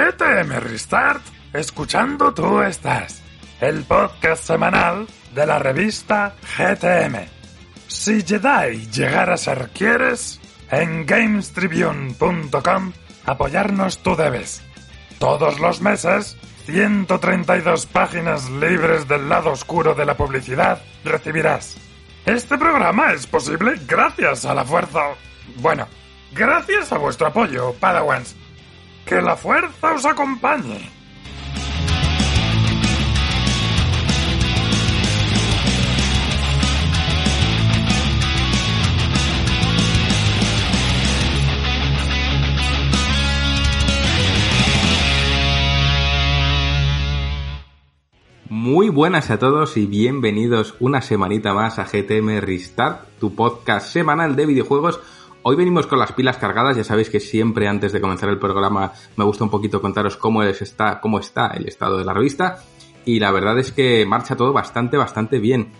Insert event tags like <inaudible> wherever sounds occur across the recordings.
GTM Restart, escuchando tú estás, el podcast semanal de la revista GTM. Si Jedi llegar a ser quieres, en gamestribune.com apoyarnos tú debes. Todos los meses, 132 páginas libres del lado oscuro de la publicidad recibirás. Este programa es posible gracias a la fuerza. Bueno, gracias a vuestro apoyo, Padawans. Que la fuerza os acompañe. Muy buenas a todos y bienvenidos una semanita más a GTM Restart, tu podcast semanal de videojuegos. Hoy venimos con las pilas cargadas, ya sabéis que siempre antes de comenzar el programa me gusta un poquito contaros cómo, está, cómo está el estado de la revista y la verdad es que marcha todo bastante, bastante bien.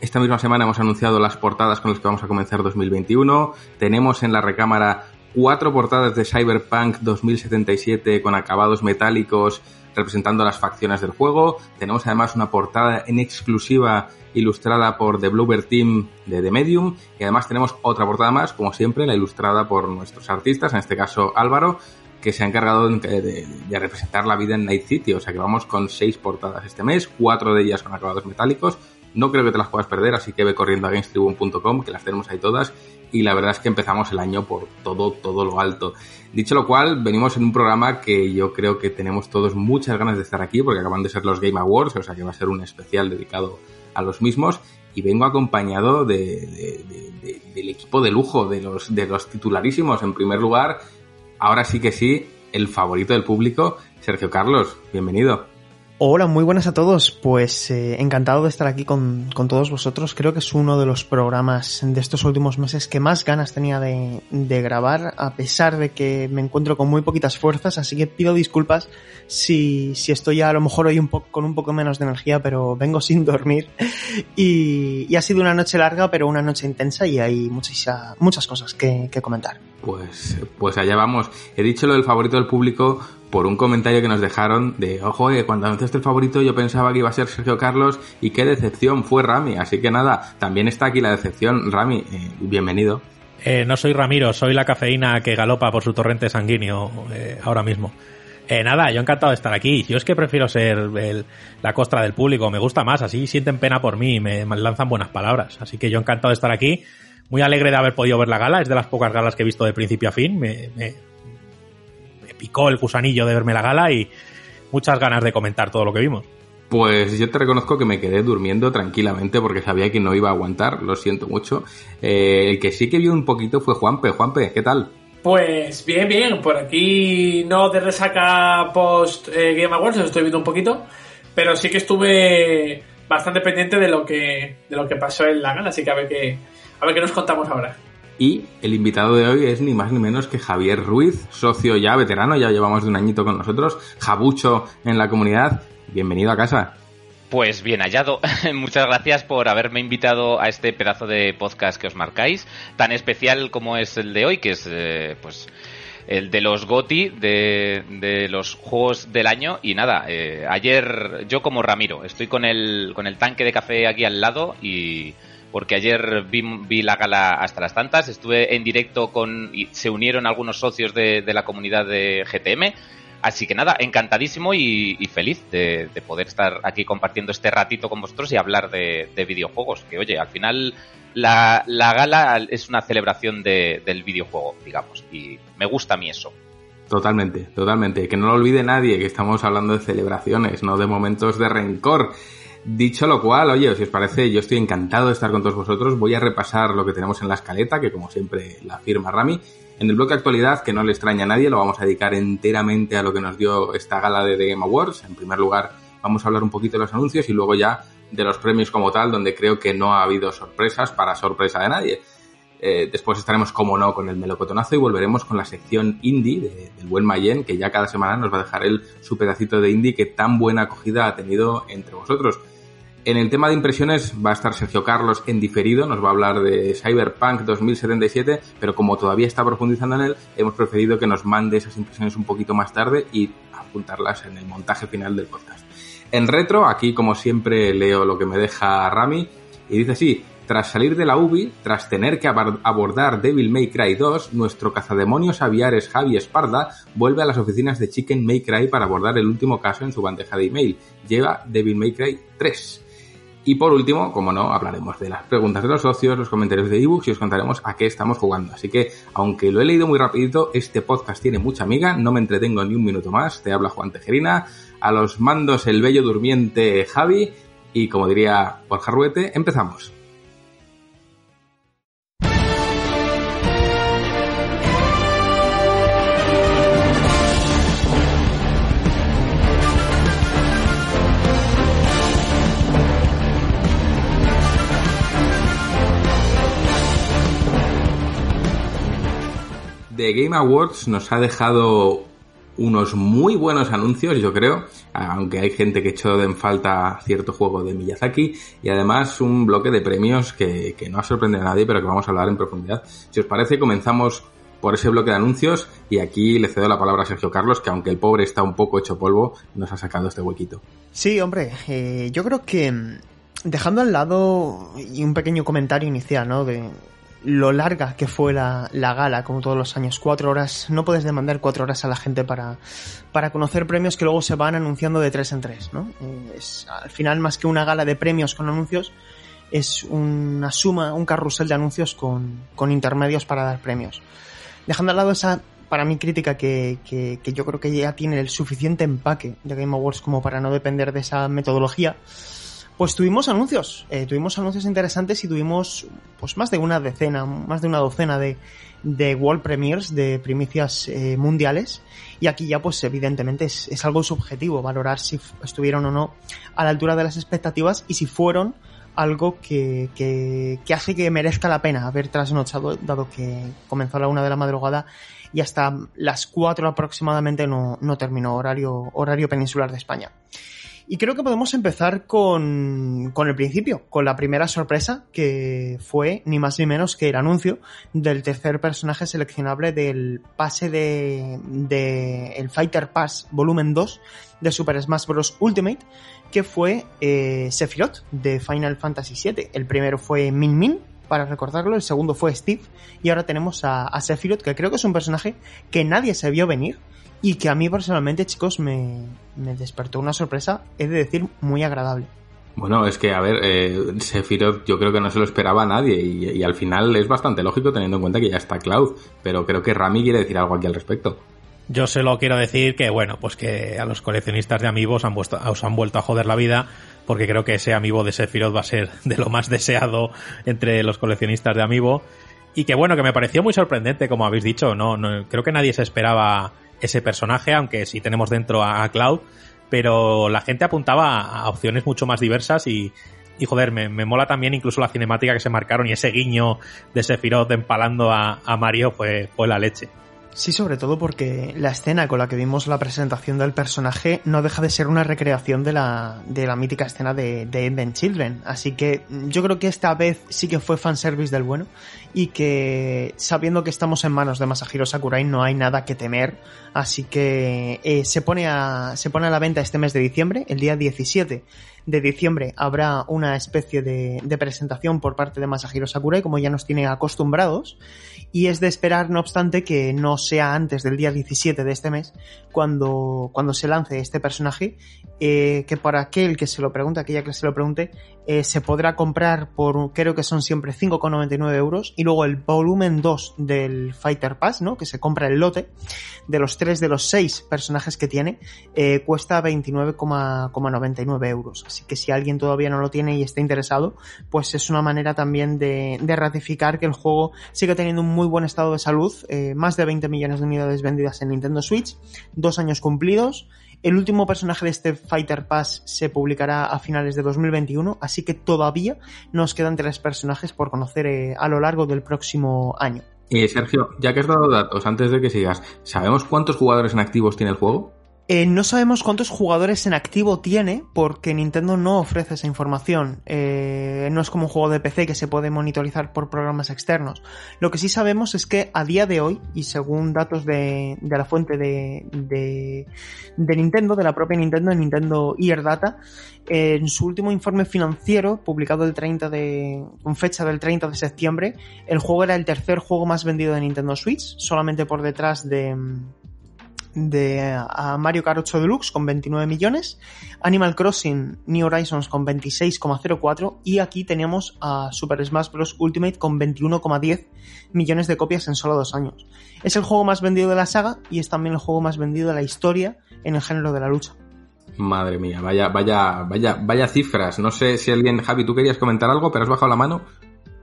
Esta misma semana hemos anunciado las portadas con las que vamos a comenzar 2021. Tenemos en la recámara cuatro portadas de Cyberpunk 2077 con acabados metálicos representando las facciones del juego. Tenemos además una portada en exclusiva ilustrada por The Bluebird Team de The Medium y además tenemos otra portada más, como siempre, la ilustrada por nuestros artistas, en este caso Álvaro, que se ha encargado de, representar la vida en Night City, o sea que vamos con seis portadas este mes, cuatro de ellas con acabados metálicos, no creo que te las puedas perder, así que ve corriendo a gamestribune.com, que las tenemos ahí todas, y la verdad es que empezamos el año por todo, todo lo alto. Dicho lo cual, venimos en un programa que yo creo que tenemos todos muchas ganas de estar aquí, porque acaban de ser los Game Awards, o sea que va a ser un especial dedicado a los mismos, y vengo acompañado de, del equipo de lujo, de los, de los titularísimos. En primer lugar, ahora sí que sí, el favorito del público, Sergio Carlos, bienvenido. Hola, muy buenas a todos. Pues eh, encantado de estar aquí con, con, todos vosotros. Creo que es uno de los programas de estos últimos meses que más ganas tenía de, de, grabar, a pesar de que me encuentro con muy poquitas fuerzas, así que pido disculpas si, si estoy a lo mejor hoy un poco, con un poco menos de energía, pero vengo sin dormir. Y, y ha sido una noche larga, pero una noche intensa y hay muchas, muchas cosas que, que comentar. Pues, pues allá vamos. He dicho lo del favorito del público por un comentario que nos dejaron de, ojo, eh, cuando anunciaste el favorito yo pensaba que iba a ser Sergio Carlos y qué decepción fue Rami. Así que nada, también está aquí la decepción. Rami, eh, bienvenido. Eh, no soy Ramiro, soy la cafeína que galopa por su torrente sanguíneo eh, ahora mismo. Eh, nada, yo encantado de estar aquí. Yo es que prefiero ser el, la costra del público, me gusta más, así sienten pena por mí me, lanzan buenas palabras. Así que yo encantado de estar aquí. Muy alegre de haber podido ver la gala, es de las pocas galas que he visto de principio a fin. Me, me, picó el gusanillo de verme la gala y muchas ganas de comentar todo lo que vimos. Pues yo te reconozco que me quedé durmiendo tranquilamente porque sabía que no iba a aguantar, lo siento mucho. Eh, el que sí que vio un poquito fue Juanpe. Juanpe, ¿qué tal? Pues bien, bien, por aquí no de resaca post eh, Game Awards, estoy viendo un poquito, pero sí que estuve bastante pendiente de lo que de lo que pasó en la gala, así que a ver qué a ver qué nos contamos ahora. Y el invitado de hoy es ni más ni menos que Javier Ruiz, socio ya veterano, ya llevamos de un añito con nosotros, jabucho en la comunidad. Bienvenido a casa. Pues bien hallado. <laughs> Muchas gracias por haberme invitado a este pedazo de podcast que os marcáis, tan especial como es el de hoy, que es eh, pues el de los GOTI, de, de, los juegos del año. Y nada, eh, ayer yo como Ramiro, estoy con el, con el tanque de café aquí al lado y porque ayer vi, la gala hasta las tantas, estuve en directo con, y se unieron algunos socios de, la comunidad de GTM, así que nada, encantadísimo y, feliz de, de, poder estar aquí compartiendo este ratito con vosotros y hablar de, de videojuegos, que oye, al final la, la gala es una celebración del videojuego, digamos, y me gusta a mí eso. Totalmente, totalmente. Que no lo olvide nadie que estamos hablando de celebraciones, no de momentos de rencor. Dicho lo cual, oye, si os parece, yo estoy encantado de estar con todos vosotros. Voy a repasar lo que tenemos en la escaleta, que como siempre la firma Rami. En el bloque actualidad, que no le extraña a nadie, lo vamos a dedicar enteramente a lo que nos dio esta gala de The Game Awards. En primer lugar, vamos a hablar un poquito de los anuncios y luego ya de los premios como tal, donde creo que no ha habido sorpresas para sorpresa de nadie. Eh, después estaremos, como no, con el melocotonazo y volveremos con la sección indie de, del buen Mayen, que ya cada semana nos va a dejar él su pedacito de indie que tan buena acogida ha tenido entre vosotros. En el tema de impresiones va a estar Sergio Carlos en diferido, nos va a hablar de Cyberpunk 2077, pero como todavía está profundizando en él, hemos preferido que nos mande esas impresiones un poquito más tarde y apuntarlas en el montaje final del podcast. En retro, aquí como siempre leo lo que me deja Rami y dice así, tras salir de la UBI, tras tener que abordar Devil May Cry 2, nuestro cazademonios aviares Javi Esparda vuelve a las oficinas de Chicken May Cry para abordar el último caso en su bandeja de email. Lleva Devil May Cry 3. Y por último, como no, hablaremos de las preguntas de los socios, los comentarios de ebooks y os contaremos a qué estamos jugando. Así que, aunque lo he leído muy rapidito, este podcast tiene mucha amiga, no me entretengo ni un minuto más. Te habla Juan Tejerina, a los mandos el bello durmiente Javi y como diría Borja Ruete, empezamos. The Game Awards nos ha dejado unos muy buenos anuncios, yo creo, aunque hay gente que echó en falta cierto juego de Miyazaki, y además un bloque de premios que, que no ha sorprendido a nadie, pero que vamos a hablar en profundidad. Si os parece, comenzamos por ese bloque de anuncios y aquí le cedo la palabra a Sergio Carlos, que aunque el pobre está un poco hecho polvo, nos ha sacado este huequito. Sí, hombre, eh, yo creo que mm, dejando al lado y un pequeño comentario inicial, ¿no? De, lo larga que fue la, gala, como todos los años. Cuatro horas, no puedes demandar cuatro horas a la gente para, para conocer premios que luego se van anunciando de tres en tres, ¿no? Es, al final, más que una gala de premios con anuncios, es una suma, un carrusel de anuncios con, con intermedios para dar premios. Dejando al lado esa, para mí, crítica que, que, que yo creo que ya tiene el suficiente empaque de Game Awards como para no depender de esa metodología, pues tuvimos anuncios, eh, tuvimos anuncios interesantes y tuvimos pues más de una decena, más de una docena de, de World Premiers, de primicias eh, mundiales. Y aquí ya pues evidentemente es, algo subjetivo valorar si estuvieron o no a la altura de las expectativas y si fueron algo que, que, que hace que merezca la pena haber trasnochado, dado que comenzó la una de la madrugada y hasta las cuatro aproximadamente no, no terminó horario, horario peninsular de España. Y creo que podemos empezar con, con el principio, con la primera sorpresa, que fue ni más ni menos que el anuncio del tercer personaje seleccionable del pase de, de el Fighter Pass Volumen 2 de Super Smash Bros. Ultimate, que fue eh, Sephiroth de Final Fantasy VII. El primero fue Min Min, para recordarlo, el segundo fue Steve, y ahora tenemos a, a Sephiroth, que creo que es un personaje que nadie se vio venir y que a mí personalmente, chicos, me, me despertó una sorpresa, he de decir, muy agradable. Bueno, es que, a ver, eh, Sephiroth yo creo que no se lo esperaba a nadie y, y, al final es bastante lógico teniendo en cuenta que ya está Cloud, pero creo que Rami quiere decir algo aquí al respecto. Yo solo quiero decir que, bueno, pues que a los coleccionistas de amigos han vuelto, os han vuelto a joder la vida porque creo que ese amigo de Sephiroth va a ser <laughs> de lo más deseado entre los coleccionistas de amigo y que, bueno, que me pareció muy sorprendente, como habéis dicho, no, no creo que nadie se esperaba ese personaje, aunque sí tenemos dentro a, Cloud, pero la gente apuntaba a, opciones mucho más diversas y, y joder, me, me, mola también incluso la cinemática que se marcaron y ese guiño de Sephiroth empalando a, a Mario fue, fue la leche. Sí, sobre todo porque la escena con la que vimos la presentación del personaje no deja de ser una recreación de la, de la mítica escena de, de End Children. Así que yo creo que esta vez sí que fue fanservice del bueno y que sabiendo que estamos en manos de Masahiro Sakurai no hay nada que temer. Así que eh, se, pone a, se pone a la venta este mes de diciembre, el día 17 de diciembre habrá una especie de, de, presentación por parte de Masahiro Sakurai, como ya nos tiene acostumbrados, y es de esperar, no obstante, que no sea antes del día 17 de este mes, cuando, cuando se lance este personaje, eh, que para aquel que se lo pregunte, aquella que se lo pregunte, eh, se podrá comprar por, creo que son siempre 5,99 euros, y luego el volumen 2 del Fighter Pass, ¿no? Que se compra el lote, de los 3 de los 6 personajes que tiene, eh, cuesta 29,99 euros. Así que si alguien todavía no lo tiene y está interesado, pues es una manera también de, de ratificar que el juego sigue teniendo un muy buen estado de salud, eh, más de 20 millones de unidades vendidas en Nintendo Switch, dos años cumplidos. El último personaje de este Fighter Pass se publicará a finales de 2021, así que todavía nos quedan tres personajes por conocer eh, a lo largo del próximo año. Y Sergio, ya que has dado datos antes de que sigas, ¿sabemos cuántos jugadores en activos tiene el juego? Eh, no sabemos cuántos jugadores en activo tiene porque Nintendo no ofrece esa información. Eh, no es como un juego de PC que se puede monitorizar por programas externos. Lo que sí sabemos es que a día de hoy, y según datos de, de la fuente de, de, de, Nintendo, de la propia Nintendo, de Nintendo Ear Data, eh, en su último informe financiero, publicado el 30 de, con fecha del 30 de septiembre, el juego era el tercer juego más vendido de Nintendo Switch, solamente por detrás de de a Mario Kart 8 Deluxe con 29 millones, Animal Crossing New Horizons con 26,04 y aquí tenemos a Super Smash Bros. Ultimate con 21,10 millones de copias en solo dos años. Es el juego más vendido de la saga y es también el juego más vendido de la historia en el género de la lucha. Madre mía, vaya, vaya, vaya, vaya cifras. No sé si alguien, Javi, tú querías comentar algo, pero has bajado la mano.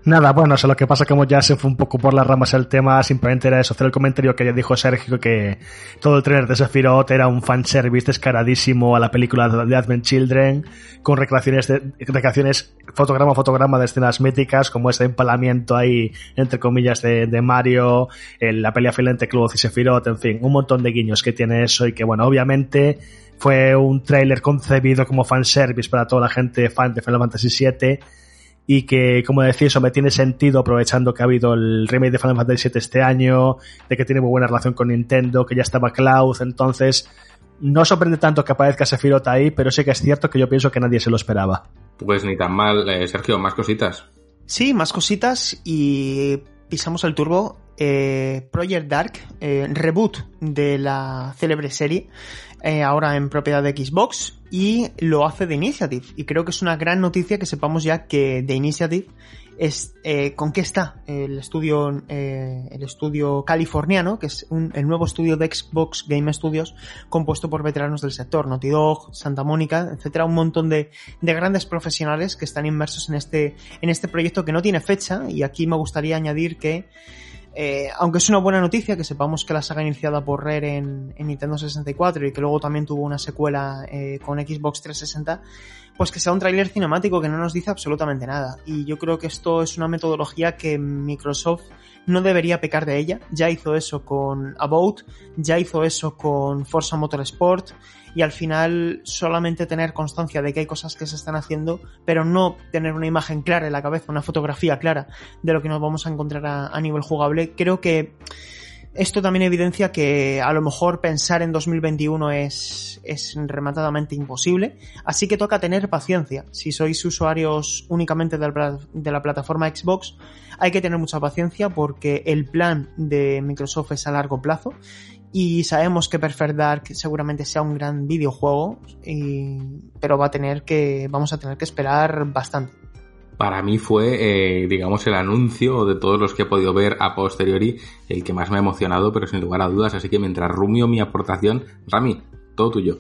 Nada, bueno, o lo que pasa como ya se fue un poco por las ramas el tema, simplemente era eso, hacer el comentario que ya dijo Sergio que todo el trailer de Sephiroth era un fanservice descaradísimo a la película de Advent Children, con recreaciones, de, recreaciones fotograma a fotograma de escenas míticas, como ese empalamiento ahí, entre comillas, de, de Mario, la pelea final entre Cloud y Sephiroth, en fin, un montón de guiños que tiene eso y que, bueno, obviamente fue un trailer concebido como fanservice para toda la gente fan de Final Fantasy VII, y que, como decía, eso me tiene sentido aprovechando que ha habido el remake de Final Fantasy VII este año, de que tiene muy buena relación con Nintendo, que ya estaba Cloud, entonces no sorprende tanto que aparezca Sephiroth ahí, pero sí que es cierto que yo pienso que nadie se lo esperaba. Pues ni tan mal, eh, Sergio, más cositas. Sí, más cositas y pisamos el turbo. Eh, Project Dark, eh, reboot de la célebre serie, eh, ahora en propiedad de Xbox y lo hace The Initiative. Y creo que es una gran noticia que sepamos ya que The Initiative es eh, con qué está el estudio eh, el estudio californiano que es un, el nuevo estudio de Xbox Game Studios compuesto por veteranos del sector Naughty Dog Santa Mónica etcétera un montón de, de grandes profesionales que están inmersos en este en este proyecto que no tiene fecha y aquí me gustaría añadir que eh, aunque es una buena noticia que sepamos que la saga iniciada por Rare en, en Nintendo 64 y que luego también tuvo una secuela eh, con Xbox 360, pues que sea un tráiler cinemático que no nos dice absolutamente nada. Y yo creo que esto es una metodología que Microsoft no debería pecar de ella. Ya hizo eso con About, ya hizo eso con Forza Motorsport y al final solamente tener constancia de que hay cosas que se están haciendo, pero no tener una imagen clara en la cabeza, una fotografía clara de lo que nos vamos a encontrar a, nivel jugable, creo que esto también evidencia que a lo mejor pensar en 2021 es, es rematadamente imposible, así que toca tener paciencia. Si sois usuarios únicamente de la, plataforma Xbox, hay que tener mucha paciencia porque el plan de Microsoft es a largo plazo y sabemos que Perfect Dark seguramente sea un gran videojuego, y, pero va a tener que, vamos a tener que esperar bastante para mí fue, eh, digamos, el anuncio de todos los que he podido ver a posteriori el que más me ha emocionado, pero sin lugar a dudas. Así que mientras rumio mi aportación, Rami, todo tuyo.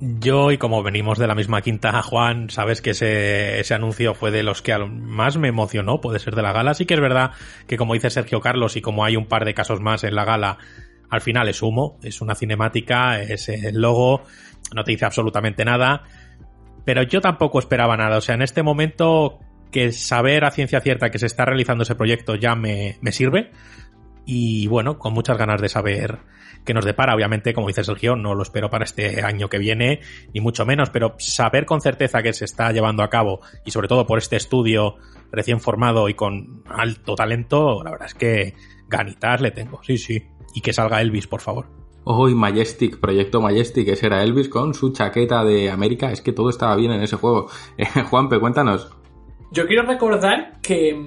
Yo, y como venimos de la misma quinta, Juan, sabes que ese, ese anuncio fue de los que más me emocionó, puede ser de la gala. Sí que es verdad que, como dice Sergio Carlos, y como hay un par de casos más en la gala, al final es humo, es una cinemática, es el logo, no te dice absolutamente nada. Pero yo tampoco esperaba nada. O sea, en este momento que saber a ciencia cierta que se está realizando ese proyecto ya me, me sirve. Y bueno, con muchas ganas de saber qué nos depara. Obviamente, como dice Sergio, no lo espero para este año que viene, ni mucho menos, pero saber con certeza que se está llevando a cabo, y sobre todo por este estudio recién formado y con alto talento, la verdad es que ganitas le tengo, sí, sí. Y que salga Elvis, por favor. Hoy Majestic, Proyecto Majestic, ese era Elvis con su chaqueta de América. Es que todo estaba bien en ese juego. <laughs> Juanpe, cuéntanos. Yo quiero recordar que,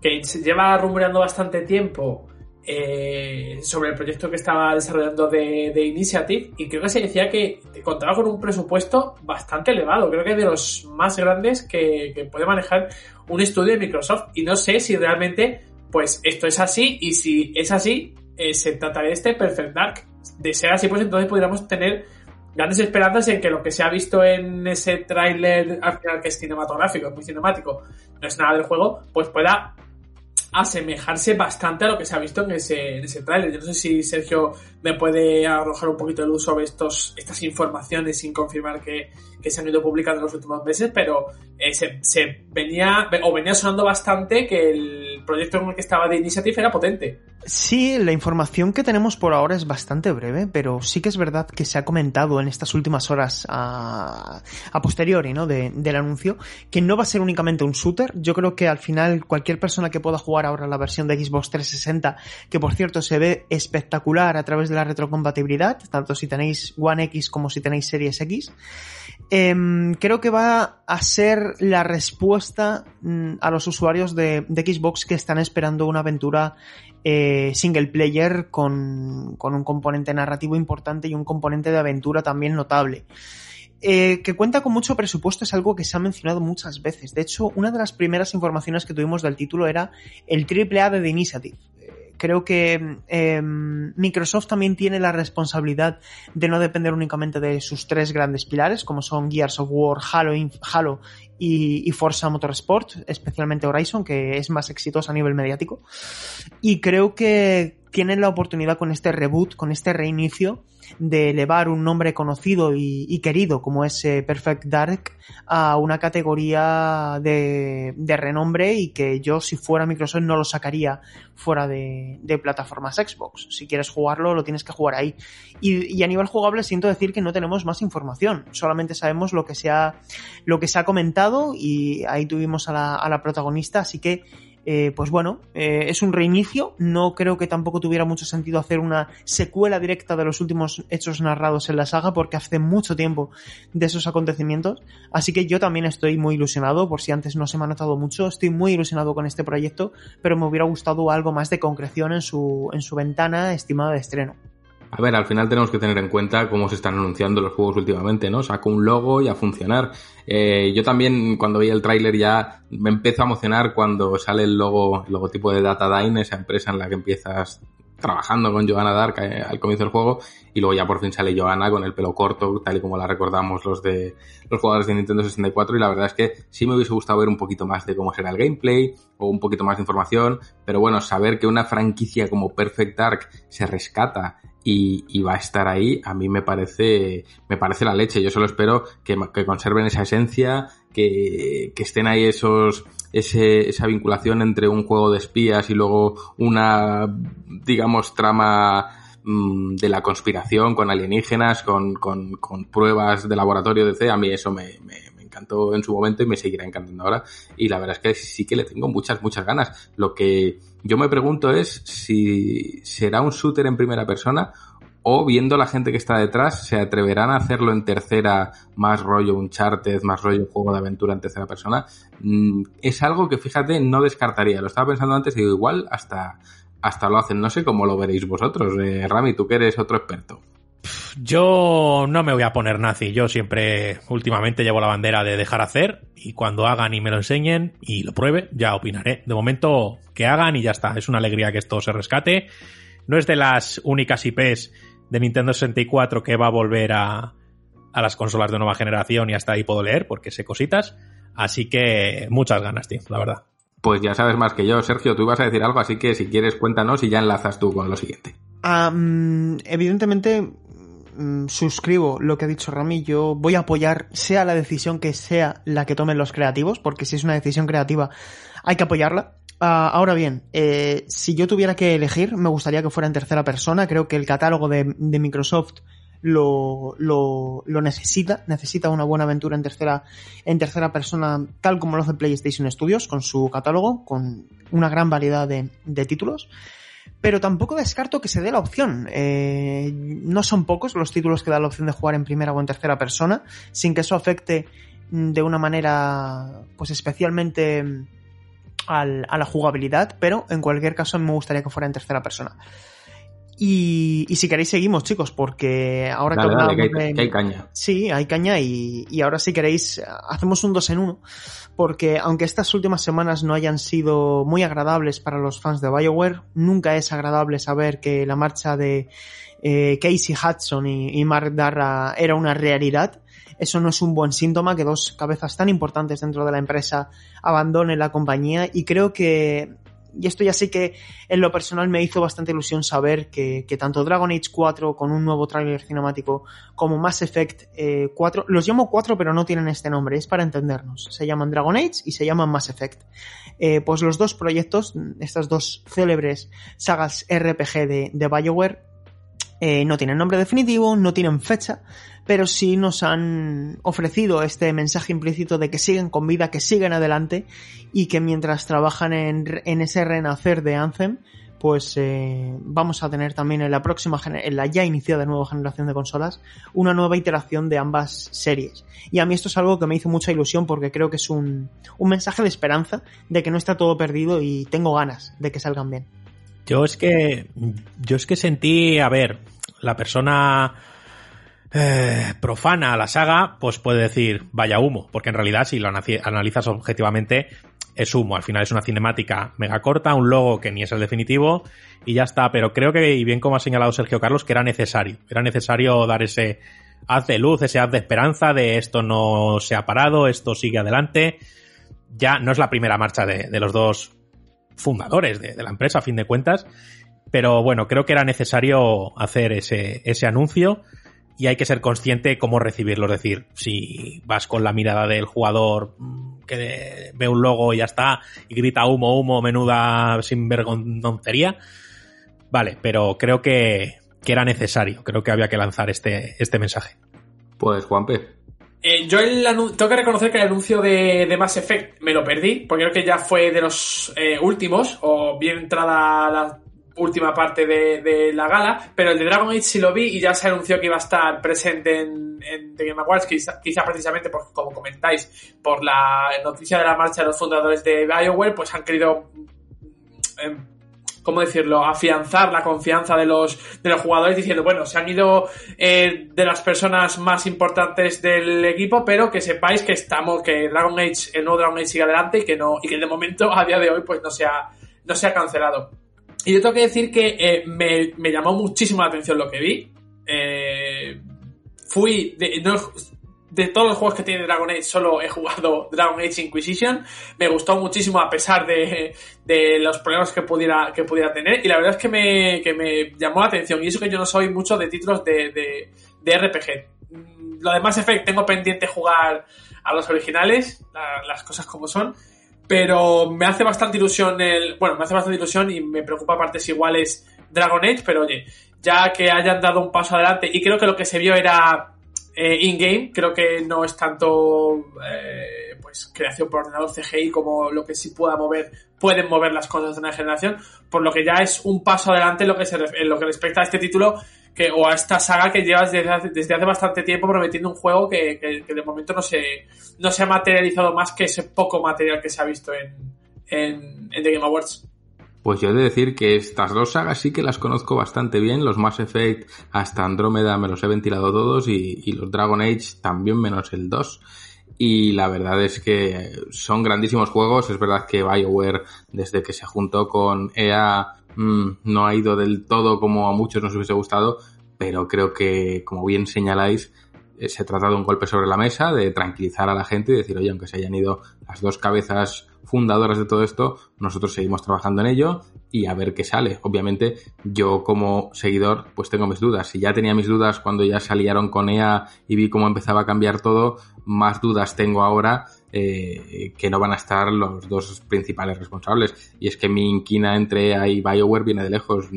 que se lleva rumoreando bastante tiempo eh, sobre el proyecto que estaba desarrollando de, de, Initiative y creo que se decía que contaba con un presupuesto bastante elevado, creo que de los más grandes que, que puede manejar un estudio de Microsoft y no sé si realmente pues esto es así y si es así eh, se trataría de este Perfect Dark. De ser así pues entonces podríamos tener grandes esperanzas en que lo que se ha visto en ese tráiler al final que es cinematográfico, es muy cinemático, no es nada del juego, pues pueda asemejarse bastante a lo que se ha visto en ese, en ese tráiler. Yo no sé si Sergio me puede arrojar un poquito de luz sobre estos, estas informaciones sin confirmar que, que se han ido publicando en los últimos meses, pero eh, se, se, venía o venía sonando bastante que el proyecto con el que estaba de Initiative era potente. Sí, la información que tenemos por ahora es bastante breve, pero sí que es verdad que se ha comentado en estas últimas horas a, a posteriori ¿no? De, del anuncio que no va a ser únicamente un shooter. Yo creo que al final cualquier persona que pueda jugar ahora la versión de Xbox 360, que por cierto se ve espectacular a través de la retrocompatibilidad, tanto si tenéis One X como si tenéis Series X, eh, creo que va a ser la respuesta mm, a los usuarios de, de Xbox que están esperando una aventura eh, single player con, con, un componente narrativo importante y un componente de aventura también notable. Eh, que cuenta con mucho presupuesto es algo que se ha mencionado muchas veces. De hecho, una de las primeras informaciones que tuvimos del título era el AAA de The Initiative. Creo que eh, Microsoft también tiene la responsabilidad de no depender únicamente de sus tres grandes pilares, como son Gears of War, Halo, Halo y, y, Forza Motorsport, especialmente Horizon, que es más exitoso a nivel mediático. Y creo que tienen la oportunidad con este reboot, con este reinicio, de elevar un nombre conocido y, querido como es eh, Perfect Dark a una categoría de, de, renombre y que yo si fuera Microsoft no lo sacaría fuera de, de, plataformas Xbox. Si quieres jugarlo lo tienes que jugar ahí. Y, y, a nivel jugable siento decir que no tenemos más información, solamente sabemos lo que se ha, lo que se ha comentado y ahí tuvimos a la, a la protagonista, así que eh, pues bueno, eh, es un reinicio. No creo que tampoco tuviera mucho sentido hacer una secuela directa de los últimos hechos narrados en la saga, porque hace mucho tiempo de esos acontecimientos. Así que yo también estoy muy ilusionado, por si antes no se me ha notado mucho, estoy muy ilusionado con este proyecto, pero me hubiera gustado algo más de concreción en su, en su ventana estimada de estreno. A ver, al final tenemos que tener en cuenta cómo se están anunciando los juegos últimamente, ¿no? Saco un logo y a funcionar. Eh, yo también, cuando vi el tráiler, ya me empezó a emocionar cuando sale el logo, el logotipo de Datadyne, esa empresa en la que empiezas trabajando con Johanna Dark eh, al comienzo del juego y luego ya por fin sale Johanna con el pelo corto, tal y como la recordamos los de los jugadores de Nintendo 64 y la verdad es que sí me hubiese gustado ver un poquito más de cómo será el gameplay o un poquito más de información, pero bueno, saber que una franquicia como Perfect Dark se rescata y, y, va a estar ahí, a mí me parece, me parece la leche. Yo solo espero que, que conserven esa esencia, que, que estén ahí esos, ese, esa vinculación entre un juego de espías y luego una, digamos, trama mmm, de la conspiración con alienígenas, con, con, con, pruebas de laboratorio de C. A mí eso me en su momento y me seguirá encantando ahora. Y la verdad es que sí que le tengo muchas, muchas ganas. Lo que yo me pregunto es si será un shooter en primera persona o viendo la gente que está detrás, se atreverán a hacerlo en tercera, más rollo Uncharted, más rollo juego de aventura en tercera persona. Es algo que, fíjate, no descartaría. Lo estaba pensando antes y digo, igual hasta, hasta lo hacen. No sé cómo lo veréis vosotros. Eh, Rami, tú que eres otro experto. Yo no me voy a poner nazi. Yo siempre, últimamente, llevo la bandera de dejar hacer y cuando hagan y me lo enseñen y lo pruebe, ya opinaré. De momento, que hagan y ya está. Es una alegría que esto se rescate. No es de las únicas IPs de Nintendo 64 que va a volver a, a las consolas de nueva generación y hasta ahí puedo leer porque sé cositas. Así que muchas ganas, tío, la verdad. Pues ya sabes más que yo, Sergio. Tú ibas a decir algo, así que si quieres cuéntanos y ya enlazas tú con lo siguiente. Um, evidentemente, um, suscribo lo que ha dicho Rami. Yo voy a apoyar, sea la decisión que sea la que tomen los creativos, porque si es una decisión creativa, hay que apoyarla. Uh, ahora bien, eh, si yo tuviera que elegir, me gustaría que fuera en tercera persona. Creo que el catálogo de, de Microsoft lo, lo, lo, necesita, necesita una buena aventura en tercera, en tercera persona, tal como lo hace PlayStation Studios, con su catálogo, con una gran variedad de, de títulos. Pero tampoco descarto que se dé la opción. Eh, no son pocos los títulos que dan la opción de jugar en primera o en tercera persona, sin que eso afecte de una manera, pues especialmente al, a la jugabilidad, pero en cualquier caso me gustaría que fuera en tercera persona. Y, y, si queréis seguimos, chicos, porque ahora dale, que, dale, que, hay, que hay caña. Sí, hay caña y, y, ahora si queréis hacemos un dos en uno, porque aunque estas últimas semanas no hayan sido muy agradables para los fans de BioWare, nunca es agradable saber que la marcha de eh, Casey Hudson y, y Mark Darra era una realidad. Eso no es un buen síntoma que dos cabezas tan importantes dentro de la empresa abandonen la compañía y creo que y esto ya sí que en lo personal me hizo bastante ilusión saber que, tanto Dragon Age 4 con un nuevo tráiler cinemático como Mass Effect eh, 4, los llamo 4 pero no tienen este nombre, es para entendernos, se llaman Dragon Age y se llaman Mass Effect. Eh, pues los dos proyectos, estas dos célebres sagas RPG de, de Bioware, eh, no tienen nombre definitivo, no tienen fecha, pero sí nos han ofrecido este mensaje implícito de que siguen con vida, que siguen adelante y que mientras trabajan en, en ese renacer de Anthem, pues eh, vamos a tener también en la próxima, en la ya iniciada nueva generación de consolas, una nueva iteración de ambas series. Y a mí esto es algo que me hizo mucha ilusión porque creo que es un, un mensaje de esperanza de que no está todo perdido y tengo ganas de que salgan bien. Yo es que, yo es que sentí, a ver, la persona eh, profana a la saga, pues puede decir, vaya humo, porque en realidad si lo analizas objetivamente, es humo. Al final es una cinemática mega corta, un logo que ni es el definitivo y ya está. Pero creo que, y bien como ha señalado Sergio Carlos, que era necesario. Era necesario dar ese haz de luz, ese haz de esperanza de esto no se ha parado, esto sigue adelante. Ya no es la primera marcha de, de los dos fundadores de, la empresa, a fin de cuentas. Pero bueno, creo que era necesario hacer ese, ese anuncio y hay que ser consciente cómo recibirlo. Es decir, si vas con la mirada del jugador que ve un logo y ya está, y grita humo, humo, menuda sinvergonzonería, vale, pero creo que, que, era necesario, creo que había que lanzar este, este mensaje. Pues Juanpe. Eh, yo el tengo que reconocer que el anuncio de, de, Mass Effect me lo perdí, porque creo que ya fue de los eh, últimos, o bien entrada la última parte de, de, la gala, pero el de Dragon Age sí lo vi y ya se anunció que iba a estar presente en, The Game Awards, quizá, quizá, precisamente porque, como comentáis, por la noticia de la marcha de los fundadores de BioWare, pues han querido, eh, ¿cómo decirlo?, afianzar la confianza de los, de los jugadores diciendo, bueno, se han ido eh, de las personas más importantes del equipo, pero que sepáis que estamos, que Dragon Age, el nuevo Dragon Age sigue adelante y que no, y que de momento, a día de hoy, pues no se ha, no se ha cancelado. Y yo tengo que decir que eh, me, me, llamó muchísimo la atención lo que vi. Eh, fui de, todos los juegos que tiene Dragon Age, solo he jugado <laughs> Dragon Age Inquisition. Me gustó muchísimo a pesar de, de los problemas que pudiera, que pudiera tener. Y la verdad es que me, que me llamó la atención. Y eso que yo no soy mucho de títulos de, de, de RPG. Lo de Mass Effect tengo pendiente jugar a los originales, la, las cosas como son pero me hace bastante ilusión el. Bueno, me hace bastante ilusión y me preocupa partes iguales Dragon Age, pero oye, ya que hayan dado un paso adelante, y creo que lo que se vio era eh, in-game, creo que no es tanto eh, pues creación por ordenador CGI como lo que sí pueda mover, pueden mover las cosas de una generación, por lo que ya es un paso adelante en lo que, se, lo que respecta a este título que, o a esta saga que llevas desde hace, desde hace bastante tiempo prometiendo un juego que, que, que, de momento no se, no se ha materializado más que ese poco material que se ha visto en, en, en The Game Awards. Pues yo he de decir que estas dos sagas sí que las conozco bastante bien. Los Mass Effect hasta Andrómeda me los he ventilado todos y, los Dragon Age también menos el 2 y la verdad es que son grandísimos juegos. Es verdad que BioWare, desde que se juntó con EA, mmm, no ha ido del todo como a muchos nos hubiese gustado, pero creo que, como bien señaláis, eh, se trata de un golpe sobre la mesa, de tranquilizar a la gente y decir, oye, aunque se hayan ido las dos cabezas fundadoras de todo esto, nosotros seguimos trabajando en ello y a ver qué sale. Obviamente, yo como seguidor, pues tengo mis dudas. Si ya tenía mis dudas cuando ya salieron con EA y vi cómo empezaba a cambiar todo, más dudas tengo ahora eh, que no van a estar los dos principales responsables. Y es que mi inquina entre EA y BioWare viene de lejos.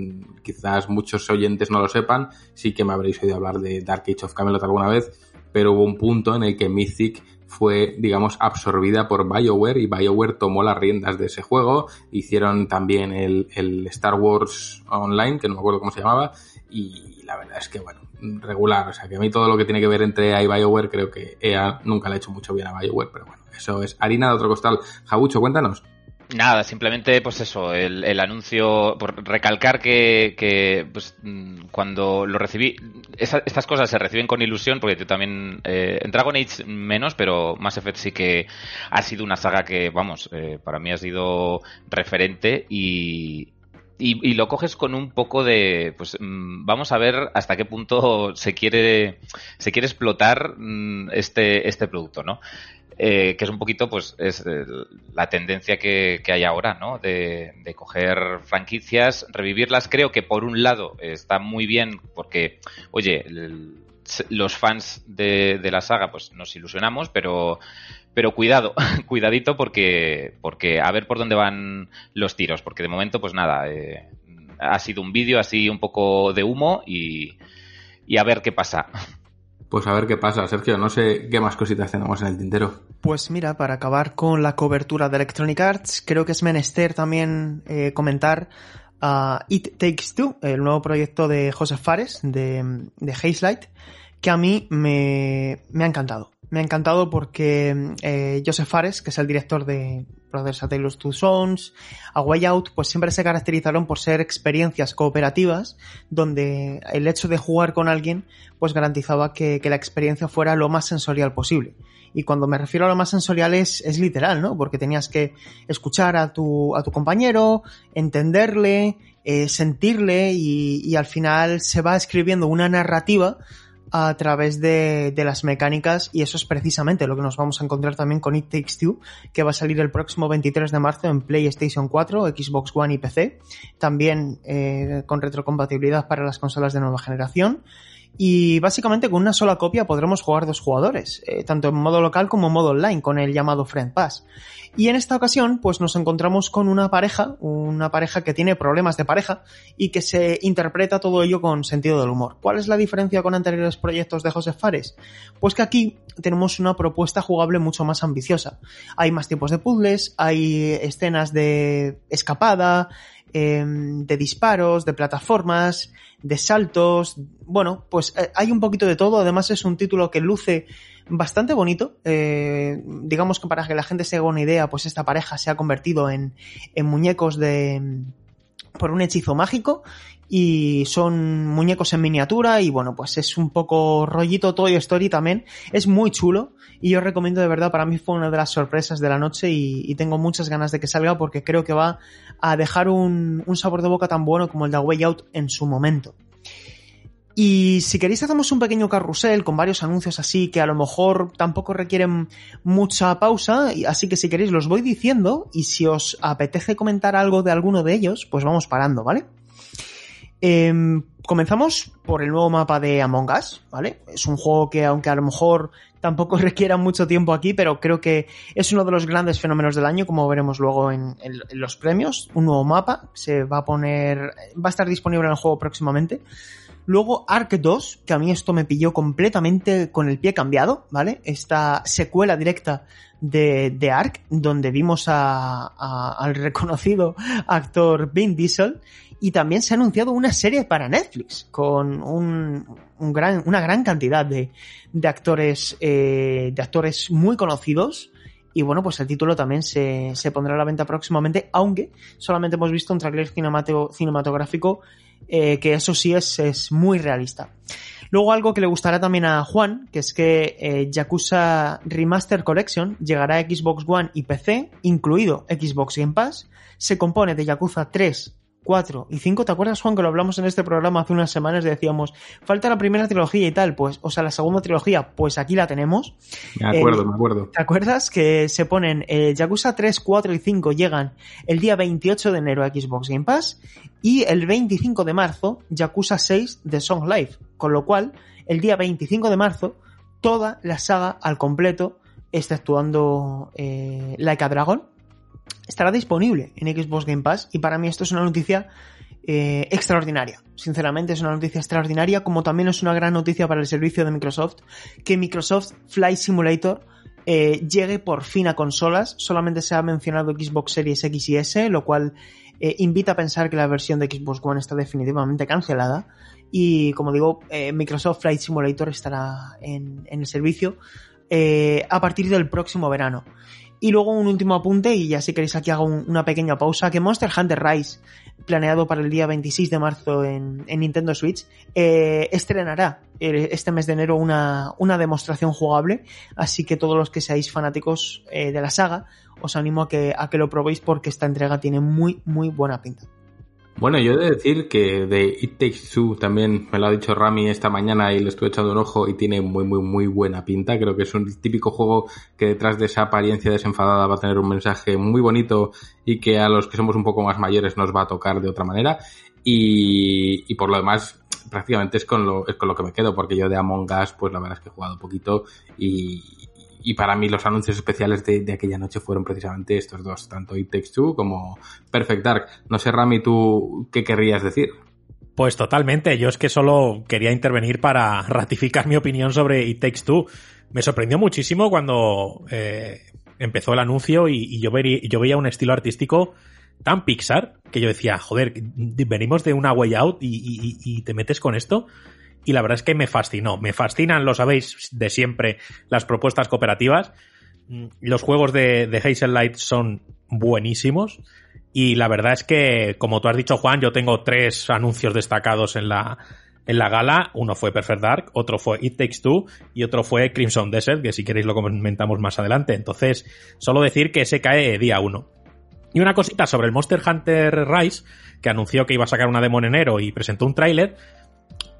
Quizás muchos oyentes no lo sepan, sí que me habréis oído hablar de Dark Age of Camelot alguna vez, pero hubo un punto en el que Mythic fue, digamos, absorbida por BioWare y BioWare tomó las riendas de ese juego. Hicieron también el, el Star Wars Online, que no me acuerdo cómo se llamaba, y la verdad es que, bueno, regular. O sea, que a mí todo lo que tiene que ver entre EA y BioWare, creo que EA nunca le ha hecho mucho bien a BioWare, pero bueno, eso es harina de otro costal. Jabucho, cuéntanos. Nada, simplemente pues eso, el, el anuncio, por recalcar que, que pues, cuando lo recibí, esa, estas cosas se reciben con ilusión, porque yo también, eh, en Dragon Age menos, pero Mass Effect sí que ha sido una saga que, vamos, eh, para mí ha sido referente y, y, y, lo coges con un poco de, pues vamos a ver hasta qué punto se quiere, se quiere explotar este, este producto, ¿no? Eh, que es un poquito, pues, es eh, la tendencia que, hay ahora, ¿no? De, coger franquicias, revivirlas. Creo que por un lado está muy bien porque, oye, los fans de, la saga, pues nos ilusionamos, pero, pero cuidado, <laughs> cuidadito porque, porque a ver por dónde van los tiros, porque de momento, pues nada, eh, ha sido un vídeo así un poco de humo y a ver qué pasa. <laughs> Pues a ver qué pasa, Sergio. No sé qué más cositas tenemos en el tintero. Pues mira, para acabar con la cobertura de Electronic Arts, creo que es menester también eh, comentar a It Takes Two, el nuevo proyecto de Joseph Fares, de, de Hazelight, que a mí me, me ha encantado. Me ha encantado porque eh, Joseph Fares, que es el director de Brothers A Tale Two Sons, A Way Out, pues siempre se caracterizaron por ser experiencias cooperativas donde el hecho de jugar con alguien pues garantizaba que, la experiencia fuera lo más sensorial posible. Y cuando me refiero a lo más sensorial es, es literal, ¿no? Porque tenías que escuchar a tu, a tu compañero, entenderle, eh, sentirle y al final se va escribiendo una narrativa a través de, de, las mecánicas y eso es precisamente lo que nos vamos a encontrar también con It Takes Two, que va a salir el próximo 23 de marzo en PlayStation 4, Xbox One y PC, también eh, con retrocompatibilidad para las consolas de nueva generación. Y básicamente con una sola copia podremos jugar dos jugadores, eh, tanto en modo local como en modo online, con el llamado Friend Pass. Y en esta ocasión, pues nos encontramos con una pareja, una pareja que tiene problemas de pareja y que se interpreta todo ello con sentido del humor. ¿Cuál es la diferencia con anteriores proyectos de José Fares? Pues que aquí tenemos una propuesta jugable mucho más ambiciosa. Hay más tipos de puzzles, hay escenas de escapada, eh, de disparos, de plataformas, de saltos. Bueno, pues eh, hay un poquito de todo. Además es un título que luce bastante bonito. Eh, digamos que para que la gente se haga una idea, pues esta pareja se ha convertido en, en muñecos de por un hechizo mágico y son muñecos en miniatura y bueno, pues es un poco rollito Toy Story también. Es muy chulo y yo recomiendo de verdad, para mí fue una de las sorpresas de la noche y, tengo muchas ganas de que salga porque creo que va a dejar un, un sabor de boca tan bueno como el de Way Out en su momento. Y si queréis hacemos un pequeño carrusel con varios anuncios así que a lo mejor tampoco requieren mucha pausa, así que si queréis los voy diciendo y si os apetece comentar algo de alguno de ellos, pues vamos parando, ¿vale? Eh, comenzamos por el nuevo mapa de Among Us, ¿vale? Es un juego que aunque a lo mejor tampoco <laughs> requiera mucho tiempo aquí, pero creo que es uno de los grandes fenómenos del año, como veremos luego en, los premios. Un nuevo mapa se va a poner, va a estar disponible en el juego próximamente. Luego Ark 2, que a mí esto me pilló completamente con el pie cambiado, ¿vale? Esta secuela directa de, de Ark, donde vimos a, al reconocido <laughs> actor Vin Diesel. Y también se ha anunciado una serie para Netflix con un, gran, una gran cantidad de, de actores, eh, de actores muy conocidos. Y bueno, pues el título también se, se pondrá a la venta próximamente, aunque solamente hemos visto un trailer cinematográfico eh, que eso sí es, es, muy realista. Luego algo que le gustará también a Juan, que es que eh, Yakuza Remaster Collection llegará a Xbox One y PC, incluido Xbox Game Pass, se compone de Yakuza 3, 4 y 5. ¿Te acuerdas, Juan, que lo hablamos en este programa hace unas semanas? Decíamos, falta la primera trilogía y tal, pues, o sea, la segunda trilogía, pues aquí la tenemos. Me acuerdo, eh, me acuerdo. ¿Te acuerdas que se ponen eh, Yakuza 3, 4 y 5 llegan el día 28 de enero a Xbox Game Pass y el 25 de marzo Yakuza 6 de Song Life, con lo cual el día 25 de marzo toda la saga al completo, exceptuando eh, Like a Dragon, estará disponible en Xbox Game Pass y para mí esto es una noticia eh, extraordinaria. Sinceramente es una noticia extraordinaria como también es una gran noticia para el servicio de Microsoft que Microsoft Flight Simulator eh, llegue por fin a consolas. Solamente se ha mencionado Xbox Series X y S, lo cual eh, invita a pensar que la versión de Xbox One está definitivamente cancelada. Y como digo, Microsoft Flight Simulator estará en, el servicio a partir del próximo verano. Y luego un último apunte, y ya si queréis aquí hago un, una pequeña pausa, que Monster Hunter Rise, planeado para el día 26 de marzo en, en Nintendo Switch, eh, estrenará este mes de enero una, una, demostración jugable, así que todos los que seáis fanáticos eh, de la saga, os animo a que, a que lo probéis porque esta entrega tiene muy, muy buena pinta. Bueno, yo he de decir que de It Takes Two también me lo ha dicho Rami esta mañana y le estuve echando un ojo y tiene muy, muy, muy buena pinta. Creo que es un típico juego que detrás de esa apariencia desenfadada va a tener un mensaje muy bonito y que a los que somos un poco más mayores nos va a tocar de otra manera. Y, y por lo demás, prácticamente es con lo, es con lo que me quedo, porque yo de Among Us, pues la verdad es que he jugado poquito y, y para mí los anuncios especiales de, de, aquella noche fueron precisamente estos dos, tanto It Takes Two como Perfect Dark. No sé, Rami, tú qué querrías decir. Pues totalmente, yo es que solo quería intervenir para <laughs> ratificar mi opinión sobre It Takes Two. Me sorprendió muchísimo cuando eh, empezó el anuncio y, yo, vería, yo veía un estilo artístico tan Pixar que yo decía, joder, venimos de una way out y, te metes con esto. Y la verdad es que me fascinó. Me fascinan, lo sabéis de siempre, las propuestas cooperativas. Los juegos de, de Hazel Light son buenísimos. Y la verdad es que, como tú has dicho, Juan, yo tengo tres anuncios destacados en la, en la gala. Uno fue Perfect Dark, otro fue It Takes Two y otro fue Crimson Desert, que si queréis lo comentamos más adelante. Entonces, solo decir que se cae día uno. Y una cosita sobre el Monster Hunter Rise, que anunció que iba a sacar una demo en enero y presentó un tráiler,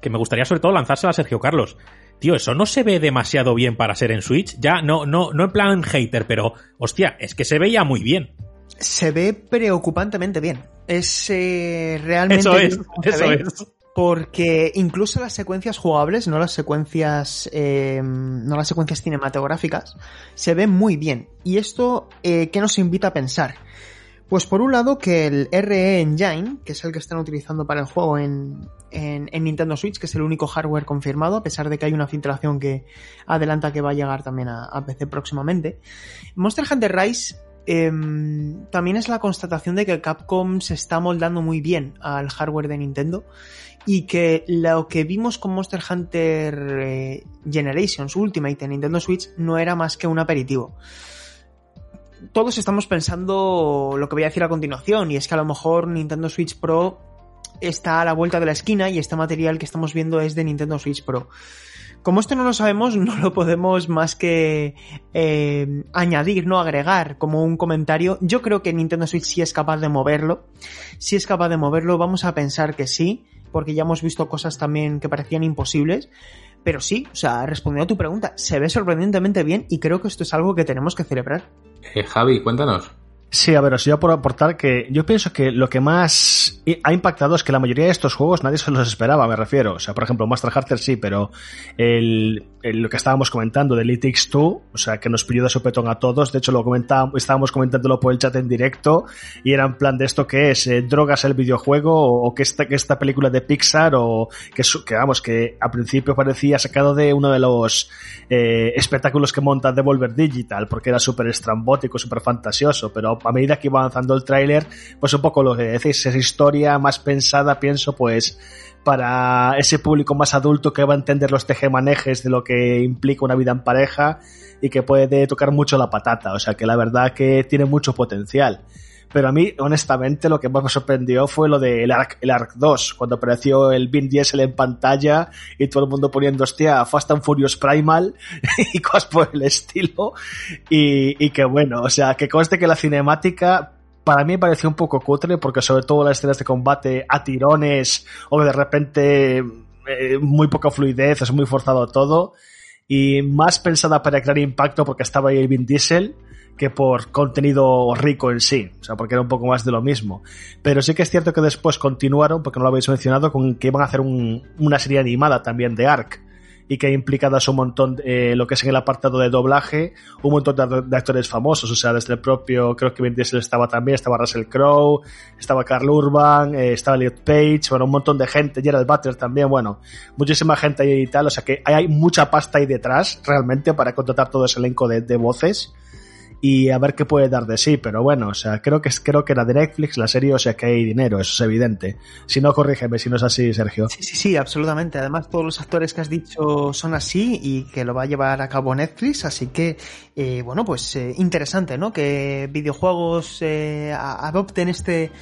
que me gustaría sobre todo lanzársela a Sergio Carlos. Tío, eso no se ve demasiado bien para ser en Switch. Ya, no, no, no en plan hater, pero, hostia, es que se veía muy bien. Se ve preocupantemente bien. Es eh, realmente. Eso es, eso es porque incluso las secuencias jugables, no las secuencias, eh, no las secuencias cinematográficas, se ven muy bien. Y esto, eh, ¿qué nos invita a pensar? Pues por un lado que el RE Engine, que es el que están utilizando para el juego en, en, en, Nintendo Switch, que es el único hardware confirmado, a pesar de que hay una filtración que adelanta que va a llegar también a, PC próximamente. Monster Hunter Rise eh, también es la constatación de que Capcom se está moldando muy bien al hardware de Nintendo y que lo que vimos con Monster Hunter eh, Generations Ultimate en Nintendo Switch no era más que un aperitivo. Todos estamos pensando lo que voy a decir a continuación y es que a lo mejor Nintendo Switch Pro está a la vuelta de la esquina y este material que estamos viendo es de Nintendo Switch Pro. Como esto no lo sabemos, <laughs> no lo podemos más que eh, añadir, no agregar como un comentario. Yo creo que Nintendo Switch sí es capaz de moverlo. Si es capaz de moverlo, vamos a pensar que sí, porque ya hemos visto cosas también que parecían imposibles. Pero sí, o sea, respondiendo a tu pregunta, se ve sorprendentemente bien y creo que esto es algo que tenemos que celebrar. Eh, Javi, cuéntanos. Sí, a ver, os iba por aportar que yo pienso que lo que más ha impactado es que la mayoría de estos juegos nadie se los esperaba, me refiero. O sea, por ejemplo, Master Hunter sí, pero el, lo que estábamos comentando de Elite X2, o sea, que nos pilló de sopetón a todos. De hecho, lo comentábamos, estábamos comentándolo por el chat en directo y era en plan de esto que es eh, drogas el videojuego o, o que, esta, que esta película de Pixar o que, que, vamos, que a principio parecía sacado de uno de los eh, espectáculos que monta Devolver Digital porque era súper estrambótico, súper fantasioso, pero a medida que iba avanzando el tráiler, pues un poco lo que decís, esa historia más pensada, pienso, pues para ese público más adulto que va a entender los tejemanejes de lo que implica una vida en pareja y que puede tocar mucho la patata, o sea que la verdad que tiene mucho potencial. Pero a mí, honestamente, lo que más me sorprendió fue lo del de Arc, el Arc 2, cuando apareció el Vin Diesel en pantalla y todo el mundo poniendo, hostia, Fast and Furious Primal <laughs> y cosas por el estilo. Y, y que bueno, o sea, que conste que la cinemática para mí pareció un poco cutre porque sobre todo las escenas de combate a tirones o de repente eh, muy poca fluidez, es muy forzado todo y más pensada para crear impacto porque estaba ahí el Vin Diesel que por contenido rico en sí, o sea, porque era un poco más de lo mismo. Pero sí que es cierto que después continuaron, porque no lo habéis mencionado, con que iban a hacer un, una serie animada también de Ark y que ha implicado un montón, eh, lo que es en el apartado de doblaje, un montón de, de, actores famosos, o sea, desde el propio, creo que Vin Diesel estaba también, estaba Russell Crowe, estaba Carl Urban, eh, estaba Elliot Page, bueno, un montón de gente, Gerald Butler también, bueno, muchísima gente ahí y tal, o sea que hay, hay mucha pasta ahí detrás, realmente, para contratar todo ese elenco de, de voces y a ver qué puede dar de sí, pero bueno, o sea, creo que creo que era de Netflix la serie, o sea que hay dinero, eso es evidente. Si no, corrígeme si no es así, Sergio. Sí, sí, sí, absolutamente. Además, todos los actores que has dicho son así y que lo va a llevar a cabo Netflix, así que, eh, bueno, pues eh, interesante, ¿no? Que videojuegos eh, adopten este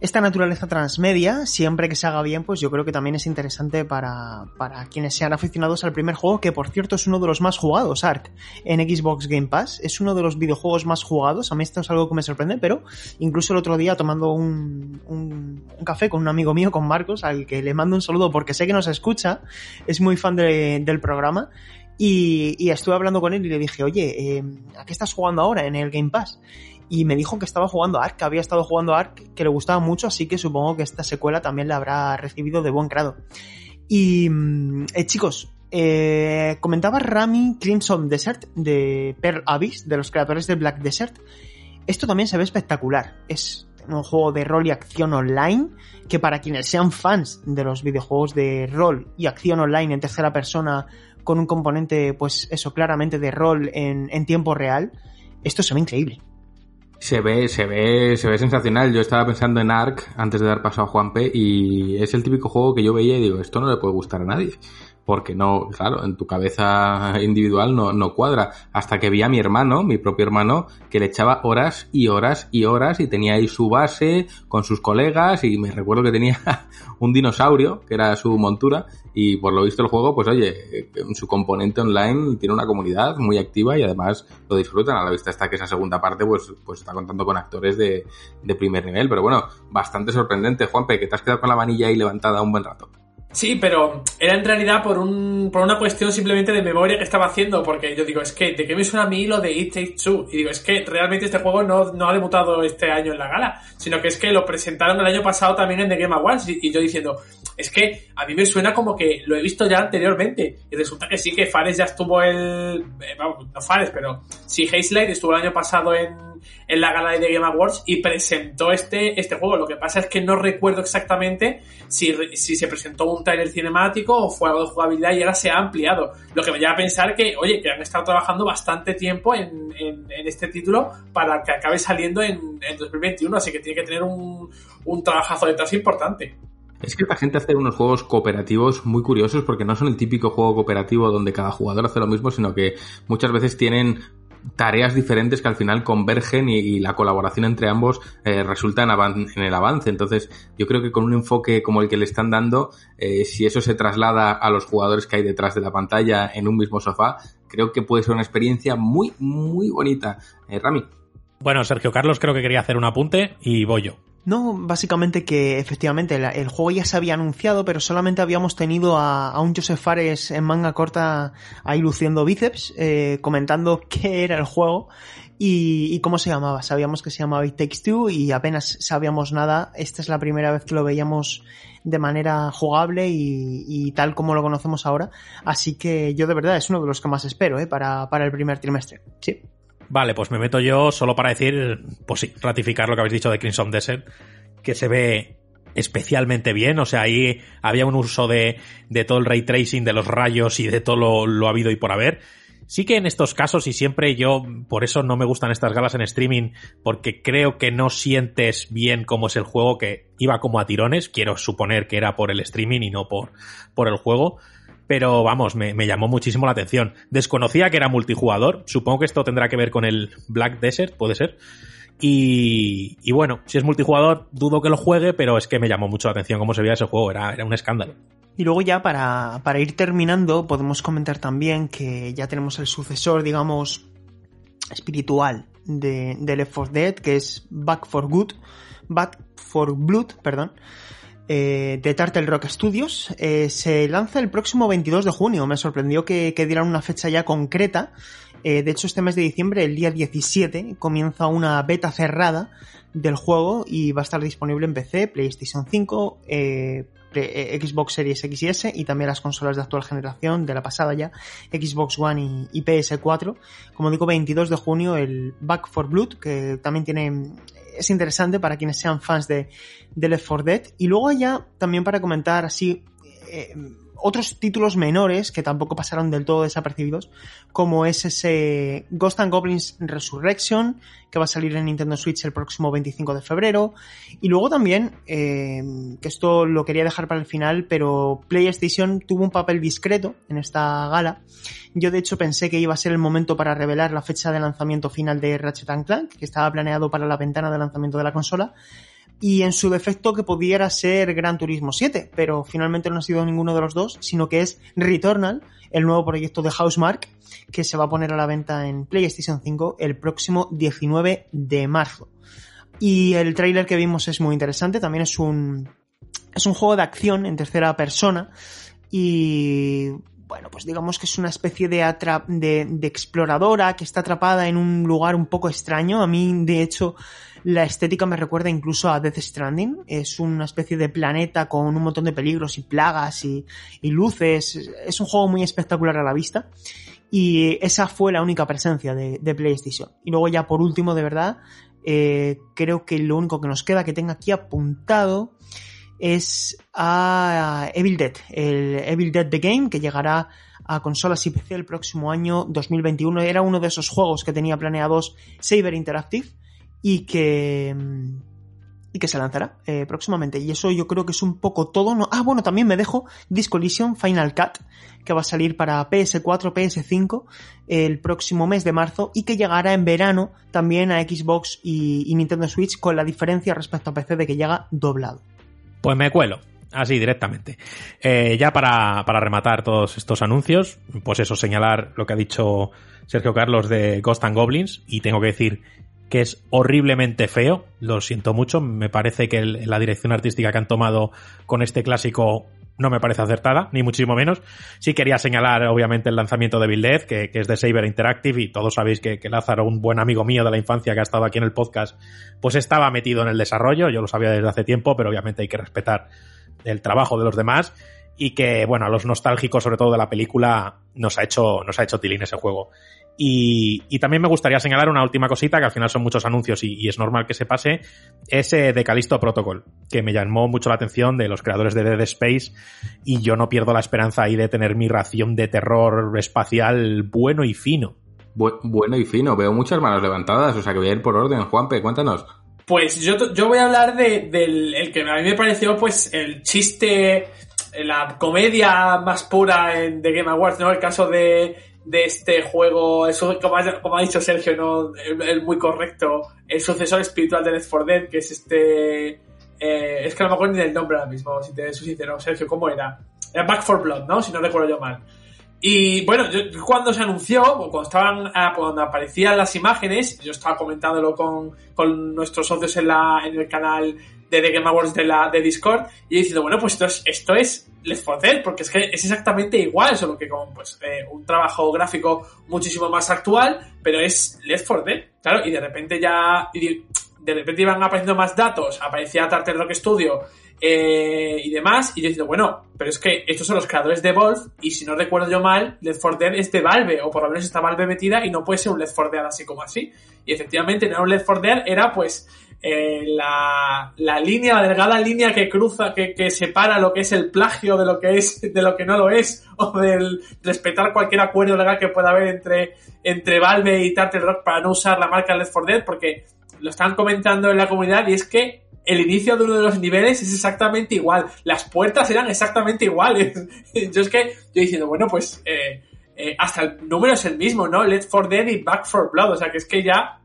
esta naturaleza transmedia, siempre que se haga bien, pues yo creo que también es interesante para, para quienes sean aficionados al primer juego, que por cierto es uno de los más jugados, Ark, en Xbox Game Pass. Es uno de los videojuegos más jugados. A mí esto es algo que me sorprende, pero incluso el otro día tomando un, un, café con un amigo mío, con Marcos, al que le mando un saludo porque sé que nos escucha, es muy fan de, del programa. Y, y, estuve hablando con él y le dije, oye, eh, ¿a qué estás jugando ahora en el Game Pass? Y me dijo que estaba jugando Ark, que había estado jugando Ark, que le gustaba mucho, así que supongo que esta secuela también la habrá recibido de buen grado. Y eh, chicos, eh, comentaba Rami Crimson Desert de Pearl Abyss, de los creadores de Black Desert. Esto también se ve espectacular. Es un juego de rol y acción online que para quienes sean fans de los videojuegos de rol y acción online en tercera persona con un componente, pues eso, claramente de rol en tiempo real, esto se ve increíble. Se ve, se ve, se ve sensacional. Yo estaba pensando en Ark antes de dar paso a Juanpe y es el típico juego que yo veía y digo, esto no le puede gustar a nadie. Porque no, claro, en tu cabeza individual no, no cuadra. Hasta que vi a mi hermano, mi propio hermano, que le echaba horas y horas y horas y tenía ahí su base con sus colegas y me recuerdo que tenía <laughs> un dinosaurio, que era su montura, y por lo visto el juego, pues oye, en su componente online tiene una comunidad muy activa y además lo disfrutan. A la vista está que esa segunda parte, pues, pues está contando con actores de, de primer nivel. Pero bueno, bastante sorprendente, Juanpe, que te has quedado con la manilla ahí levantada un buen rato. Sí, pero era en realidad por un por una cuestión simplemente de memoria que estaba haciendo, porque yo digo, es que, ¿de qué me suena a mí lo de It Takes Two? Y digo, es que realmente este juego no, no ha debutado este año en la gala, sino que es que lo presentaron el año pasado también en The Game Awards, y, y yo diciendo, es que a mí me suena como que lo he visto ya anteriormente, y resulta que sí, que Fares ya estuvo el... Eh, no Fares, pero sí, Hazelight estuvo el año pasado en, en la gala de Game Awards y presentó este, este juego. Lo que pasa es que no recuerdo exactamente si, si se presentó un trailer cinemático o fue algo de jugabilidad y ahora se ha ampliado. Lo que me lleva a pensar que, oye, que han estado trabajando bastante tiempo en, en, en este título para que acabe saliendo en, en, 2021, así que tiene que tener un, un trabajazo detrás importante. Es que la gente hace unos juegos cooperativos muy curiosos porque no son el típico juego cooperativo donde cada jugador hace lo mismo, sino que muchas veces tienen tareas diferentes que al final convergen y, la colaboración entre ambos eh, resulta en, en, el avance. Entonces, yo creo que con un enfoque como el que le están dando, eh, si eso se traslada a los jugadores que hay detrás de la pantalla en un mismo sofá, creo que puede ser una experiencia muy, muy bonita. Eh, Rami. Bueno, Sergio Carlos creo que quería hacer un apunte y voy yo. No, básicamente que efectivamente el, el, juego ya se había anunciado, pero solamente habíamos tenido a, un Joseph Fares en manga corta ahí luciendo bíceps, eh, comentando <laughs> qué era el juego y, cómo se llamaba. Sabíamos que se llamaba It Takes Two y apenas sabíamos nada. Esta es la primera vez que lo veíamos de manera jugable y, y tal como lo conocemos ahora. Así que yo de verdad es uno de los que más espero ¿eh? para, para el primer trimestre. Sí. Vale, pues me meto yo solo para decir, pues sí, ratificar lo que habéis dicho de Crimson Desert, que se ve especialmente bien, o sea, ahí había un uso de, de todo el ray tracing, de los rayos y de todo lo, lo habido y por haber. Sí que en estos casos, y siempre yo, por eso no me gustan estas galas en streaming, porque creo que no sientes bien cómo es el juego, que iba como a tirones, quiero suponer que era por el streaming y no por, por el juego pero vamos, me, me, llamó muchísimo la atención. Desconocía que era multijugador, supongo que esto tendrá que ver con el Black Desert, puede ser. Y, y bueno, si es multijugador, dudo que lo juegue, pero es que me llamó mucho la atención cómo se veía ese juego, era, era un escándalo. Y luego ya para, para ir terminando, podemos comentar también que ya tenemos el sucesor, digamos, espiritual de, de Left 4 Dead, que es Back for Good, Back for Blood, perdón, eh, de Turtle Rock Studios. Eh, se lanza el próximo 22 de junio. Me sorprendió que, que dieran una fecha ya concreta. Eh, de hecho, este mes de diciembre, el día 17, comienza una beta cerrada del juego y va a estar disponible en PC, PlayStation 5, eh, Xbox Series X y S y también las consolas de actual generación, de la pasada ya, Xbox One y, y PS4. Como digo, 22 de junio el Back for Blood, que también tiene es interesante para quienes sean fans de, de Left 4 Dead. Y luego ya también para comentar así eh, otros títulos menores que tampoco pasaron del todo desapercibidos, como es ese Ghost and Goblins Resurrection, que va a salir en Nintendo Switch el próximo 25 de febrero. Y luego también, eh, que esto lo quería dejar para el final, pero PlayStation tuvo un papel discreto en esta gala. Yo de hecho pensé que iba a ser el momento para revelar la fecha de lanzamiento final de Ratchet Clank, que estaba planeado para la ventana de lanzamiento de la consola y en su defecto que pudiera ser Gran Turismo 7, pero finalmente no ha sido ninguno de los dos, sino que es Returnal, el nuevo proyecto de Housemark, que se va a poner a la venta en PlayStation 5 el próximo 19 de marzo. Y el tráiler que vimos es muy interesante, también es un, es un juego de acción en tercera persona y bueno, pues digamos que es una especie de, de, de, exploradora que está atrapada en un lugar un poco extraño. A mí, de hecho, la estética me recuerda incluso a Death Stranding. Es una especie de planeta con un montón de peligros y plagas y, luces. Es un juego muy espectacular a la vista. Y esa fue la única presencia de, de PlayStation. Y luego ya por último, de verdad, eh, creo que lo único que nos queda que tenga aquí apuntado es a Evil Dead, el Evil Dead The Game, que llegará a consolas y PC el próximo año 2021. Era uno de esos juegos que tenía planeados Saber Interactive y que y que se lanzará eh, próximamente. Y eso yo creo que es un poco todo. No, ah, bueno, también me dejo Discollision Final Cut, que va a salir para PS4, PS5 el próximo mes de marzo y que llegará en verano también a Xbox y, y Nintendo Switch, con la diferencia respecto a PC de que llega doblado. Pues me cuelo. Así directamente. Eh, ya para, para, rematar todos estos anuncios, pues eso, señalar lo que ha dicho Sergio Carlos de Ghost and Goblins, y tengo que decir que es horriblemente feo, lo siento mucho, me parece que la dirección artística que han tomado con este clásico no me parece acertada, ni muchísimo menos. Sí quería señalar, obviamente, el lanzamiento de Bill que, es de Saber Interactive, y todos sabéis que, que, Lázaro, un buen amigo mío de la infancia que ha estado aquí en el podcast, pues estaba metido en el desarrollo, yo lo sabía desde hace tiempo, pero obviamente hay que respetar el trabajo de los demás y que, bueno, a los nostálgicos, sobre todo de la película, nos ha hecho, nos ha hecho tilín ese juego. Y, y, también me gustaría señalar una última cosita, que al final son muchos anuncios y, y es normal que se pase, ese de Callisto Protocol, que me llamó mucho la atención de los creadores de Dead Space y yo no pierdo la esperanza ahí de tener mi ración de terror espacial bueno y fino. Bu bueno y fino, veo muchas manos levantadas, o sea que voy a ir por orden. Juanpe, cuéntanos. Pues yo, yo voy a hablar de, del el que a mí me pareció pues el chiste, la comedia más pura en The Game Awards, ¿no? El caso de de este juego, eso, como, ha, dicho Sergio, ¿no? El, muy correcto, el sucesor espiritual de Left 4 Dead, que es este... Eh, es que no me acuerdo ni del nombre ahora mismo, si te soy sincero, Sergio, ¿cómo era? Era Back 4 Blood, ¿no? Si no recuerdo yo mal. Y bueno, cuando se anunció, cuando estaban, ah, cuando aparecían las imágenes, yo estaba comentándolo con, con nuestros socios en, la, en el canal de The Game Awards de, la, de Discord, y he diciendo, bueno, pues esto es, esto es Left 4 Dead, porque es que es exactamente igual, solo que con pues, eh, un trabajo gráfico muchísimo más actual, pero es Left 4 Dead, claro, y de repente ya, de repente iban apareciendo más datos, aparecía Tartar Rock Studio eh, y demás, y yo diciendo, bueno, pero es que estos son los creadores de Valve, y si no recuerdo yo mal, Left 4 Dead es de Valve, o por lo menos está Valve metida, y no puede ser un Left 4 Dead así como así. Y efectivamente, no era un Left 4 Dead, era pues eh, la, la, línea, la delgada línea que cruza, que, que, separa lo que es el plagio de lo que es, de lo que no lo es, <laughs> o del respetar cualquier acuerdo legal que pueda haber entre, entre Valve y Turtle Rock para no usar la marca Left 4 Dead, porque lo están comentando en la comunidad y es que el inicio de uno de los niveles es exactamente igual. Las puertas eran exactamente iguales. <laughs> yo es que, yo diciendo, bueno, pues, eh, eh, hasta el número es el mismo, ¿no? Left 4 Dead y Back 4 Blood. O sea, que es que ya,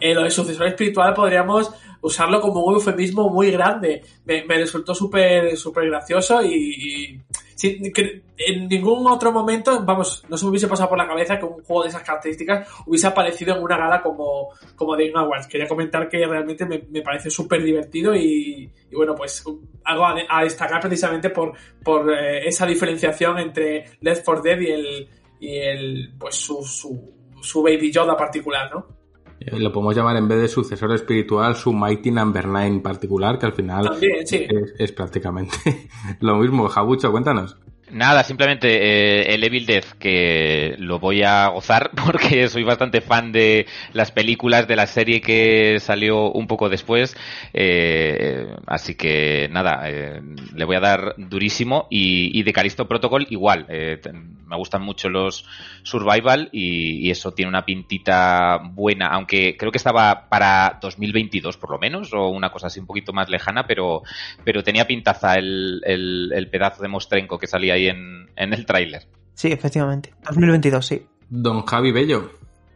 eh, lo de sucesor espiritual podríamos usarlo como un eufemismo muy grande. Me, resultó súper, súper gracioso y en ningún otro momento, vamos, no se me hubiese pasado por la cabeza que un juego de esas características hubiese aparecido en una gala como, como The Awards. Quería comentar que realmente me, me parece súper divertido y, bueno, pues algo a, a, destacar precisamente por, por eh, esa diferenciación entre Left 4 Dead y el, y el pues su, su, su Baby Yoda particular, ¿no? Lo podemos llamar en vez de sucesor espiritual su Mighty Number 9 en particular, que al final También, sí. es, es, prácticamente <laughs> lo mismo. Jabucho, cuéntanos. Nada, simplemente eh, el Evil Death, que lo voy a gozar <laughs> porque soy bastante fan de las películas de la serie que salió un poco después. Eh, así que nada, eh, le voy a dar durísimo. Y, de Calisto Protocol igual. Me gustan mucho los Survival y, y, eso tiene una pintita buena, aunque creo que estaba para 2022 por lo menos, o una cosa así un poquito más lejana, pero, pero tenía pintaza el, el, el pedazo de Mostrenco que salía ahí en, en el tráiler. Sí, efectivamente. 2022, sí. Don Javi Bello.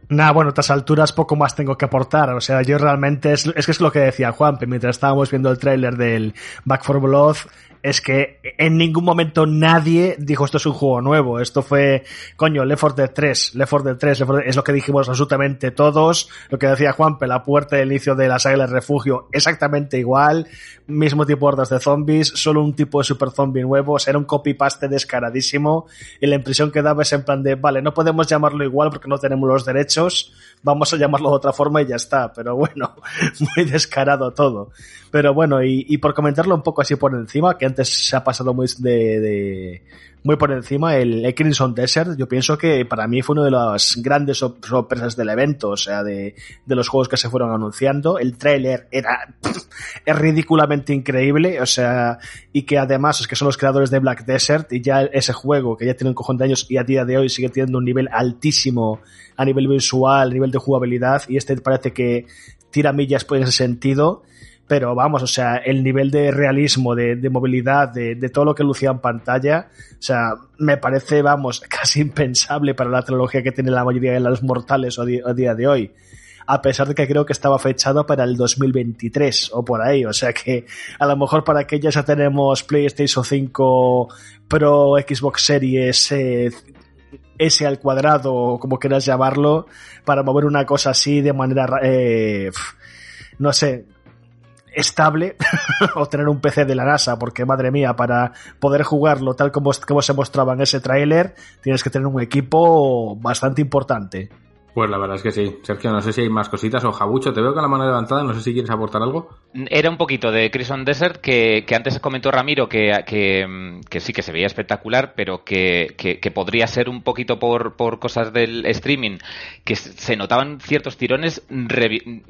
Nah, bueno, a estas alturas poco más tengo que aportar. O sea, yo realmente es, es que es lo que decía Juan, mientras estábamos viendo el tráiler del Back for Blood, es que en ningún momento nadie dijo esto es un juego nuevo. Esto fue, coño, Left 4 Dead 3, Left 4 Dead 3, Left 4 Dead, es lo que dijimos absolutamente todos. Lo que decía Juanpe, la puerta del inicio de la saga del refugio, exactamente igual. Mismo tipo de hordas de zombies, solo un tipo de super zombie nuevo. era un copy-paste descaradísimo. Y la impresión que daba es en plan de, vale, no podemos llamarlo igual porque no tenemos los derechos. Vamos a llamarlo de otra forma y ya está. Pero bueno, <laughs> muy descarado todo. Pero bueno, y, y por comentarlo un poco así por encima, que se ha pasado muy de, muy por encima el, Crimson Desert. Yo pienso que para mí fue una de las grandes sorpresas del evento, o sea, de, de los juegos que se fueron anunciando. El tráiler era <laughs> es ridículamente increíble, o sea, y que además es que son los creadores de Black Desert y ya ese juego que ya tiene un cojón de años y a día de hoy sigue teniendo un nivel altísimo a nivel visual, a nivel de jugabilidad y este parece que tira millas por ese sentido pero vamos, o sea, el nivel de realismo, de, movilidad, de, todo lo que lucía en pantalla, o sea, me parece, vamos, <laughs> casi impensable para la tecnología que tiene la mayoría de los mortales a día de hoy a pesar de que creo que estaba fechado para el 2023 o por ahí. O sea que a lo mejor para que ya tenemos PlayStation 5 Pro, Xbox Series eh, S al cuadrado o como quieras llamarlo, para mover una cosa así de manera, eh, no sé, estable <laughs> o tener un PC de la NASA, porque madre mía, para poder jugarlo tal como, como se mostraba en ese tráiler, tienes que tener un equipo bastante importante. Pues la verdad es que sí. Sergio, no sé si hay más cositas o Jabucho, te veo con la mano levantada, no sé si quieres aportar algo. Era un poquito de Crimson Desert que, antes comentó Ramiro que, que, sí que se veía espectacular, pero que, podría ser un poquito por, por cosas del streaming, que se notaban ciertos tirones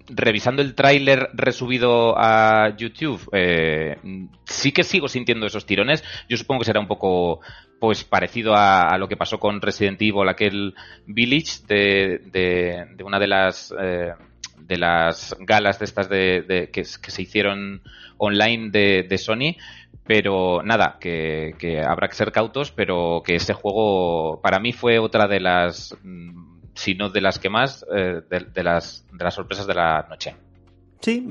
revisando el tráiler resubido a YouTube. Eh, sí que sigo sintiendo esos tirones. Yo supongo que será un poco pues parecido a, lo que pasó con Resident Evil, aquel Village de, de, una de las eh, de las galas de estas de, que, se hicieron online de, Sony pero nada, que, habrá que ser cautos, pero que ese juego para mí fue otra de las, mm, si no de las que más, eh, de las sorpresas de la noche. Sí,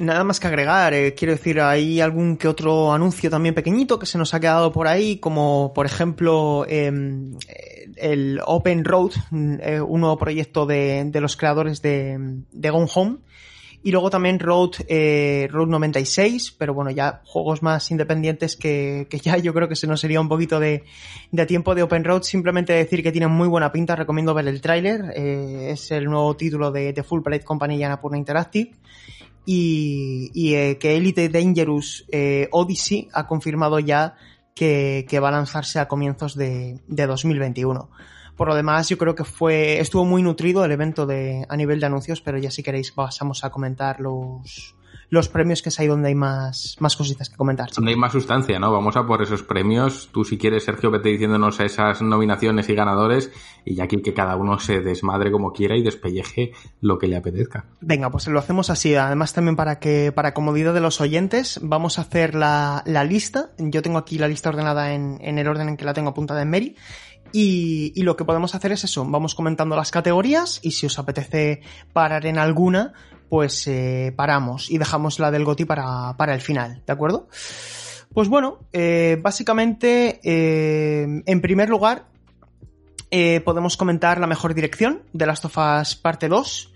nada más que agregar. Eh, quiero decir, hay algún que otro anuncio también pequeñito que se nos ha quedado por ahí, como por ejemplo em, el Open Road, eh, un nuevo proyecto de, de los creadores de, de Gone Home, y luego también Road, eh, Road 96, pero bueno, ya juegos más independientes que, que ya yo creo que se nos sería un poquito de, de tiempo de Open Road. Simplemente decir que tienen muy buena pinta, recomiendo ver el tráiler. Eh, es el nuevo título de, Full Plate Company y Annapurna Interactive. Y, y eh, que Elite Dangerous Odyssey ha confirmado ya que, que, va a lanzarse a comienzos de, de 2021. Por lo demás, yo creo que fue, estuvo muy nutrido el evento de, a nivel de anuncios, pero ya si queréis pasamos a comentar los, los premios que es ahí donde hay más, más cositas que comentar. Donde hay más sustancia, ¿no? Vamos a por esos premios. Tú si quieres, Sergio, vete diciéndonos esas nominaciones y ganadores y ya aquí que cada uno se desmadre como quiera y despelleje lo que le apetezca. Venga, pues lo hacemos así. Además también para que, para comodidad de los oyentes, vamos a hacer la, la lista. Yo tengo aquí la lista ordenada en, en el orden en que la tengo apuntada en Mary y, lo que podemos hacer es eso, vamos comentando las categorías y si os apetece parar en alguna, pues eh, paramos y dejamos la del GOTI para, para el final, ¿de acuerdo? Pues bueno, eh, básicamente, eh, en primer lugar, podemos comentar la mejor dirección de Last of Us Parte 2.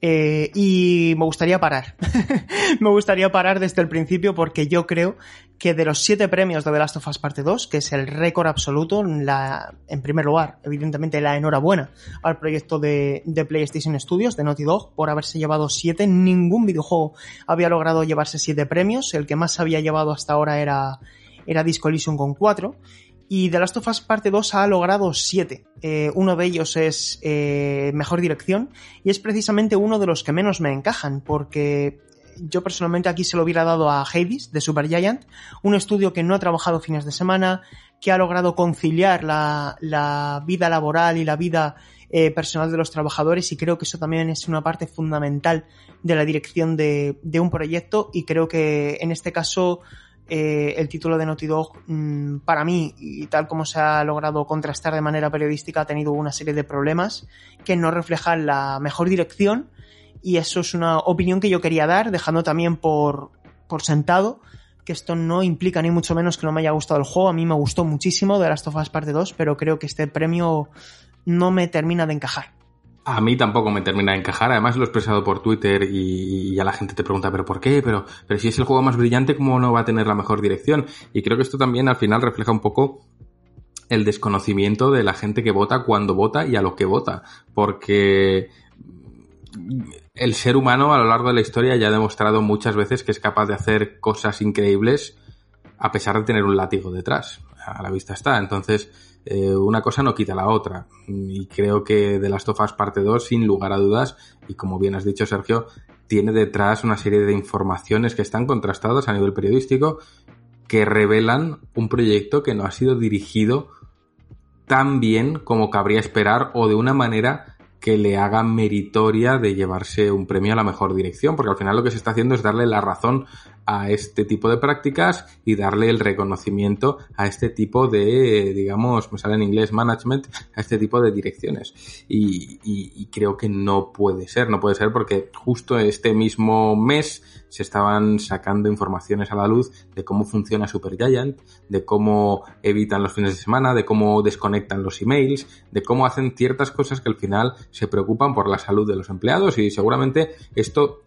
Y me gustaría parar. <laughs> me gustaría parar desde el principio porque yo creo que de los siete premios de The Last of Us Parte 2, que es el récord absoluto, la, en primer lugar, evidentemente la enhorabuena al proyecto de, de, PlayStation Studios, de Naughty Dog, por haberse llevado siete. Ningún videojuego había logrado llevarse siete premios. El que más había llevado hasta ahora era, era Disco Elysium con cuatro. Y The Last of Us Parte 2 ha logrado siete. Eh, uno de ellos es eh, Mejor Dirección y es precisamente uno de los que menos me encajan porque yo personalmente aquí se lo hubiera dado a Hades de Supergiant, un estudio que no ha trabajado fines de semana, que ha logrado conciliar la, vida laboral y la vida eh, personal de los trabajadores y creo que eso también es una parte fundamental de la dirección de, un proyecto y creo que en este caso eh, el título de Naughty Dog, mm, para mí, y tal como se ha logrado contrastar de manera periodística, ha tenido una serie de problemas que no reflejan la mejor dirección. Y eso es una opinión que yo quería dar, dejando también por, por sentado que esto no implica ni mucho menos que no me haya gustado el juego. A mí me gustó muchísimo de Last of Us Parte 2, pero creo que este premio no me termina de encajar. A mí tampoco me termina de encajar. Además lo he expresado por Twitter y ya la gente te pregunta, ¿pero por qué? Pero, pero si es el juego más brillante, ¿cómo no va a tener la mejor dirección? Y creo que esto también al final refleja un poco el desconocimiento de la gente que vota, cuando vota y a lo que vota. Porque el ser humano a lo largo de la historia ya ha demostrado muchas veces que es capaz de hacer cosas increíbles a pesar de tener un látigo detrás. A la vista está. Entonces, eh, una cosa no quita la otra. Y creo que The Last of Us Parte 2, sin lugar a dudas, y como bien has dicho, Sergio, tiene detrás una serie de informaciones que están contrastadas a nivel periodístico que revelan un proyecto que no ha sido dirigido tan bien como cabría esperar o de una manera que le haga meritoria de llevarse un premio a la mejor dirección, porque al final lo que se está haciendo es darle la razón a este tipo de prácticas y darle el reconocimiento a este tipo de, digamos, me sale en inglés management, a este tipo de direcciones. Y, y, creo que no puede ser, no puede ser porque justo este mismo mes se estaban sacando informaciones a la luz de cómo funciona Supergiant, de cómo evitan los fines de semana, de cómo desconectan los emails, de cómo hacen ciertas cosas que al final se preocupan por la salud de los empleados y seguramente esto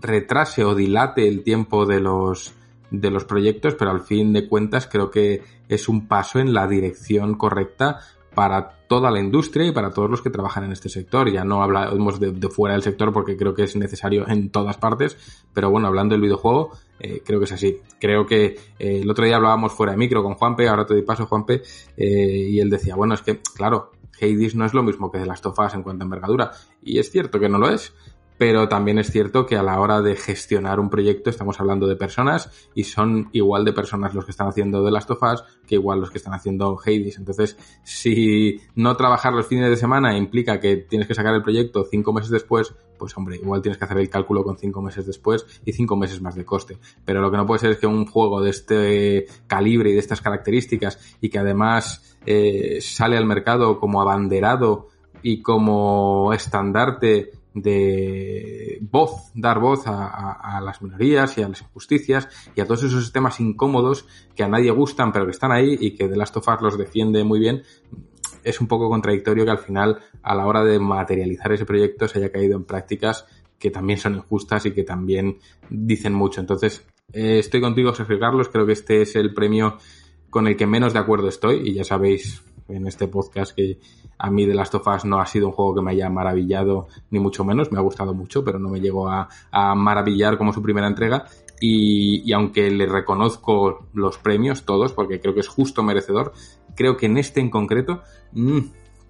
retrase o dilate el tiempo de los de los proyectos, pero al fin de cuentas creo que es un paso en la dirección correcta para toda la industria y para todos los que trabajan en este sector. Ya no hablamos de, fuera del sector porque creo que es necesario en todas partes, pero bueno, hablando del videojuego, eh, creo que es así. Creo que eh, el otro día hablábamos fuera de micro con Juanpe, ahora te doy paso Juanpe, eh, y él decía, bueno, es que, claro, Hades no es lo mismo que de las tofas en cuanto a envergadura, y es cierto que no lo es, pero también es cierto que a la hora de gestionar un proyecto estamos hablando de personas y son igual de personas los que están haciendo de las tofas que igual los que están haciendo Hades. Entonces, si no trabajar los fines de semana implica que tienes que sacar el proyecto cinco meses después, pues hombre, igual tienes que hacer el cálculo con cinco meses después y cinco meses más de coste. Pero lo que no puede ser es que un juego de este calibre y de estas características y que además eh, sale al mercado como abanderado y como estandarte de voz, dar voz a, las minorías y a las injusticias y a todos esos temas incómodos que a nadie gustan pero que están ahí y que The Last of Us los defiende muy bien, es un poco contradictorio que al final a la hora de materializar ese proyecto se haya caído en prácticas que también son injustas y que también dicen mucho. Entonces, eh, estoy contigo, Sergio Carlos, creo que este es el premio con el que menos de acuerdo estoy y ya sabéis en este podcast que a mí The Last of no ha sido un juego que me haya maravillado, ni mucho menos, me ha gustado mucho, pero no me llegó a, maravillar como su primera entrega. Y, aunque le reconozco los premios, todos, porque creo que es justo merecedor, creo que en este en concreto mm,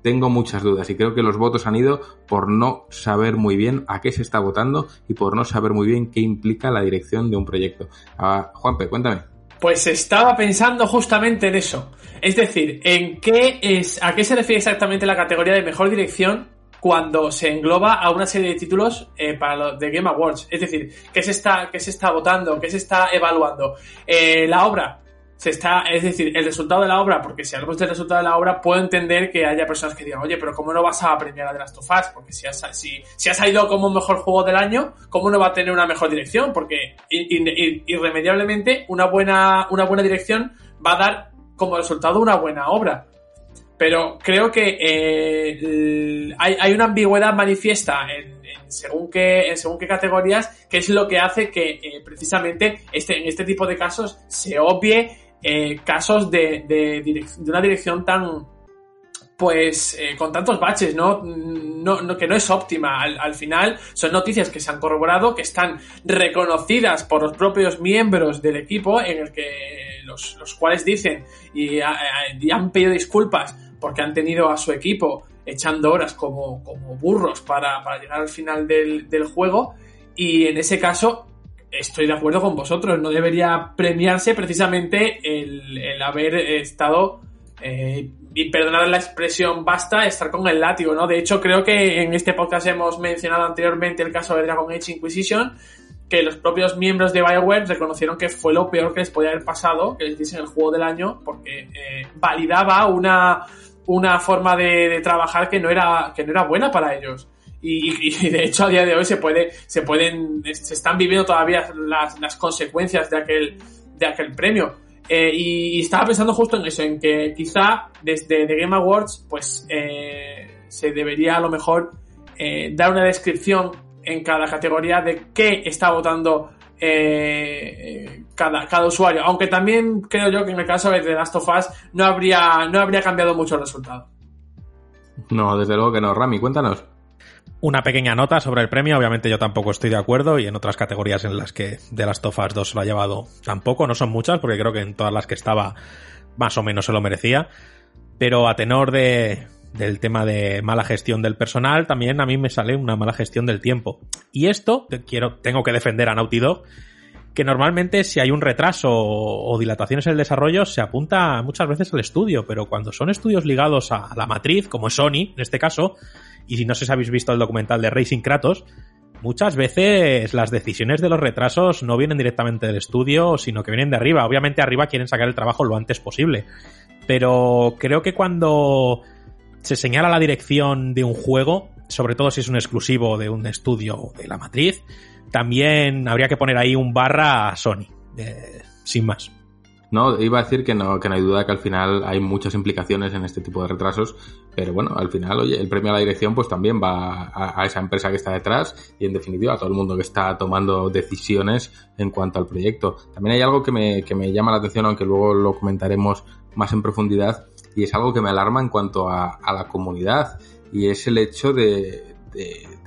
tengo muchas dudas y creo que los votos han ido por no saber muy bien a qué se está votando y por no saber muy bien qué implica la dirección de un proyecto. Ah, Juanpe, cuéntame. Pues estaba pensando justamente en eso. Es decir, en qué es, a qué se refiere exactamente la categoría de mejor dirección cuando se engloba a una serie de títulos eh, para los de Game Awards. Es decir, ¿qué se está, qué se está votando? ¿Qué se está evaluando? Eh, la obra, se está, es decir, el resultado de la obra, porque si hablamos del resultado de la obra, puedo entender que haya personas que digan, oye, pero ¿cómo no vas a premiar a The Last of Us? Porque si, si, si ha salido como mejor juego del año, ¿cómo no va a tener una mejor dirección? Porque irremediablemente una buena, una buena dirección va a dar como resultado una buena obra. Pero creo que eh, hay, hay, una ambigüedad manifiesta en, según qué, según qué categorías, que es lo que hace que eh, precisamente este, en este tipo de casos se obvie eh, casos de, de, una dirección tan, pues con tantos baches, ¿no? No, que no es óptima. Al, final son noticias que se han corroborado, que están reconocidas por los propios miembros del equipo, en el que los, cuales dicen y, han pedido disculpas porque han tenido a su equipo echando horas como, como burros para, para, llegar al final del, del juego. Y en ese caso, estoy de acuerdo con vosotros, no debería premiarse precisamente el, haber estado, eh, y perdonad la expresión, basta estar con el látigo, ¿no? De hecho, creo que en este podcast hemos mencionado anteriormente el caso de Dragon Age Inquisition que los propios miembros de Bioware reconocieron que fue lo peor que les podía haber pasado, que les hiciesen el juego del año, porque eh, validaba una, una forma de, trabajar que no era, que no era buena para ellos. Y, de hecho a día de hoy se puede, se pueden, se están viviendo todavía las, las consecuencias de aquel, de aquel premio. Eh, y, estaba pensando justo en eso, en que quizá desde The Game Awards, pues eh, se debería a lo mejor eh, dar una descripción en cada categoría de qué está votando cada, cada usuario. Aunque también creo yo que en el caso de The Last of Us no habría, no habría cambiado mucho el resultado. No, desde luego que no. Rami, cuéntanos. Una pequeña nota sobre el premio, obviamente yo tampoco estoy de acuerdo y en otras categorías en las que de las Tofas 2 lo ha llevado tampoco, no son muchas porque creo que en todas las que estaba más o menos se lo merecía, pero a tenor de, del tema de mala gestión del personal, también a mí me sale una mala gestión del tiempo. Y esto, quiero, tengo que defender a Naughty Dog, que normalmente si hay un retraso o dilataciones en el desarrollo se apunta muchas veces al estudio, pero cuando son estudios ligados a la matriz, como es Sony en este caso, y si no sé si habéis visto el documental de Racing Kratos, muchas veces las decisiones de los retrasos no vienen directamente del estudio, sino que vienen de arriba. Obviamente arriba quieren sacar el trabajo lo antes posible. Pero creo que cuando se señala la dirección de un juego, sobre todo si es un exclusivo de un estudio de la matriz, también habría que poner ahí un barra a Sony. Sin más. No, iba a decir que no, que no hay duda que al final hay muchas implicaciones en este tipo de retrasos, pero bueno, al final, oye, el premio a la dirección pues también va a, esa empresa que está detrás y en definitiva a todo el mundo que está tomando decisiones en cuanto al proyecto. También hay algo que me, que me llama la atención, aunque luego lo comentaremos más en profundidad, y es algo que me alarma en cuanto a, la comunidad, y es el hecho de,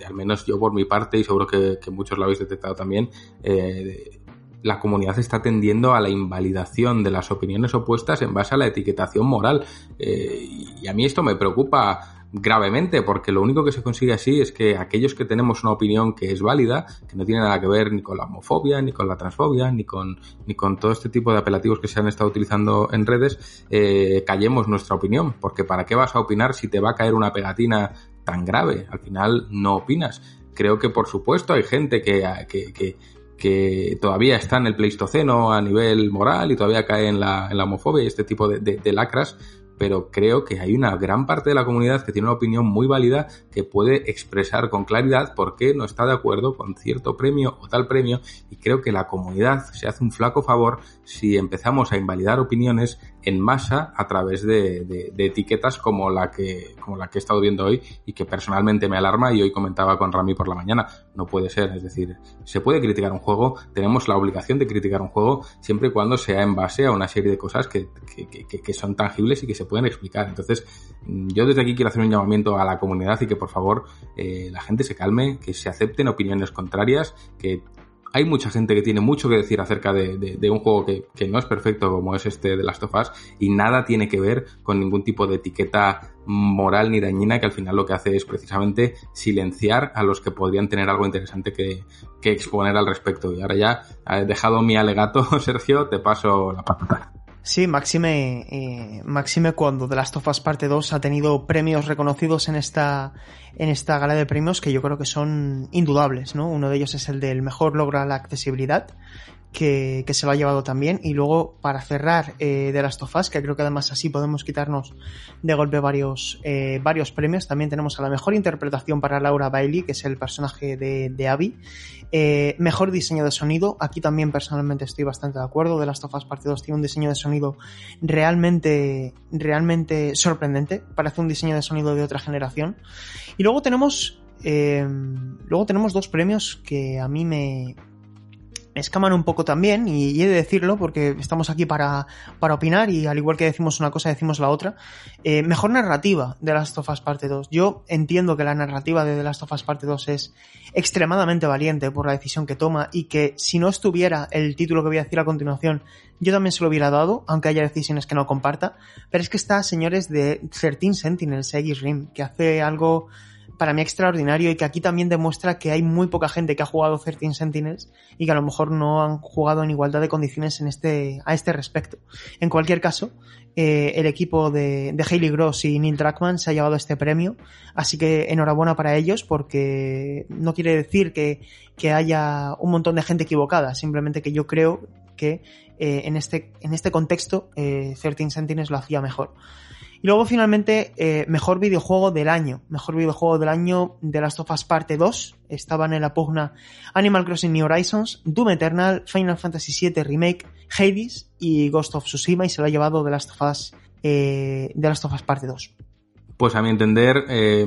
al menos yo por mi parte, y seguro que, muchos lo habéis detectado también, eh, la comunidad está tendiendo a la invalidación de las opiniones opuestas en base a la etiquetación moral. Eh, y a mí esto me preocupa gravemente, porque lo único que se consigue así es que aquellos que tenemos una opinión que es válida, que no tiene nada que ver ni con la homofobia, ni con la transfobia, ni con, ni con todo este tipo de apelativos que se han estado utilizando en redes, eh, callemos nuestra opinión, porque ¿para qué vas a opinar si te va a caer una pegatina tan grave? Al final no opinas. Creo que por supuesto hay gente que, que que todavía está en el pleistoceno a nivel moral y todavía cae en la, en la homofobia y este tipo de lacras, pero creo que hay una gran parte de la comunidad que tiene una opinión muy válida que puede expresar con claridad por qué no está de acuerdo con cierto premio o tal premio y creo que la comunidad se hace un flaco favor si empezamos a invalidar opiniones en masa a través de, etiquetas como la que como la que he estado viendo hoy y que personalmente me alarma y hoy comentaba con Rami por la mañana no puede ser es decir se puede criticar un juego tenemos la obligación de criticar un juego siempre y cuando sea en base a una serie de cosas que, que son tangibles y que se pueden explicar. Entonces, mm, yo desde aquí quiero hacer un llamamiento a la comunidad y que por favor eh, la gente se calme, que se acepten opiniones contrarias, que hay mucha gente que tiene mucho que decir acerca de, un juego que, no es perfecto como es este de Last of Us y nada tiene que ver con ningún tipo de etiqueta moral ni dañina que al final lo que hace es precisamente silenciar a los que podrían tener algo interesante que, exponer al respecto. Y ahora ya he dejado mi alegato, <laughs> Sergio, te paso la palabra. Sí, Máxime, eh, cuando The Last of Us Parte 2 ha tenido premios reconocidos en esta, en esta gala de premios que yo creo que son indudables, ¿no? Uno de ellos es el del mejor logra la accesibilidad, que, se lo ha llevado también. Y luego, para cerrar eh, de las tofas, que creo que además así podemos quitarnos de golpe varios, eh, varios premios, también tenemos a la mejor interpretación para Laura Bailey, que es el personaje de, de Abby. Eh, mejor diseño de sonido, aquí también personalmente estoy bastante de acuerdo. De las tofas parte 2 tiene un diseño de sonido realmente, realmente sorprendente. Parece un diseño de sonido de otra generación. Y luego tenemos luego tenemos dos premios que a mí me, escaman un poco también, y, he de decirlo porque estamos aquí para, para, opinar y al igual que decimos una cosa, decimos la otra. Eh, mejor narrativa de Last of Us Parte 2. Yo entiendo que la narrativa de The Last of Us Parte 2 es extremadamente valiente por la decisión que toma y que si no estuviera el título que voy a decir a continuación, yo también se lo hubiera dado, aunque haya decisiones que no comparta. Pero es que está, señores, de 13 Sentinels, X Rim, que hace algo para mí extraordinario y que aquí también demuestra que hay muy poca gente que ha jugado 13 Sentinels y que a lo mejor no han jugado en igualdad de condiciones en este, a este respecto. En cualquier caso, eh, el equipo de, de Haley Gross y Neil Druckmann se ha llevado este premio, así que enhorabuena para ellos porque no quiere decir que, que haya un montón de gente equivocada, simplemente que yo creo que eh, en, este, en este contexto eh, 13 Sentinels lo hacía mejor. Y luego finalmente, eh, mejor videojuego del año. Mejor videojuego del año de Last of Us Parte 2. Estaban en la pugna Animal Crossing New Horizons, Doom Eternal, Final Fantasy VII Remake, Hades y Ghost of Tsushima y se lo ha llevado de Last of Us, eh, de Last of Us Parte 2. Pues a mi entender, eh,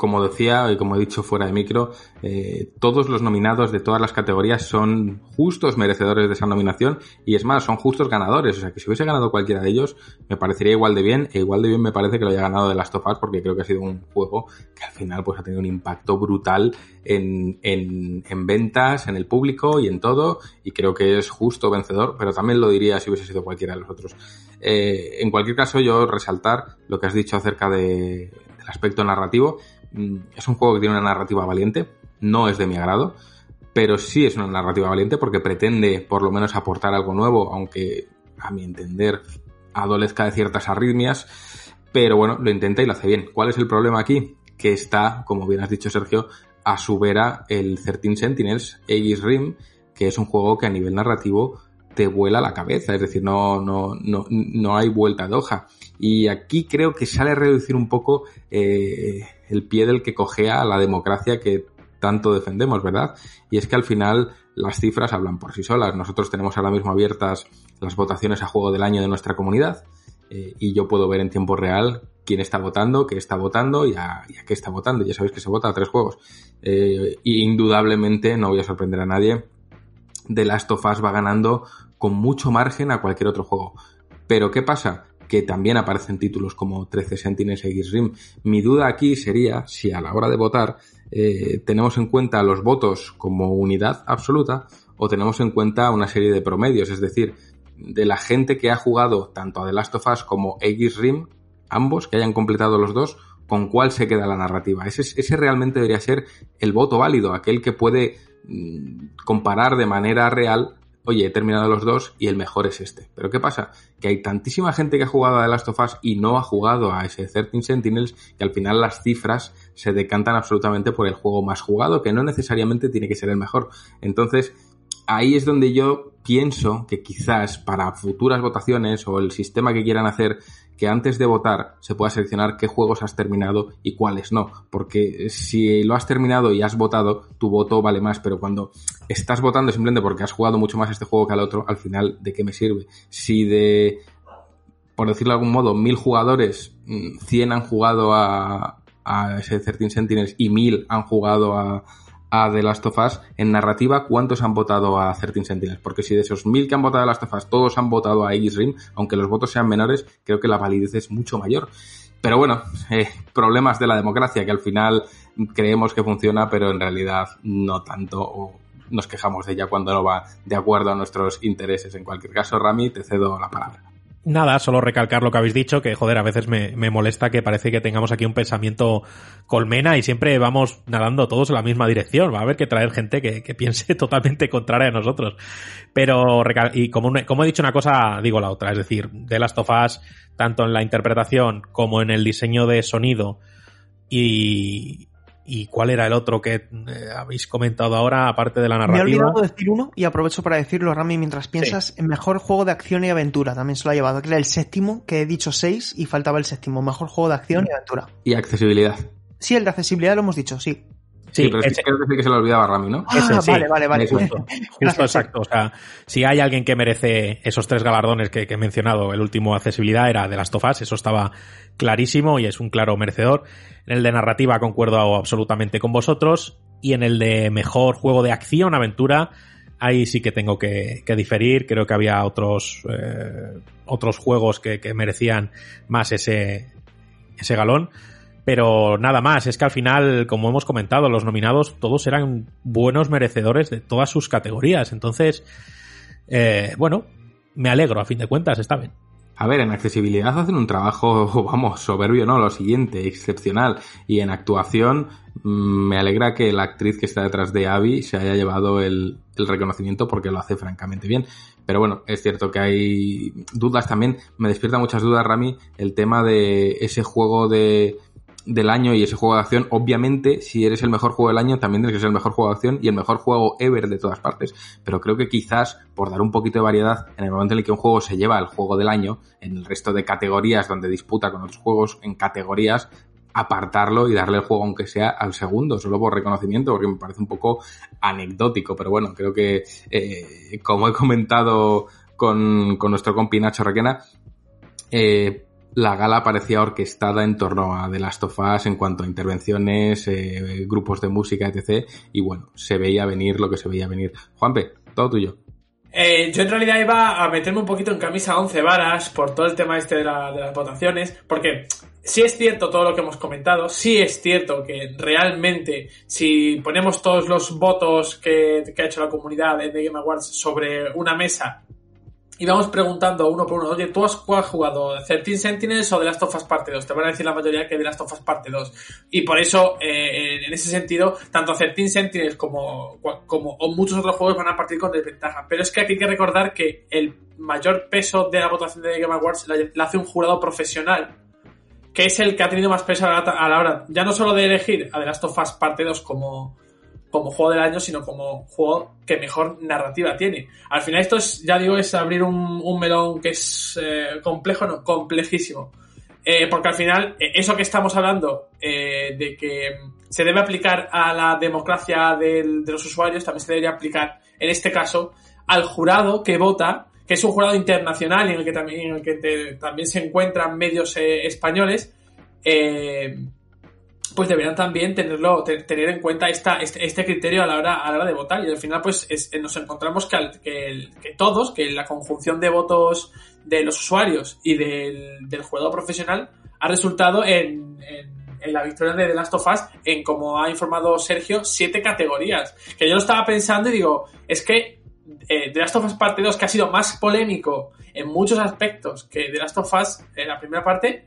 como decía y como he dicho fuera de micro, eh, todos los nominados de todas las categorías son justos merecedores de esa nominación y es más, son justos ganadores. O sea que si hubiese ganado cualquiera de ellos, me parecería igual de bien e igual de bien me parece que lo haya ganado de Last of Us porque creo que ha sido un juego que al final pues ha tenido un impacto brutal en, en, en ventas, en el público y en todo y creo que es justo vencedor, pero también lo diría si hubiese sido cualquiera de los otros. Eh, en cualquier caso, yo resaltar lo que has dicho acerca de, del aspecto narrativo. Mm, Es un juego que tiene una narrativa valiente, no es de mi agrado, pero sí es una narrativa valiente porque pretende por lo menos aportar algo nuevo, aunque a mi entender adolezca de ciertas arritmias, pero bueno, lo intenta y lo hace bien. ¿Cuál es el problema aquí? Que está, como bien has dicho Sergio, a su vera el 13 Sentinels Aegis Rim, que es un juego que a nivel narrativo te vuela la cabeza, es decir, no, no, no, no hay vuelta de hoja. Y aquí creo que sale a reducir un poco eh, el pie del que cojea a la democracia que tanto defendemos, ¿verdad? Y es que al final las cifras hablan por sí solas. Nosotros tenemos ahora mismo abiertas las votaciones a juego del año de nuestra comunidad eh, y yo puedo ver en tiempo real quién está votando, qué está votando y a, y a qué está votando. Ya sabéis que se vota a tres juegos. Eh, y indudablemente, no voy a sorprender a nadie, The Last of Us va ganando con mucho margen a cualquier otro juego. Pero ¿qué pasa? Que también aparecen títulos como 13 Sentinels X Rim. Mi duda aquí sería si a la hora de votar eh, tenemos en cuenta los votos como unidad absoluta o tenemos en cuenta una serie de promedios, es decir, de la gente que ha jugado tanto a The Last of Us como X Rim, ambos, que hayan completado los dos, con cuál se queda la narrativa. Ese, ese realmente debería ser el voto válido, aquel que puede mm, comparar de manera real, oye, he terminado los dos y el mejor es este. Pero ¿qué pasa? Que hay tantísima gente que ha jugado a The Last of Us y no ha jugado a ese 13 Sentinels que al final las cifras se decantan absolutamente por el juego más jugado, que no necesariamente tiene que ser el mejor. Entonces, ahí es donde yo pienso que quizás para futuras votaciones o el sistema que quieran hacer, que antes de votar se pueda seleccionar qué juegos has terminado y cuáles no. Porque si lo has terminado y has votado, tu voto vale más. Pero cuando estás votando simplemente porque has jugado mucho más este juego que al otro, al final, ¿de qué me sirve? Si de, por decirlo de algún modo, mil jugadores, 100 han jugado a, a ese 13 Sentinels y mil han jugado a, a The Last of Us, en narrativa, ¿cuántos han votado a 13 Sentinels? Porque si de esos mil que han votado a The Last of Us, todos han votado a Aegis Rim, aunque los votos sean menores, creo que la validez es mucho mayor. Pero bueno, eh, problemas de la democracia, que al final creemos que funciona, pero en realidad no tanto, o nos quejamos de ella cuando no va de acuerdo a nuestros intereses. En cualquier caso, Rami, te cedo la palabra. Nada, solo recalcar lo que habéis dicho, que joder, a veces me, me, molesta que parece que tengamos aquí un pensamiento colmena y siempre vamos nadando todos en la misma dirección. Va a haber que traer gente que, que piense <laughs> totalmente contraria a nosotros. Pero, y como, como he dicho una cosa, digo la otra. Es decir, de las tofas, tanto en la interpretación como en el diseño de sonido y, ¿Y cuál era el otro que eh, habéis comentado ahora, aparte de la narrativa? Me he olvidado decir uno y aprovecho para decirlo, Rami, mientras piensas. Sí. El mejor juego de acción y aventura también se lo ha llevado, que era el séptimo, que he dicho seis y faltaba el séptimo. Mejor juego de acción y aventura. Y accesibilidad. Sí, el de accesibilidad lo hemos dicho, sí. Sí, sí, pero ese... creo que, que se lo olvidaba a Rami, ¿no? Ah, ese, sí. vale, vale, vale. Justo, justo <laughs> exacto. O sea, si hay alguien que merece esos tres galardones que, que, he mencionado, el último accesibilidad era de las tofas, eso estaba clarísimo y es un claro merecedor. En el de narrativa concuerdo absolutamente con vosotros. Y en el de mejor juego de acción, aventura, ahí sí que tengo que, diferir. Creo que había otros, eh, otros juegos que, que merecían más ese, ese galón pero nada más, es que al final, como hemos comentado, los nominados todos eran buenos merecedores de todas sus categorías. Entonces, eh, bueno, me alegro, a fin de cuentas, está bien. A ver, en accesibilidad hacen un trabajo, <laughs> vamos, soberbio, ¿no? Lo siguiente, excepcional. Y en actuación, mm, me alegra que la actriz que está detrás de Abby se haya llevado el, el reconocimiento porque lo hace francamente bien. Pero bueno, es cierto que hay dudas también. Me despierta muchas dudas, Rami, el tema de ese juego de del año y ese juego de acción, obviamente, si eres el mejor juego del año, también tienes que ser el mejor juego de acción y el mejor juego ever de todas partes. Pero creo que quizás, por dar un poquito de variedad, en el momento en el que un juego se lleva el juego del año, en el resto de categorías donde disputa con otros juegos en categorías, apartarlo y darle el juego aunque sea al segundo, solo por reconocimiento, porque me parece un poco anecdótico, pero bueno, creo que eh, como he comentado con, con nuestro compi Nacho Requena, eh, la gala parecía orquestada en torno a The Last of Us en cuanto a intervenciones, eh, grupos de música, etc. Y bueno, se veía venir lo que se veía venir. Juanpe, todo tuyo. Eh, yo en realidad iba a meterme un poquito en camisa 11 varas por todo el tema este de, la- de las votaciones, porque sí es cierto todo lo que hemos comentado, sí es cierto que realmente si ponemos todos los votos que, que ha hecho la comunidad de Game Awards sobre una mesa y vamos preguntando uno por uno, oye, ¿tú has, jugado? ¿13 Sentinels o The Last of Us Parte 2? Te van a decir la mayoría que The Last of Us Parte 2. Y por eso, eh, en ese sentido, tanto 13 Sentinels como, como o muchos otros juegos van a partir con desventaja. Pero es que aquí hay que recordar que el mayor peso de la votación de Game Awards la hace un jurado profesional, que es el que ha tenido más peso a la, a la hora, ya no solo de elegir a The Last of Us Parte 2 como, como juego del año, sino como juego que mejor narrativa tiene. Al final esto es, ya digo, es abrir un, melón que es eh, complejo, no, complejísimo. Eh, porque al final, eh, eso que estamos hablando eh, de que se debe aplicar a la democracia de los usuarios, también se debería aplicar, en este caso, al jurado que vota, que es un jurado internacional en el que también, en el que también se encuentran medios eh, españoles. eh, pues deberán también tenerlo, te- tener en cuenta esta, este, este criterio a la hora, a la hora de votar. Y al final, pues es- nos encontramos que, que, todos, que la conjunción de votos de los usuarios y del, del jugador profesional ha resultado en, en- en la victoria de The Last of Us en, como ha informado Sergio, siete categorías. Que yo lo estaba pensando y digo, es que eh, The Last of Us Parte 2, que ha sido más polémico en muchos aspectos que The Last of Us en la primera parte,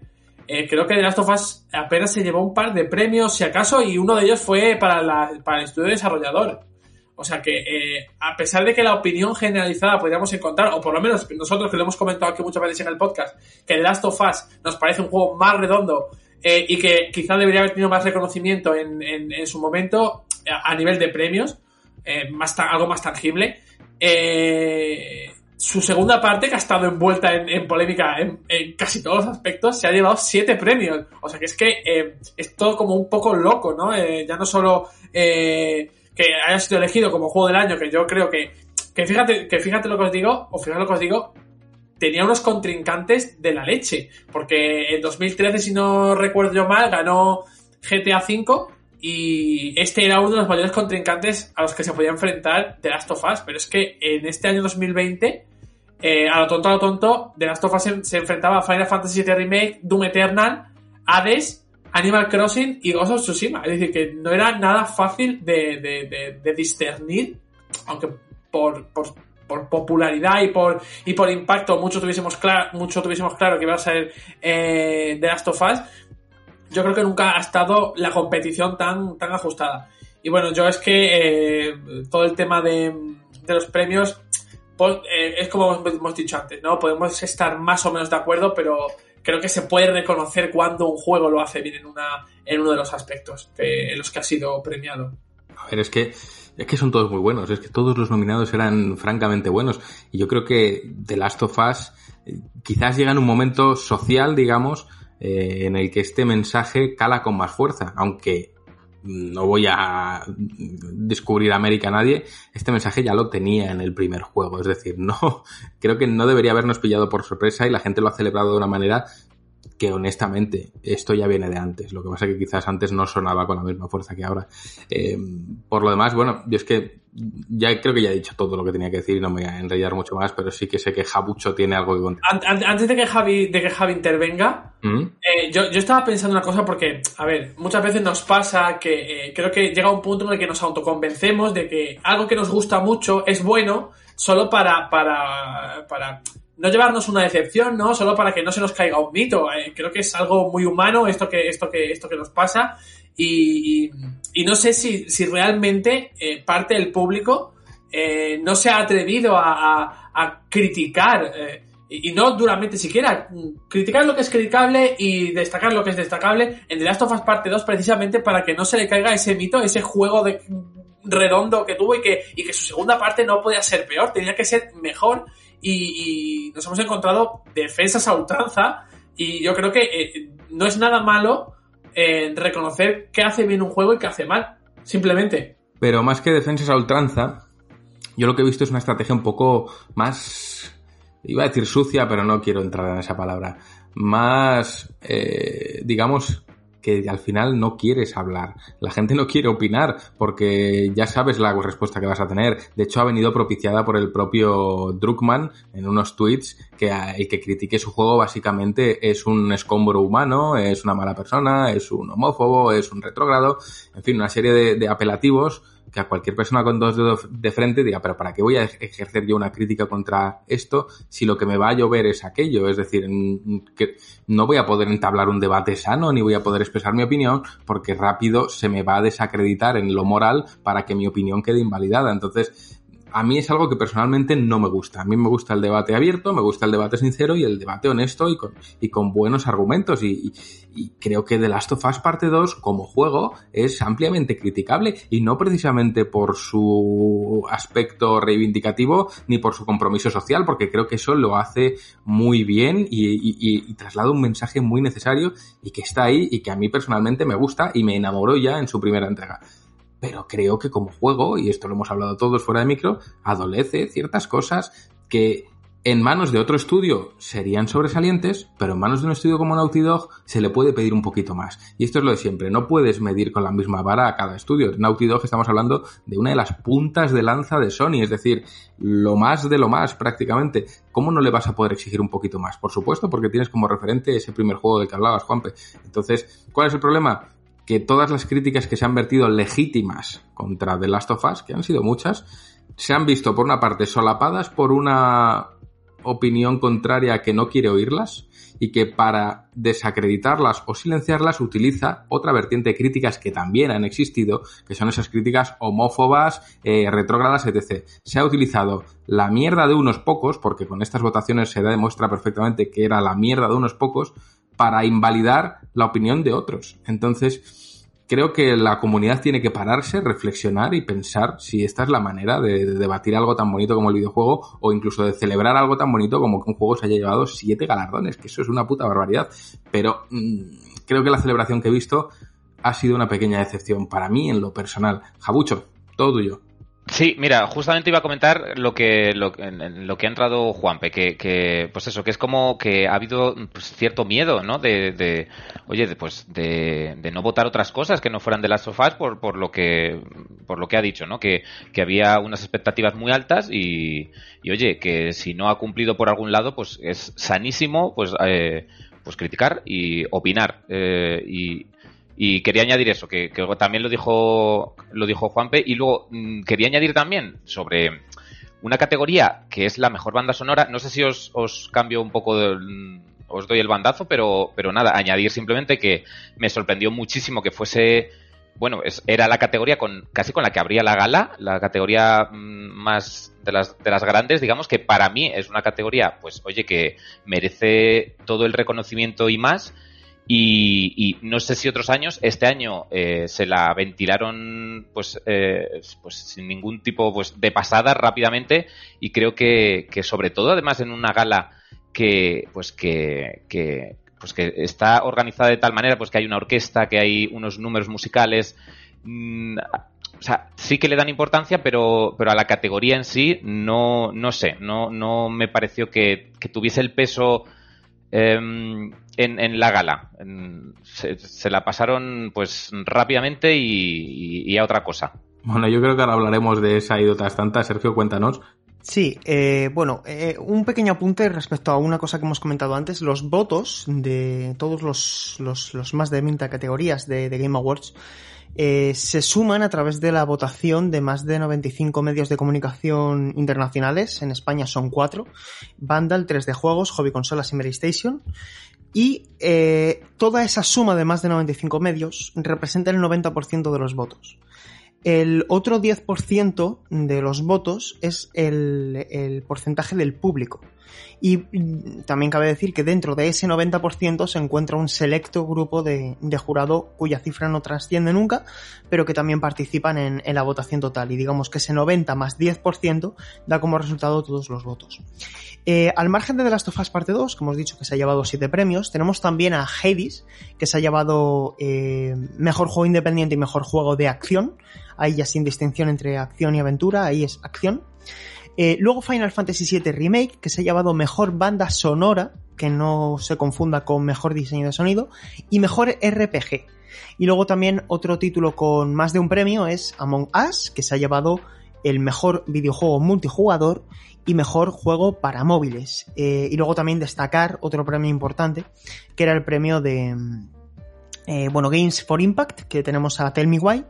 eh, creo que The Last of Us apenas se llevó un par de premios, si acaso, y uno de ellos fue para, la- para el estudio desarrollador. O sea que, eh, a pesar de que la opinión generalizada podríamos encontrar, o por lo menos nosotros que lo hemos comentado aquí muchas veces en el podcast, que The Last of Us nos parece un juego más redondo eh, y que quizá debería haber tenido más reconocimiento en, en- su momento a, nivel de premios, eh, más algo más tangible. Eh, su segunda parte, que ha estado envuelta en, polémica en, en casi todos los aspectos, se ha llevado siete premios. O sea que es que eh, es todo como un poco loco, ¿no? Eh, ya no solo eh, que haya sido elegido como juego del año, que yo creo que, que fíjate, que fíjate lo que os digo, o fíjate lo que os digo, tenía unos contrincantes de la leche. Porque en 2013, si no recuerdo yo mal, ganó GTA V y este era uno de los mayores contrincantes a los que se podía enfrentar The Last of Us. Pero es que en este año 2020, eh, a lo tonto, a lo tonto, The Last of Us se, enfrentaba a Final Fantasy VII Remake, Doom Eternal, Hades, Animal Crossing y Ghost of Tsushima. Es decir, que no era nada fácil de, de- de- discernir, aunque por, por, por popularidad y por, y por impacto mucho tuviésemos, claro, mucho tuviésemos claro que iba a ser eh, The Last of Us, yo creo que nunca ha estado la competición tan, tan ajustada. Y bueno, yo es que eh, todo el tema de, de los premios es como hemos dicho antes, ¿no? Podemos estar más o menos de acuerdo, pero creo que se puede reconocer cuando un juego lo hace bien en, una, en uno de los aspectos en los que ha sido premiado. A ver, es que, es que son todos muy buenos, es que todos los nominados eran francamente buenos. Y yo creo que The Last of Us eh, quizás llega en un momento social, digamos, eh, en el que este mensaje cala con más fuerza, aunque no voy a descubrir América a nadie, este mensaje ya lo tenía en el primer juego, es decir, <laughs> no, creo que no debería habernos pillado por sorpresa y la gente lo ha celebrado de una manera que honestamente esto ya viene de antes. Lo que pasa es que quizás antes no sonaba con la misma fuerza que ahora. Eh, por lo demás, bueno, yo es que ya creo que ya he dicho todo lo que tenía que decir y no me voy a enrollar mucho más, pero sí que sé que Jabucho tiene algo que contar. An- an- Antes de que Javi, de que Javi intervenga, ¿Mm? Eh, yo, yo estaba pensando una cosa porque, a ver, muchas veces nos pasa que eh, creo que llega un punto en el que nos autoconvencemos de que algo que nos gusta mucho es bueno solo para, para, para, no llevarnos una decepción, ¿no? Solo para que no se nos caiga un mito. Eh, creo que es algo muy humano esto que, esto que, esto que nos pasa. Y, y no sé si, si realmente eh, parte del público eh, no se ha atrevido a, a, a criticar, eh, y no duramente siquiera, criticar lo que es criticable y destacar lo que es destacable en The Last of Parte 2 precisamente para que no se le caiga ese mito, ese juego de redondo que tuvo y que, y que su segunda parte no podía ser peor, tenía que ser mejor y, nos hemos encontrado defensas a ultranza y yo creo que eh, no es nada malo eh, reconocer qué hace bien un juego y qué hace mal, simplemente. Pero más que defensas a ultranza, yo lo que he visto es una estrategia un poco más, iba a decir sucia, pero no quiero entrar en esa palabra, más, eh, digamos, que al final no quieres hablar. La gente no quiere opinar porque ya sabes la respuesta que vas a tener. De hecho, ha venido propiciada por el propio Druckmann en unos tweets que el que critique su juego básicamente es un escombro humano, es una mala persona, es un homófobo, es un retrógrado, en fin, una serie de, de apelativos que a cualquier persona con dos dedos de frente diga, pero ¿para qué voy a ejercer yo una crítica contra esto si lo que me va a llover es aquello? Es decir, que no voy a poder entablar un debate sano ni voy a poder expresar mi opinión porque rápido se me va a desacreditar en lo moral para que mi opinión quede invalidada. Entonces, a mí es algo que personalmente no me gusta. A mí me gusta el debate abierto, me gusta el debate sincero y el debate honesto y con, buenos argumentos. Y, y, creo que The Last of Us Parte 2 como juego es ampliamente criticable y no precisamente por su aspecto reivindicativo ni por su compromiso social, porque creo que eso lo hace muy bien y, y traslada un mensaje muy necesario y que está ahí y que a mí personalmente me gusta y me enamoró ya en su primera entrega pero creo que como juego, y esto lo hemos hablado todos fuera de micro, adolece ciertas cosas que en manos de otro estudio serían sobresalientes, pero en manos de un estudio como Naughty Dog se le puede pedir un poquito más. Y esto es lo de siempre, no puedes medir con la misma vara a cada estudio. Naughty Dog estamos hablando de una de las puntas de lanza de Sony, es decir, lo más de lo más prácticamente. ¿Cómo no le vas a poder exigir un poquito más? Por supuesto, porque tienes como referente ese primer juego del que hablabas, Juanpe. Entonces, ¿cuál es el problema? Que todas las críticas que se han vertido legítimas contra The Last of Us, que han sido muchas, se han visto por una parte solapadas por una opinión contraria que no quiere oírlas y que para desacreditarlas o silenciarlas utiliza otra vertiente de críticas que también han existido, que son esas críticas homófobas, eh, retrógradas, etc. Se ha utilizado la mierda de unos pocos, porque con estas votaciones se demuestra perfectamente que era la mierda de unos pocos, para invalidar la opinión de otros. Entonces, creo que la comunidad tiene que pararse, reflexionar y pensar si esta es la manera de, de, debatir algo tan bonito como el videojuego o incluso de celebrar algo tan bonito como que un juego se haya llevado siete galardones, que eso es una puta barbaridad. Pero mmm, creo que la celebración que he visto ha sido una pequeña decepción para mí en lo personal. Jabucho, todo tuyo. Sí, mira, justamente iba a comentar lo que lo, en, lo que ha entrado Juanpe, que, que pues eso, que es como que ha habido pues, cierto miedo, ¿no? De, de oye, de, pues de, de, no votar otras cosas que no fueran de las sofás por, por lo que por lo que ha dicho, ¿no? Que, que había unas expectativas muy altas y, y oye, que si no ha cumplido por algún lado, pues es sanísimo, pues eh, pues criticar y opinar eh, y y quería añadir eso, que, también lo dijo, lo dijo Juanpe, y luego mmm, quería añadir también sobre una categoría que es la mejor banda sonora. No sé si os, os cambio un poco, de, os doy el bandazo, pero, pero nada, añadir simplemente que me sorprendió muchísimo que fuese, bueno, es, era la categoría con casi con la que abría la gala, la categoría mmm, más de las, de las grandes, digamos que para mí es una categoría, pues oye, que merece todo el reconocimiento y más y, y, no sé si otros años, este año eh, se la ventilaron pues, eh, pues sin ningún tipo pues, de pasada rápidamente y creo que, que sobre todo además en una gala que pues que, que pues que está organizada de tal manera pues que hay una orquesta, que hay unos números musicales mmm, o sea, sí que le dan importancia, pero, pero a la categoría en sí no, no sé, no, no me pareció que, que tuviese el peso eh, en, en, la gala. Se, se, la pasaron pues rápidamente y, y, y, a otra cosa. Bueno, yo creo que ahora hablaremos de esa y de otras tantas. Sergio, cuéntanos. Sí, eh, bueno, eh, un pequeño apunte respecto a una cosa que hemos comentado antes. Los votos de todos los, los, los más de 20 categorías de, de Game Awards eh, se suman a través de la votación de más de 95 medios de comunicación internacionales. En España son cuatro. Vandal, 3D Juegos, Hobby Consolas y Station. Y eh, toda esa suma de más de 95 medios representa el 90% de los votos. El otro 10% de los votos es el, el porcentaje del público. Y también cabe decir que dentro de ese 90% se encuentra un selecto grupo de, jurado cuya cifra no trasciende nunca, pero que también participan en, la votación total. Y digamos que ese 90 más 10% da como resultado todos los votos. Eh, al margen de The Last of Us Parte 2, que hemos dicho que se ha llevado 7 premios, tenemos también a Hades, que se ha llevado eh, Mejor Juego Independiente y Mejor Juego de Acción. Ahí ya sin distinción entre acción y aventura, ahí es acción. Eh, luego Final Fantasy VII Remake, que se ha llamado Mejor Banda Sonora, que no se confunda con Mejor Diseño de Sonido, y Mejor RPG. Y luego también otro título con más de un premio es Among Us, que se ha llevado el mejor videojuego multijugador y mejor juego para móviles. Eh, y luego también destacar otro premio importante, que era el premio de, eh, bueno, Games for Impact, que tenemos a Tell Me Why,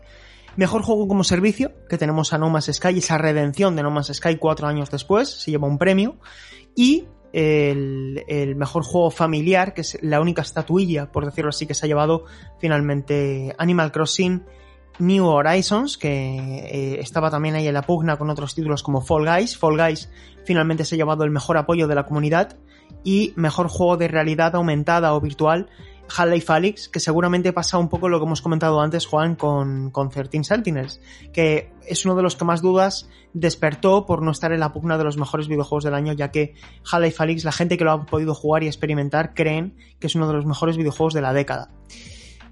Mejor juego como servicio, que tenemos a No Man's Sky, esa redención de No Man's Sky cuatro años después, se lleva un premio. Y el, mejor juego familiar, que es la única estatuilla, por decirlo así, que se ha llevado finalmente Animal Crossing New Horizons, que eh, estaba también ahí en la pugna con otros títulos como Fall Guys. Fall Guys finalmente se ha llevado el mejor apoyo de la comunidad y mejor juego de realidad aumentada o virtual Half-Life Alyx, que seguramente pasa un poco lo que hemos comentado antes, Juan, con, con 13 Sentinels, que es uno de los que más dudas despertó por no estar en la pugna de los mejores videojuegos del año, ya que Half-Life Alyx, la gente que lo ha podido jugar y experimentar, creen que es uno de los mejores videojuegos de la década.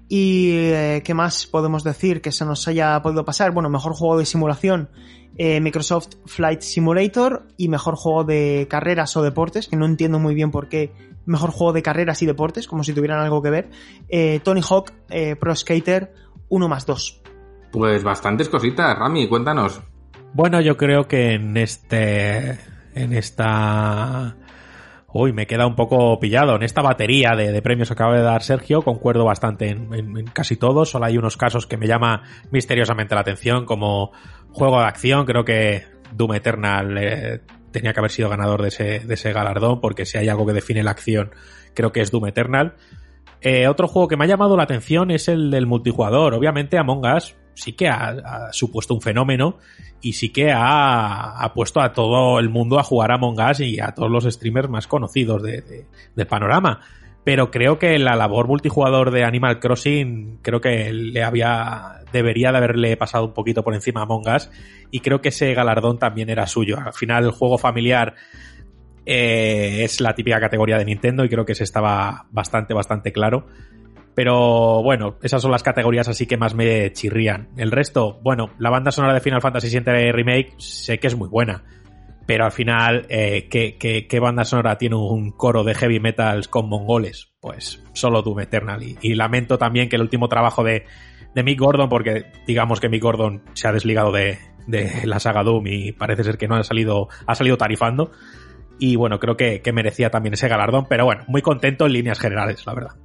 ¿Y eh, qué más podemos decir que se nos haya podido pasar? Bueno, mejor juego de simulación, eh, Microsoft Flight Simulator y mejor juego de carreras o deportes, que no entiendo muy bien por qué mejor juego de carreras y deportes, como si tuvieran algo que ver. Eh, Tony Hawk Pro Skater 1 más 2. Pues bastantes cositas, Rami, cuéntanos. Bueno, yo creo que en este. En esta Uy, me queda un poco pillado. En esta batería de, premios que acaba de dar Sergio, concuerdo bastante en, casi todos. Solo hay unos casos que me llama misteriosamente la atención, como juego de acción. Creo que Doom Eternal eh, tenía que haber sido ganador de ese, de ese galardón, porque si hay algo que define la acción, creo que es Doom Eternal. Eh, otro juego que me ha llamado la atención es el del multijugador. Obviamente Among Us sí que ha, supuesto un fenómeno y sí que ha, puesto a todo el mundo a jugar a Among Us y a todos los streamers más conocidos de, del panorama. Pero creo que la labor multijugador de Animal Crossing creo que le había debería de haberle pasado un poquito por encima a Among Us y creo que ese galardón también era suyo. Al final el juego familiar eh, es la típica categoría de Nintendo y creo que se estaba bastante, bastante claro. Pero bueno, esas son las categorías así que más me chirrían. El resto, bueno, la banda sonora de Final Fantasy VII Remake sé que es muy buena. Pero al final, eh, ¿qué, banda sonora tiene un coro de heavy metals con mongoles? Pues solo Doom Eternal. Y, lamento también que el último trabajo de, de Mick Gordon, porque digamos que Mick Gordon se ha desligado de, de la saga Doom y parece ser que no ha salido, ha salido tarifando y bueno, creo que, merecía también ese galardón, pero bueno, muy contento en líneas generales, la verdad.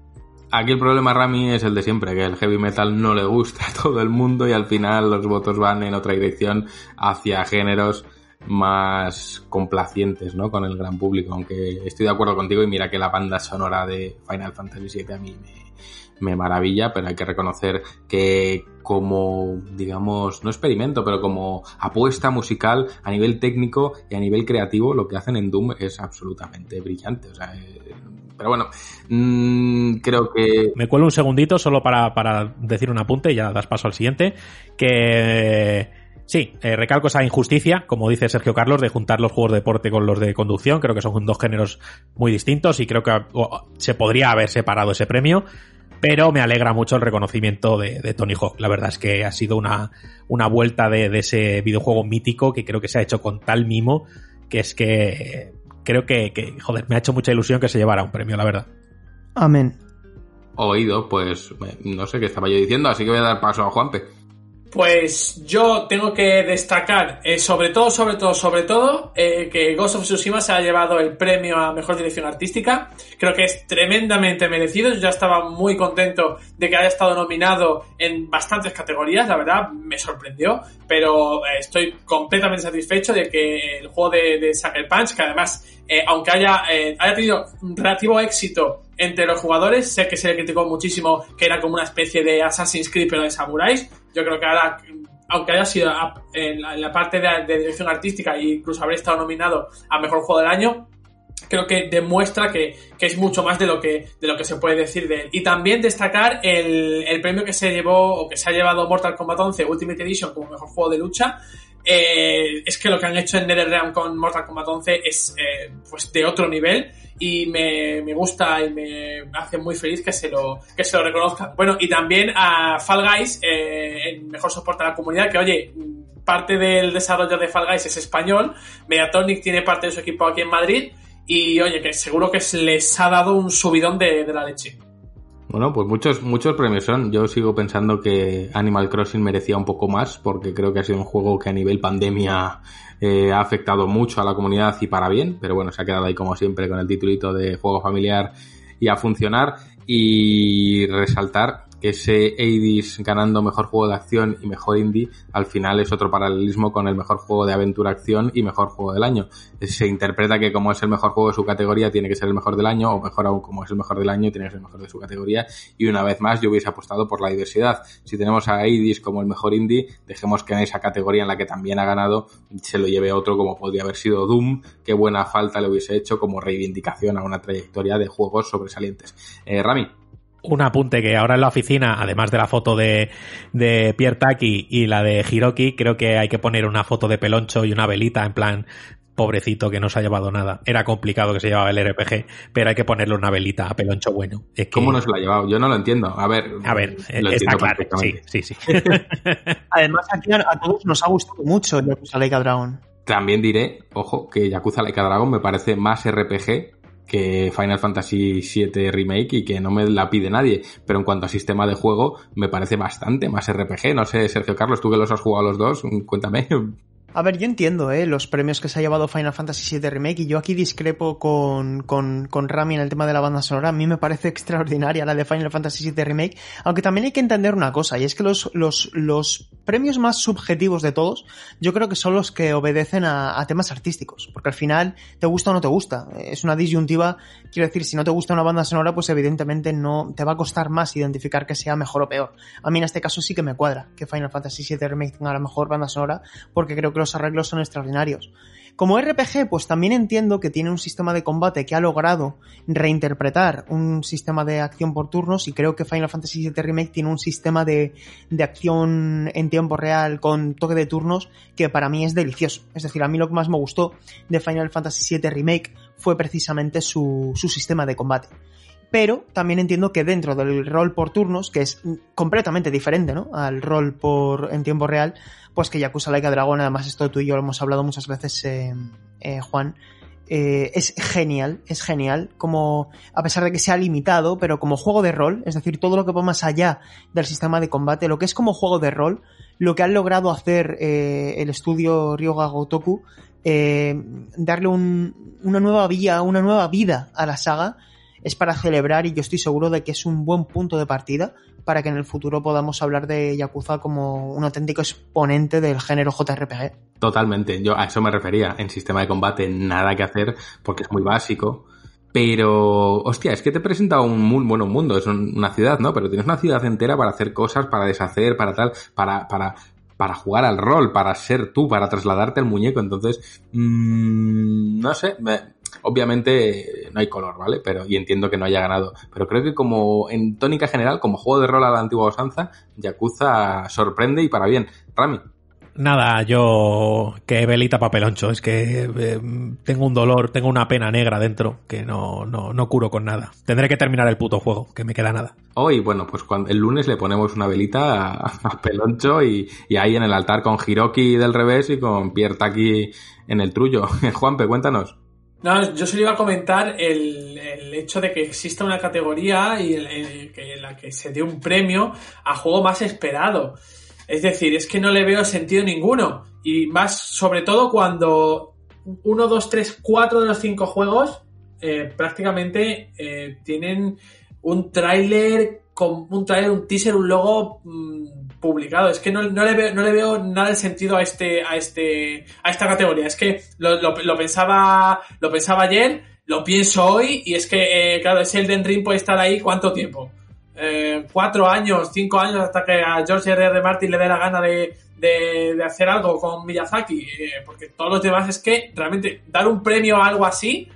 Aquí el problema, Rami, es el de siempre, que el heavy metal no le gusta a todo el mundo y al final los votos van en otra dirección hacia géneros más complacientes, ¿no? Con el gran público, aunque estoy de acuerdo contigo y mira que la banda sonora de Final Fantasy VII a mí me, me maravilla, pero hay que reconocer que como, digamos, no experimento, pero como apuesta musical a nivel técnico y a nivel creativo, lo que hacen en Doom es absolutamente brillante. O sea, eh, pero bueno, mmm, creo que... Me cuelo un segundito solo para, para decir un apunte y ya das paso al siguiente, que... Sí, eh, recalco esa injusticia, como dice Sergio Carlos, de juntar los juegos de deporte con los de conducción. Creo que son dos géneros muy distintos y creo que se podría haber separado ese premio. Pero me alegra mucho el reconocimiento de, Tony Hawk. La verdad es que ha sido una, una vuelta de, ese videojuego mítico que creo que se ha hecho con tal mimo que es que creo que, joder, me ha hecho mucha ilusión que se llevara un premio, la verdad. Amén. Oído, pues no sé qué estaba yo diciendo, así que voy a dar paso a Juanpe. Pues yo tengo que destacar, eh, sobre todo, sobre todo, sobre todo, eh, que Ghost of Tsushima se ha llevado el premio a Mejor Dirección Artística. Creo que es tremendamente merecido. Yo ya estaba muy contento de que haya estado nominado en bastantes categorías, la verdad, me sorprendió. Pero eh, estoy completamente satisfecho de que el juego de, de Sucker Punch, que además, aunque haya, haya tenido relativo éxito entre los jugadores, sé que se criticó muchísimo que era como una especie de Assassin's Creed pero de samuráis yo creo que ahora, aunque haya sido en la, parte de, dirección artística e incluso haber estado nominado a Mejor Juego del Año, creo que demuestra que, es mucho más de lo que, de lo que se puede decir de él. Y también destacar el, el premio que se llevó, o que se ha llevado Mortal Kombat 11 Ultimate Edition como mejor juego de lucha, eh, es que lo que han hecho en NetherRealm con Mortal Kombat 11 es eh, pues de otro nivel y me, me, gusta y me hace muy feliz que se lo que se lo reconozcan. Bueno, y también a Fall Guys, eh, el mejor soporte a la comunidad, que oye, parte del desarrollo de Fall Guys es español, Mediatonic tiene parte de su equipo aquí en Madrid y oye, que seguro que les ha dado un subidón de, de la leche. Bueno, pues muchos, muchos premios son. Yo sigo pensando que Animal Crossing merecía un poco más, porque creo que ha sido un juego que a nivel pandemia eh, ha afectado mucho a la comunidad y para bien, pero bueno, se ha quedado ahí como siempre con el titulito de juego familiar y a funcionar. Y resaltar ese Hades ganando mejor juego de acción y mejor indie, al final es otro paralelismo con el mejor juego de aventura acción y mejor juego del año. Se interpreta que como es el mejor juego de su categoría, tiene que ser el mejor del año, o mejor aún, como es el mejor del año, tiene que ser el mejor de su categoría. Y una vez más, yo hubiese apostado por la diversidad. Si tenemos a Hades como el mejor indie, dejemos que en esa categoría en la que también ha ganado, se lo lleve otro como podría haber sido Doom. Qué buena falta le hubiese hecho como reivindicación a una trayectoria de juegos sobresalientes. Eh, Rami un apunte que ahora en la oficina, además de la foto de, de Pierre Taki y la de Hiroki, creo que hay que poner una foto de Peloncho y una velita en plan pobrecito que no se ha llevado nada. Era complicado que se llevaba el RPG, pero hay que ponerle una velita a Peloncho bueno. ¿Cómo no se lo ha llevado? Yo no lo entiendo. A ver, a ver está claro. Sí, sí, sí. <laughs> Además, aquí a todos nos ha gustado mucho Yakuza Laika Dragon. También diré, ojo, que Yakuza Laika Dragon me parece más RPG que Final Fantasy VII Remake y que no me la pide nadie. Pero en cuanto a sistema de juego, me parece bastante más RPG. No sé, Sergio Carlos, tú que los has jugado los dos, cuéntame. A ver, yo entiendo ¿eh? los premios que se ha llevado Final Fantasy VII Remake y yo aquí discrepo con, con, con, Rami en el tema de la banda sonora. A mí me parece <laughs> extraordinaria la de Final Fantasy VII Remake, aunque también hay que entender una cosa y es que los, los, los premios más subjetivos de todos yo creo que son los que obedecen a, temas artísticos, porque al final te gusta o no te gusta. Es una disyuntiva, quiero decir, si no te gusta una banda sonora pues evidentemente no te va a costar más identificar que sea mejor o peor. A mí en este caso sí que me cuadra que Final Fantasy VII Remake tenga la mejor banda sonora porque creo que los arreglos son extraordinarios. Como RPG, pues también entiendo que tiene un sistema de combate que ha logrado reinterpretar un sistema de acción por turnos y creo que Final Fantasy VII Remake tiene un sistema de, de acción en tiempo real con toque de turnos que para mí es delicioso. Es decir, a mí lo que más me gustó de Final Fantasy VII Remake fue precisamente su, su sistema de combate pero también entiendo que dentro del rol por turnos, que es completamente diferente, ¿no? Al rol por en tiempo real, pues que Yakuza Laika Dragon, además esto tú y yo lo hemos hablado muchas veces, eh, eh, Juan, eh, es genial, es genial, como a pesar de que sea limitado, pero como juego de rol, es decir, todo lo que va más allá del sistema de combate, lo que es como juego de rol, lo que han logrado hacer el estudio Ryoga Gotoku, darle una nueva vía, una nueva vida a la saga, es para celebrar y yo estoy seguro de que es un buen punto de partida para que en el futuro podamos hablar de Yakuza como un auténtico exponente del género JRPG. Totalmente, yo a eso me refería. En sistema de combate nada que hacer porque es muy básico. Pero, hostia, es que te presenta un, muy, bueno, un mundo, es una ciudad, ¿no? Pero tienes una ciudad entera para hacer cosas, para deshacer, para tal, para, para, para jugar al rol, para ser tú, para trasladarte al muñeco. Entonces, mmm, no sé, Obviamente no hay color, ¿vale? Pero, y entiendo que no haya ganado. Pero creo que como en tónica general, como juego de rol a la antigua usanza, Yakuza sorprende y para bien. Rami. Nada, yo que velita papeloncho, es que eh, tengo un dolor, tengo una pena negra dentro que no, no, no curo con nada. Tendré que terminar el puto juego, que me queda nada. Hoy, bueno, pues cuando, el lunes le ponemos una velita a, Peloncho y, y, ahí en el altar con Hiroki del revés y con Pierre Taki en el trullo. <laughs> Juanpe, cuéntanos. No, yo solo iba a comentar el, el hecho de que exista una categoría y en la que se dé un premio a juego más esperado. Es decir, es que no le veo sentido ninguno. Y más, sobre todo cuando uno, dos, tres, cuatro de los cinco juegos eh, prácticamente eh, tienen un tráiler un trailer, un teaser, un logo mm, publicado. Es que no, no, le veo, no le veo nada de sentido a este, a este, a esta categoría. Es que lo, pensaba, lo pensaba ayer, lo pienso hoy, y es que, eh, claro, ese Elden Ring puede estar ahí cuánto tiempo. Eh, cuatro años, cinco años hasta que a George R. R. Martin le dé la gana de, de, de hacer algo con Miyazaki, eh, porque todos los demás es que realmente dar un premio a algo así,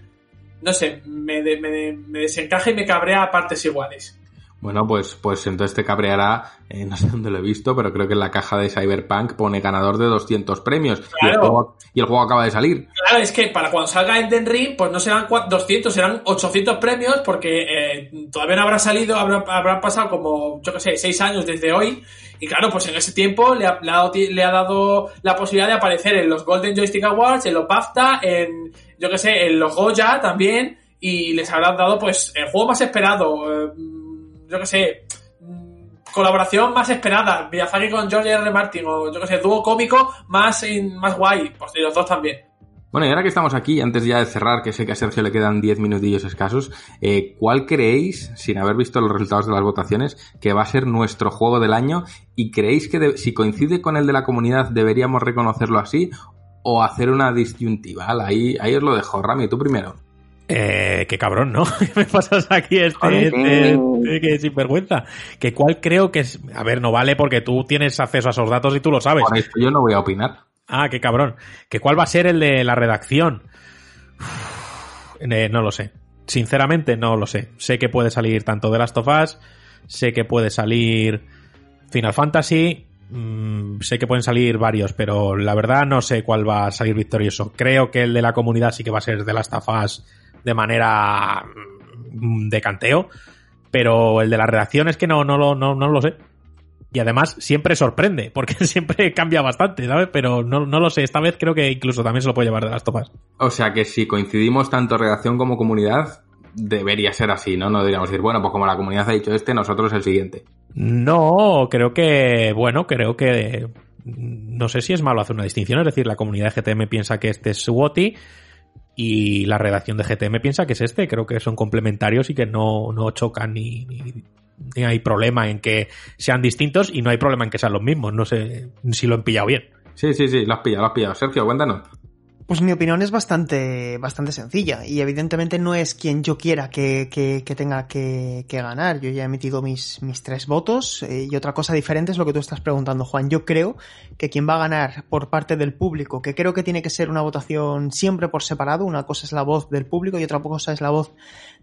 no sé, me, de, me, me desencaja y me cabrea a partes iguales. Bueno, pues, pues entonces te cabreará, eh, no sé dónde lo he visto, pero creo que en la caja de Cyberpunk pone ganador de 200 premios. Claro. Y, el juego, y, el juego, acaba de salir. Claro, es que para cuando salga Elden Ring, pues no serán 200, serán 800 premios, porque eh, todavía no habrá salido, habrá, habrán pasado como, yo qué sé, 6 años desde hoy. Y claro, pues en ese tiempo le ha, le, ha le ha dado la posibilidad de aparecer en los Golden Joystick Awards, en los BAFTA, en, yo qué sé, en los Goya también, y les habrán dado, pues, el juego más esperado. Eh, yo que sé, colaboración más esperada, Miyazaki con George R. Martin, o yo que sé, dúo cómico más, más guay, pues los dos también. Bueno, y ahora que estamos aquí, antes ya de cerrar, que sé que a Sergio le quedan 10 minutillos escasos, eh, ¿cuál creéis, sin haber visto los resultados de las votaciones, que va a ser nuestro juego del año? ¿Y creéis que si coincide con el de la comunidad deberíamos reconocerlo así o hacer una disyuntiva? Ahí, ahí os lo dejo. Rami, tú primero. Eh, qué cabrón, ¿no? ¿Qué <laughs> me pasas aquí este, este, este que sinvergüenza? Que cuál creo que es... A ver, no vale porque tú tienes acceso a esos datos y tú lo sabes. Por esto yo no voy a opinar. Ah, qué cabrón. ¿Que cuál va a ser el de la redacción? Uf, eh, no lo sé. Sinceramente, no lo sé. Sé que puede salir tanto The Last of Us, sé que puede salir Final Fantasy, mmm, sé que pueden salir varios, pero la verdad no sé cuál va a salir victorioso. Creo que el de la comunidad sí que va a ser The Last of Us de manera de canteo, pero el de la redacción es que no, no, lo, no, no lo sé. Y además siempre sorprende, porque <laughs> siempre cambia bastante, ¿sabes? Pero no, no, lo sé, esta vez creo que incluso también se lo puede llevar de las topas. O sea que si coincidimos tanto redacción como comunidad, debería ser así, ¿no? No deberíamos decir, bueno, pues como la comunidad ha dicho este, nosotros el siguiente. No, creo que, bueno, creo que no sé si es malo hacer una distinción, es decir, la comunidad de GTM piensa que este es WOTI y la redacción de GTM piensa que es este, creo que son complementarios y que no, no chocan ni, ni, hay problema en que sean distintos y no hay problema en que sean los mismos, no sé si lo he pillado bien. Sí, sí, sí, lo has pillado, lo. Sergio, cuéntanos. Pues mi opinión es bastante, bastante sencilla y evidentemente no es quien yo quiera que, que, que tenga que, que, ganar. Yo ya he emitido mis, mis tres votos eh, y otra cosa diferente es lo que tú estás preguntando, Juan. Yo creo que quien va a ganar por parte del público, que creo que tiene que ser una votación siempre por separado, una cosa es la voz del público y otra cosa es la voz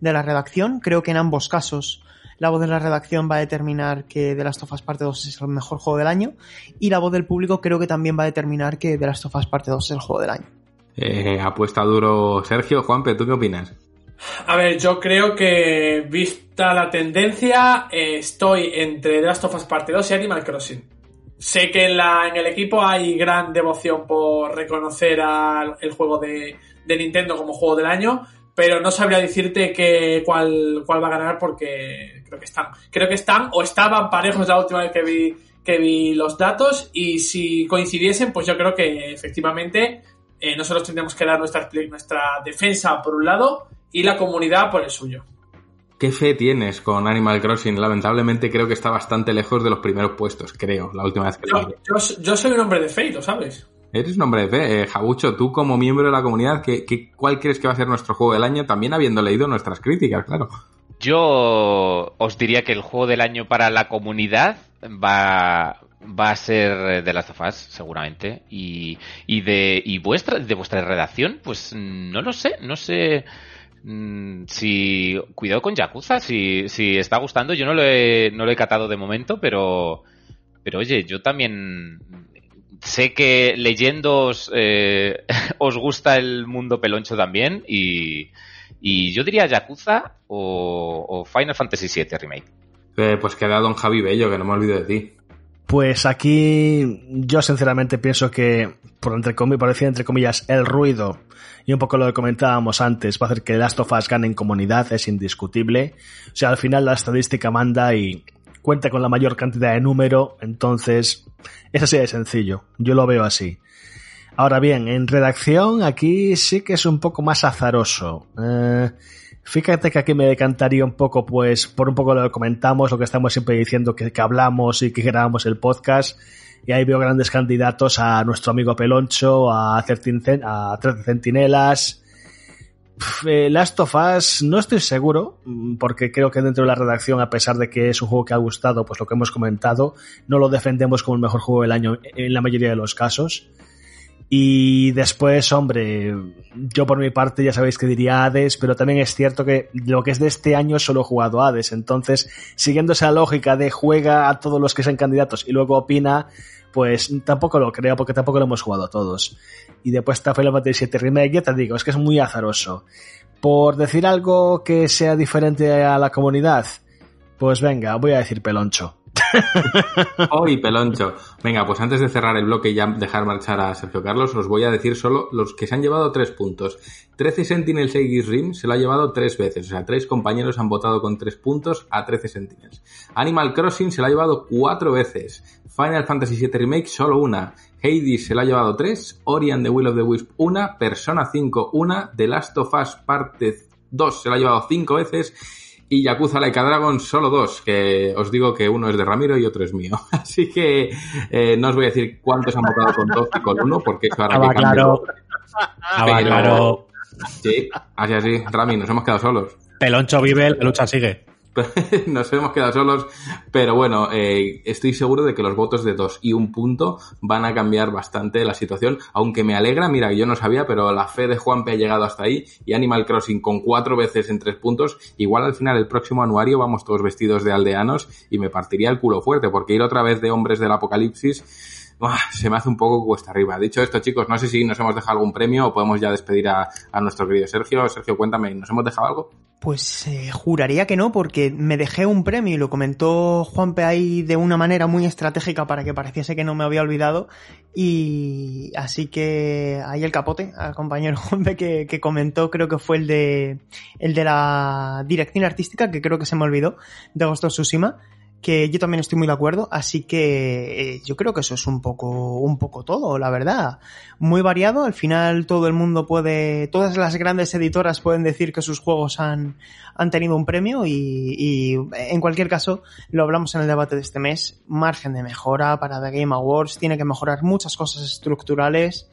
de la redacción. Creo que en ambos casos la voz de la redacción va a determinar que The Last of Us Parte 2 es el mejor juego del año y la voz del público creo que también va a determinar que The Last of Us Parte 2 es el juego del año. Eh, apuesta duro Sergio. Juanpe, ¿tú qué opinas? A ver, yo creo que, vista la tendencia, estoy entre Last of Us Parte 2 y Animal Crossing. Sé que en el equipo hay gran devoción por reconocer al el juego de, de, Nintendo como juego del año, pero no sabría decirte que, cuál, cuál va a ganar porque creo que están. Creo que están o estaban parejos la última vez que vi, que vi los datos y si coincidiesen, pues yo creo que efectivamente eh, nosotros tendríamos que dar nuestra, nuestra defensa por un lado y la comunidad por el suyo. ¿Qué fe tienes con Animal Crossing? Lamentablemente creo que está bastante lejos de los primeros puestos, creo, la última vez que yo, lo. Yo, yo, soy un hombre de fe, ¿lo sabes? Eres un hombre de fe. Eh, Jabucho, tú como miembro de la comunidad, ¿qué, qué, ¿cuál crees que va a ser nuestro juego del año? También habiendo leído nuestras críticas, claro. Yo os diría que el juego del año para la comunidad va, va a ser de Last of seguramente. Y, de, vuestra, de vuestra redacción, pues no lo sé, no sé mm, si. Cuidado con Yakuza, si, está gustando. Yo no lo, he, no lo he catado de momento, pero. Pero oye, yo también. Sé que leyendo eh, <laughs> os gusta el mundo peloncho también. Y, y yo diría Yakuza o, o Final Fantasy VII Remake. Eh, pues queda Don Javi Bello, que no me olvido de ti. Pues aquí yo sinceramente pienso que, por, entre comillas, por decir entre comillas, el ruido y un poco lo que comentábamos antes va a hacer que Last of Us gane en comunidad, es indiscutible. O sea, al final la estadística manda y cuenta con la mayor cantidad de número, entonces es así de sencillo, yo lo veo así. Ahora bien, en redacción aquí sí que es un poco más azaroso. Eh, fíjate que aquí me decantaría un poco, pues, por un poco lo que comentamos, lo que estamos siempre diciendo que, que hablamos y que grabamos el podcast. Y ahí veo grandes candidatos a nuestro amigo Peloncho, a 13, a 13 Centinelas. Eh, Last of Us no estoy seguro, mm, porque creo que dentro de la redacción, a pesar de que es un juego que ha gustado, pues lo que hemos comentado, no lo defendemos como el mejor juego del año en la mayoría de los casos. Y después, hombre, yo por mi parte ya sabéis que diría Hades, pero también es cierto que lo que es de este año solo he jugado Hades. Entonces, siguiendo esa lógica de juega a todos los que sean candidatos y luego opina, pues tampoco lo creo porque tampoco lo hemos jugado a todos. Y después está Final Fantasy VII Remake, ya te digo, es que es muy azaroso. Por decir algo que sea diferente a la comunidad, pues venga, voy a decir peloncho. <laughs> Hoy, peloncho. Venga, pues antes de cerrar el bloque y ya dejar marchar a Sergio Carlos, os voy a decir solo los que se han llevado tres puntos. 13 Sentinels Aegis Rim se lo ha llevado tres veces, o sea, tres compañeros han votado con tres puntos a 13 Sentinels. Animal Crossing se lo ha llevado cuatro veces. Final Fantasy VII Remake solo una. Hades se lo ha llevado tres. Ori and the Will of the Wisp una. Persona 5 una. The Last of Us Parte 2 se lo ha llevado cinco veces y Yakuza Laika Dragon solo dos, que os digo que uno es de Ramiro y otro es mío. <laughs> Así que eh, no os voy a decir cuántos han votado con dos y con uno, porque eso ahora que claro. Pero... claro. Sí, así así. Rami, nos hemos quedado solos. Peloncho vive, la lucha sigue. <laughs> nos hemos quedado solos, pero bueno, eh, estoy seguro de que los votos de dos y un punto van a cambiar bastante la situación, aunque me alegra, mira, yo no sabía, pero la fe de Juanpe ha llegado hasta ahí y Animal Crossing con cuatro veces en tres puntos, igual al final el próximo anuario vamos todos vestidos de aldeanos y me partiría el culo fuerte, porque ir otra vez de hombres del apocalipsis se me hace un poco cuesta arriba. Dicho esto, chicos, no sé si nos hemos dejado algún premio o podemos ya despedir a, a nuestro querido Sergio. Sergio, cuéntame, ¿nos hemos dejado algo? Pues eh, juraría que no, porque me dejé un premio y lo comentó Juanpe ahí de una manera muy estratégica para que pareciese que no me había olvidado. Y así que ahí el capote al compañero <laughs> Juanpe que, que comentó, creo que fue el de el de la dirección artística, que creo que se me olvidó, de Ghost of Tsushima que yo también estoy muy de acuerdo, así que eh, yo creo que eso es un poco, un poco todo, la verdad. Muy variado, al final todo el mundo puede, todas las grandes editoras pueden decir que sus juegos han, han tenido un premio y, y en cualquier caso, lo hablamos en el debate de este mes, margen de mejora para The Game Awards, tiene que mejorar muchas cosas estructurales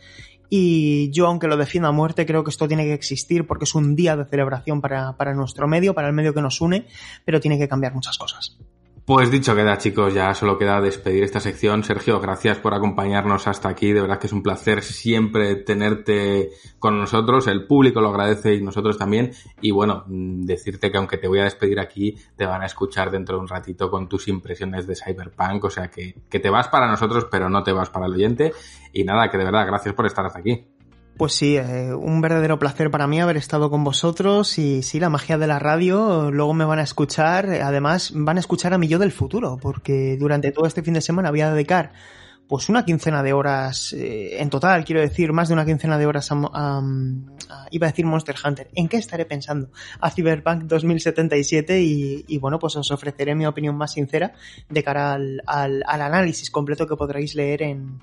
y yo, aunque lo defienda a muerte, creo que esto tiene que existir porque es un día de celebración para, para nuestro medio, para el medio que nos une, pero tiene que cambiar muchas cosas. Pues dicho queda, chicos, ya solo queda despedir esta sección. Sergio, gracias por acompañarnos hasta aquí. De verdad que es un placer siempre tenerte con nosotros. El público lo agradece y nosotros también. Y bueno, mm, decirte que aunque te voy a despedir aquí, te van a escuchar dentro de un ratito con tus impresiones de Cyberpunk. O sea que, que te vas para nosotros, pero no te vas para el oyente. Y nada, que de verdad, gracias por estar hasta aquí. Pues sí, eh, un verdadero placer para mí haber estado con vosotros y sí, la magia de la radio, luego me van a escuchar, además van a escuchar a mi yo del futuro, porque durante todo este fin de semana voy a dedicar pues una quincena de horas eh, en total, quiero decir, más de una quincena de horas a, a, iba a decir Monster Hunter. ¿En qué estaré pensando? A Cyberpunk 2077 y, y bueno, pues os ofreceré mi opinión más sincera de cara al, al, al análisis completo que podréis leer en,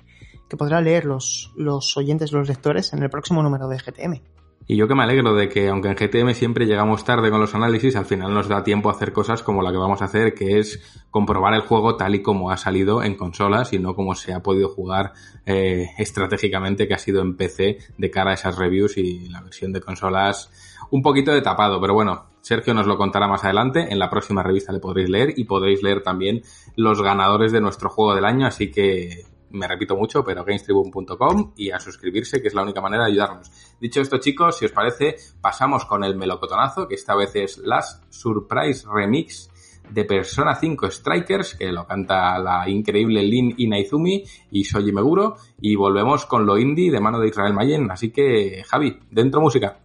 que podrán leer los, los oyentes, los lectores en el próximo número de GTM. Y yo que me alegro de que, aunque en GTM siempre llegamos tarde con los análisis, al final nos da tiempo a hacer cosas como la que vamos a hacer, que es comprobar el juego tal y como ha salido en consolas y no como se ha podido jugar eh, estratégicamente, que ha sido en PC de cara a esas reviews y la versión de consolas un poquito de tapado. Pero bueno, Sergio nos lo contará más adelante. En la próxima revista le podréis leer y podréis leer también los ganadores de nuestro juego del año. Así que me repito mucho, pero gamestribune.com y a suscribirse, que es la única manera de ayudarnos. Dicho esto, chicos, si os parece, pasamos con el melocotonazo, que esta vez es Last Surprise Remix de Persona 5 Strikers, que lo canta la increíble Lin Inaizumi y Soji Meguro, y volvemos con lo indie de mano de Israel Mayen. Así que, Javi, dentro música.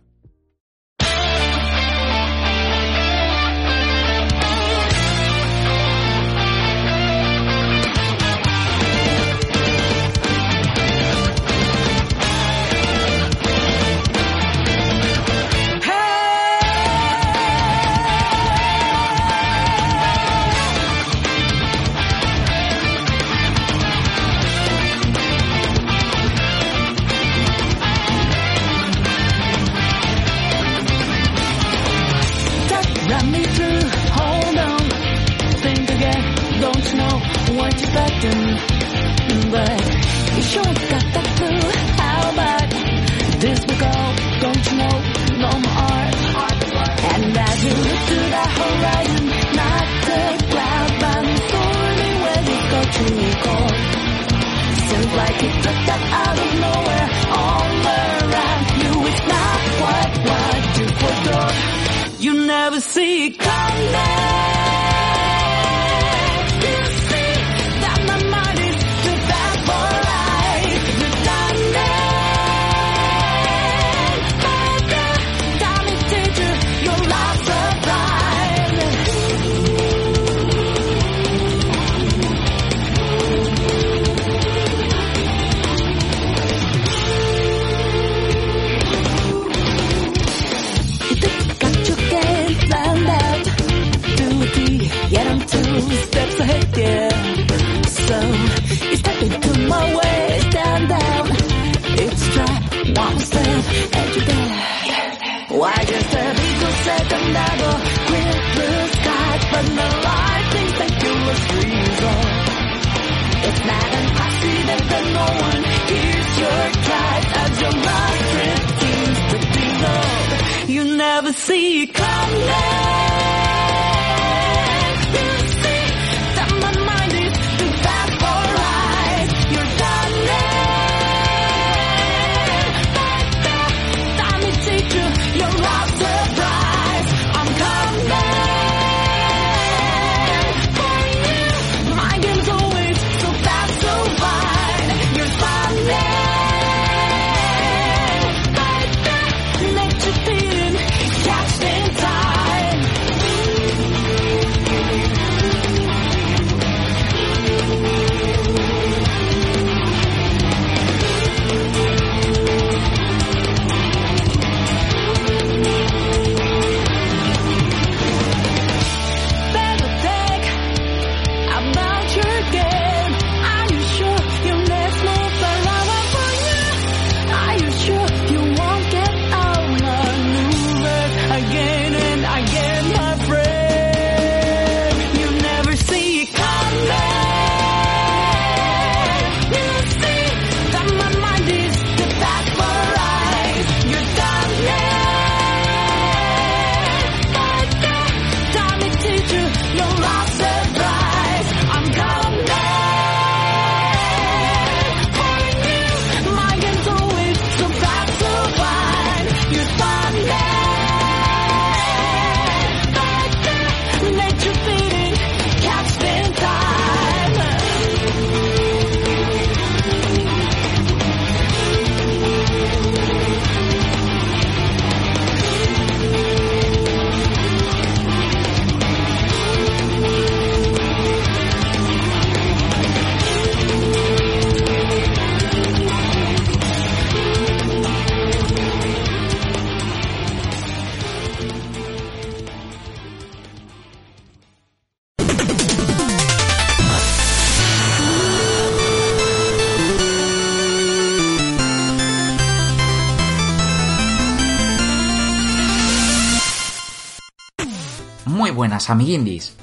Amiguindis.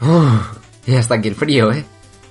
Uf, y hasta aquí el frío, ¿eh?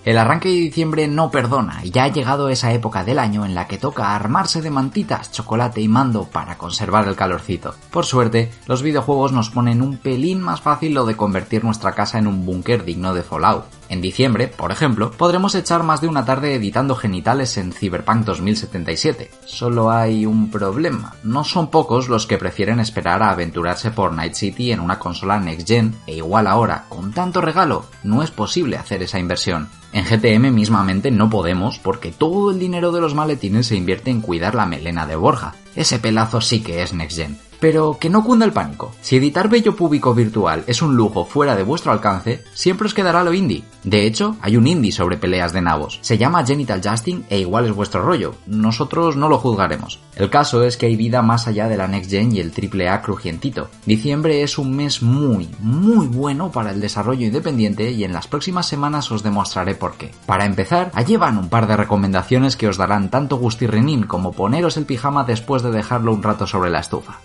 El arranque de diciembre no perdona y ya ha llegado esa época del año en la que toca armarse de mantitas, chocolate y mando para conservar el calorcito. Por suerte, los videojuegos nos ponen un pelín más fácil lo de convertir nuestra casa en un búnker digno de Fallout. En diciembre, por ejemplo, podremos echar más de una tarde editando genitales en Cyberpunk 2077. Solo hay un problema. No son pocos los que prefieren esperar a aventurarse por Night City en una consola Next Gen, e igual ahora, con tanto regalo, no es posible hacer esa inversión. En GTM mismamente no podemos porque todo el dinero de los maletines se invierte en cuidar la melena de Borja. Ese pelazo sí que es Next Gen. Pero que no cunda el pánico. Si editar bello público virtual es un lujo fuera de vuestro alcance, siempre os quedará lo indie. De hecho, hay un indie sobre peleas de nabos. Se llama Genital Justing e igual es vuestro rollo. Nosotros no lo juzgaremos. El caso es que hay vida más allá de la Next Gen y el AAA crujientito. Diciembre es un mes muy, muy bueno para el desarrollo independiente y en las próximas semanas os demostraré por qué. Para empezar, allí van un par de recomendaciones que os darán tanto gustirrinín como poneros el pijama después de dejarlo un rato sobre la estufa.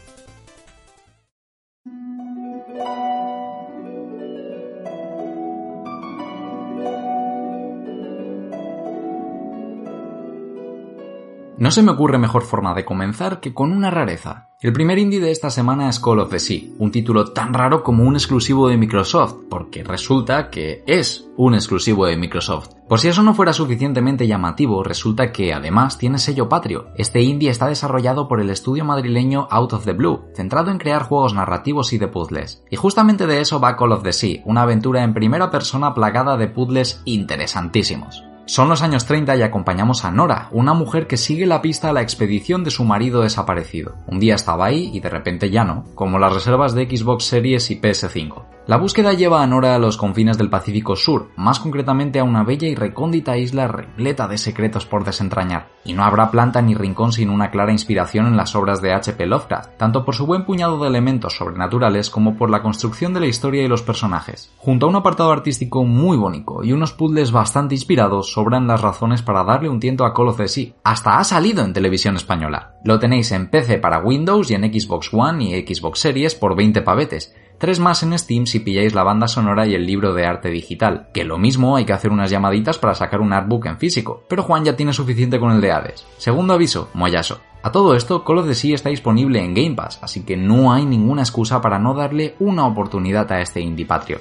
No se me ocurre mejor forma de comenzar que con una rareza. El primer indie de esta semana es Call of the Sea, un título tan raro como un exclusivo de Microsoft, porque resulta que es un exclusivo de Microsoft. Por si eso no fuera suficientemente llamativo, resulta que además tiene sello patrio. Este indie está desarrollado por el estudio madrileño Out of the Blue, centrado en crear juegos narrativos y de puzzles. Y justamente de eso va Call of the Sea, una aventura en primera persona plagada de puzzles interesantísimos. Son los años 30 y acompañamos a Nora, una mujer que sigue la pista a la expedición de su marido desaparecido. Un día estaba ahí y de repente ya no, como las reservas de Xbox Series y PS5. La búsqueda lleva a Nora a los confines del Pacífico Sur, más concretamente a una bella y recóndita isla repleta de secretos por desentrañar. Y no habrá planta ni rincón sin una clara inspiración en las obras de H.P. Lovecraft, tanto por su buen puñado de elementos sobrenaturales como por la construcción de la historia y los personajes. Junto a un apartado artístico muy bonito y unos puzzles bastante inspirados, sobran las razones para darle un tiento a Call of the. Hasta ha salido en televisión española. Lo tenéis en PC para Windows y en Xbox One y Xbox Series por 20 pavetes tres más en Steam si pilláis la banda sonora y el libro de arte digital, que lo mismo hay que hacer unas llamaditas para sacar un artbook en físico, pero Juan ya tiene suficiente con el de Hades. Segundo aviso, mollaso. A todo esto, Call of the Sea está disponible en Game Pass, así que no hay ninguna excusa para no darle una oportunidad a este indie patrio.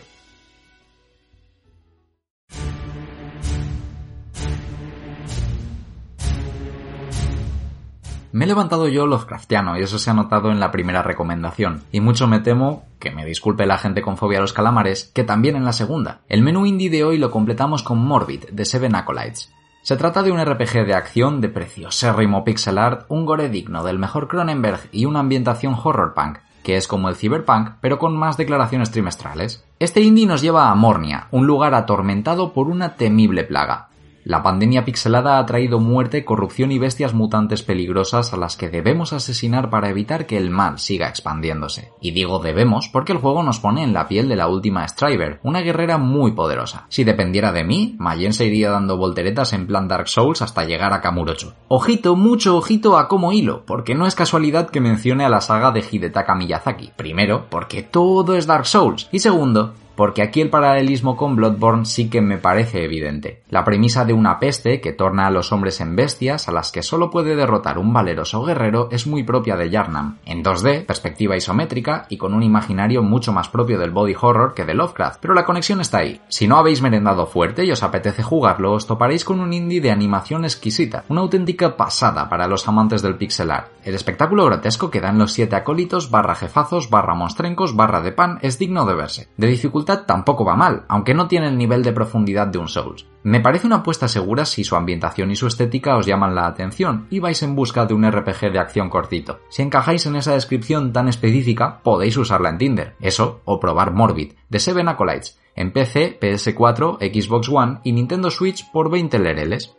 Me he levantado yo Lovecraftiano y eso se ha notado en la primera recomendación. Y mucho me temo, que me disculpe la gente con fobia a los calamares, que también en la segunda. El menú indie de hoy lo completamos con Morbid, de Seven Acolytes. Se trata de un RPG de acción de preciosérrimo pixel art, un gore digno del mejor Cronenberg y una ambientación horror punk, que es como el cyberpunk, pero con más declaraciones trimestrales. Este indie nos lleva a Mornia, un lugar atormentado por una temible plaga. La pandemia pixelada ha traído muerte, corrupción y bestias mutantes peligrosas a las que debemos asesinar para evitar que el mal siga expandiéndose. Y digo debemos porque el juego nos pone en la piel de la última Striver, una guerrera muy poderosa. Si dependiera de mí, Mayen se iría dando volteretas en plan Dark Souls hasta llegar a Kamurocho. Ojito, mucho ojito a como hilo, porque no es casualidad que mencione a la saga de Hidetaka Miyazaki. Primero, porque todo es Dark Souls. Y segundo, porque aquí el paralelismo con Bloodborne sí que me parece evidente. La premisa de una peste que torna a los hombres en bestias a las que solo puede derrotar un valeroso guerrero es muy propia de Yarnam, en 2D, perspectiva isométrica y con un imaginario mucho más propio del body horror que de Lovecraft, pero la conexión está ahí. Si no habéis merendado fuerte y os apetece jugarlo, os toparéis con un indie de animación exquisita, una auténtica pasada para los amantes del pixel art. El espectáculo grotesco que dan los siete acólitos barra jefazos barra monstrencos barra de pan es digno de verse. De tampoco va mal, aunque no tiene el nivel de profundidad de un Souls. Me parece una apuesta segura si su ambientación y su estética os llaman la atención y vais en busca de un RPG de acción cortito. Si encajáis en esa descripción tan específica, podéis usarla en Tinder. Eso, o probar Morbid, de Seven Acolytes, en PC, PS4, Xbox One y Nintendo Switch por 20 lereles.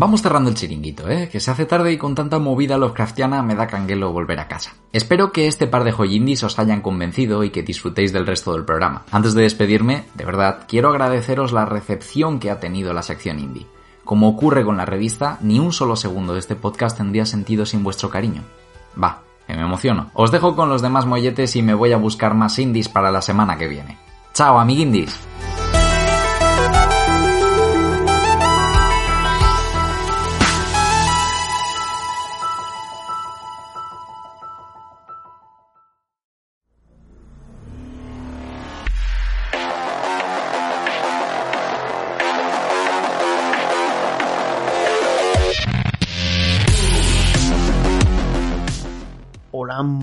Vamos cerrando el chiringuito, ¿eh? Que se hace tarde y con tanta movida Lovecraftiana me da canguelo volver a casa. Espero que este par de joyindis os hayan convencido y que disfrutéis del resto del programa. Antes de despedirme, de verdad, quiero agradeceros la recepción que ha tenido la sección indie. Como ocurre con la revista, ni un solo segundo de este podcast tendría sentido sin vuestro cariño. Va, que me emociono. Os dejo con los demás molletes y me voy a buscar más indies para la semana que viene. ¡Chao, amiguindis!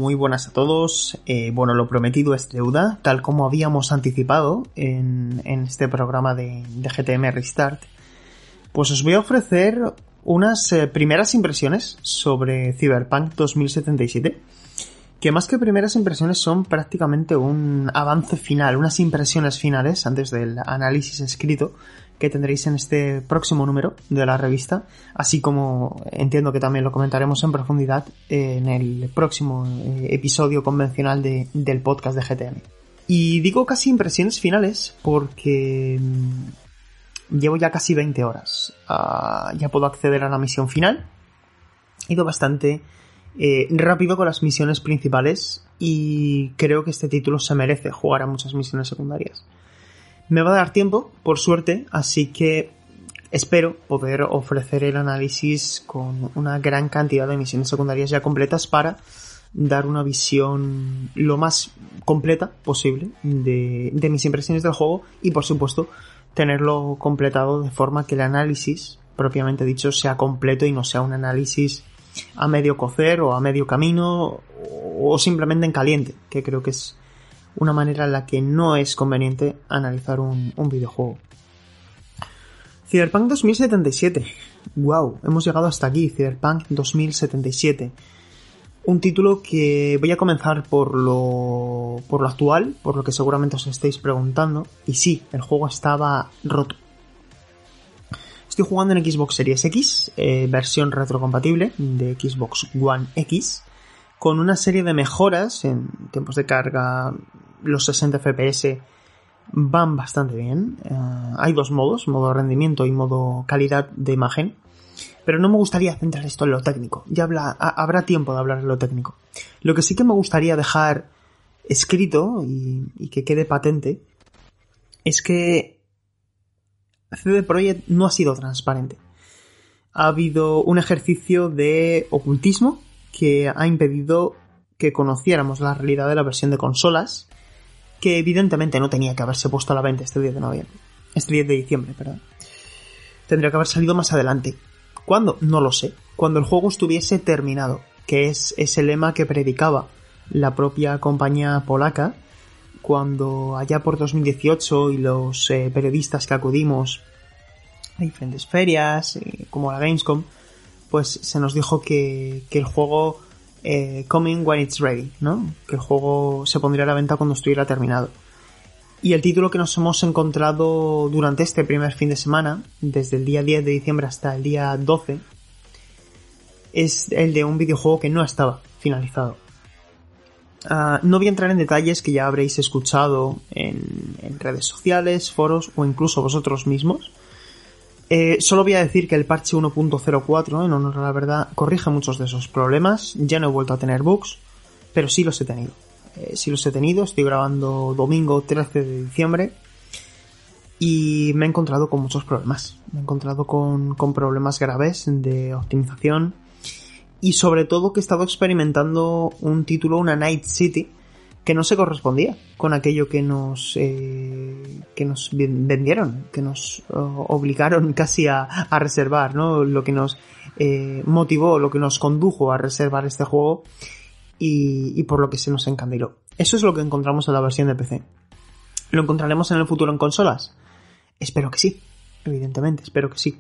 Muy buenas a todos. Eh, bueno, lo prometido es deuda, tal como habíamos anticipado en, en este programa de, de, GTM Restart. Pues os voy a ofrecer unas eh, primeras impresiones sobre Cyberpunk 2077, que más que primeras impresiones son prácticamente un avance final, unas impresiones finales antes del análisis escrito que tendréis en este próximo número de la revista, así como entiendo que también lo comentaremos en profundidad en el próximo episodio convencional de, del podcast de GTM. Y digo casi impresiones finales porque llevo ya casi 20 horas. Uh, ya puedo acceder a la misión final. He ido bastante eh, rápido con las misiones principales y creo que este título se merece jugar a muchas misiones secundarias. Me va a dar tiempo, por suerte, así que espero poder ofrecer el análisis con una gran cantidad de misiones secundarias ya completas para dar una visión lo más completa posible de, de mis impresiones del juego y por supuesto tenerlo completado de forma que el análisis propiamente dicho sea completo y no sea un análisis a medio cocer o a medio camino o simplemente en caliente, que creo que es una manera en la que no es conveniente analizar un, un videojuego. Cyberpunk 2077. Wow, hemos llegado hasta aquí, Cyberpunk 2077. Un título que voy a comenzar por lo, por lo actual, por lo que seguramente os estéis preguntando. Y sí, el juego estaba roto. Estoy jugando en Xbox Series X, eh, versión retrocompatible de Xbox One X, con una serie de mejoras en tiempos de carga, los 60 FPS van bastante bien. Eh, hay dos modos, modo rendimiento y modo calidad de imagen. Pero no me gustaría centrar esto en lo técnico. Ya habrá tiempo de hablar de lo técnico. Lo que sí que me gustaría dejar escrito y, y que quede patente es que CD Projekt no ha sido transparente. Ha habido un ejercicio de ocultismo que ha impedido que conociéramos la realidad de la versión de consolas, que evidentemente no tenía que haberse puesto a la venta este 10 de noviembre. Este 10 de diciembre, perdón. Tendría que haber salido más adelante. ¿Cuándo? No lo sé. Cuando el juego estuviese terminado, que es ese lema que predicaba la propia compañía polaca, cuando allá por 2018 y los eh, periodistas que acudimos a diferentes ferias, eh, como la Gamescom, pues se nos dijo que, que el juego eh, coming when it's ready, ¿no? Que el juego se pondría a la venta cuando estuviera terminado. Y el título que nos hemos encontrado durante este primer fin de semana, desde el día 10 de diciembre hasta el día 12, es el de un videojuego que no estaba finalizado. Ah, no voy a entrar en detalles que ya habréis escuchado en, en redes sociales, foros o incluso vosotros mismos. Eh, solo voy a decir que el parche 1.04, en honor a la verdad, corrige muchos de esos problemas. Ya no he vuelto a tener bugs, pero sí los he tenido. Eh, sí los he tenido, estoy grabando domingo 13 de diciembre y me he encontrado con muchos problemas. Me he encontrado con, con problemas graves de optimización y sobre todo que he estado experimentando un título, una Night City, que no se correspondía con aquello que nos eh, que nos ven- vendieron, que nos oh, obligaron <laughs> casi a, a reservar, ¿no? Lo que nos eh, motivó, lo que nos condujo a reservar este juego y, y por lo que se nos encandiló. Eso es lo que encontramos en la versión de PC. ¿Lo encontraremos en el futuro en consolas? Espero que sí, evidentemente, espero que sí.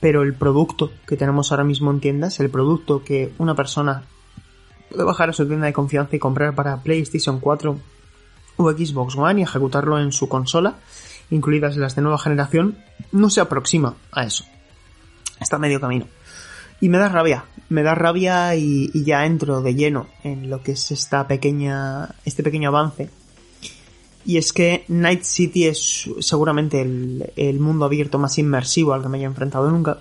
Pero el producto que tenemos ahora mismo en tiendas, el producto que una persona puede bajar a su tienda de confianza y comprar para PlayStation 4 o Xbox One y ejecutarlo en su consola, incluidas las de nueva generación, no se aproxima a eso. Está a medio camino. Y me da rabia, me da rabia y, ya entro de lleno en lo que es esta pequeña, este pequeño avance. Y es que Night City es seguramente el, el mundo abierto más inmersivo al que me haya enfrentado nunca.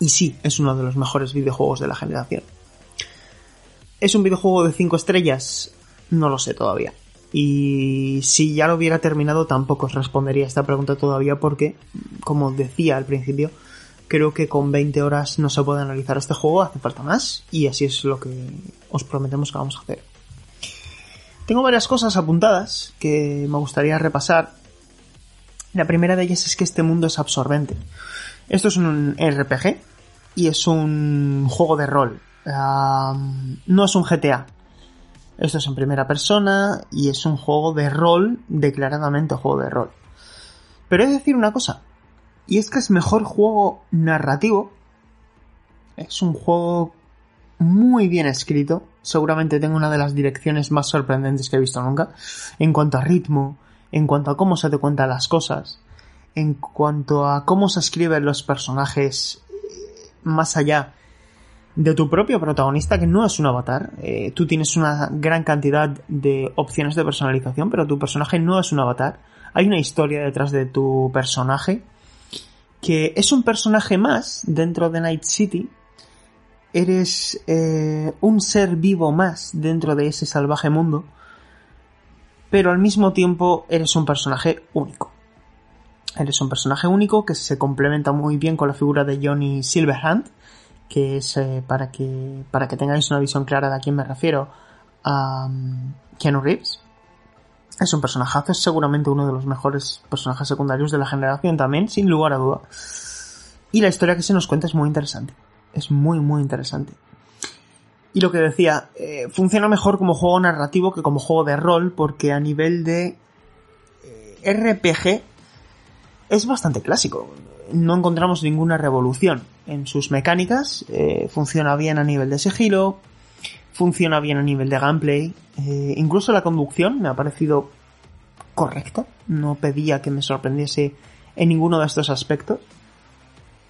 Y sí, es uno de los mejores videojuegos de la generación. ¿Es un videojuego de 5 estrellas? No lo sé todavía. Y si ya lo hubiera terminado tampoco os respondería esta pregunta todavía porque, como decía al principio, creo que con 20 horas no se puede analizar este juego, hace falta más y así es lo que os prometemos que vamos a hacer. Tengo varias cosas apuntadas que me gustaría repasar. La primera de ellas es que este mundo es absorbente. Esto es un RPG y es un juego de rol. No es un GTA. Esto es en primera persona y es un juego de rol, declaradamente juego de rol. Pero he de decir una cosa, y es que es mejor juego narrativo. Es un juego muy bien escrito. Seguramente tengo una de las direcciones más sorprendentes que he visto nunca. En cuanto a ritmo, en cuanto a cómo se te cuentan las cosas, en cuanto a cómo se escriben los personajes eh, más allá de tu propio protagonista, que no es un avatar. Eh, tú tienes una gran cantidad de opciones de personalización, pero tu personaje no es un avatar. Hay una historia detrás de tu personaje que es un personaje más dentro de Night City eres eh, un ser vivo más dentro de ese salvaje mundo, pero al mismo tiempo eres un personaje único. Eres un personaje único que se complementa muy bien con la figura de Johnny Silverhand, que es, eh, para, que, para que tengáis una visión clara de a quién me refiero, a um, Reeves. Es un personajazo, es seguramente uno de los mejores personajes secundarios de la generación también, sin lugar a duda. Y la historia que se nos cuenta es muy interesante. Es muy, muy interesante. Y lo que decía, eh, funciona mejor como juego narrativo que como juego de rol, porque a nivel de eh, RPG es bastante clásico. No encontramos ninguna revolución en sus mecánicas. eh, funciona bien a nivel de sigilo, funciona bien a nivel de gameplay. eh, incluso la conducción me ha parecido correcta. No pedía que me sorprendiese en ninguno de estos aspectos.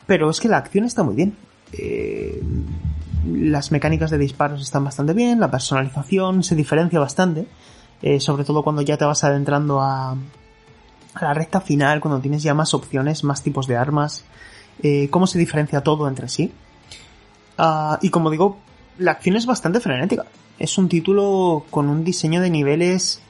Pero es que la acción está muy bien. Eh, las mecánicas de disparos están bastante bien, la personalización se diferencia bastante, eh, sobre todo cuando ya te vas adentrando a, a la recta final, cuando tienes ya más opciones, más tipos de armas, eh, cómo se diferencia todo entre sí. Ah, y como digo, la acción es bastante frenética. Es un título con un diseño de niveles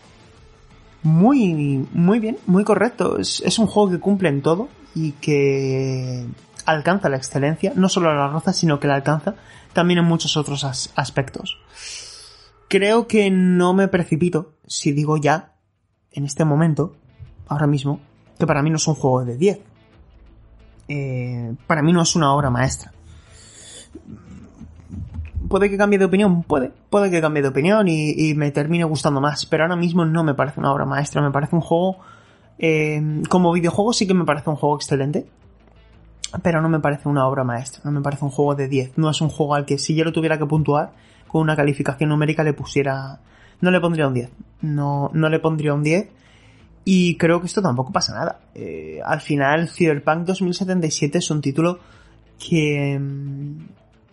muy, muy bien, muy correcto. Es, es un juego que cumple en todo y que alcanza la excelencia, no solo la roza, sino que la alcanza también en muchos otros as- aspectos. Creo que no me precipito si digo ya, en este momento, ahora mismo, que para mí no es un juego de 10. Eh, para mí no es una obra maestra. Puede que cambie de opinión, puede, puede que cambie de opinión y, me termine gustando más, pero ahora mismo no me parece una obra maestra, me parece un juego, eh, como videojuego sí que me parece un juego excelente, pero no me parece una obra maestra, no me parece un juego de 10, no es un juego al que si yo lo tuviera que puntuar con una calificación numérica le pusiera, no le pondría un 10, no, no le pondría un 10 y creo que esto tampoco pasa nada. Eh, al final Cyberpunk 2077 es un título que mm,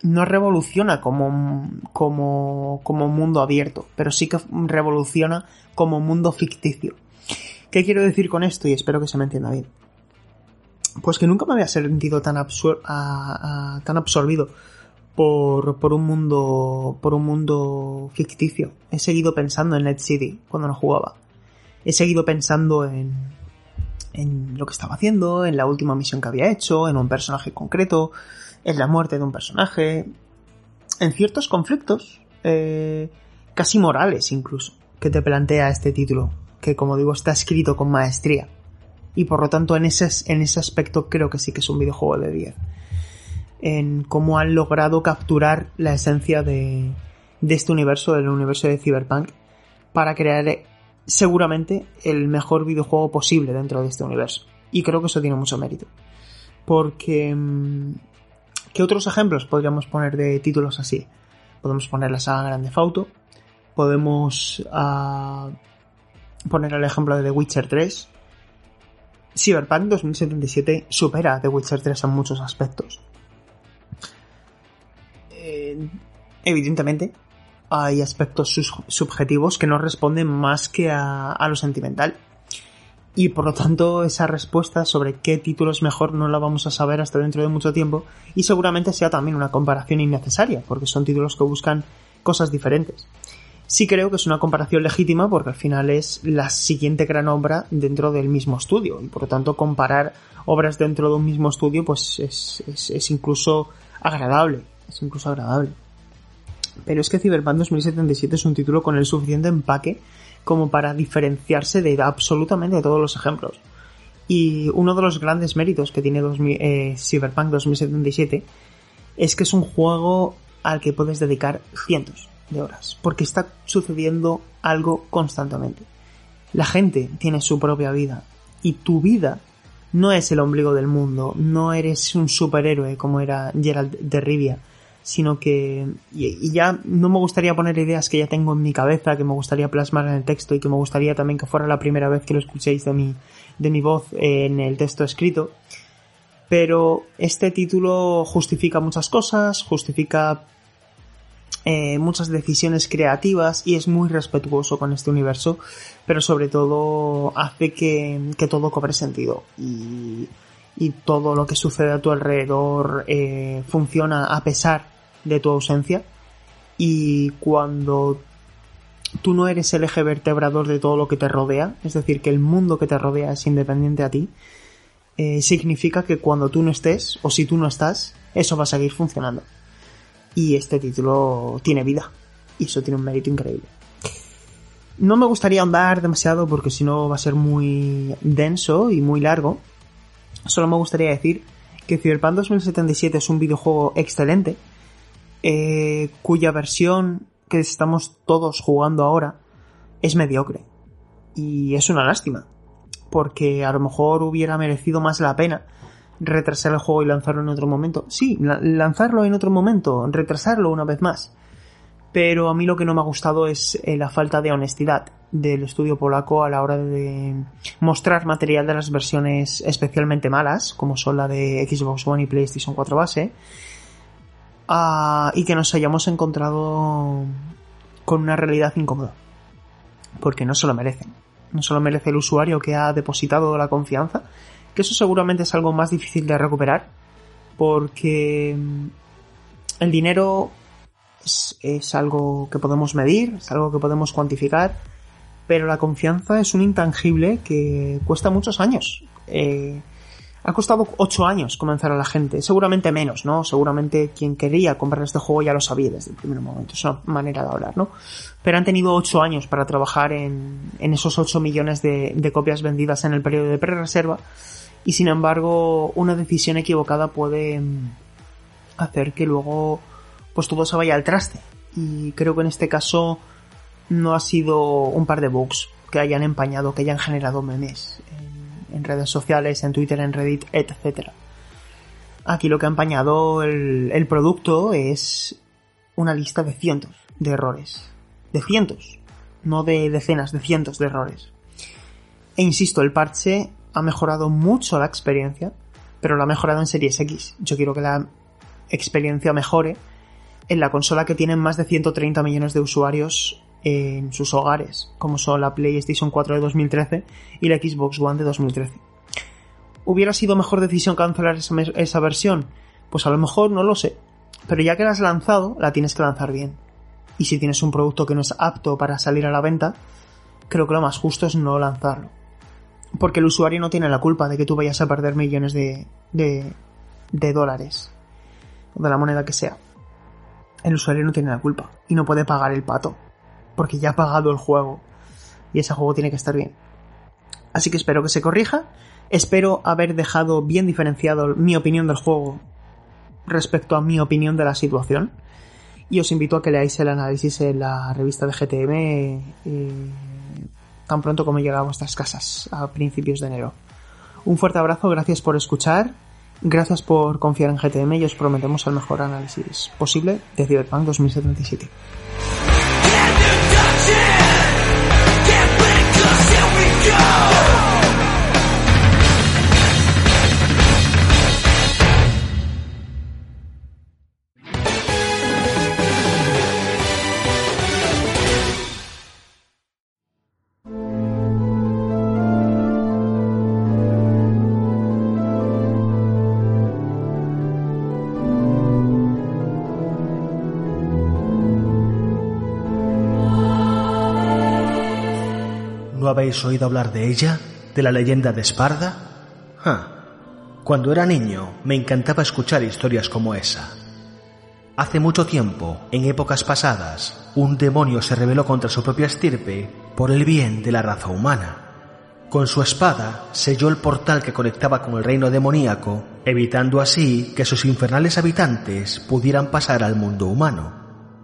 no revoluciona como, como, como mundo abierto, pero sí que revoluciona como mundo ficticio. ¿Qué quiero decir con esto? Y espero que se me entienda bien. Pues que nunca me había sentido tan, absur a- a- tan absorbido por, por un mundo por un mundo ficticio. He seguido pensando en Net City cuando no jugaba. He seguido pensando en, lo que estaba haciendo, en la última misión que había hecho, en un personaje concreto, en la muerte de un personaje, en ciertos conflictos, eh, casi morales incluso, que te plantea este título, que como digo está escrito con maestría. Y por lo tanto en ese, en ese aspecto creo que sí que es un videojuego de 10. En cómo han logrado capturar la esencia de, este universo, del universo de Cyberpunk, para crear seguramente el mejor videojuego posible dentro de este universo. Y creo que eso tiene mucho mérito. Porque... mm, ¿Qué otros ejemplos podríamos poner de títulos así? Podemos poner la saga Grande Fauto. Podemos ah, poner el ejemplo de The Witcher 3. Cyberpunk 2077 supera The Witcher 3 en muchos aspectos. Eh, evidentemente, hay aspectos subjetivos que no responden más que a, lo sentimental. Y por lo tanto, esa respuesta sobre qué título es mejor no la vamos a saber hasta dentro de mucho tiempo. Y seguramente sea también una comparación innecesaria, porque son títulos que buscan cosas diferentes. Sí creo que es una comparación legítima porque al final es la siguiente gran obra dentro del mismo estudio. Y por lo tanto, comparar obras dentro de un mismo estudio, pues es, es- es incluso agradable. Es incluso agradable. Pero es que Cyberpunk 2077 es un título con el suficiente empaque como para diferenciarse de absolutamente todos los ejemplos. Y uno de los grandes méritos que tiene 2000 eh, Cyberpunk 2077 es que es un juego al que puedes dedicar cientos de horas, porque está sucediendo algo constantemente. La gente tiene su propia vida y tu vida no es el ombligo del mundo, no eres un superhéroe como era Gerald de Rivia, sino que y, ya no me gustaría poner ideas que ya tengo en mi cabeza, que me gustaría plasmar en el texto y que me gustaría también que fuera la primera vez que lo escuchéis de mi de mi voz en el texto escrito. Pero este título justifica muchas cosas, justifica eh, muchas decisiones creativas y es muy respetuoso con este universo, pero sobre todo hace que, que todo cobre sentido y, y todo lo que sucede a tu alrededor eh, funciona a pesar de tu ausencia y cuando tú no eres el eje vertebrador de todo lo que te rodea, es decir, que el mundo que te rodea es independiente a ti, eh, significa que cuando tú no estés, o si tú no estás, eso va a seguir funcionando. Y este título tiene vida, y eso tiene un mérito increíble. No me gustaría andar demasiado porque si no va a ser muy denso y muy largo. Solo me gustaría decir que Cyberpunk 2077 es un videojuego excelente, eh, cuya versión que estamos todos jugando ahora es mediocre. Y es una lástima, porque a lo mejor hubiera merecido más la pena retrasar el juego y lanzarlo en otro momento. Sí, la- lanzarlo en otro momento, retrasarlo una vez más. Pero a mí lo que no me ha gustado es eh, la falta de honestidad del estudio polaco a la hora de mostrar material de las versiones especialmente malas, como son la de Xbox One y PlayStation 4 base, ah, y que nos hayamos encontrado con una realidad incómoda. Porque no se lo merecen. No se lo merece el usuario que ha depositado la confianza, que eso seguramente es algo más difícil de recuperar, porque mm, el dinero es, es algo que podemos medir, es algo que podemos cuantificar, pero la confianza es un intangible que cuesta muchos años. Eh, ha costado 8 años comenzar a la gente, seguramente menos, ¿no? Seguramente quien quería comprar este juego ya lo sabía desde el primer momento, es una manera de hablar, ¿no? Pero han tenido 8 años para trabajar en, en esos 8 millones de, de copias vendidas en el periodo de pre-reserva y sin embargo una decisión equivocada puede mm, hacer que luego pues todo se vaya al traste y creo que en este caso no ha sido un par de bugs que hayan empañado, que hayan generado memes en, redes sociales, en Twitter, en Reddit, etc. Aquí lo que ha empañado el, producto es una lista de cientos de errores. De cientos. No de decenas, de cientos de errores. E insisto, el parche ha mejorado mucho la experiencia, pero lo ha mejorado en Series X. Yo quiero que la experiencia mejore en la consola que tiene más de 130 millones de usuarios en sus hogares, como son la PlayStation 4 de 2013 y la Xbox One de 2013. ¿Hubiera sido mejor decisión cancelar esa, versión? Pues a lo mejor no lo sé. Pero ya que la has lanzado, la tienes que lanzar bien. Y si tienes un producto que no es apto para salir a la venta, creo que lo más justo es no lanzarlo. Porque el usuario no tiene la culpa de que tú vayas a perder millones de, de, de dólares. De la moneda que sea. El usuario no tiene la culpa. Y no puede pagar el pato. Porque ya ha pagado el juego. Y ese juego tiene que estar bien. Así que espero que se corrija. Espero haber dejado bien diferenciado mi opinión del juego respecto a mi opinión de la situación. Y os invito a que leáis el análisis en la revista de GTM eh, tan pronto como llegue a vuestras casas, a principios de enero. Un fuerte abrazo, gracias por escuchar, gracias por confiar en GTM y os prometemos el mejor análisis posible de Cyberpunk 2077. Habéis oído hablar de ella? ¿De la leyenda de Esparda? Ja. Cuando era niño me encantaba escuchar historias como esa. Hace mucho tiempo, en épocas pasadas, un demonio se rebeló contra su propia estirpe por el bien de la raza humana. Con su espada selló el portal que conectaba con el reino demoníaco, evitando así que sus infernales habitantes pudieran pasar al mundo humano.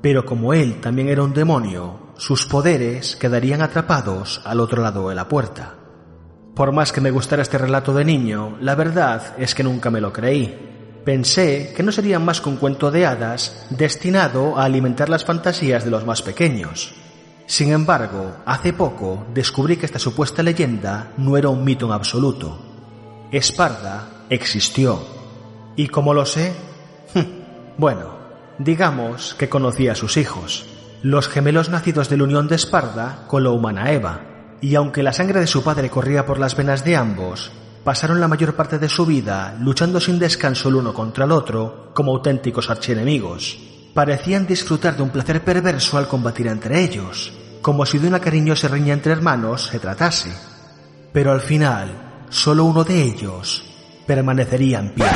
Pero como él también era un demonio, sus poderes quedarían atrapados al otro lado de la puerta. Por más que me gustara este relato de niño, la verdad es que nunca me lo creí. Pensé que no sería más que un cuento de hadas destinado a alimentar las fantasías de los más pequeños. Sin embargo, hace poco descubrí que esta supuesta leyenda no era un mito en absoluto. Esparda existió. ¿Y cómo lo sé? <laughs> bueno, digamos que conocí a sus hijos, los gemelos nacidos de la unión de Esparda con la humana Eva, y aunque la sangre de su padre corría por las venas de ambos, pasaron la mayor parte de su vida luchando sin descanso el uno contra el otro como auténticos archienemigos. parecían disfrutar de un placer perverso al combatir entre ellos, como si de una cariñosa riña entre hermanos se tratase. Pero al final, solo uno de ellos permanecería en pie.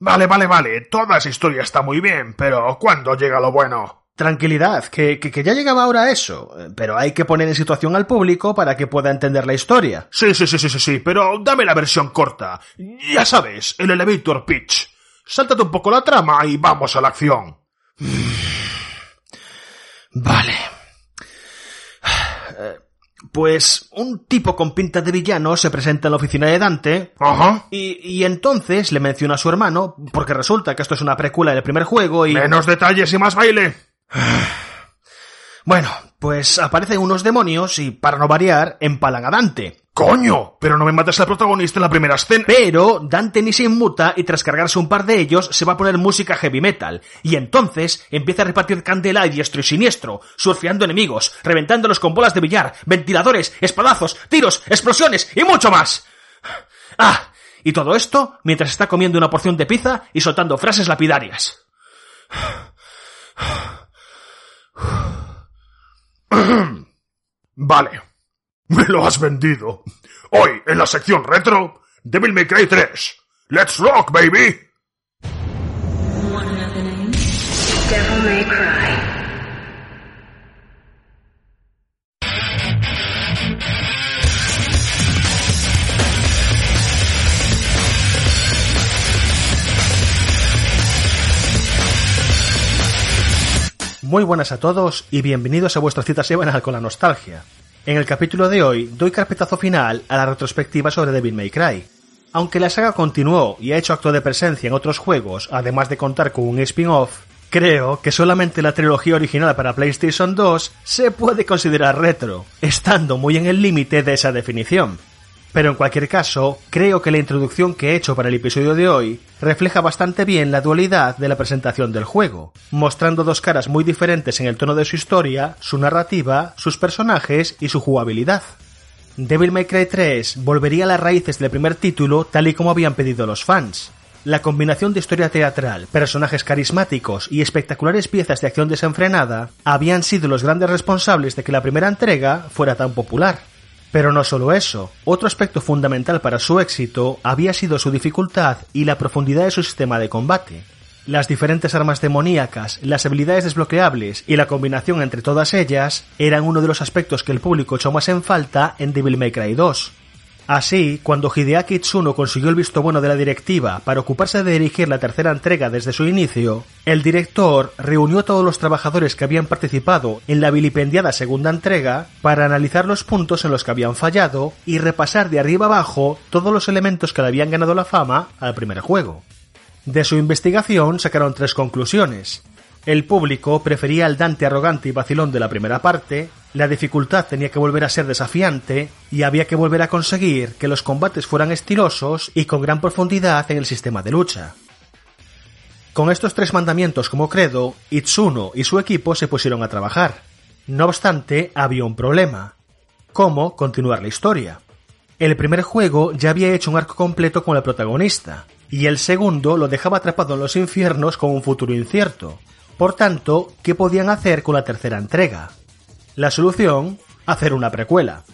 Vale, vale, vale. Toda esa historia está muy bien, pero ¿cuándo llega lo bueno? Tranquilidad, que, que, que ya llegaba ahora eso, pero hay que poner en situación al público para que pueda entender la historia. Sí, sí, sí, sí, sí, sí, pero dame la versión corta. Ya sabes, el elevator pitch. Sáltate un poco la trama y vamos a la acción. Vale. Pues un tipo con pinta de villano se presenta en la oficina de Dante Ajá. y, y entonces le menciona a su hermano, porque resulta que esto es una precuela del primer juego y... Menos detalles y más baile. Bueno, pues aparecen unos demonios y, para no variar, empalan a Dante. ¡Coño! Pero no me mates al protagonista en la primera escena. Pero Dante ni se inmuta y tras cargarse un par de ellos se va a poner música heavy metal. Y entonces empieza a repartir candela a diestro y siniestro, surfeando enemigos, reventándolos con bolas de billar, ventiladores, espadazos, tiros, explosiones y mucho más. Ah, y todo esto mientras está comiendo una porción de pizza y soltando frases lapidarias. <sighs> Vale. Me lo has vendido. Hoy, en la sección retro, Devil May Cry 3. ¡Let's rock, baby! Muy buenas a todos y bienvenidos a vuestra cita semanal con la nostalgia. En el capítulo de hoy doy carpetazo final a la retrospectiva sobre Devil May Cry. Aunque la saga continuó y ha hecho acto de presencia en otros juegos, además de contar con un spin-off, creo que solamente la trilogía original para PlayStation 2 se puede considerar retro, estando muy en el límite de esa definición. Pero en cualquier caso, creo que la introducción que he hecho para el episodio de hoy refleja bastante bien la dualidad de la presentación del juego, mostrando dos caras muy diferentes en el tono de su historia, su narrativa, sus personajes y su jugabilidad. Devil May Cry 3 volvería a las raíces del primer título tal y como habían pedido los fans. La combinación de historia teatral, personajes carismáticos y espectaculares piezas de acción desenfrenada habían sido los grandes responsables de que la primera entrega fuera tan popular. Pero no solo eso, otro aspecto fundamental para su éxito había sido su dificultad y la profundidad de su sistema de combate. Las diferentes armas demoníacas, las habilidades desbloqueables y la combinación entre todas ellas eran uno de los aspectos que el público echó más en falta en Devil May Cry 2. Así, cuando Hideaki Itsuno consiguió el visto bueno de la directiva para ocuparse de dirigir la tercera entrega desde su inicio, el director reunió a todos los trabajadores que habían participado en la vilipendiada segunda entrega para analizar los puntos en los que habían fallado y repasar de arriba abajo todos los elementos que le habían ganado la fama al primer juego. De su investigación sacaron tres conclusiones. El público prefería al Dante arrogante y vacilón de la primera parte, la dificultad tenía que volver a ser desafiante y había que volver a conseguir que los combates fueran estilosos y con gran profundidad en el sistema de lucha. Con estos tres mandamientos como credo, Itsuno y su equipo se pusieron a trabajar. No obstante, había un problema. ¿Cómo continuar la historia? El primer juego ya había hecho un arco completo con el protagonista, y el segundo lo dejaba atrapado en los infiernos con un futuro incierto. Por tanto, ¿qué podían hacer con la tercera entrega? La solución, hacer una precuela.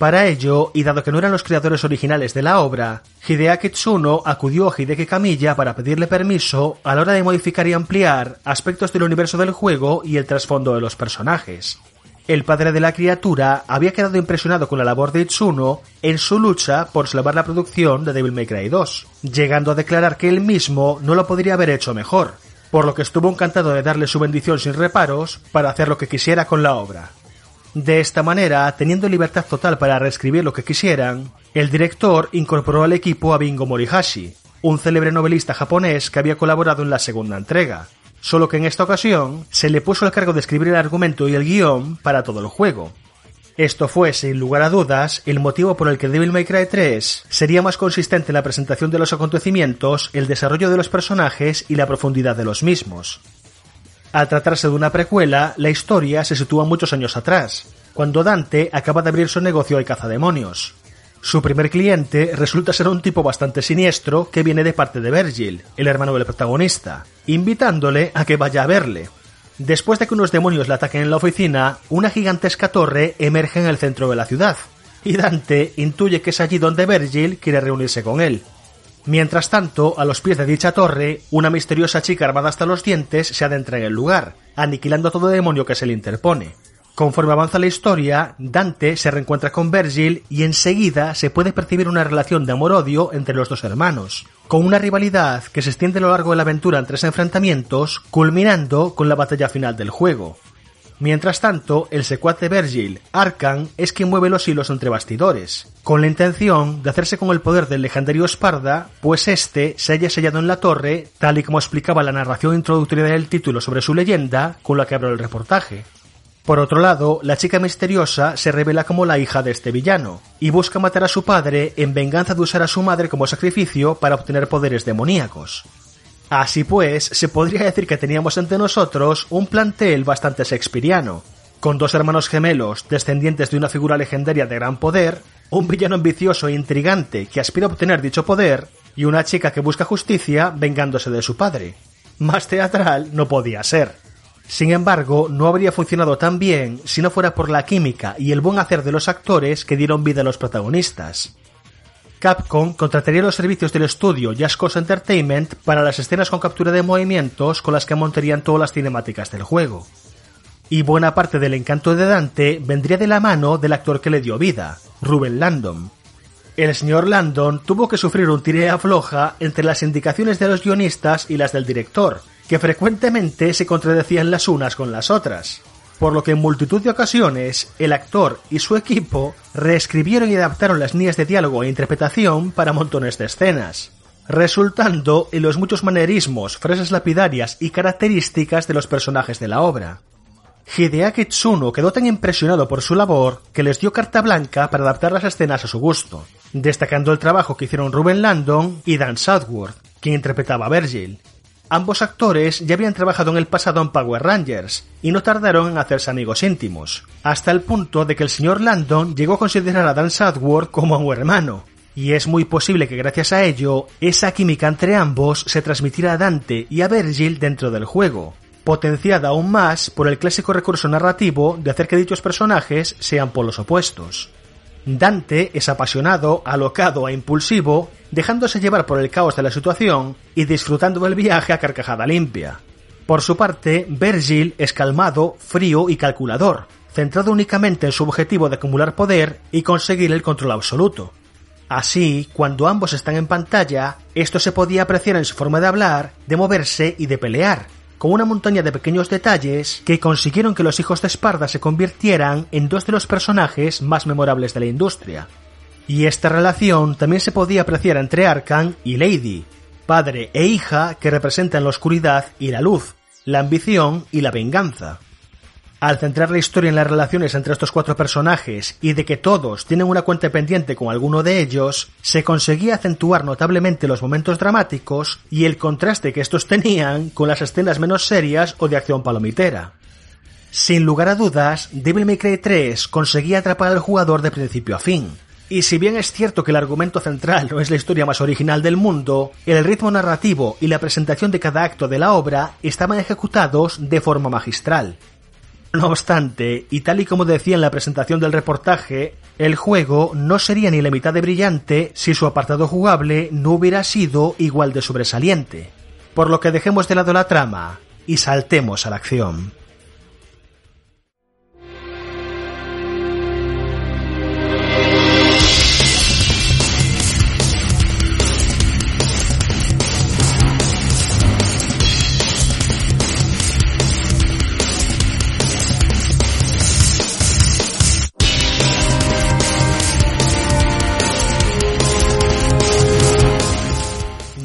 Para ello, y dado que no eran los creadores originales de la obra, Hideaki Tsuno acudió a Hideki Kamiya para pedirle permiso a la hora de modificar y ampliar aspectos del universo del juego y el trasfondo de los personajes. El padre de la criatura había quedado impresionado con la labor de Itsuno en su lucha por salvar la producción de Devil May Cry 2, llegando a declarar que él mismo no lo podría haber hecho mejor, por lo que estuvo encantado de darle su bendición sin reparos para hacer lo que quisiera con la obra. De esta manera, teniendo libertad total para reescribir lo que quisieran, el director incorporó al equipo a Bingo Morihashi, un célebre novelista japonés que había colaborado en la segunda entrega, solo que en esta ocasión se le puso el cargo de escribir el argumento y el guion para todo el juego. Esto fue, sin lugar a dudas, el motivo por el que Devil May Cry 3 sería más consistente en la presentación de los acontecimientos, el desarrollo de los personajes y la profundidad de los mismos. Al tratarse de una precuela, la historia se sitúa muchos años atrás, cuando Dante acaba de abrir su negocio de cazademonios. Su primer cliente resulta ser un tipo bastante siniestro que viene de parte de Virgil, el hermano del protagonista, invitándole a que vaya a verle. Después de que unos demonios le ataquen en la oficina, una gigantesca torre emerge en el centro de la ciudad, y Dante intuye que es allí donde Virgil quiere reunirse con él. Mientras tanto, a los pies de dicha torre, una misteriosa chica armada hasta los dientes se adentra en el lugar, aniquilando todo demonio que se le interpone. Conforme avanza la historia, Dante se reencuentra con Virgil y enseguida se puede percibir una relación de amor-odio entre los dos hermanos, con una rivalidad que se extiende a lo largo de la aventura en tres enfrentamientos, culminando con la batalla final del juego. Mientras tanto, el secuaz de Virgil, Arkan, es quien mueve los hilos entre bastidores, con la intención de hacerse con el poder del legendario Esparda, pues este se haya sellado en la torre, tal y como explicaba la narración introductoria del título sobre su leyenda, con la que abrió el reportaje. Por otro lado, la chica misteriosa se revela como la hija de este villano, y busca matar a su padre en venganza de usar a su madre como sacrificio para obtener poderes demoníacos. Así pues, se podría decir que teníamos ante nosotros un plantel bastante shakespeariano, con dos hermanos gemelos descendientes de una figura legendaria de gran poder, un villano ambicioso e intrigante que aspira a obtener dicho poder, y una chica que busca justicia vengándose de su padre. Más teatral no podía ser. Sin embargo, no habría funcionado tan bien si no fuera por la química y el buen hacer de los actores que dieron vida a los protagonistas. Capcom contrataría los servicios del estudio Just Cause Entertainment para las escenas con captura de movimientos con las que montarían todas las cinemáticas del juego. Y buena parte del encanto de Dante vendría de la mano del actor que le dio vida, Ruben Landon. El señor Landon tuvo que sufrir un tire floja entre las indicaciones de los guionistas y las del director, que frecuentemente se contradecían las unas con las otras por lo que en multitud de ocasiones el actor y su equipo reescribieron y adaptaron las líneas de diálogo e interpretación para montones de escenas, resultando en los muchos manerismos, frases lapidarias y características de los personajes de la obra. Hideaki Tsuno quedó tan impresionado por su labor que les dio carta blanca para adaptar las escenas a su gusto, destacando el trabajo que hicieron Ruben Landon y Dan Southworth, quien interpretaba a Virgil, Ambos actores ya habían trabajado en el pasado en Power Rangers y no tardaron en hacerse amigos íntimos, hasta el punto de que el señor Landon llegó a considerar a Dan Southworth como a un hermano. Y es muy posible que gracias a ello, esa química entre ambos se transmitiera a Dante y a Virgil dentro del juego, potenciada aún más por el clásico recurso narrativo de hacer que dichos personajes sean polos opuestos. Dante es apasionado, alocado e impulsivo, dejándose llevar por el caos de la situación y disfrutando del viaje a carcajada limpia. Por su parte, Virgil es calmado, frío y calculador, centrado únicamente en su objetivo de acumular poder y conseguir el control absoluto. Así, cuando ambos están en pantalla, esto se podía apreciar en su forma de hablar, de moverse y de pelear, con una montaña de pequeños detalles que consiguieron que los hijos de Esparda se convirtieran en dos de los personajes más memorables de la industria. Y esta relación también se podía apreciar entre Arkan y Lady, padre e hija que representan la oscuridad y la luz, la ambición y la venganza. Al centrar la historia en las relaciones entre estos cuatro personajes y de que todos tienen una cuenta pendiente con alguno de ellos, se conseguía acentuar notablemente los momentos dramáticos y el contraste que estos tenían con las escenas menos serias o de acción palomitera. Sin lugar a dudas, Devil May Cry 3 conseguía atrapar al jugador de principio a fin, y si bien es cierto que el argumento central no es la historia más original del mundo, el ritmo narrativo y la presentación de cada acto de la obra estaban ejecutados de forma magistral. No obstante, y tal y como decía en la presentación del reportaje, el juego no sería ni la mitad de brillante si su apartado jugable no hubiera sido igual de sobresaliente. Por lo que dejemos de lado la trama y saltemos a la acción.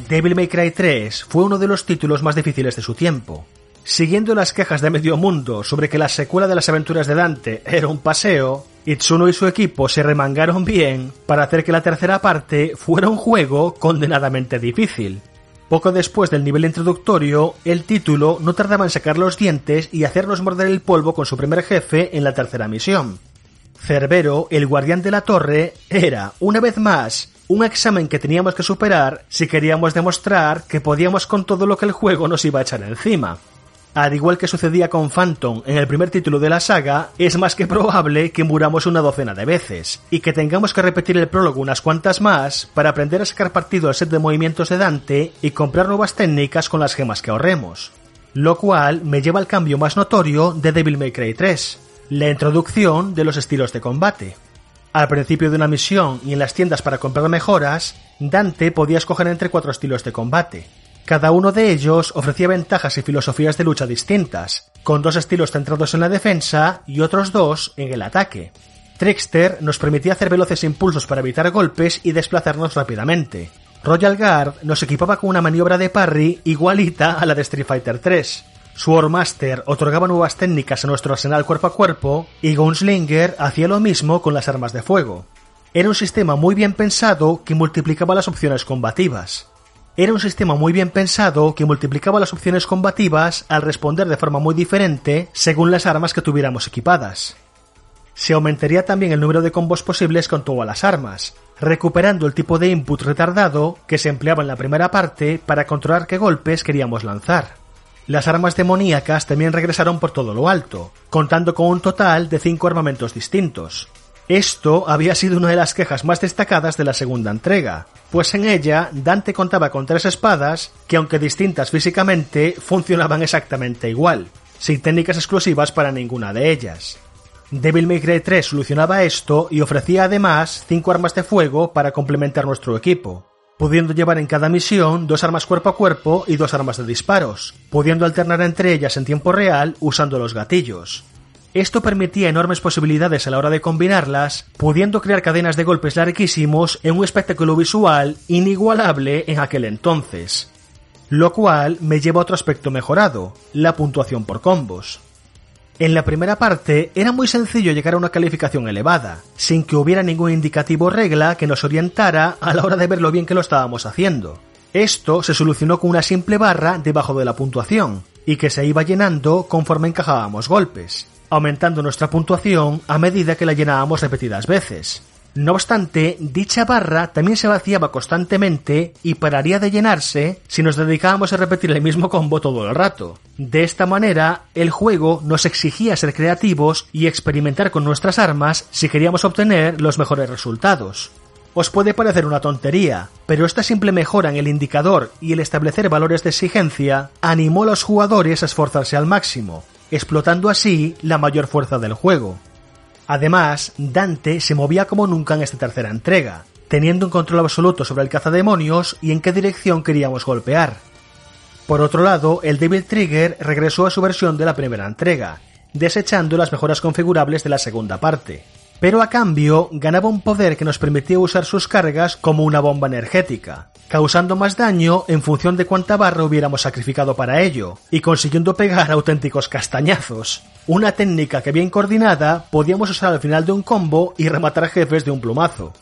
Devil May Cry 3 fue uno de los títulos más difíciles de su tiempo. Siguiendo las quejas de medio mundo sobre que la secuela de las aventuras de Dante era un paseo, Itsuno y su equipo se remangaron bien para hacer que la tercera parte fuera un juego condenadamente difícil. Poco después del nivel introductorio, el título no tardaba en sacar los dientes y hacernos morder el polvo con su primer jefe en la tercera misión. Cerbero, el guardián de la torre, era, una vez más, un examen que teníamos que superar si queríamos demostrar que podíamos con todo lo que el juego nos iba a echar encima. Al igual que sucedía con Phantom en el primer título de la saga, es más que probable que muramos una docena de veces, y que tengamos que repetir el prólogo unas cuantas más para aprender a sacar partido al set de movimientos de Dante y comprar nuevas técnicas con las gemas que ahorremos. Lo cual me lleva al cambio más notorio de Devil May Cry 3, la introducción de los estilos de combate. Al principio de una misión y en las tiendas para comprar mejoras, Dante podía escoger entre cuatro estilos de combate. Cada uno de ellos ofrecía ventajas y filosofías de lucha distintas, con dos estilos centrados en la defensa y otros dos en el ataque. Trickster nos permitía hacer veloces impulsos para evitar golpes y desplazarnos rápidamente. Royal Guard nos equipaba con una maniobra de parry igualita a la de Street Fighter 3. Swordmaster otorgaba nuevas técnicas a nuestro arsenal cuerpo a cuerpo y Gunslinger hacía lo mismo con las armas de fuego. Era un sistema muy bien pensado que multiplicaba las opciones combativas. Era un sistema muy bien pensado que multiplicaba las opciones combativas al responder de forma muy diferente según las armas que tuviéramos equipadas. Se aumentaría también el número de combos posibles con todas las armas, recuperando el tipo de input retardado que se empleaba en la primera parte para controlar qué golpes queríamos lanzar. Las armas demoníacas también regresaron por todo lo alto, contando con un total de cinco armamentos distintos. Esto había sido una de las quejas más destacadas de la segunda entrega, pues en ella Dante contaba con tres espadas que aunque distintas físicamente funcionaban exactamente igual, sin técnicas exclusivas para ninguna de ellas. Devil May Cry 3 solucionaba esto y ofrecía además cinco armas de fuego para complementar nuestro equipo, pudiendo llevar en cada misión dos armas cuerpo a cuerpo y dos armas de disparos, pudiendo alternar entre ellas en tiempo real usando los gatillos. Esto permitía enormes posibilidades a la hora de combinarlas, pudiendo crear cadenas de golpes larguísimos en un espectáculo visual inigualable en aquel entonces. Lo cual me lleva a otro aspecto mejorado, la puntuación por combos. En la primera parte era muy sencillo llegar a una calificación elevada, sin que hubiera ningún indicativo o regla que nos orientara a la hora de ver lo bien que lo estábamos haciendo. Esto se solucionó con una simple barra debajo de la puntuación, y que se iba llenando conforme encajábamos golpes, aumentando nuestra puntuación a medida que la llenábamos repetidas veces. No obstante, dicha barra también se vaciaba constantemente y pararía de llenarse si nos dedicábamos a repetir el mismo combo todo el rato. De esta manera, el juego nos exigía ser creativos y experimentar con nuestras armas si queríamos obtener los mejores resultados. Os puede parecer una tontería, pero esta simple mejora en el indicador y el establecer valores de exigencia animó a los jugadores a esforzarse al máximo, explotando así la mayor fuerza del juego. Además, Dante se movía como nunca en esta tercera entrega, teniendo un control absoluto sobre el cazademonios y en qué dirección queríamos golpear. Por otro lado, el Devil Trigger regresó a su versión de la primera entrega, desechando las mejoras configurables de la segunda parte. Pero a cambio ganaba un poder que nos permitía usar sus cargas como una bomba energética, causando más daño en función de cuánta barra hubiéramos sacrificado para ello, y consiguiendo pegar <laughs> auténticos castañazos. Una técnica que bien coordinada podíamos usar al final de un combo y rematar jefes de un plumazo.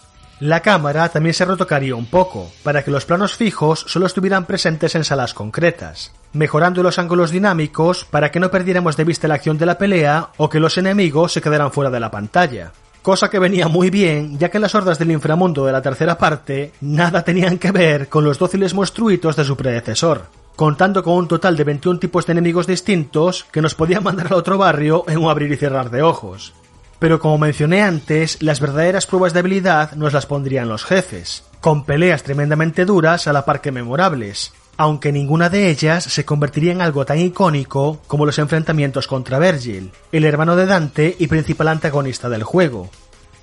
La cámara también se retocaría un poco, para que los planos fijos solo estuvieran presentes en salas concretas, mejorando los ángulos dinámicos para que no perdiéramos de vista la acción de la pelea o que los enemigos se quedaran fuera de la pantalla cosa que venía muy bien, ya que las hordas del inframundo de la tercera parte nada tenían que ver con los dóciles monstruitos de su predecesor, contando con un total de 21 tipos de enemigos distintos que nos podían <laughs> mandar al otro barrio en un abrir y cerrar de ojos. Pero como mencioné antes, las verdaderas pruebas de habilidad nos las pondrían los jefes, con peleas tremendamente duras a la par que memorables, aunque ninguna de ellas se convertiría en algo tan icónico como los enfrentamientos contra Virgil, el hermano de Dante y principal antagonista del juego.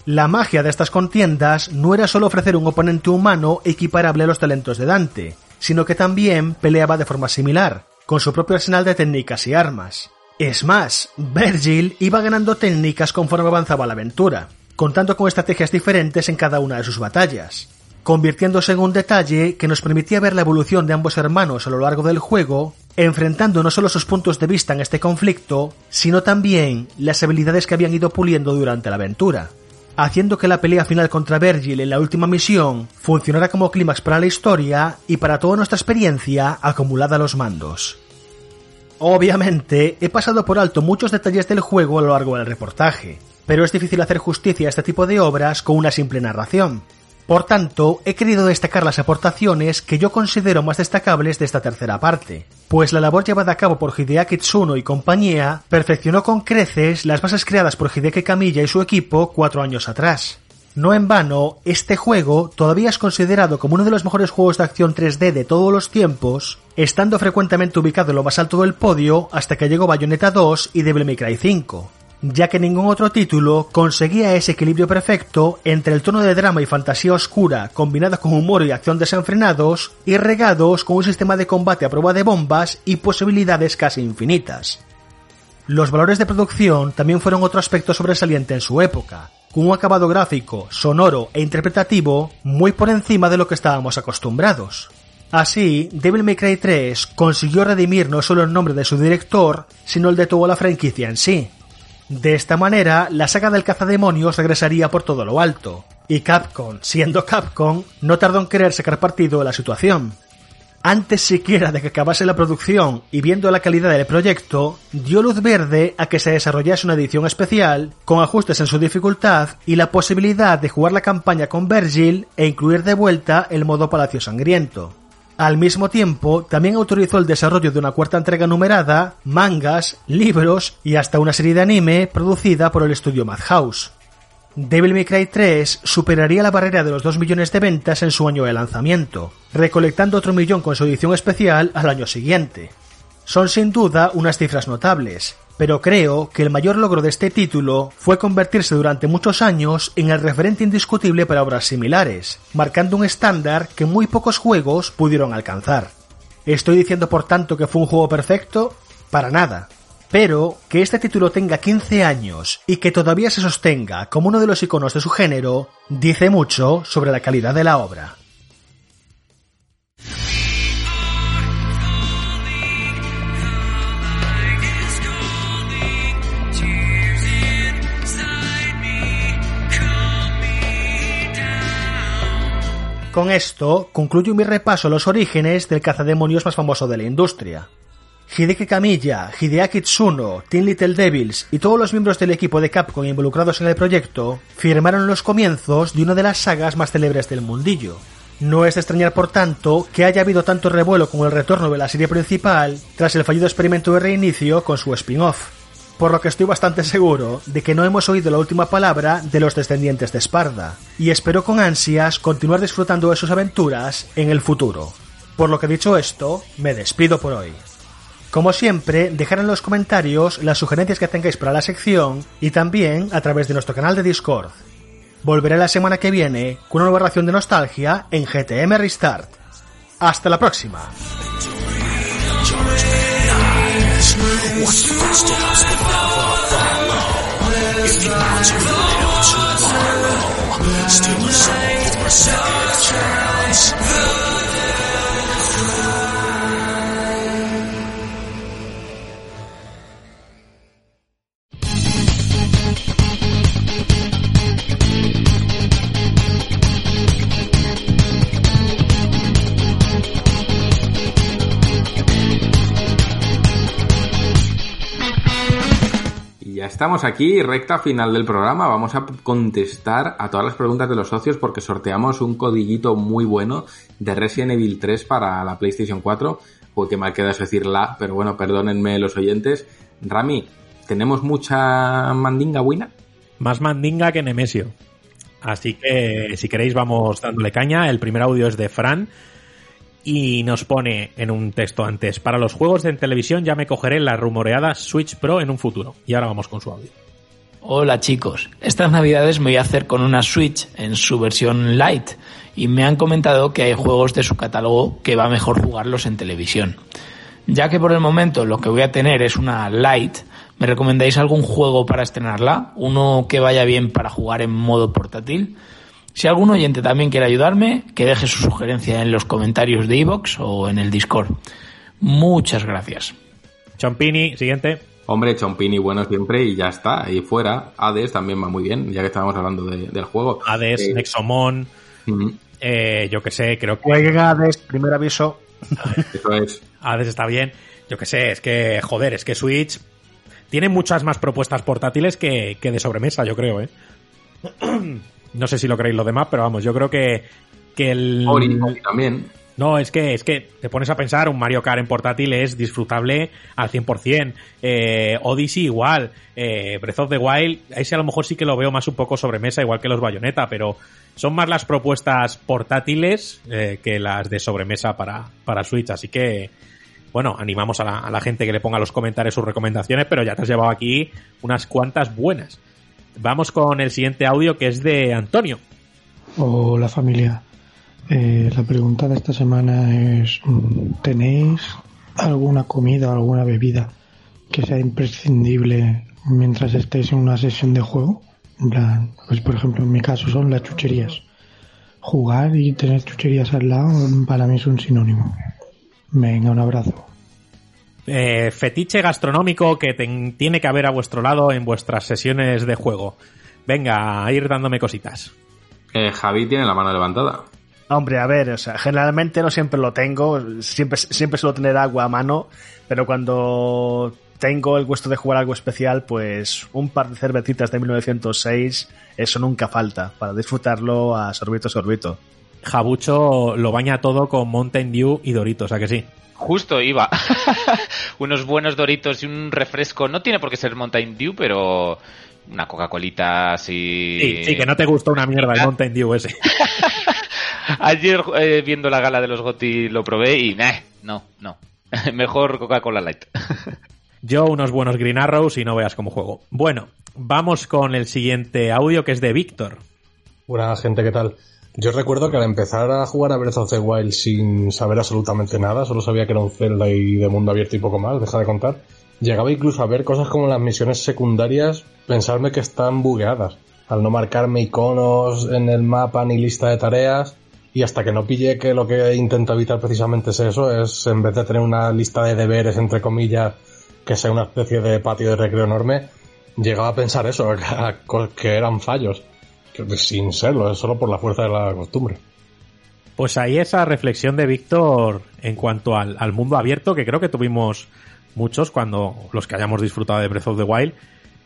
La magia de estas contiendas no era solo ofrecer un oponente humano equiparable a los talentos de Dante, sino que también peleaba de forma similar, con su propio arsenal de técnicas y armas. Es más, Virgil iba ganando técnicas conforme avanzaba la aventura, contando con estrategias diferentes en cada una de sus batallas convirtiéndose en un detalle que nos permitía ver la evolución de ambos hermanos a lo largo del juego, enfrentando no solo sus puntos de vista en este conflicto, sino también las habilidades que habían ido puliendo durante la aventura, haciendo que la pelea final contra Virgil en la última misión funcionara como clímax para la historia y para toda nuestra experiencia acumulada a los mandos. Obviamente, he pasado por alto muchos detalles del juego a lo largo del reportaje, pero es difícil hacer justicia a este tipo de obras con una simple narración. Por tanto, he querido destacar las aportaciones que yo considero más destacables de esta tercera parte, pues la labor llevada a cabo por Hideaki Tsuno y compañía perfeccionó con creces las bases creadas por Hideki Kamiya y su equipo cuatro años atrás. No en vano, este juego todavía es considerado como uno de los mejores juegos de acción 3D de todos los tiempos, estando frecuentemente ubicado en lo más alto del podio hasta que llegó Bayonetta 2 y Devil May Cry 5, ya que ningún otro título conseguía ese equilibrio perfecto entre el tono de drama y fantasía oscura combinado con humor y acción desenfrenados y regados con un sistema de combate a prueba de bombas y posibilidades casi infinitas. Los valores de producción también fueron otro aspecto sobresaliente en su época, con un acabado gráfico, sonoro e interpretativo muy por encima de lo que estábamos acostumbrados. Así, Devil May Cry 3 consiguió redimir no solo el nombre de su director, sino el de toda la franquicia en sí. De esta manera, la saga del cazademonios regresaría por todo lo alto, y Capcom, siendo Capcom, no tardó en querer sacar partido de la situación. Antes siquiera de que acabase la producción y viendo la calidad del proyecto, dio luz verde a que se desarrollase una edición especial, con ajustes en su dificultad y la posibilidad de jugar la campaña con Virgil e incluir de vuelta el modo Palacio Sangriento. Al mismo tiempo, también autorizó el desarrollo de una cuarta entrega numerada, mangas, libros y hasta una serie de anime producida por el estudio Madhouse. Devil May Cry 3 superaría la barrera de los 2 millones de ventas en su año de lanzamiento, recolectando otro millón con su edición especial al año siguiente. Son sin duda unas cifras notables, pero creo que el mayor logro de este título fue convertirse durante muchos años en el referente indiscutible para obras similares, marcando un estándar que muy pocos juegos pudieron alcanzar. ¿Estoy diciendo por tanto que fue un juego perfecto? Para nada. Pero que este título tenga 15 años y que todavía se sostenga como uno de los iconos de su género, dice mucho sobre la calidad de la obra. Con esto concluyo mi repaso a los orígenes del cazademonios más famoso de la industria. Hideki Kamiya, Hideaki Tsuno, Team Little Devils y todos los miembros del equipo de Capcom involucrados en el proyecto firmaron los comienzos de una de las sagas más célebres del mundillo. No es de extrañar, por tanto, que haya habido tanto revuelo con el retorno de la serie principal tras el fallido experimento de reinicio con su spin-off, por lo que estoy bastante seguro de que no hemos oído la última palabra de los descendientes de Esparda, y espero con ansias continuar disfrutando de sus aventuras en el futuro. Por lo que dicho esto, me despido por hoy. Como siempre, dejar en los comentarios las sugerencias que tengáis para la sección y también a través de nuestro canal de Discord. Volveré la semana que viene con una nueva ración de nostalgia en GTM Restart. Hasta la próxima. Watch the footsteps that never follow. If you want to live tomorrow, steal a soul for a second. Ya estamos aquí, recta final del programa. Vamos a contestar a todas las preguntas de los socios porque sorteamos un codiguito muy bueno de Resident Evil 3 para la PlayStation 4. Porque mal queda decir la, pero bueno, perdónenme los oyentes. Rami, ¿tenemos mucha mandinga buena? Más mandinga que Nemesio. Así que si queréis vamos dándole caña. El primer audio es de Fran y nos pone en un texto antes, para los juegos de televisión ya me cogeré la rumoreada Switch Pro en un futuro. Y ahora vamos con su audio. Hola chicos, estas navidades me voy a hacer con una Switch en su versión Lite y me han comentado que hay juegos de su catálogo que va mejor jugarlos en televisión. Ya que por el momento lo que voy a tener es una Lite, ¿me recomendáis algún juego para estrenarla? Uno que vaya bien para jugar en modo portátil. Si algún oyente también quiere ayudarme, que deje su sugerencia en los comentarios de iVoox o en el Discord. Muchas gracias. Chompini, siguiente. Hombre, Chompini bueno siempre y ya está, ahí fuera. Hades también va muy bien, ya que estábamos hablando de- del juego. Hades, Eh, Nexomon, eh, yo que sé, creo que Jueguen Hades, primer aviso. <laughs> eso es. Hades está bien. Yo qué sé, es que, joder, es que Switch tiene muchas más propuestas portátiles que, que de sobremesa, yo creo, ¿eh? <clears throat> No sé si lo creéis lo demás, pero vamos, yo creo que, que el... Ori, Ori también. No, es que, es que te pones a pensar, un Mario Kart en portátil es disfrutable al 100%. Eh, Odyssey igual. Eh, Breath of the Wild, sí a lo mejor sí que lo veo más un poco sobre mesa, igual que los Bayonetta, pero son más las propuestas portátiles eh, que las de sobremesa para, para Switch. Así que, bueno, animamos a la, a la gente que le ponga en los comentarios sus recomendaciones, pero ya te has llevado aquí unas cuantas buenas. Vamos con el siguiente audio que es de Antonio. Hola familia. Eh, la pregunta de esta semana es, mm, ¿tenéis alguna comida o alguna bebida que sea imprescindible mientras estéis en una sesión de juego? Pues por ejemplo en mi caso son las chucherías. Jugar y tener chucherías al lado para mí es un sinónimo. Venga, un abrazo. Eh, fetiche gastronómico que ten- tiene que haber a vuestro lado en vuestras sesiones de juego. Venga, a ir dándome cositas. Eh, Javi tiene la mano levantada. Hombre, a ver, o sea, generalmente no siempre lo tengo, siempre, siempre suelo tener agua a mano, pero cuando tengo el gusto de jugar algo especial, pues un par de cervecitas de 1906, eso nunca falta, para disfrutarlo a sorbito sorbito. Jabucho lo baña todo con Mountain Dew y Doritos, ¿a que sí? Justo iba. <laughs> Unos buenos doritos y un refresco. No tiene por qué ser Mountain Dew, pero una Coca-Colita así. Sí, sí, que no te gustó una mierda el Mountain Dew ese. <laughs> Ayer eh, viendo la gala de los GOTY lo probé y meh, no, no. <laughs> Mejor Coca-Cola Light. Yo unos buenos Green Arrows y no veas cómo juego. Bueno, vamos con el siguiente audio que es de Víctor. Buena gente, ¿qué tal? Yo recuerdo que al empezar a jugar a Breath of the Wild sin saber absolutamente nada, solo sabía que era un Zelda y de mundo abierto y poco más, deja de contar, llegaba incluso a ver cosas como las misiones secundarias, pensarme que están bugueadas, al no marcarme iconos en el mapa ni lista de tareas, y hasta que no pillé que lo que intento evitar precisamente es eso, es en vez de tener una lista de deberes, entre comillas, que sea una especie de patio de recreo enorme, llegaba a pensar eso, <laughs> que eran fallos. Que sin serlo, es solo por la fuerza de la costumbre. Pues ahí esa reflexión de Víctor en cuanto al, al mundo abierto, que creo que tuvimos muchos cuando los que hayamos disfrutado de Breath of the Wild,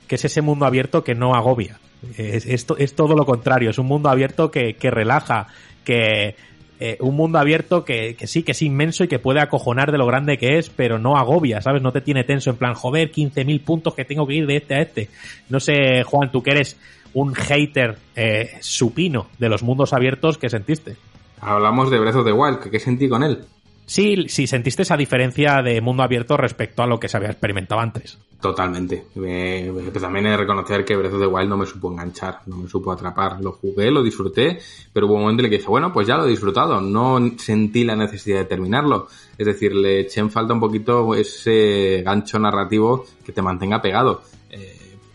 que es ese mundo abierto que no agobia. Es, es todo lo contrario, es un mundo abierto que, que relaja, que eh, un mundo abierto que, que sí, que es inmenso y que puede acojonar de lo grande que es, pero no agobia, ¿sabes? No te tiene tenso en plan, joder, 15.000 puntos que tengo que ir de este a este. No sé, Juan, tú que eres un hater eh, supino de los mundos abiertos, ¿qué sentiste? Hablamos de Breath of the Wild, ¿qué, qué sentí con él? Sí, sí, sentiste esa diferencia de mundo abierto respecto a lo que se había experimentado antes. Totalmente. Eh, pues también he de reconocer que Breath of the Wild no me supo enganchar, no me supo atrapar. Lo jugué, lo disfruté, pero hubo un momento en el que dije, bueno, pues ya lo he disfrutado. No sentí la necesidad de terminarlo. Es decir, le eché en falta un poquito ese gancho narrativo que te mantenga pegado.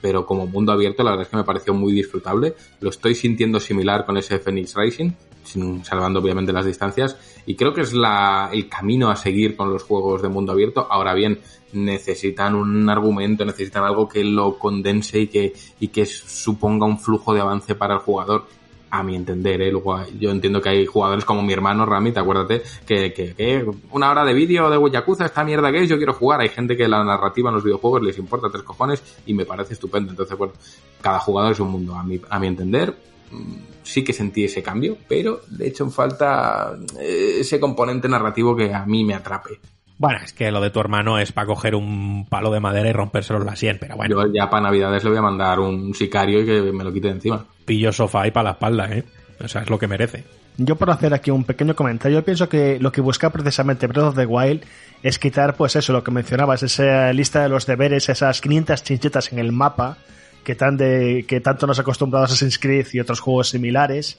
Pero como mundo abierto, la verdad es que me pareció muy disfrutable. Lo estoy sintiendo similar con ese Phoenix Rising, sin, salvando obviamente las distancias. Y creo que es la, el camino a seguir con los juegos de mundo abierto. Ahora bien, necesitan un argumento, necesitan algo que lo condense y que, y que suponga un flujo de avance para el jugador. A mi entender, ¿eh? Yo entiendo que hay jugadores como mi hermano Rami, te acuérdate, que, que, que una hora de vídeo de Yakuza, esta mierda que es, yo quiero jugar. Hay gente que la narrativa en los videojuegos les importa tres cojones y me parece estupendo. Entonces, bueno, cada jugador es un mundo. A mi, a mi entender, mm, sí que sentí ese cambio, pero le echo en falta eh, ese componente narrativo que a mí me atrape. Bueno, es que lo de tu hermano es para coger un palo de madera y rompérselo la sien, pero bueno. Yo ya para Navidades le voy a mandar un sicario y que me lo quite de encima. Pillo sofá y para la espalda, ¿eh? O sea, es lo que merece. Yo por hacer aquí un pequeño comentario, yo pienso que lo que busca precisamente Breath of the Wild es quitar, pues eso, lo que mencionabas, esa lista de los deberes, esas 500 chinchetas en el mapa que, tan de, que tanto nos ha acostumbrado a Assassin's Creed y otros juegos similares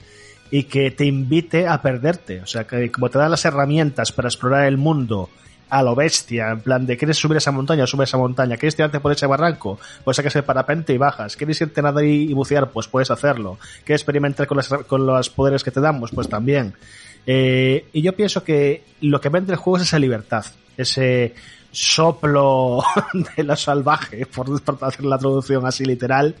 y que te invite a perderte. O sea, que como te dan las herramientas para explorar el mundo a lo bestia, en plan de quieres subir esa montaña, sube esa montaña, quieres tirarte por ese barranco, pues sacas el parapente y bajas, quieres irte a nadar y bucear, pues puedes hacerlo, quieres experimentar con, las, con los poderes que te damos, pues también. Eh, y yo pienso que lo que vende el juego es esa libertad, ese soplo <laughs> de lo salvaje, por, por hacer la traducción así literal,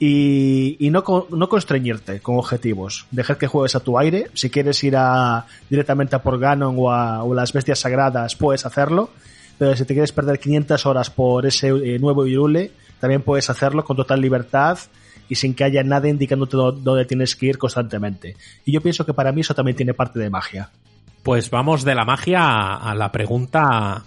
y, y no, no constreñirte con objetivos. Dejar que juegues a tu aire. Si quieres ir a, directamente a por Ganon o a, o las bestias sagradas, puedes hacerlo. pero si te quieres perder 500 horas por ese eh, nuevo Irule, también puedes hacerlo con total libertad y sin que haya nada indicándote dó- dónde tienes que ir constantemente. Y yo pienso que para mí eso también tiene parte de magia. Pues vamos de la magia a la pregunta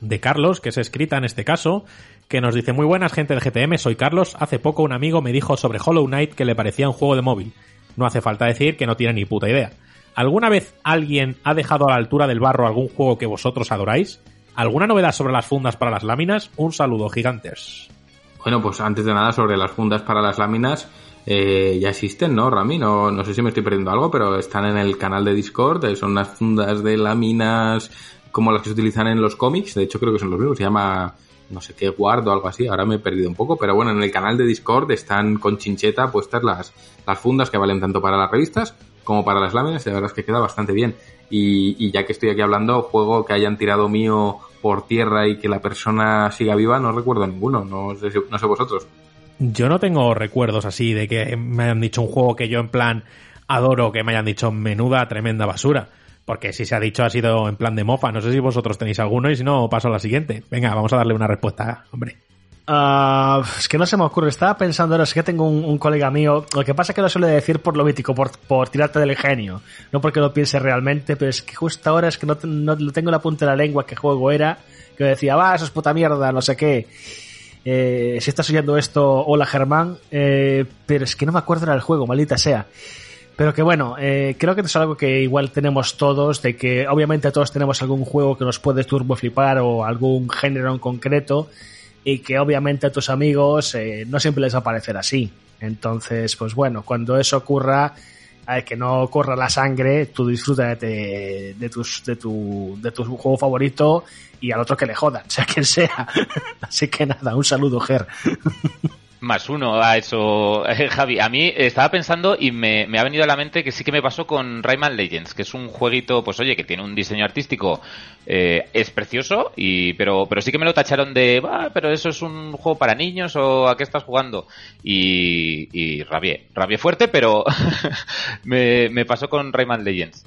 de Carlos, que es escrita en este caso, que nos dice, muy buenas gente de GTM, soy Carlos, hace poco un amigo me dijo sobre Hollow Knight que le parecía un juego de móvil. No hace falta decir que no tiene ni puta idea. ¿Alguna vez alguien ha dejado a la altura del barro algún juego que vosotros adoráis? ¿Alguna novedad sobre las fundas para las láminas? Un saludo, gigantes. Bueno, pues antes de nada, sobre las fundas para las láminas, eh, ya existen, ¿no, Rami? No, no sé si me estoy perdiendo algo, pero están en el canal de Discord. eh, son unas fundas de láminas como las que se utilizan en los cómics. De hecho, creo que son los mismos. Se llama no sé qué guardo o algo así. Ahora me he perdido un poco. Pero bueno, en el canal de Discord están con chincheta puestas las, las fundas que valen tanto para las revistas como para las láminas. Y la verdad es que queda bastante bien. Y, y ya que estoy aquí hablando, juego que hayan tirado mío por tierra y que la persona siga viva, no recuerdo ninguno. No sé, si- no sé vosotros. Yo no tengo recuerdos así de que me hayan dicho un juego que yo en plan adoro, que me hayan dicho menuda, tremenda basura. Porque si se ha dicho ha sido en plan de mofa. No sé si vosotros tenéis alguno y si no, paso a la siguiente. Venga, vamos a darle una respuesta, hombre. Ah, es que no se me ocurre. Estaba pensando, ahora, es que tengo un, colega mío. Lo que pasa es que lo suele decir por lo mítico, por, por tirarte del genio. No porque lo piense realmente, pero es que justo ahora es que no, no lo tengo en la punta de la lengua qué juego era. Que decía, va, eso es puta mierda, no sé qué. Eh, si estás oyendo esto, hola Germán. Eh, pero es que no me acuerdo del juego, maldita sea. Pero que bueno, eh, creo que es algo que igual tenemos todos, de que obviamente todos tenemos algún juego que nos puede turbo flipar o algún género en concreto y que obviamente a tus amigos eh, no siempre les va a parecer así. Entonces, pues bueno, cuando eso ocurra, eh, que no corra la sangre, tú disfruta de, de, tus, de, tu, de tu juego favorito y al otro que le jodan, <laughs> sea quien sea. Así que nada, un saludo, Ger. <laughs> Más uno a eso, <laughs> eh, Javi. A mí estaba pensando y me, ha venido a la mente que sí que me pasó con Rayman Legends, que es un jueguito, pues oye, que tiene un diseño artístico, eh, es precioso, y pero, pero sí que me lo tacharon de, va, pero eso es un juego para niños o a qué estás jugando. Y, y rabié, rabié fuerte, pero <laughs> me, me pasó con Rayman Legends.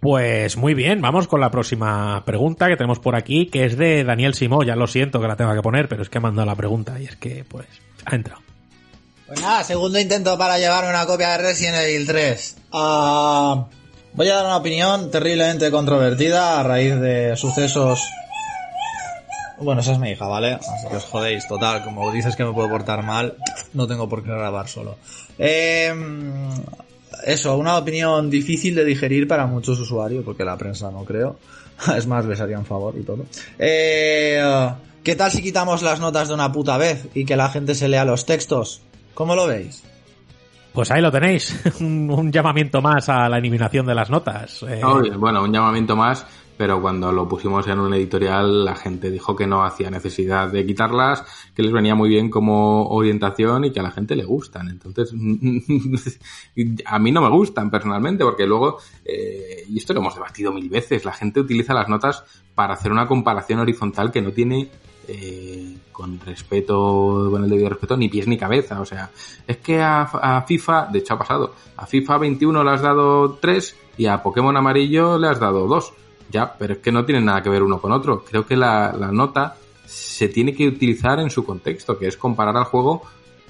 Pues muy bien, vamos con la próxima pregunta que tenemos por aquí, que es de Daniel Simó. Ya lo siento que la tenga que poner, pero es que ha mandado la pregunta y es que, pues, ha entrado. Pues nada, segundo intento para llevarme una copia de Resident Evil 3. Ah, voy a dar una opinión terriblemente controvertida a raíz de sucesos... Bueno, esa es mi hija, ¿vale? Así que os jodéis, total. Como dices que me puedo portar mal, no tengo por qué grabar solo. Eh, eso, una opinión difícil de digerir para muchos usuarios, porque la prensa no creo. <laughs> Es más, les haría un favor y todo. Eh, ¿Qué tal si quitamos las notas de una puta vez y que la gente se lea los textos? ¿Cómo lo veis? Pues ahí lo tenéis, <laughs> un, un llamamiento más a la eliminación de las notas. Eh, bueno, un llamamiento más, pero cuando lo pusimos en un editorial la gente dijo que no hacía necesidad de quitarlas, que les venía muy bien como orientación y que a la gente le gustan. Entonces, <laughs> a mí no me gustan personalmente porque luego, eh, y esto lo hemos debatido mil veces, la gente utiliza las notas para hacer una comparación horizontal que no tiene eh, con respeto, con el debido respeto, ni pies ni cabeza. O sea, es que a, FIFA, de hecho ha pasado, a FIFA 21 le has dado 3 y a Pokémon amarillo le has dado 2. Ya, pero es que no tienen nada que ver uno con otro. Creo que la, la nota se tiene que utilizar en su contexto, que es comparar al juego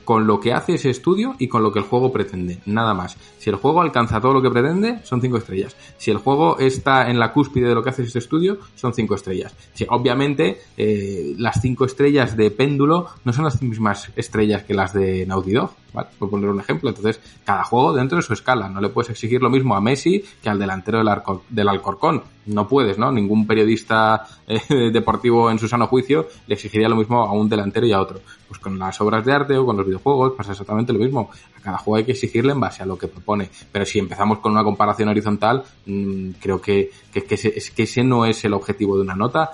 con lo que hace ese estudio y con lo que el juego pretende, nada más. Si el juego alcanza todo lo que pretende, son cinco estrellas. Si el juego está en la cúspide de lo que hace ese estudio, son cinco estrellas. Si, obviamente, eh, las cinco estrellas de péndulo no son las mismas estrellas que las de Naughty Dog, ¿vale? Por poner un ejemplo. Entonces, cada juego dentro de su escala. No le puedes exigir lo mismo a Messi que al delantero del, del Alcorcón. No puedes, ¿no? Ningún periodista eh, <laughs> deportivo en su sano juicio le exigiría lo mismo a un delantero y a otro. Pues con las obras de arte o con los videojuegos pasa exactamente lo mismo. A cada juego hay que exigirle en base a lo que propone. Pero si empezamos con una comparación horizontal, mmm, creo que, que, que, ese, es que ese no es el objetivo de una nota.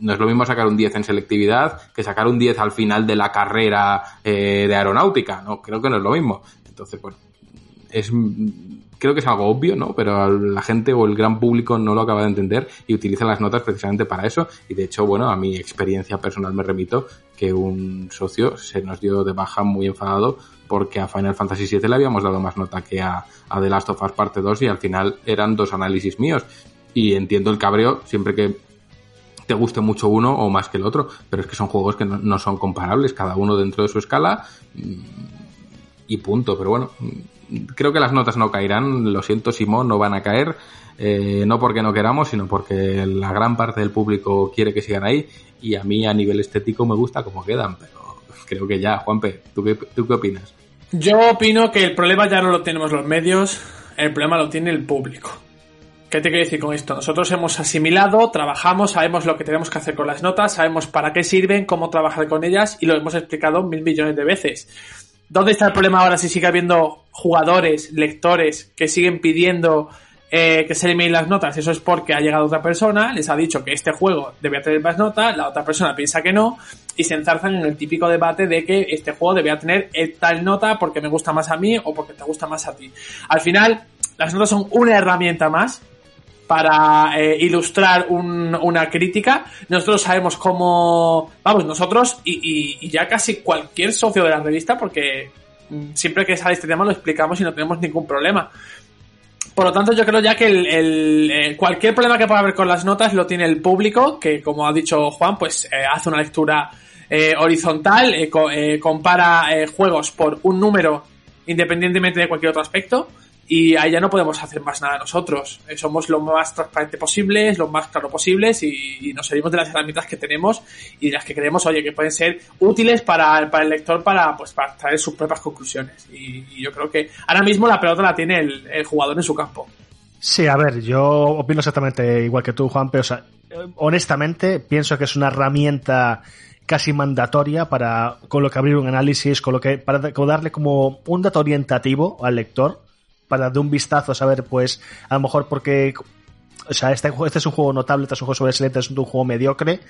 No es lo mismo sacar un 10 en selectividad que sacar un 10 al final de la carrera eh, de aeronáutica. No, creo que no es lo mismo. Entonces, pues, es creo que es algo obvio, ¿no? Pero la gente o el gran público no lo acaba de entender y utiliza las notas precisamente para eso. Y de hecho, bueno, a mi experiencia personal me remito que un socio se nos dio de baja muy enfadado porque a Final Fantasy VII le habíamos dado más nota que a, a The Last of Us Parte 2 y al final eran dos análisis míos. Y entiendo el cabreo siempre que te guste mucho uno o más que el otro, pero es que son juegos que no, son comparables, cada uno dentro de su escala mm, y punto. Pero bueno, mm, creo que las notas no caerán, lo siento Simón, no van a caer, eh, no porque no queramos, sino porque la gran parte del público quiere que sigan ahí y a mí a nivel estético me gusta cómo quedan, pero creo que ya, Juanpe, ¿tú qué, tú qué opinas? Yo opino que el problema ya no lo tenemos los medios, el problema lo tiene el público. ¿Qué te quiero decir con esto? Nosotros hemos asimilado, trabajamos, sabemos lo que tenemos que hacer con las notas, sabemos para qué sirven, cómo trabajar con ellas y lo hemos explicado mil millones de veces. ¿Dónde está el problema ahora si sigue habiendo jugadores, lectores que siguen pidiendo eh, que se eliminen las notas? Eso es porque ha llegado otra persona, les ha dicho que este juego debía tener más notas, la otra persona piensa que no y se enzarzan en el típico debate de que este juego debía tener tal nota porque me gusta más a mí o porque te gusta más a ti. Al final, las notas son una herramienta más para eh, ilustrar un- una crítica. Nosotros sabemos cómo, vamos, nosotros y, y- y ya casi cualquier socio de la revista, porque siempre que sale este tema lo explicamos y no tenemos ningún problema. Por lo tanto, yo creo ya que el, eh, cualquier problema que pueda haber con las notas lo tiene el público, que como ha dicho Juan, pues eh, hace una lectura horizontal, co- compara juegos por un número independientemente de cualquier otro aspecto. Y ahí ya no podemos hacer más nada nosotros. Eh, somos lo más transparente posibles, lo más claro posibles y, nos servimos de las herramientas que tenemos y de las que creemos, oye, que pueden ser útiles para, para el lector para, pues, para traer sus propias conclusiones. Y, y yo creo que ahora mismo la pelota la tiene el, jugador en su campo. Sí, a ver, yo opino exactamente igual que tú, Juan, pero honestamente pienso que es una herramienta casi mandatoria para con lo que abrir un análisis, con lo que para darle como un dato orientativo al lector para de un vistazo saber pues a lo mejor porque o sea, este, este es un juego notable, este es un juego sobresaliente, es un juego mediocre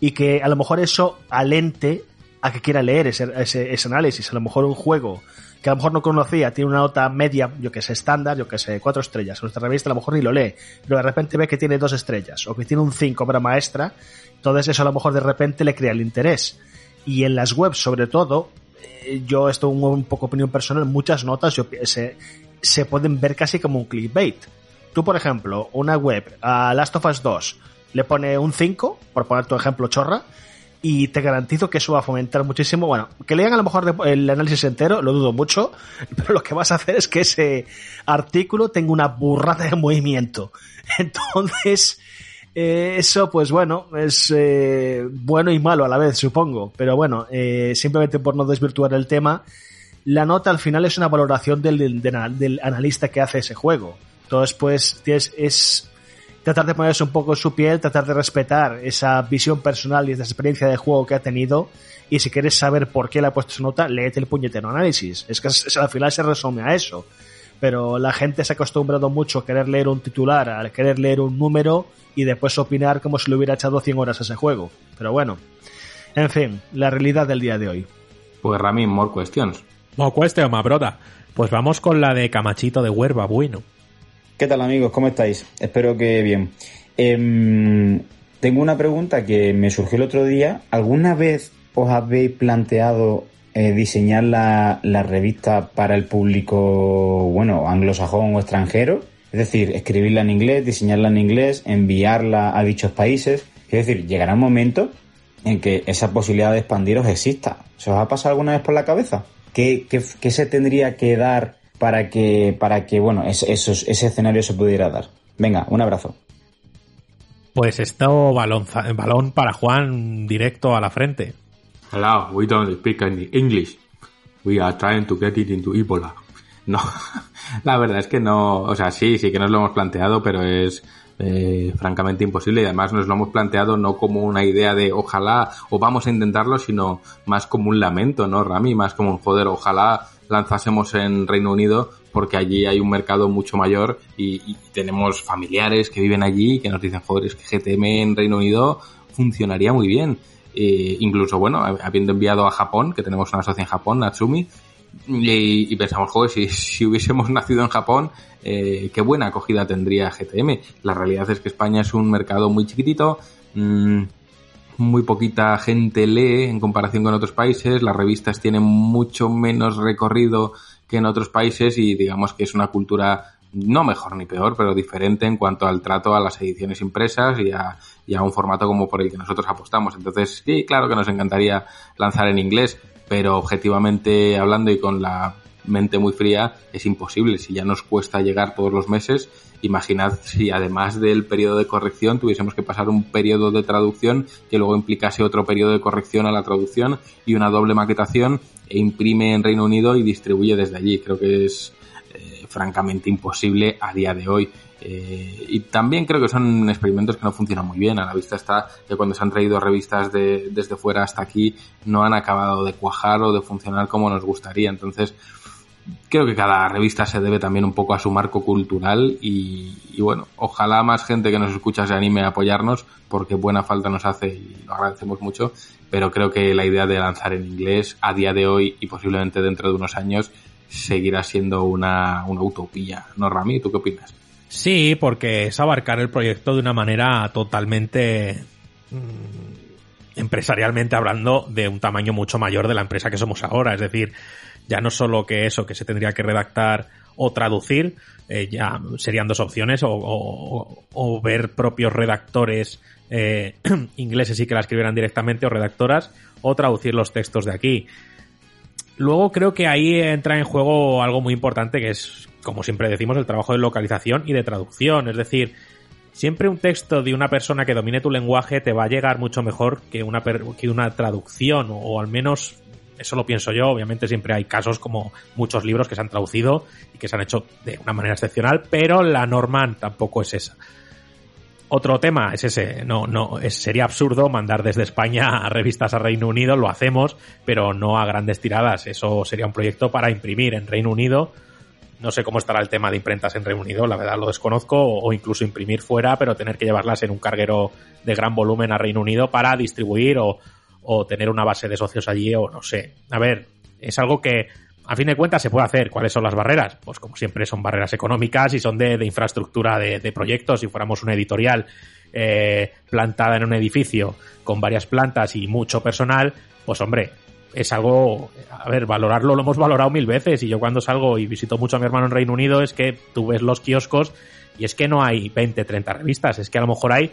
y que a lo mejor eso alente a que quiera leer ese, ese, análisis. A lo mejor un juego que a lo mejor no conocía tiene una nota media, yo que sé, estándar, yo que sé, cuatro estrellas. Nuestra revista a lo mejor ni lo lee, pero de repente ve que tiene dos estrellas o que tiene un cinco obra maestra. Entonces eso a lo mejor de repente le crea el interés. Y en las webs, sobre todo, eh, yo esto un, poco opinión personal, muchas notas yo, se, se pueden ver casi como un clickbait. Tú, por ejemplo, una web a Last of Us 2 le pone un 5, por poner tu ejemplo chorra, y te garantizo que eso va a fomentar muchísimo. Bueno, que lean a lo mejor el análisis entero, lo dudo mucho, <laughs> pero lo que vas a hacer es que ese artículo tenga una burrada de movimiento. <laughs> Entonces, eh, eso, pues bueno, es eh, bueno y malo a la vez, supongo. Pero bueno, eh, simplemente por no desvirtuar el tema, la nota al final es una valoración del, del, analista que hace ese juego. Entonces, pues, tienes, es tratar de ponerse un poco en su piel, tratar de respetar esa visión personal y esa experiencia de juego que ha tenido. Y si quieres saber por qué le ha puesto su nota, léete el puñetero análisis. Es que al final se resume a eso. Pero la gente se ha acostumbrado mucho a querer leer un titular, a querer leer un número y después opinar como si le hubiera echado 100 horas a ese juego. Pero bueno, en fin, la realidad del día de hoy. Pues Ramin, more questions. Mo cueste o broda. Pues vamos con la de Camachito de Huerva, bueno. ¿Qué tal amigos? ¿Cómo estáis? Espero que bien. Em, tengo una pregunta que me surgió el otro día. ¿Alguna vez os habéis planteado eh, diseñar la, la revista para el público, bueno, anglosajón o extranjero? Es decir, escribirla en inglés, diseñarla en inglés, enviarla a dichos países. Es decir, llegará un momento en que esa posibilidad de expandiros exista. ¿Se os ha pasado alguna vez por la cabeza? ¿Qué, qué, qué se tendría que dar para que, para que bueno, es- esos- ese escenario se pudiera dar? Venga, un abrazo. Pues esto balón, balón para Juan directo a la frente. Hello, we don't speak any English. We are trying to get it into Ebola. No, <laughs> la verdad es que no, o sea, sí, sí que nos lo hemos planteado, pero es eh, francamente imposible y además nos lo hemos planteado no como una idea de ojalá o vamos a intentarlo, sino más como un lamento, ¿no, Rami? Más como un joder, ojalá lanzásemos en Reino Unido porque allí hay un mercado mucho mayor y, y tenemos familiares que viven allí que nos dicen, joder, es que GTM en Reino Unido funcionaría muy bien. Eh, incluso, bueno, habiendo enviado a Japón, que tenemos una socia en Japón, Natsumi, y, y pensamos, joder, si, si hubiésemos nacido en Japón, eh, qué buena acogida tendría GTM. La realidad es que España es un mercado muy chiquitito, mm, muy poquita gente lee en comparación con otros países, las revistas tienen mucho menos recorrido que en otros países y digamos que es una cultura no mejor ni peor, pero diferente en cuanto al trato a las ediciones impresas y a, y a un formato como por el que nosotros apostamos. Entonces, sí, claro que nos encantaría lanzar en inglés, pero objetivamente hablando y con la mente muy fría es imposible. Si ya nos cuesta llegar todos los meses, imaginad si además del periodo de corrección tuviésemos que pasar un periodo de traducción que luego implicase otro periodo de corrección a la traducción y una doble maquetación e imprime en Reino Unido y distribuye desde allí. Creo que es eh, francamente imposible a día de hoy. Eh, y también creo que son experimentos que no funcionan muy bien. A la vista está que cuando se han traído revistas de, desde fuera hasta aquí no han acabado de cuajar o de funcionar como nos gustaría. Entonces, creo que cada revista se debe también un poco a su marco cultural y, y, bueno, ojalá más gente que nos escucha se anime a apoyarnos porque buena falta nos hace y lo agradecemos mucho, pero creo que la idea de lanzar en inglés a día de hoy y posiblemente dentro de unos años seguirá siendo una, una utopía. ¿No, Rami? ¿Tú qué opinas? Sí, porque es abarcar el proyecto de una manera totalmente mm, empresarialmente hablando de un tamaño mucho mayor de la empresa que somos ahora. Es decir, ya no solo que eso que se tendría que redactar o traducir, eh, ya serían dos opciones, o, ver propios redactores eh, <clears throat> ingleses y que la escribieran directamente, o redactoras, o traducir los textos de aquí. Luego creo que ahí entra en juego algo muy importante que es, como siempre decimos, el trabajo de localización y de traducción. Es decir, siempre un texto de una persona que domine tu lenguaje te va a llegar mucho mejor que una, que una traducción, o al menos eso lo pienso yo. Obviamente siempre hay casos como muchos libros que se han traducido y que se han hecho de una manera excepcional, pero la norma tampoco es esa. Otro tema es ese, no, no, sería absurdo mandar desde España <laughs> a revistas a Reino Unido, lo hacemos, pero no a grandes tiradas. Eso sería un proyecto para imprimir en Reino Unido. No sé cómo estará el tema de imprentas en Reino Unido, la verdad lo desconozco, o incluso imprimir fuera, pero tener que llevarlas en un carguero de gran volumen a Reino Unido para distribuir o, tener una base de socios allí o no sé. A ver, es algo que a fin de cuentas se puede hacer. ¿Cuáles son las barreras? Pues como siempre son barreras económicas y son de, de infraestructura de, de, proyectos. Si fuéramos una editorial eh, plantada en un edificio con varias plantas y mucho personal, pues hombre, es algo, a ver, valorarlo lo hemos valorado mil veces y yo cuando salgo y visito mucho a mi hermano en Reino Unido es que tú ves los kioscos y es que no hay 20, 30 revistas, es que a lo mejor hay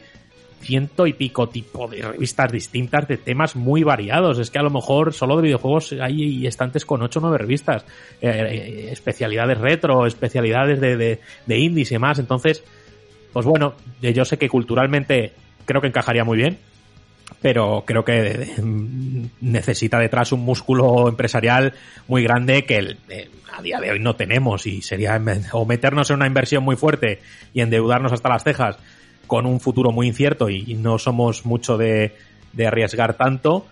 ciento y pico tipo de revistas distintas de temas muy variados. Es que a lo mejor solo de videojuegos hay estantes con ocho o nueve revistas. Eh, eh, especialidades retro, especialidades de, de, de indies y demás. Entonces, pues bueno, yo sé que culturalmente creo que encajaría muy bien. Pero creo que necesita detrás un músculo empresarial muy grande que eh, a día de hoy no tenemos y sería o meternos en una inversión muy fuerte y endeudarnos hasta las cejas con un futuro muy incierto y, no somos mucho de, de, arriesgar tanto,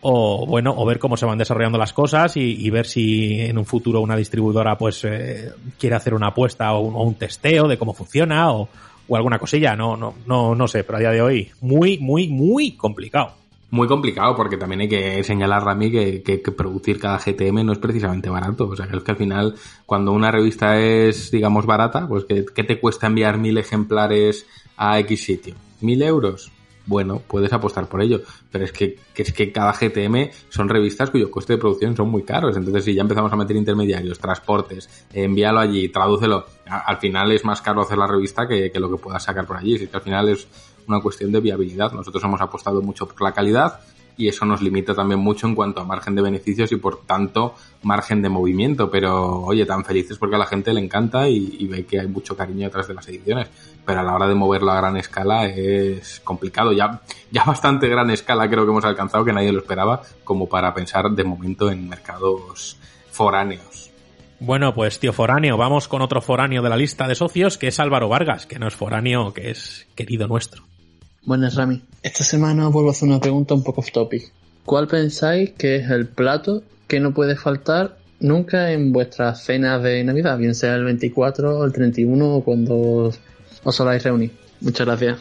o bueno, o ver cómo se van desarrollando las cosas y, y ver si en un futuro una distribuidora pues eh, quiere hacer una apuesta o un, o un, testeo de cómo funciona o, o alguna cosilla, no, no, no, no sé, pero a día de hoy muy, muy, muy complicado muy complicado porque también hay que señalar a mí que, que, que, producir cada GTM no es precisamente barato. O sea, que es que al final, cuando una revista es, digamos, barata, pues que, ¿qué te cuesta enviar mil ejemplares a X sitio? ¿Mil euros? Bueno, puedes apostar por ello, pero es que, que, es que cada GTM son revistas cuyo coste de producción son muy caros. Entonces, si ya empezamos a meter intermediarios, transportes, envíalo allí, tradúcelo, al final es más caro hacer la revista que, que lo que puedas sacar por allí. Si que al final es una cuestión de viabilidad. Nosotros hemos apostado mucho por la calidad y eso nos limita también mucho en cuanto a margen de beneficios y por tanto margen de movimiento. Pero oye, tan felices porque a la gente le encanta y, ve que hay mucho cariño detrás de las ediciones. Pero a la hora de moverlo a gran escala es complicado. Ya, ya bastante gran escala creo que hemos alcanzado que nadie lo esperaba como para pensar de momento en mercados foráneos. Bueno, pues tío foráneo, vamos con otro foráneo de la lista de socios que es Álvaro Vargas, que no es foráneo, que es querido nuestro. Buenas, Rami. Esta semana vuelvo a hacer una pregunta un poco off topic. ¿Cuál pensáis que es el plato que no puede faltar nunca en vuestras cenas de Navidad, bien sea el 24 o el 31 o cuando os soláis reunir? Muchas gracias.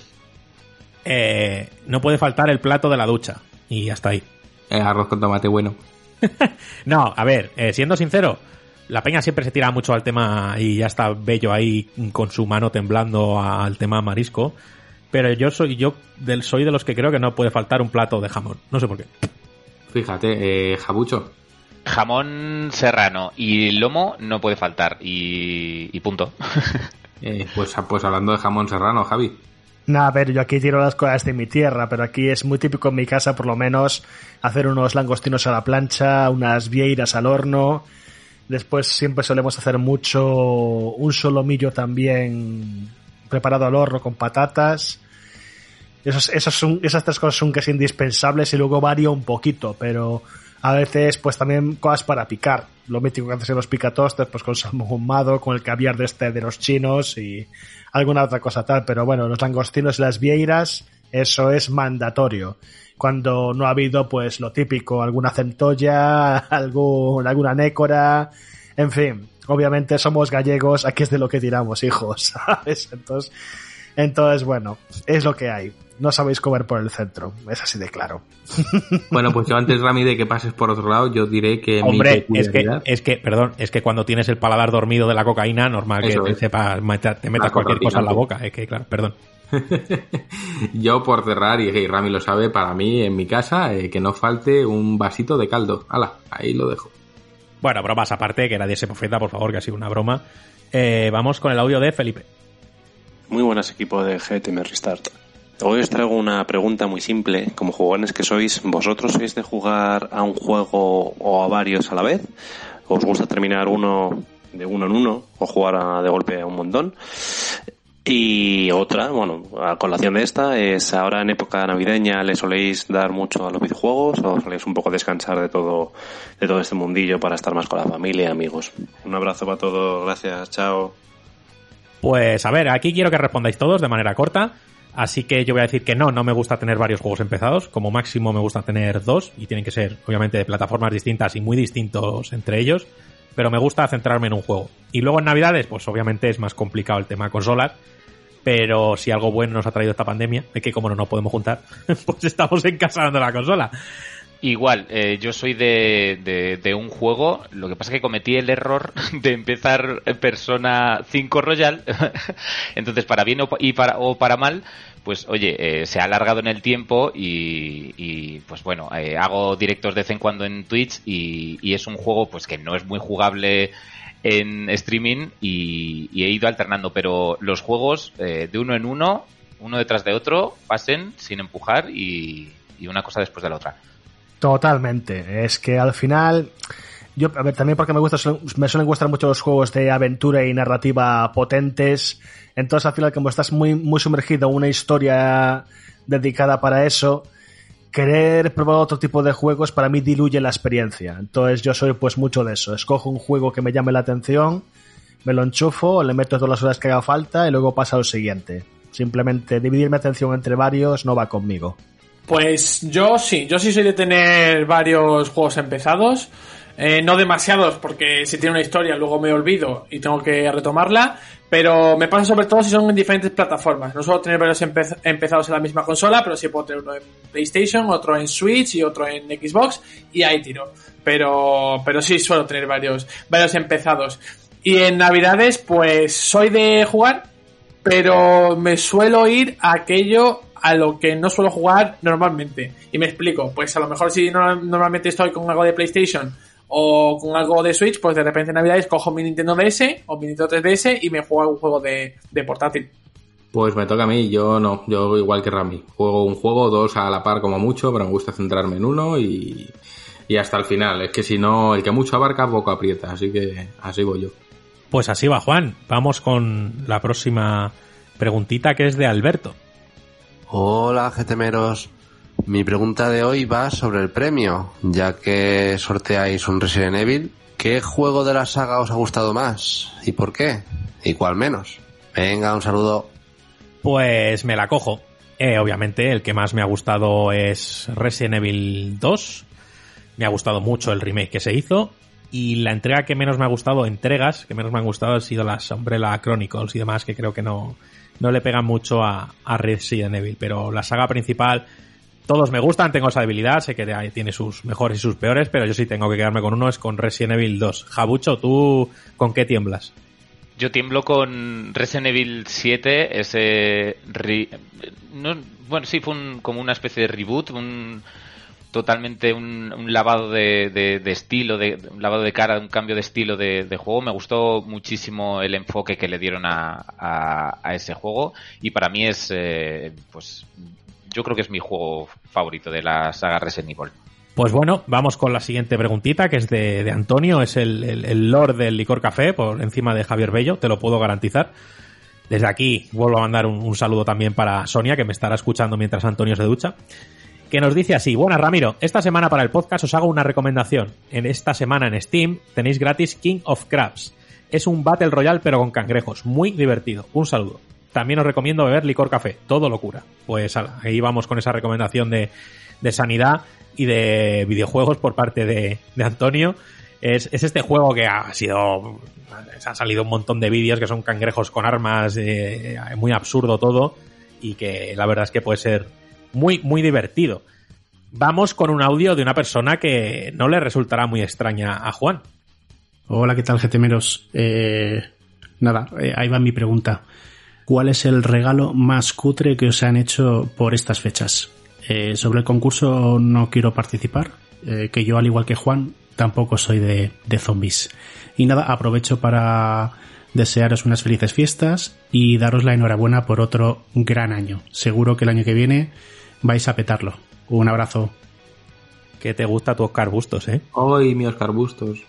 Eh, no puede faltar el plato de la ducha. Y hasta ahí. Eh, arroz con tomate bueno. <laughs> no, a ver, eh, siendo sincero, la peña siempre se tira mucho al tema y ya está bello ahí con su mano temblando al tema marisco. Pero yo soy yo del soy de los que creo que no puede faltar un plato de jamón. No sé por qué. Fíjate, eh, Jabucho. Jamón serrano y lomo no puede faltar. Y, y punto. <laughs> Eh, pues, pues hablando de jamón serrano, Javi. Nah, a ver, yo aquí tiro las cosas de mi tierra, pero aquí es muy típico en mi casa, por lo menos, hacer unos langostinos a la plancha, unas vieiras al horno. Después siempre solemos hacer mucho un solomillo también preparado al horno con patatas. Esas tres cosas son casi indispensables y luego varía un poquito, pero a veces pues también cosas para picar. Lo mítico que haces en los picatostes, pues con salmón ahumado, con el caviar de este de los chinos y alguna otra cosa tal, pero bueno, los langostinos y las vieiras, eso es mandatorio. Cuando no ha habido, pues lo típico, alguna centolla, <laughs> algún, alguna nécora, en fin, obviamente somos gallegos, aquí es de lo que tiramos, hijos, <laughs> ¿sabes? Entonces, entonces bueno, es lo que hay. No sabéis comer por el centro, es así de claro. <laughs> Bueno, pues yo antes, Rami, de que pases por otro lado, yo diré que Hombre, mi es que, es que, perdón, es que cuando tienes el paladar dormido de la cocaína, normal que te, sepas te metas La cualquier cosa en la boca. Es que, claro, perdón. <laughs> Yo, por cerrar, y y Rami lo sabe, para mí, en mi casa, eh, que no falte un vasito de caldo. Hala, ahí lo dejo. Bueno, bromas aparte, que nadie se profeta, por favor, que ha sido una broma. Eh, vamos con el audio de Felipe. Muy buenas equipo de GTM Restart. Hoy os traigo una pregunta muy simple. Como jugones que sois, ¿vosotros sois de jugar a un juego o a varios a la vez? ¿Os gusta terminar uno de uno en uno o jugar a- de golpe a un montón? Y otra, bueno, a colación de esta, es ahora en época navideña le soléis dar mucho a los videojuegos o soléis un poco descansar de todo, de todo este mundillo para estar más con la familia y amigos. Un abrazo para todos, gracias, chao. Pues a ver, aquí quiero que respondáis todos de manera corta. Así que yo voy a decir que no, no me gusta tener varios juegos empezados. Como máximo me gusta tener dos y tienen que ser, obviamente, de plataformas distintas y muy distintos entre ellos. Pero me gusta centrarme en un juego. Y luego en Navidades, pues obviamente es más complicado el tema consolas. Pero si algo bueno nos ha traído esta pandemia, es que como no nos podemos juntar, <laughs> pues estamos en casa dando la consola. Igual, eh, yo soy de, de, de un juego, lo que pasa es que cometí el error <laughs> de empezar Persona 5 Royal, <laughs> entonces para bien o, y para, o para mal, pues oye, eh, se ha alargado en el tiempo y, y, pues bueno, eh, hago directos de vez en cuando en Twitch y, es un juego pues que no es muy jugable en streaming y, y he ido alternando, pero los juegos eh, de uno en uno, uno detrás de otro, pasen sin empujar y, y una cosa después de la otra. Totalmente. Es que al final. Yo, a ver, también porque me gusta, me suelen gustar mucho los juegos de aventura y narrativa potentes. Entonces, al final, como estás muy, muy sumergido en una historia dedicada para eso, querer probar otro tipo de juegos para mí diluye la experiencia. Entonces, yo soy pues mucho de eso. Escojo un juego que me llame la atención, me lo enchufo, le meto todas las horas que haga falta y luego paso al siguiente. Simplemente dividir mi atención entre varios no va conmigo. Pues yo sí, yo sí soy de tener varios juegos empezados. Eh, no demasiados, porque si tiene una historia luego me olvido y tengo que retomarla. Pero me pasa sobre todo si son en diferentes plataformas. No suelo tener varios empe- empezados en la misma consola, pero sí puedo tener uno en PlayStation, otro en Switch y otro en Xbox. Y ahí tiro. Pero, pero sí suelo tener varios, varios empezados. Y en Navidades, pues soy de jugar, pero me suelo ir a aquello a lo que no suelo jugar normalmente. Y me explico, pues a lo mejor si no- normalmente estoy con algo de PlayStation o con algo de Switch, pues de repente en Navidades cojo mi Nintendo DS o mi Nintendo 3DS y me juego un juego de, de portátil. Pues me toca a mí, yo no, yo igual que Rami. Juego un juego, dos a la par como mucho, pero me gusta centrarme en uno y, y hasta el final. Es que si no, el que mucho abarca, poco aprieta, así que así voy yo. Pues así va, Juan. Vamos con la próxima preguntita que es de Alberto. Hola, GTMeros. Mi pregunta de hoy va sobre el premio, ya que sorteáis un Resident Evil. ¿Qué juego de la saga os ha gustado más? ¿Y por qué? ¿Y cuál menos? Venga, un saludo. Pues me la cojo. Eh, obviamente el que más me ha gustado es Resident Evil 2. Me ha gustado mucho el remake que se hizo. Y la entrega que menos me ha gustado, entregas que menos me han gustado, han sido las Umbrella Chronicles y demás, que creo que no, no le pegan mucho a, a Resident Evil. Pero la saga principal, todos me gustan, tengo esa debilidad, sé que tiene sus mejores y sus peores, pero yo sí tengo que quedarme con uno, es con Resident Evil 2. Jabucho, ¿tú con qué tiemblas? Yo tiemblo con Resident Evil 7, ese... bueno, sí, fue como una especie de reboot, un, totalmente un, un lavado de, de- estilo, de, un lavado de cara, un cambio de estilo de, juego. Me gustó muchísimo el enfoque que le dieron a, a- a ese juego y para mí es, eh, pues, yo creo que es mi juego favorito de la saga Resident Evil. Pues bueno, vamos con la siguiente preguntita, que es de, Antonio, es el, el, lord del licor café, por encima de Javier Bello, te lo puedo garantizar. Desde aquí vuelvo a mandar un, un saludo también para Sonia, que me estará escuchando mientras Antonio se ducha, que nos dice así, buenas Ramiro, esta semana para el podcast os hago una recomendación. En esta semana en Steam tenéis gratis King of Crabs. Es un Battle Royale pero con cangrejos, muy divertido. Un saludo. También os recomiendo beber licor café, todo locura. Pues ahí vamos con esa recomendación de, de sanidad y de videojuegos por parte de, de Antonio. Es, es este juego que ha sido. Han salido un montón de vídeos que son cangrejos con armas, eh, muy absurdo todo. Y que la verdad es que puede ser muy, muy divertido. Vamos con un audio de una persona que no le resultará muy extraña a Juan. Hola, ¿qué tal, GTMeros? Eh, nada, eh, ahí va mi pregunta. ¿Cuál es el regalo más cutre que os han hecho por estas fechas? Eh, sobre el concurso no quiero participar, eh, que yo, al igual que Juan, tampoco soy de, de zombies. Y nada, aprovecho para desearos unas felices fiestas y daros la enhorabuena por otro gran año. Seguro que el año que viene vais a petarlo. Un abrazo. Que te gusta tu Oscar Bustos, ¿eh? Ay, mi Oscar Bustos.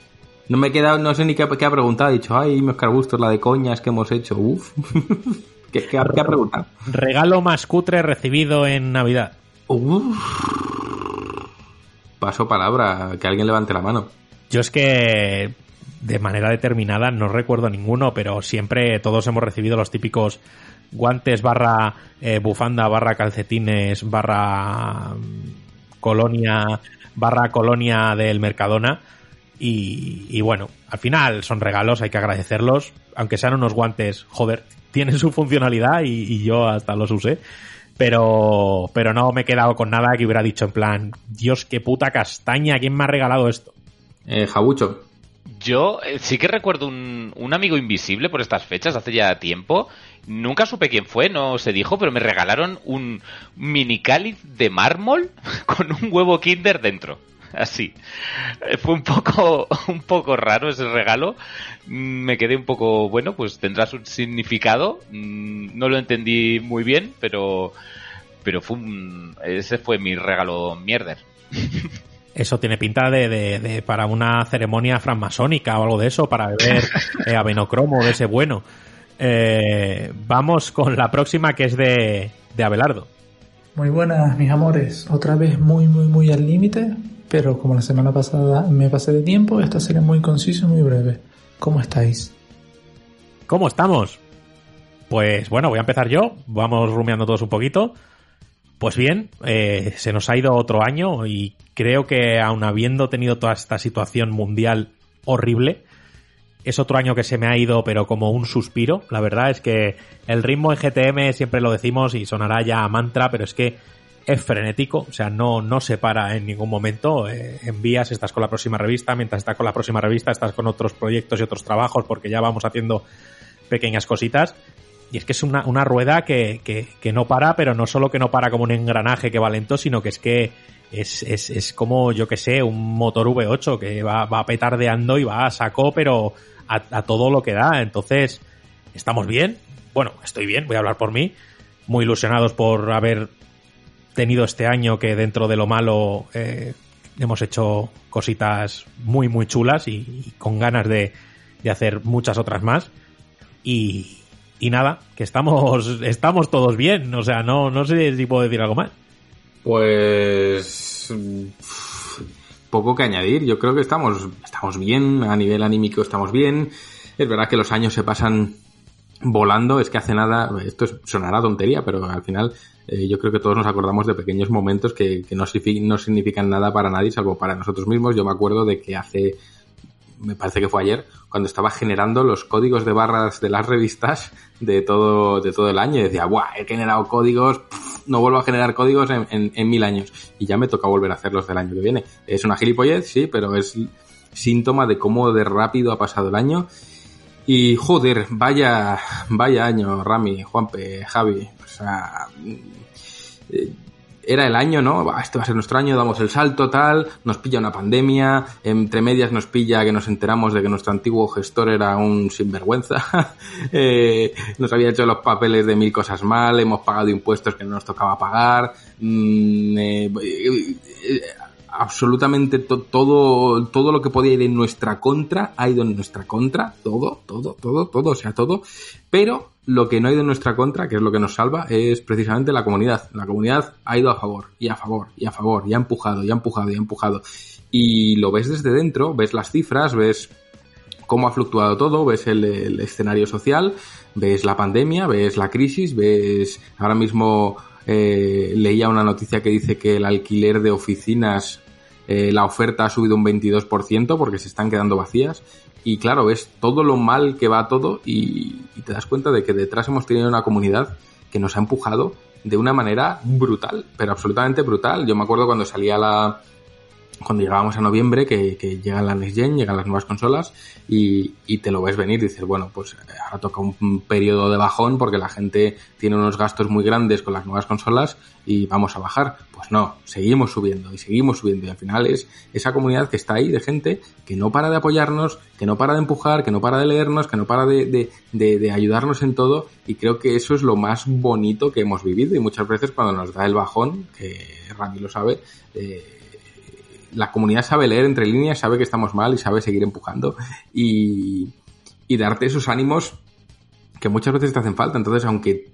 No me he quedado, no sé ni qué, qué ha preguntado. He dicho, ay, mi Oscar Bustos, la de coñas que hemos hecho. Uf. <laughs> ¿Qué, qué, qué ha preguntado? Regalo más cutre recibido en Navidad. Paso palabra, que alguien levante la mano. Yo es que de manera determinada no recuerdo ninguno, pero siempre todos hemos recibido los típicos guantes barra eh, bufanda barra calcetines barra mm, colonia barra colonia del Mercadona y, y bueno, al final son regalos, hay que agradecerlos, aunque sean unos guantes, joder, tienen su funcionalidad y, y yo hasta los usé. Pero, pero no me he quedado con nada que hubiera dicho en plan, Dios, qué puta castaña, ¿quién me ha regalado esto? Eh, Jabucho. Yo eh, sí que recuerdo un, un amigo invisible por estas fechas, hace ya tiempo. Nunca supe quién fue, no se dijo, pero me regalaron un mini cáliz de mármol <laughs> con un huevo kinder dentro. <laughs> Así. Eh, Fue un poco, <laughs> un poco raro ese regalo. Mm, Me quedé un poco, bueno, pues tendrá su significado. Mm, No lo entendí muy bien, pero, pero fue un- ese fue mi regalo mierder. <laughs> Eso tiene pinta de, de- de para una ceremonia francmasónica o algo de eso, para beber eh, avenocromo de ese bueno. Eh, vamos con la próxima que es de, de Abelardo. Muy buenas, mis amores. Otra vez muy, muy, muy al límite, pero como la semana pasada me pasé de tiempo, esta será muy conciso y muy breve. ¿Cómo estáis? ¿Cómo estamos? Pues bueno, voy a empezar yo. Vamos rumiando todos un poquito. Pues bien, eh, se nos ha ido otro año y creo que aun habiendo tenido toda esta situación mundial horrible, es otro año que se me ha ido pero como un suspiro. La verdad es que el ritmo en GTM siempre lo decimos y sonará ya a mantra, pero es que es frenético, o sea, no, no se para en ningún momento. Eh, envías, estás con la próxima revista, mientras estás con la próxima revista estás con otros proyectos y otros trabajos porque ya vamos haciendo pequeñas cositas. Y es que es una, una rueda que, que, que no para, pero no solo que no para como un engranaje que va lento, sino que es que es, es, es como, yo que sé, un motor V8 que va, va petardeando y va a saco, pero a, a todo lo que da. Entonces, estamos bien. Bueno, estoy bien, voy a hablar por mí. Muy ilusionados por haber tenido este año que dentro de lo malo eh, hemos hecho cositas muy, muy chulas y, con ganas de, de hacer muchas otras más. Y, y nada, que estamos, <laughs> estamos todos bien. O sea, no, no sé si puedo decir algo más. Pues poco que añadir. Yo creo que estamos, estamos bien, a nivel anímico estamos bien. Es verdad que los años se pasan volando, es que hace nada, esto es- sonará tontería, pero al final eh, yo creo que todos nos acordamos de pequeños momentos que, que no, no significan nada para nadie, salvo para nosotros mismos. Yo me acuerdo de que hace, me parece que fue ayer, cuando estaba generando los códigos de barras de las revistas de todo, de todo el año, y decía, ¡buah! He generado códigos, no vuelvo a generar códigos en, en- en mil años. Y ya me toca volver a hacerlos del año que viene. Es una gilipollez, sí, pero es síntoma de cómo de rápido ha pasado el año. Y joder, vaya, vaya año, Rami, Juanpe, Javi. O sea, eh, era el año, ¿no? Este va a ser nuestro año, damos el salto, tal, nos pilla una pandemia, entre medias nos pilla que nos enteramos de que nuestro antiguo gestor era un sinvergüenza, <laughs> eh, nos había hecho los papeles de mil cosas mal, hemos pagado impuestos que no nos tocaba pagar, mm, eh, absolutamente to- todo, todo lo que podía ir en nuestra contra ha ido en nuestra contra, todo, todo, todo, todo, o sea, todo, pero lo que no ha ido en nuestra contra, que es lo que nos salva, es precisamente la comunidad. La comunidad ha ido a favor, y a favor, y a favor, y ha empujado, y ha empujado, y ha empujado. Y lo ves desde dentro, ves las cifras, ves cómo ha fluctuado todo, ves el, el escenario social, ves la pandemia, ves la crisis, ves ahora mismo eh, leía una noticia que dice que el alquiler de oficinas, eh, la oferta ha subido un 22% porque se están quedando vacías. Y claro, ves todo lo mal que va todo y, y te das cuenta de que detrás hemos tenido una comunidad que nos ha empujado de una manera brutal, pero absolutamente brutal. Yo me acuerdo cuando salía la, cuando llegábamos a noviembre, que, que llegan las Next Gen, llegan las nuevas consolas, y, y te lo ves venir, dices, bueno, pues eh, ahora toca un periodo de bajón porque la gente tiene unos gastos muy grandes con las nuevas consolas y vamos a bajar. Pues no, seguimos subiendo y seguimos subiendo, y al final es esa comunidad que está ahí de gente que no para de apoyarnos, que no para de empujar, que no para de leernos, que no para de, de, de, de ayudarnos en todo, y creo que eso es lo más bonito que hemos vivido, y muchas veces cuando nos da el bajón, que Rami lo sabe, eh, la comunidad sabe leer entre líneas, sabe que estamos mal y sabe seguir empujando y, y darte esos ánimos que muchas veces te hacen falta. Entonces, aunque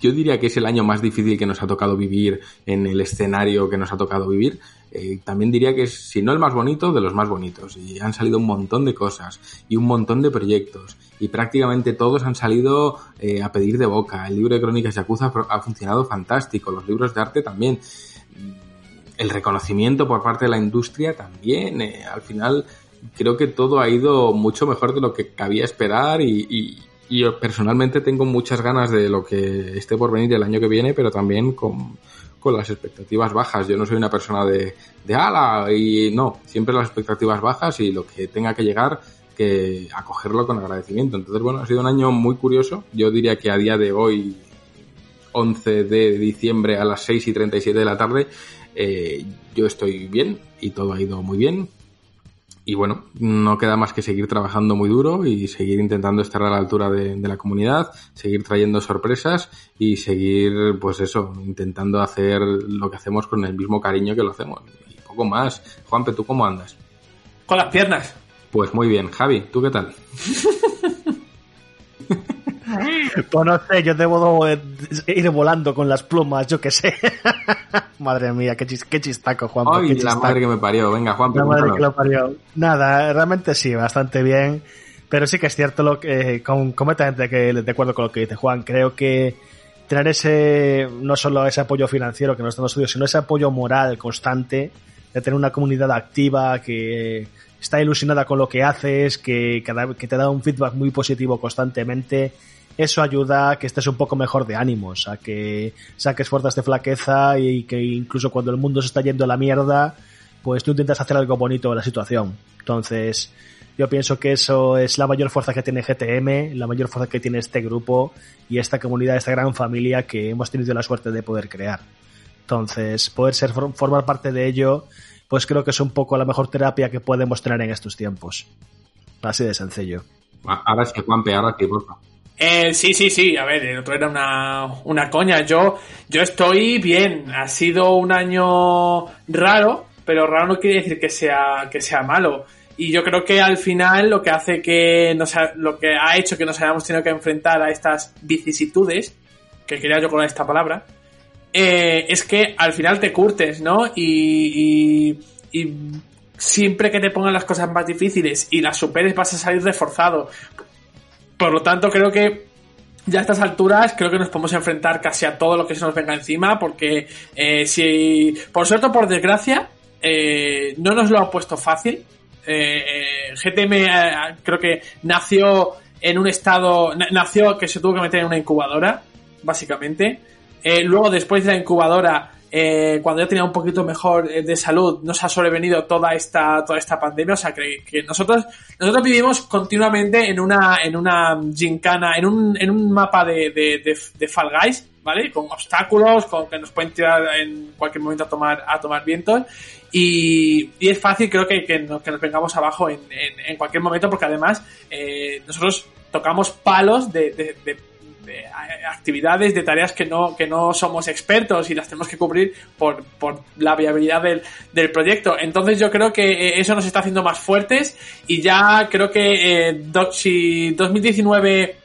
yo diría que es el año más difícil que nos ha tocado vivir en el escenario que nos ha tocado vivir, eh, también diría que es, si no el más bonito, de los más bonitos. Y han salido un montón de cosas y un montón de proyectos. Y prácticamente todos han salido eh, a pedir de boca. El libro de crónicas Yakuza ha, ha funcionado fantástico. Los libros de arte también el reconocimiento por parte de la industria también. eh, al final creo que todo ha ido mucho mejor de lo que cabía esperar y, y- y yo personalmente tengo muchas ganas de lo que esté por venir el año que viene, pero también con, con las expectativas bajas. Yo no soy una persona de, de ala y no, siempre las expectativas bajas y lo que tenga que llegar que acogerlo con agradecimiento. Entonces, bueno, ha sido un año muy curioso. Yo diría que a día de hoy 11 de diciembre a las 6 y 37 de la tarde, eh, yo estoy bien y todo ha ido muy bien. Y bueno, no queda más que seguir trabajando muy duro y seguir intentando estar a la altura de, de la comunidad, seguir trayendo sorpresas y seguir, pues eso, intentando hacer lo que hacemos con el mismo cariño que lo hacemos. Y poco más. Juanpe, ¿tú cómo andas? Con las piernas. Pues muy bien. Javi, ¿tú qué tal? <laughs> <laughs> Pues no sé, yo debo eh, ir volando con las plumas, yo qué sé. <laughs> madre mía, qué, chis- qué chistaco, Juan. Ay, la madre que me parió. Venga, Juanpe, La madre que lo parió. Nada, realmente sí, bastante bien. Pero sí que es cierto lo que, con, completamente que de acuerdo con lo que dice Juan. Creo que tener ese, no solo ese apoyo financiero que nos da los estudios, sino ese apoyo moral constante, de tener una comunidad activa que está ilusionada con lo que haces, que, que te da un feedback muy positivo constantemente, eso ayuda a que estés un poco mejor de ánimos, a que saques fuerzas de flaqueza y que incluso cuando el mundo se está yendo a la mierda, pues tú intentas hacer algo bonito en la situación. Entonces, yo pienso que eso es la mayor fuerza que tiene GTM, la mayor fuerza que tiene este grupo y esta comunidad, esta gran familia que hemos tenido la suerte de poder crear. Entonces, poder ser, for- formar parte de ello, pues creo que es un poco la mejor terapia que podemos tener en estos tiempos. Así de sencillo. A- Ahora sí, Juanpe, ahora sí, porfa. Eh, sí, sí, sí, a ver, el otro era una, una coña. Yo, yo estoy bien. Ha sido un año raro, pero raro no quiere decir que sea, que sea malo. Y yo creo que al final lo que hace que nos ha- lo que ha hecho que nos hayamos tenido que enfrentar a estas vicisitudes, que quería yo con esta palabra, eh, es que al final te curtes, ¿no? Y, y, y siempre que te pongan las cosas más difíciles y las superes vas a salir reforzado. Por lo tanto, creo que ya a estas alturas creo que nos podemos enfrentar casi a todo lo que se nos venga encima, porque eh, si, por suerte por desgracia, eh, no nos lo ha puesto fácil. Eh, eh, GTM eh, creo que nació en un estado, na- nació que se tuvo que meter en una incubadora, básicamente. Eh, luego, después de la incubadora, eh, cuando yo tenía un poquito mejor eh, de salud, nos ha sobrevenido toda esta, toda esta pandemia. O sea, que, nosotros, nosotros vivimos continuamente en una, en una gincana, en un, en un mapa de, de, de, Fall Guys, ¿vale? Con obstáculos, con que nos pueden tirar en cualquier momento a tomar, a tomar vientos. Y, y es fácil, creo que, que, nos, que nos vengamos abajo en, en, cualquier momento, porque además eh, nosotros tocamos palos de, de actividades, de tareas que no, que no somos expertos y las tenemos que cubrir por, por la viabilidad del, del proyecto. Entonces yo creo que eh, eso nos está haciendo más fuertes y ya creo que eh, do, si 2019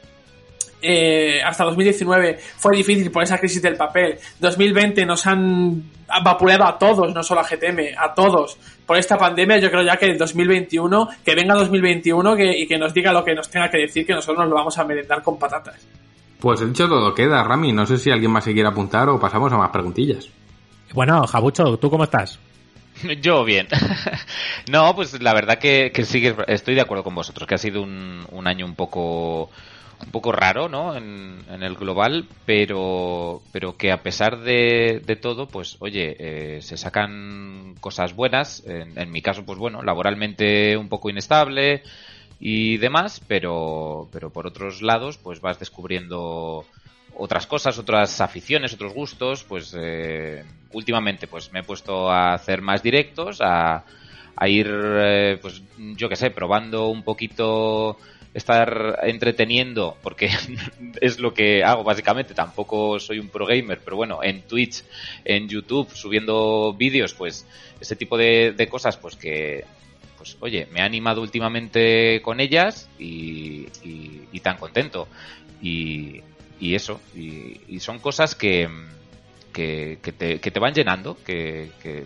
eh, hasta 2019 fue difícil por esa crisis del papel. 2020 nos han vapuleado a todos, no solo a GTM, a todos. Por esta pandemia, yo creo ya que el 2021, que venga 2021 que, y que nos diga lo que nos tenga que decir, que nosotros nos lo vamos a merendar con patatas. Pues he dicho todo queda, Rami. No sé si alguien más se quiere apuntar o pasamos a más preguntillas. Bueno, Jabucho, ¿tú cómo estás? Yo bien. <laughs> no, pues la verdad que, que sí que estoy de acuerdo con vosotros, que ha sido un, un año un poco un poco raro, ¿no? En, en, el global, pero, pero que a pesar de, de todo, pues, oye, eh, se sacan cosas buenas. En, en, mi caso, pues bueno, laboralmente un poco inestable y demás, pero, pero por otros lados, pues vas descubriendo otras cosas, otras aficiones, otros gustos, pues eh, últimamente pues me he puesto a hacer más directos, a, ir, eh, pues yo qué sé, probando un poquito estar entreteniendo, porque <laughs> es lo que hago básicamente, tampoco soy un pro gamer, pero bueno, en Twitch, en YouTube, subiendo vídeos, pues ese tipo de cosas, pues que, pues oye, me ha animado últimamente con ellas y, tan contento. Y, eso, y, y, son cosas que, que, que, te, que te van llenando, que, que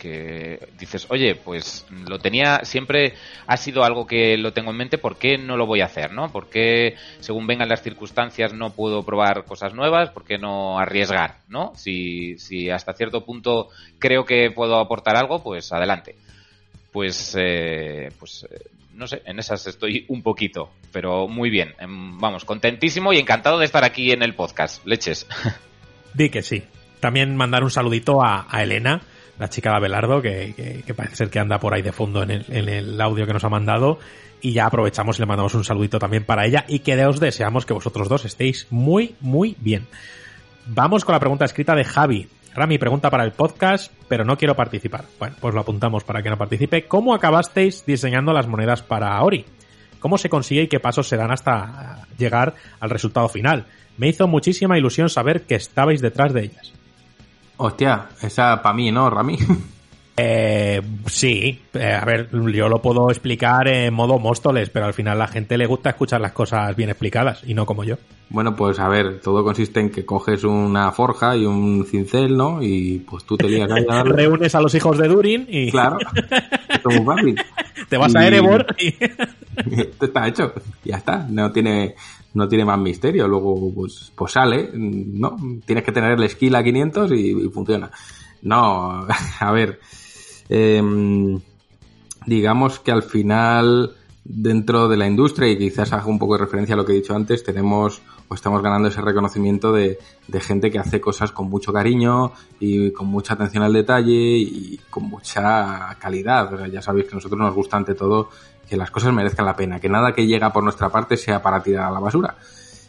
que dices, oye, pues lo tenía, siempre ha sido algo que lo tengo en mente, ¿por qué no lo voy a hacer, no? ¿Por qué, según vengan las circunstancias, no puedo probar cosas nuevas? ¿Por qué no arriesgar, no? Si, si hasta cierto punto creo que puedo aportar algo, pues adelante. Pues, eh, pues, no sé, en esas estoy un poquito, pero muy bien. Vamos, contentísimo y encantado de estar aquí en el podcast. Leches. <laughs> Di que sí. También mandar un saludito a, Elena, la chica de Abelardo, que, parece ser que anda por ahí de fondo en el, en el, audio que nos ha mandado. Y ya aprovechamos y le mandamos un saludito también para ella y que os deseamos que vosotros dos estéis muy, muy bien. Vamos con la pregunta escrita de Javi. Rami, pregunta para el podcast, pero no quiero participar. Bueno, pues lo apuntamos para que no participe. ¿Cómo acabasteis diseñando las monedas para Ori? ¿Cómo se consigue y qué pasos se dan hasta llegar al resultado final? Me hizo muchísima ilusión saber que estabais detrás de ellas. Hostia, esa para mí, ¿no, Rami? <laughs> Eh, sí, eh, a ver, yo lo puedo explicar en modo Móstoles, pero al final a la gente le gusta escuchar las cosas bien explicadas y no como yo. Bueno, pues a ver, todo consiste en que coges una forja y un cincel, ¿no? Y pues tú te lías a. <laughs> Reúnes a los hijos de Durin y. Claro, <laughs> esto es muy fácil. Te vas y... a Erebor y. <laughs> esto está hecho, ya está, no tiene no tiene más misterio. Luego, pues, pues sale, ¿no? Tienes que tener el skill a 500 y, y funciona. No, a ver, eh, digamos que al final, dentro de la industria, y quizás haga un poco de referencia a lo que he dicho antes, tenemos o estamos ganando ese reconocimiento de, gente que hace cosas con mucho cariño y con mucha atención al detalle y con mucha calidad. Ya sabéis que a nosotros nos gusta ante todo que las cosas merezcan la pena, que nada que llega por nuestra parte sea para tirar a la basura.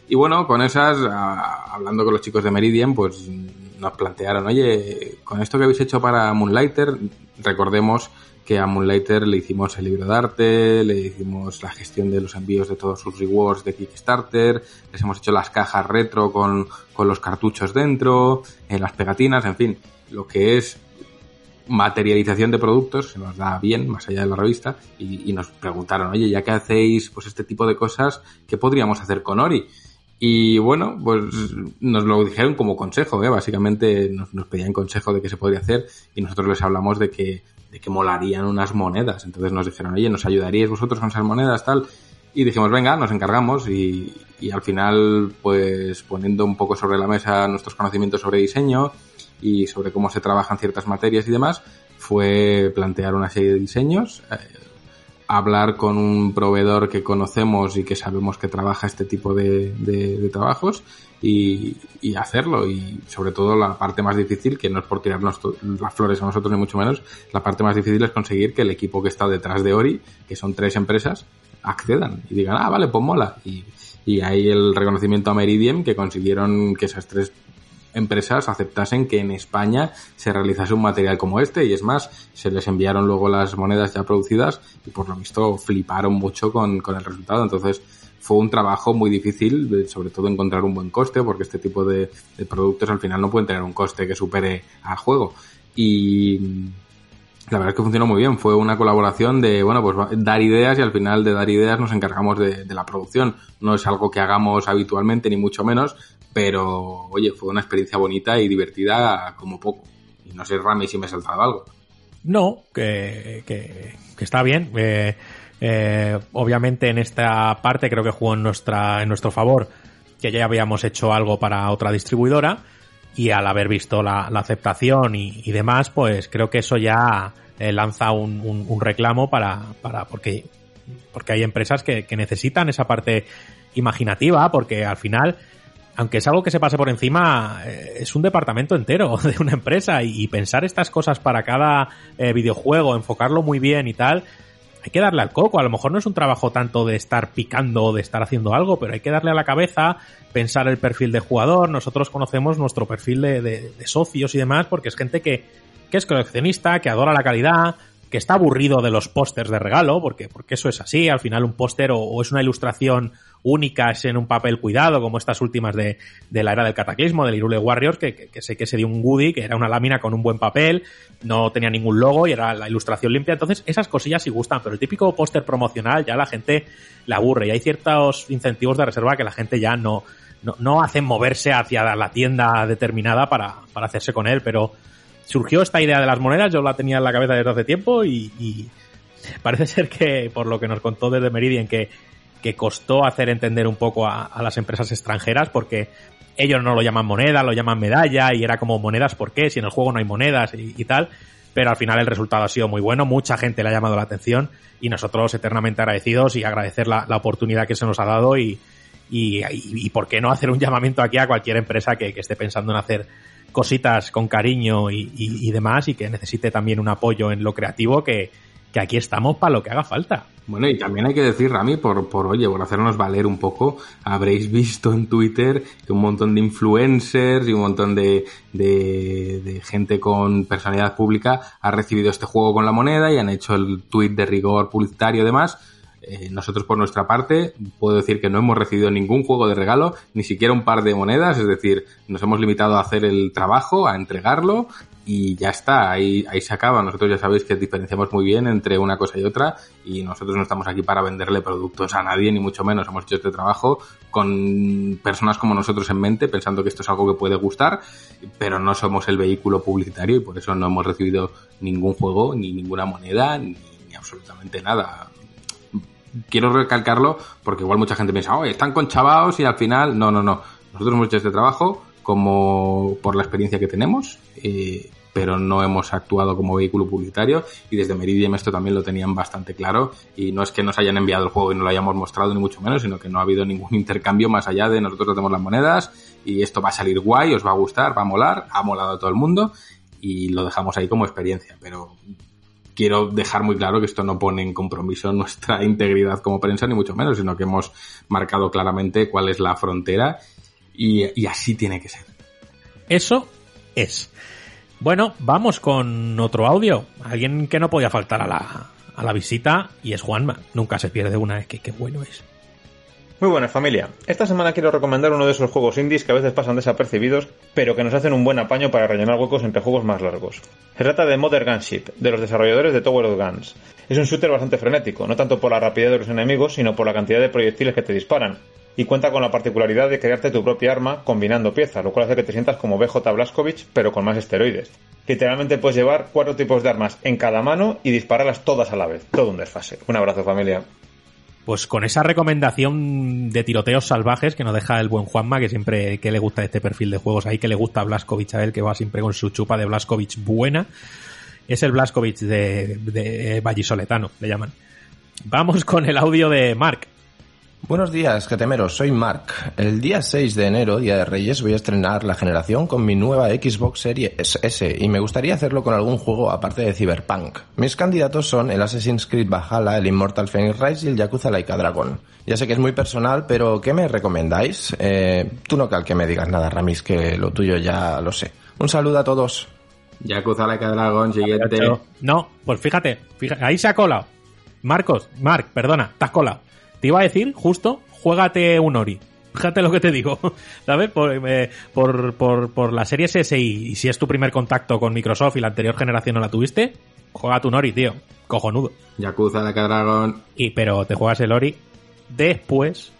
Y bueno, con esas, hablando con los chicos de Meridian, pues nos plantearon, oye, con esto que habéis hecho para Moonlighter, recordemos que a Moonlighter le hicimos el libro de arte, le hicimos la gestión de los envíos de todos sus rewards de Kickstarter, les hemos hecho las cajas retro con, con los cartuchos dentro, eh, las pegatinas, en fin, lo que es materialización de productos, se nos da bien, más allá de la revista, y, y, nos preguntaron, oye, ya que hacéis pues este tipo de cosas, ¿qué podríamos hacer con Ori? Y bueno, pues nos lo dijeron como consejo, ¿eh? básicamente nos, pedían consejo de qué se podría hacer y nosotros les hablamos de que, de que molarían unas monedas. Entonces nos dijeron, oye, ¿nos ayudaríais vosotros con esas monedas tal? Y dijimos, venga, nos encargamos y, y al final, pues poniendo un poco sobre la mesa nuestros conocimientos sobre diseño y sobre cómo se trabajan ciertas materias y demás, fue plantear una serie de diseños. Eh, hablar con un proveedor que conocemos y que sabemos que trabaja este tipo de, de- de trabajos y, y hacerlo. Y sobre todo la parte más difícil, que no es por tirarnos las flores a nosotros ni mucho menos, la parte más difícil es conseguir que el equipo que está detrás de Ori, que son tres empresas, accedan y digan, ah, vale, pues mola. Y, y hay el reconocimiento a Meridian que consiguieron que esas tres empresas aceptasen que en España se realizase un material como este y es más, se les enviaron luego las monedas ya producidas y por lo visto fliparon mucho con, con el resultado. Entonces fue un trabajo muy difícil, sobre todo encontrar un buen coste porque este tipo de, de productos al final no pueden tener un coste que supere al juego. Y la verdad es que funcionó muy bien. Fue una colaboración de, bueno, pues dar ideas y al final de dar ideas nos encargamos de, de la producción. No es algo que hagamos habitualmente, ni mucho menos, pero, oye, fue una experiencia bonita y divertida como poco. Y no sé, Rami, si me he saltado algo. No, que, que, que está bien. Eh, eh, obviamente en esta parte creo que jugó en, nuestra, en nuestro favor que ya habíamos hecho algo para otra distribuidora y al haber visto la, aceptación y, y demás, pues creo que eso ya eh, lanza un, un- un reclamo para, para porque, porque hay empresas que, que necesitan esa parte imaginativa porque al final aunque es algo que se pase por encima, eh, es un departamento entero <laughs> de una empresa y, pensar estas cosas para cada eh, videojuego, enfocarlo muy bien y tal, hay que darle al coco. A lo mejor no es un trabajo tanto de estar picando o de estar haciendo algo, pero hay que darle a la cabeza, pensar el perfil de jugador. Nosotros conocemos nuestro perfil de, de- de socios y demás porque es gente que, que es coleccionista, que adora la calidad, que está aburrido de los pósters de regalo, porque, porque eso es así. Al final un póster o, es una ilustración única, es en un papel cuidado, como estas últimas de, de la era del cataclismo, del Irule Warriors, que, que, sé que se dio un goodie, que era una lámina con un buen papel, no tenía ningún logo y era la ilustración limpia. Entonces, esas cosillas sí gustan, pero el típico póster promocional ya la gente le aburre y hay ciertos incentivos de reserva que la gente ya no, no, no moverse hacia la tienda determinada para, para hacerse con él, pero surgió esta idea de las monedas, yo la tenía en la cabeza desde hace tiempo y, y <laughs> parece ser que, por lo que nos contó desde Meridian, que, que costó hacer entender un poco a, a las empresas extranjeras porque ellos no lo llaman moneda, lo llaman medalla y era como monedas, ¿por qué? Si en el juego no hay monedas y, y tal. Pero al final el resultado ha sido muy bueno, mucha gente le ha llamado la atención y nosotros eternamente agradecidos y agradecer la, la oportunidad que se nos ha dado y, y, y, y por qué no hacer un llamamiento aquí a cualquier empresa que, que esté pensando en hacer cositas con cariño y, y- demás y que necesite también un apoyo en lo creativo que, que aquí estamos para lo que haga falta. Bueno, y también hay que decir, Rami, por, por, oye, por hacernos valer un poco, habréis visto en Twitter que un montón de influencers y un montón de, de, de gente con personalidad pública ha recibido este juego con la moneda y han hecho el tweet de rigor publicitario y demás. Eh, nosotros por nuestra parte puedo decir que no hemos recibido ningún juego de regalo, ni siquiera un par de monedas, es decir, nos hemos limitado a hacer el trabajo, a entregarlo y ya está, ahí, ahí se acaba. Nosotros ya sabéis que diferenciamos muy bien entre una cosa y otra y nosotros no estamos aquí para venderle productos a nadie, ni mucho menos. Hemos hecho este trabajo con personas como nosotros en mente, pensando que esto es algo que puede gustar, pero no somos el vehículo publicitario y por eso no hemos recibido ningún juego, ni ninguna moneda, ni, ni absolutamente nada quiero recalcarlo porque igual mucha gente piensa, oh, están conchavados y al final, no, no, no. Nosotros hemos hecho este trabajo como por la experiencia que tenemos, eh, pero no hemos actuado como vehículo publicitario y desde Meridian esto también lo tenían bastante claro y no es que nos hayan enviado el juego y no lo hayamos mostrado ni mucho menos, sino que no ha habido ningún <laughs> intercambio más allá de nosotros tenemos las monedas y esto va a salir guay, os va a gustar, va a molar, ha molado a todo el mundo y lo dejamos ahí como experiencia, pero quiero dejar muy claro que esto no pone en compromiso nuestra <laughs> integridad como prensa, ni mucho menos, sino que hemos marcado claramente cuál es la frontera y, así tiene que ser. Eso es. Bueno, vamos con otro audio. Alguien que no podía faltar a la, a la visita y es Juanma. Nunca se pierde una, es que qué bueno es. Muy buenas familia. Esta semana quiero recomendar uno de esos juegos indies que a veces pasan desapercibidos, pero que nos hacen un buen apaño para rellenar huecos entre juegos más largos. Se trata de Modern Gunship, de los desarrolladores de Tower of Guns. Es un shooter bastante frenético, no tanto por la rapidez de los enemigos, sino por la cantidad de proyectiles que te disparan. Y cuenta con la particularidad de crearte tu propia arma combinando piezas, lo cual hace que te sientas como BJ Blazkowicz, pero con más esteroides. Literalmente puedes llevar cuatro tipos de armas en cada mano y dispararlas todas a la vez. Todo un desfase. Un abrazo familia. Pues con esa recomendación de tiroteos salvajes que nos deja el buen Juanma, que siempre que le gusta este perfil de juegos ahí, que le gusta Blaskovich a él, que va siempre con su chupa de Blaskovich buena, es el Blaskovich de, de vallisoletano, le llaman. Vamos con el audio de Mark. Buenos días, getemeros, soy Mark. El día 6 de enero, Día de Reyes, voy a estrenar la generación con mi nueva Xbox Series S y me gustaría hacerlo con algún juego aparte de Cyberpunk. Mis candidatos son el Assassin's Creed Valhalla, el Immortal Phoenix Rise y el Yakuza Laika Dragon. Ya sé que es muy personal, pero ¿qué me recomendáis? Eh, tú no cal que me digas nada, Ramis, que lo tuyo ya lo sé. Un saludo a todos. Yakuza Laika Dragon, siguiente. No, pues fíjate, fíjate, ahí se ha colado. Marcos, Mark, perdona, te has colado. Te iba a decir, justo, juégate un Ori. Fíjate lo que te digo, <laughs> ¿sabes? Por, eh, por, por, por la serie S y, y si es tu primer contacto con Microsoft y la anterior generación no la tuviste, juega tu Ori, tío. Cojonudo. Yakuza Laika Dragon. Y pero te juegas el Ori después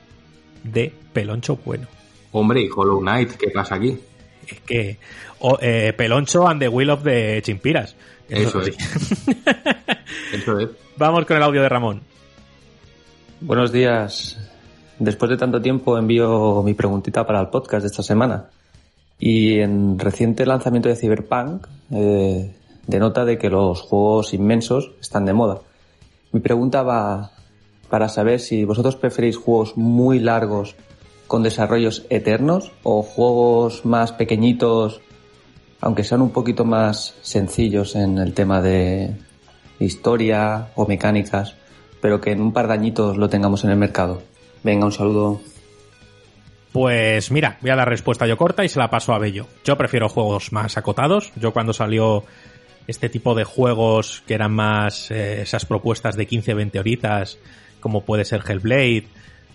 de Peloncho Bueno. Hombre, y Hollow Knight, ¿qué pasa aquí? Es que o, eh, Peloncho and the Will of the Chimpiras. Eso es. <laughs> Eso es. Vamos con el audio de Ramón. Buenos días. Después de tanto tiempo envío mi preguntita para el podcast de esta semana. Y en reciente lanzamiento de Cyberpunk eh, denota de que los juegos inmensos están de moda. Mi pregunta va para saber si vosotros preferís juegos muy largos con desarrollos eternos o juegos más pequeñitos, aunque sean un poquito más sencillos en el tema de historia o mecánicas, pero que en un par de añitos lo tengamos en el mercado. Venga, un saludo. Pues mira, voy a dar respuesta yo corta y se la paso a Bello. Yo prefiero juegos más acotados. Yo cuando salió este tipo de juegos que eran más eh, esas propuestas de 15-20 horitas, como puede ser Hellblade,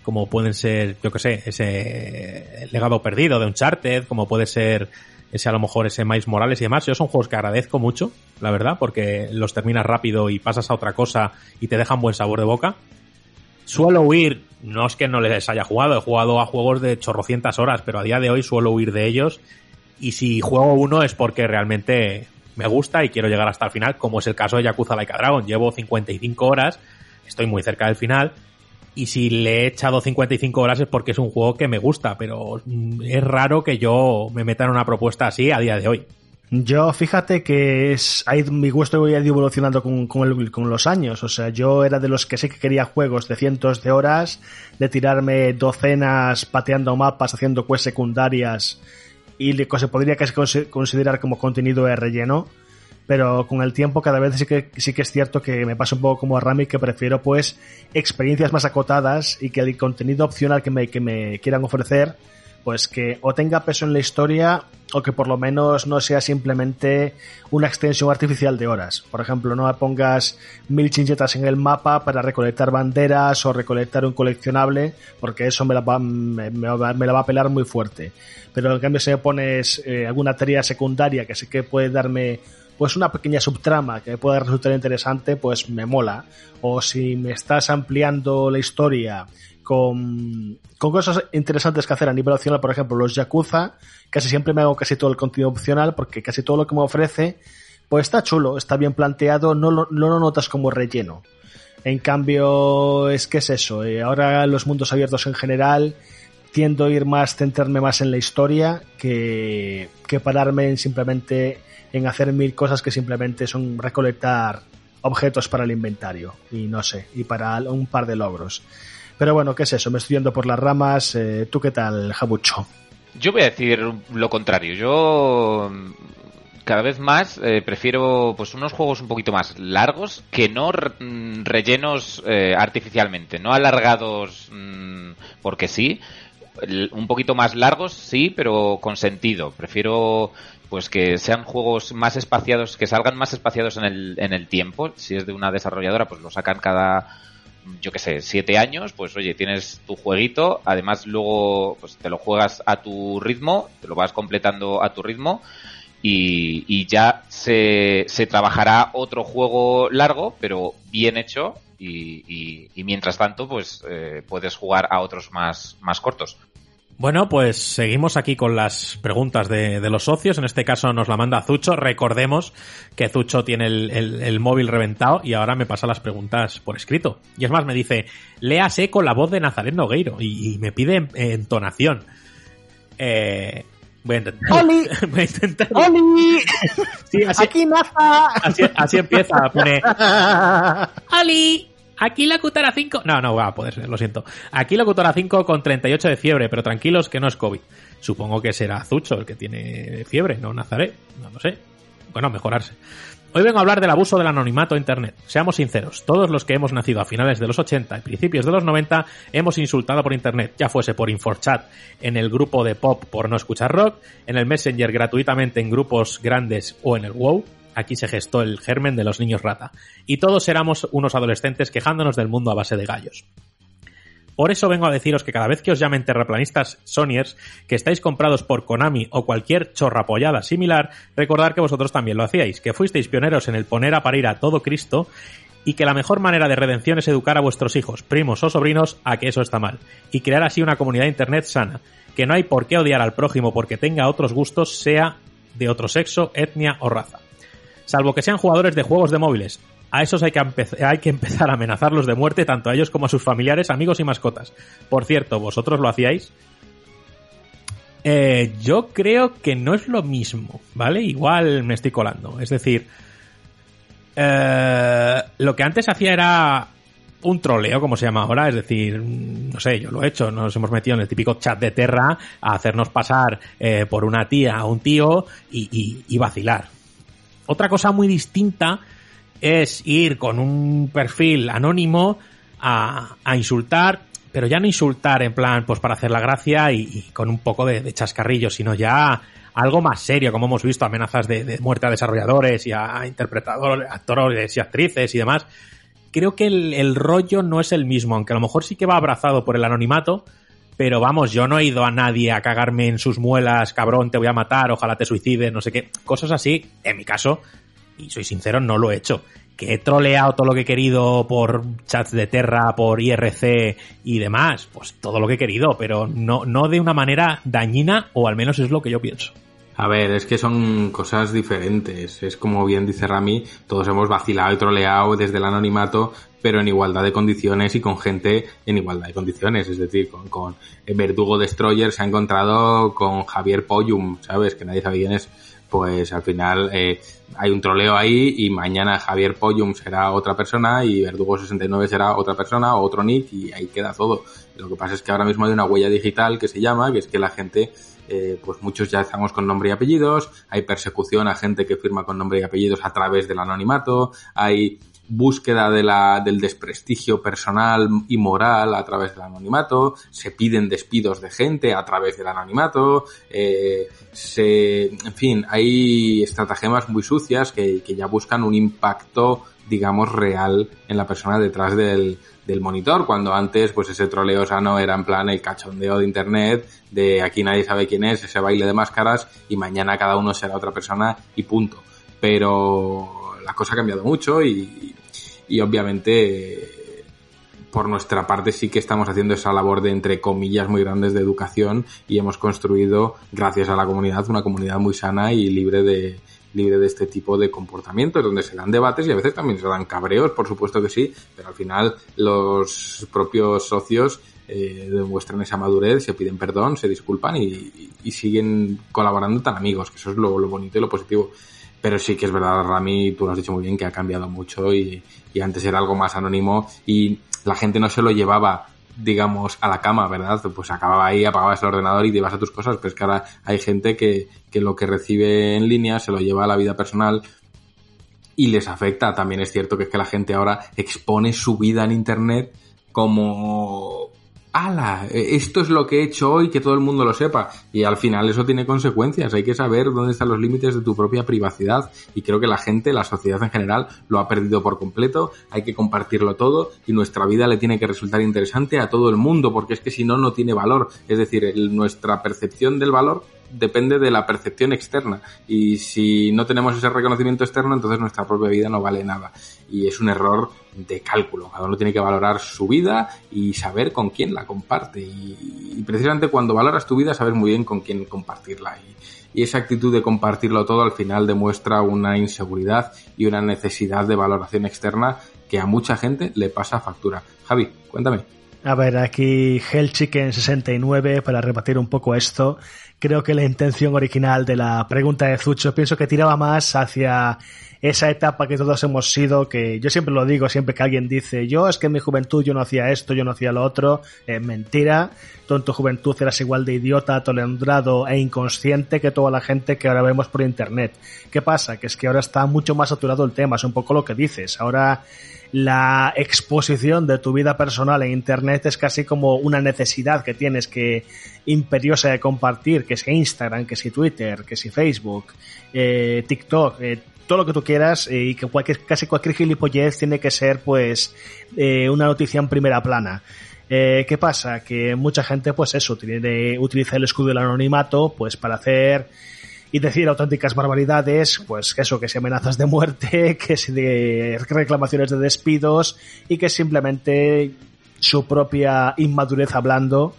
como pueden ser, yo que sé, ese legado perdido de Uncharted, como puede ser ese a lo mejor ese Miles Morales y demás. Yo son juegos que agradezco mucho, la verdad, porque los terminas rápido y pasas a otra cosa y te dejan buen sabor de boca. Suelo huir, no es que no les haya jugado, he jugado a juegos de chorrocientas horas, pero a día de hoy suelo huir de ellos. Y si juego uno es porque realmente me gusta y quiero llegar hasta el final, como es el caso de Yakuza Laika Dragon. Llevo 55 horas, estoy muy cerca del final. Y si le he echado 55 horas es porque es un juego que me gusta, pero mm, es raro que yo me meta en una propuesta así a día de hoy. Yo, fíjate que es, ahí mi gusto ha ido evolucionando con, con, el- con los años. O sea, yo era de los que sí que quería juegos de cientos de horas, de tirarme docenas pateando mapas, haciendo quests secundarias y que se podría consi- considerar como contenido de relleno. Pero con el tiempo cada vez sí que, sí que es cierto que me pasa un poco como a Rami que prefiero pues experiencias más acotadas y que el contenido opcional que me, que me quieran ofrecer pues que o tenga peso en la historia o que por lo menos no sea simplemente una extensión artificial de horas. Por ejemplo, no me pongas mil chinchetas en el mapa para recolectar banderas o recolectar un coleccionable, porque eso me la va, me, me la va a pelar muy fuerte. Pero en cambio si me pones eh, alguna tarea secundaria que sé que puede darme pues una pequeña subtrama que pueda resultar interesante, pues me mola. O si me estás ampliando la historia con, con cosas interesantes que hacer a nivel opcional, por ejemplo, los Yakuza, casi siempre me hago casi todo el contenido opcional porque casi todo lo que me ofrece, pues está chulo, está bien planteado, no lo, no lo notas como relleno. En cambio, es que es eso, eh, ahora los mundos abiertos en general tiendo a ir más, centrarme más en la historia que, que pararme en simplemente en hacer mil cosas que simplemente son recolectar objetos para el inventario y no sé, y para un par de logros. Pero bueno, ¿qué es eso? Me estoy yendo por las ramas. Eh, ¿Tú qué tal, Jabucho? Yo voy a decir lo contrario. Yo mm, cada vez más eh, prefiero pues unos juegos un poquito más largos que no mm, rellenos eh, artificialmente, no alargados mm, porque sí. Un poquito más largos, sí, pero con sentido. Prefiero pues que sean juegos más espaciados, que salgan más espaciados en el, en el tiempo. Si es de una desarrolladora, pues lo sacan cada yo qué sé, siete años, pues oye, tienes tu jueguito, además luego pues te lo juegas a tu ritmo, te lo vas completando a tu ritmo y, ya se, se trabajará otro juego largo, pero bien hecho y, y- y mientras tanto pues eh, puedes jugar a otros más, más cortos. Bueno, pues seguimos aquí con las preguntas de, de los socios. En este caso nos la manda Zucho. Recordemos que Zucho tiene el, el- el móvil reventado y ahora me pasa las preguntas por escrito. Y es más, me dice, léase con la voz de Nazaret Nogueiro y, y me pide en- entonación. Eh, voy a intentar. ¡Oli! <laughs> voy a intentar. ¡Oli! Sí, así, ¡Aquí Naza! así, así empieza. Pone, <laughs> ¡Oli! Aquí locutora 5. No, no va a poder ser, lo siento. Aquí locutora 5 con 38 de fiebre, pero tranquilos que no es COVID. Supongo que será Zucho el que tiene fiebre, no Nazaret. No lo sé. Bueno, mejorarse. Hoy vengo a hablar del abuso del anonimato a Internet. Seamos sinceros, todos los que hemos nacido a finales de los 80 y principios de los 90 hemos insultado por Internet, ya fuese por Inforchat en el grupo de pop por no escuchar rock, en el Messenger gratuitamente en grupos grandes o en el WoW. Aquí se gestó el germen de los niños rata. Y todos éramos unos adolescentes quejándonos del mundo a base de gallos. Por eso vengo a deciros que cada vez que os llamen terraplanistas Sonyers, que estáis comprados por Konami o cualquier chorrapollada similar, recordad que vosotros también lo hacíais, que fuisteis pioneros en el poner a parir a todo Cristo y que la mejor manera de redención es educar a vuestros hijos, primos o sobrinos a que eso está mal y crear así una comunidad Internet sana, que no hay por qué odiar al prójimo porque tenga otros gustos, sea de otro sexo, etnia o raza. Salvo que sean jugadores de juegos de móviles, a esos hay que, hay que, empezar a amenazarlos de muerte tanto a ellos como a sus familiares, amigos y mascotas. Por cierto, ¿vosotros lo hacíais? Eh, yo creo que no es lo mismo, ¿vale? Igual me estoy colando. Es decir, eh, lo que antes hacía era un troleo, como se llama ahora, es decir, no sé, yo lo he hecho, nos hemos metido en el típico chat de Terra a hacernos pasar eh, por una tía o un tío y vacilar. Otra cosa muy distinta es ir con un perfil anónimo a, a, insultar, pero ya no insultar en plan, pues para hacer la gracia y, con un poco de, de, chascarrillo, sino ya algo más serio, como hemos visto, amenazas de, de muerte a desarrolladores y a interpretadores, actores y actrices y demás. Creo que el, el rollo no es el mismo, aunque a lo mejor sí que va abrazado por el anonimato, pero vamos, yo no he ido a nadie a cagarme en sus muelas, cabrón, te voy a matar, ojalá te suicides, no sé qué, cosas así, en mi caso, y soy sincero, no lo he hecho. Que he troleado todo lo que he querido por chats de Terra, por IRC y demás, pues todo lo que he querido, pero no, no de una manera dañina, o al menos es lo que yo pienso. A ver, es que son cosas diferentes. Es como bien dice Rami, todos hemos vacilado y troleado desde el anonimato, pero en igualdad de condiciones y con gente en igualdad de condiciones. Es decir, con, con Verdugo Destroyer se ha encontrado con Javier Poyum, ¿sabes? Que nadie sabe quién es. Pues al final eh, hay un troleo ahí y mañana Javier Poyum será otra persona y Verdugo69 será otra persona o otro nick y ahí queda todo. Lo que pasa es que ahora mismo hay una huella digital que se llama, que es que la gente eh, pues muchos ya estamos con nombre y apellidos, hay persecución a gente que firma con nombre y apellidos a través del anonimato, hay búsqueda de la, del desprestigio personal y moral a través del anonimato, se piden despidos de gente a través del anonimato, eh, se, en fin, hay estratagemas muy sucias que, que ya buscan un impacto digamos real en la persona detrás del, del monitor, cuando antes pues ese troleo sano era en plan el cachondeo de internet, de aquí nadie sabe quién es, ese baile de máscaras y mañana cada uno será otra persona y punto. Pero la cosa ha cambiado mucho y, y obviamente por nuestra parte sí que estamos haciendo esa labor de entre comillas muy grandes de educación y hemos construido gracias a la comunidad una comunidad muy sana y libre de, libre de este tipo de comportamientos, donde se dan debates y a veces también se dan cabreos, por supuesto que sí, pero al final los propios socios eh, demuestran esa madurez, se piden perdón, se disculpan y, y siguen colaborando tan amigos, que eso es lo, lo, bonito y lo positivo. Pero sí que es verdad, Rami, tú lo has dicho muy bien, que ha cambiado mucho y, y antes era algo más anónimo y la gente no se lo llevaba digamos, a la cama, ¿verdad? Pues acababa ahí, apagabas el ordenador y te a tus cosas, pero es que ahora hay gente que, que lo que recibe en línea se lo lleva a la vida personal y les afecta. También es cierto que es que la gente ahora expone su vida en Internet como ala, esto es lo que he hecho hoy, que todo el mundo lo sepa. Y al final eso tiene consecuencias. Hay que saber dónde están los límites de tu propia privacidad. Y creo que la gente, la sociedad en general, lo ha perdido por completo. Hay que compartirlo todo y nuestra vida le tiene que resultar interesante a todo el mundo, porque es que si no, no tiene valor. Es decir, el, nuestra percepción del valor depende de la percepción externa. Y si no tenemos ese reconocimiento externo entonces nuestra propia vida no vale nada. Y es un error de cálculo. Cada uno tiene que valorar su vida y saber con quién la comparte. Y, precisamente cuando valoras tu vida sabes muy bien con quién compartirla. Y, esa actitud de compartirlo todo al final demuestra una inseguridad y una necesidad de valoración externa que a mucha gente le pasa factura. Javi cuéntame. A ver, aquí Hell Chicken 69 para rebatir un poco esto creo que la intención original de la pregunta de Zucho pienso que tiraba más hacia esa etapa que todos hemos sido, que yo siempre lo digo, siempre que alguien dice, yo es que en mi juventud yo no hacía esto, yo no hacía lo otro, es mentira, tú en tu juventud eras igual de idiota, atolondrado e inconsciente que toda la gente que ahora vemos por internet. ¿Qué pasa? Que es que ahora está mucho más saturado el tema, es un poco lo que dices, ahora la exposición de tu vida personal en internet es casi como una necesidad que tienes que imperiosa de compartir, que si Instagram, que si Twitter, que si Facebook, eh, TikTok, eh, todo lo que tú quieras eh, y que cualquier, casi cualquier gilipollez tiene que ser pues eh, una noticia en primera plana. Eh, ¿Qué pasa? Que mucha gente pues eso, tiene, utiliza el escudo del anonimato pues para hacer y decir auténticas barbaridades, pues que eso, que si amenazas de muerte, <laughs> que si de reclamaciones de despidos y que simplemente su propia inmadurez hablando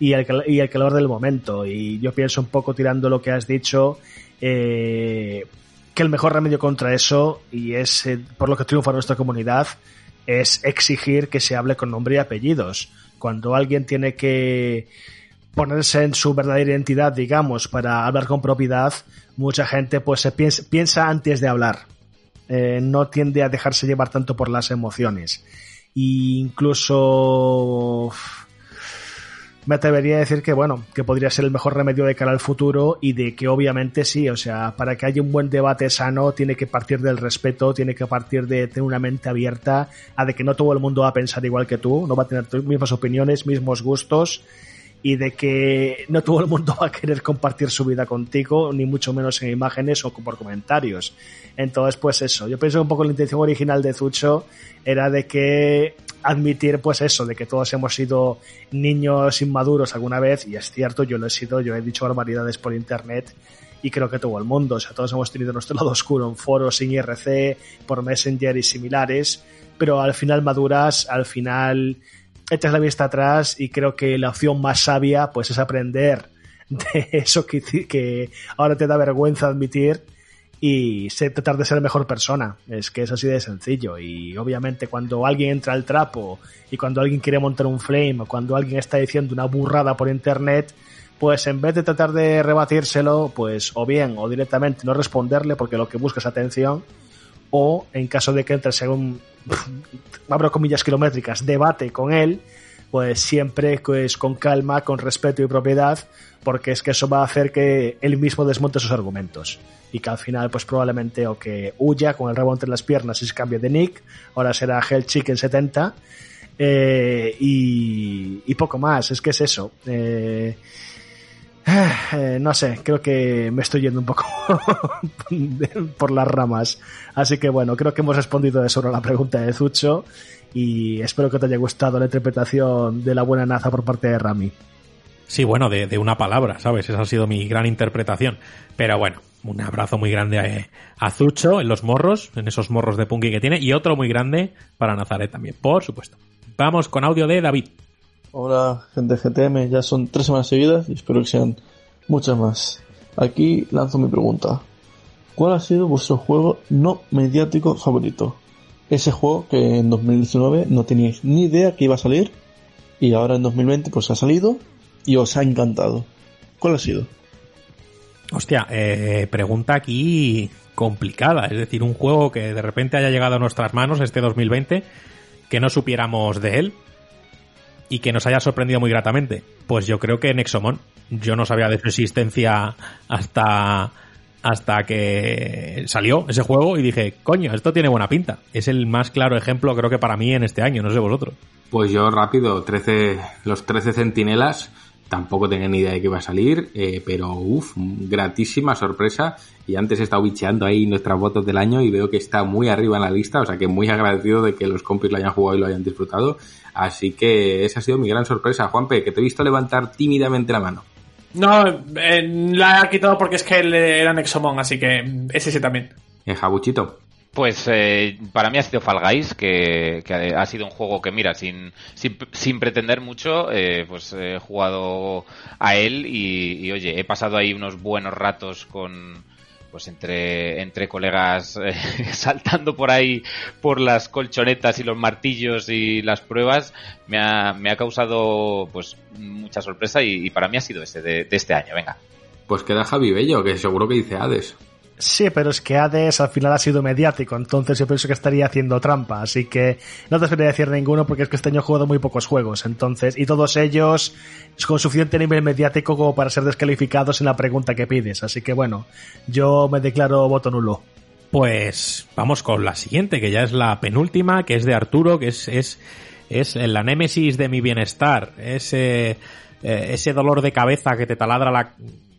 y el, y el calor del momento. Y yo pienso un poco tirando lo que has dicho, eh, que el mejor remedio contra eso, y es eh, por lo que triunfa nuestra comunidad, es exigir que se hable con nombre y apellidos. Cuando alguien tiene que ponerse en su verdadera identidad, digamos, para hablar con propiedad, mucha gente pues se piensa, piensa antes de hablar. Eh, no tiende a dejarse llevar tanto por las emociones. Y incluso me atrevería a decir que bueno, que podría ser el mejor remedio de cara al futuro y de que obviamente sí, o sea, para que haya un buen debate sano tiene que partir del respeto, tiene que partir de tener una mente abierta a de que no todo el mundo va a pensar igual que tú, no va a tener tus mismas opiniones, mismos gustos y de que no todo el mundo <laughs> va a querer compartir su vida contigo, ni mucho menos en imágenes o por comentarios. Entonces, pues eso, yo pienso que un poco la intención original de Zucho era de que admitir pues eso, de que todos hemos sido niños inmaduros alguna vez, y es cierto, yo lo he sido, yo he dicho barbaridades por internet, y creo que todo el mundo, o sea, todos hemos tenido nuestro lado oscuro en foros, en IRC, por Messenger y similares, pero al final maduras, al final echas la vista atrás y creo que la opción más sabia pues es aprender de <laughs> eso que, ahora te da vergüenza admitir y tratar de ser mejor persona. Es que es así de sencillo. Y obviamente cuando alguien entra al trapo y cuando alguien quiere montar un flame o cuando alguien está diciendo una burrada por internet, pues en vez de tratar de rebatírselo, pues o bien o directamente no responderle porque lo que busca es atención, o en caso de que entres en un, abro comillas kilométricas, debate con él, pues siempre pues, con calma, con respeto y propiedad, porque es que eso va a hacer que él mismo desmonte sus argumentos. Y que al final, pues probablemente o que huya con el rabo entre las piernas y se cambie de nick, ahora será Hell Chicken 70, eh, y, y poco más, es que es eso. Eh, no sé, creo que me estoy yendo un poco <laughs> por las ramas. Así que bueno, creo que hemos respondido de sobre la pregunta de Zucho y espero que te haya gustado la interpretación de la buena naza por parte de Rami. Sí, bueno, de, de una palabra, ¿sabes? Esa ha sido mi gran interpretación. Pero bueno, un abrazo muy grande a, a Zucho en los morros, en esos morros de Punky que tiene, y otro muy grande para Nazaret también, por supuesto. Vamos con audio de David. Hola, gente de GTM, ya son tres semanas seguidas y espero que sean muchas más. Aquí lanzo mi pregunta. ¿Cuál ha sido vuestro juego no mediático favorito? Ese juego que en 2019 no teníais ni idea que iba a salir y ahora en 2020 pues ha salido y os ha encantado. ¿Cuál ha sido? Hostia, eh, pregunta aquí complicada. Es decir, un juego que de repente haya llegado a nuestras manos este 2020, que no supiéramos de él y que nos haya sorprendido muy gratamente. Pues yo creo que Nexomon. Yo no sabía de su existencia hasta hasta que salió ese juego y dije, coño, esto tiene buena pinta. Es el más claro ejemplo, creo que para mí en este año, no sé vosotros. Pues yo rápido, 13, los 13 centinelas, tampoco tenía ni idea de que iba a salir, eh, pero uff, gratísima sorpresa. Y antes he estado bicheando ahí nuestras votos del año y veo que está muy arriba en la lista, o sea que muy agradecido de que los compis lo hayan jugado y lo hayan disfrutado. Así que esa ha sido mi gran sorpresa. Juanpe, que te he visto levantar tímidamente la mano. No, eh, la he quitado porque es que él era Nexomon, así que es ese también. Eh, Jabuchito. Pues eh, para mí ha sido Fall Guys, que, que ha sido un juego que, mira, sin, sin, sin pretender mucho, eh, pues he jugado a él y, oye, he pasado ahí unos buenos ratos con, pues entre, entre colegas eh, <laughs> saltando por ahí por las colchonetas y los martillos y las pruebas, me ha, me ha causado pues mucha sorpresa y, y para mí ha sido ese de, de este año, venga. Pues queda Javi Bello, que seguro que dice Hades. Sí, pero es que Hades al final ha sido mediático, entonces yo pienso que estaría haciendo trampa, así que no te debería decir ninguno porque es que este año he jugado muy pocos juegos, entonces, y todos ellos con suficiente nivel mediático como para ser descalificados en la pregunta que pides, así que bueno, yo me declaro voto nulo. Pues vamos con la siguiente, que ya es la penúltima, que es de Arturo, que es, es, es la némesis de mi bienestar, ese, eh, ese dolor de cabeza que te taladra la,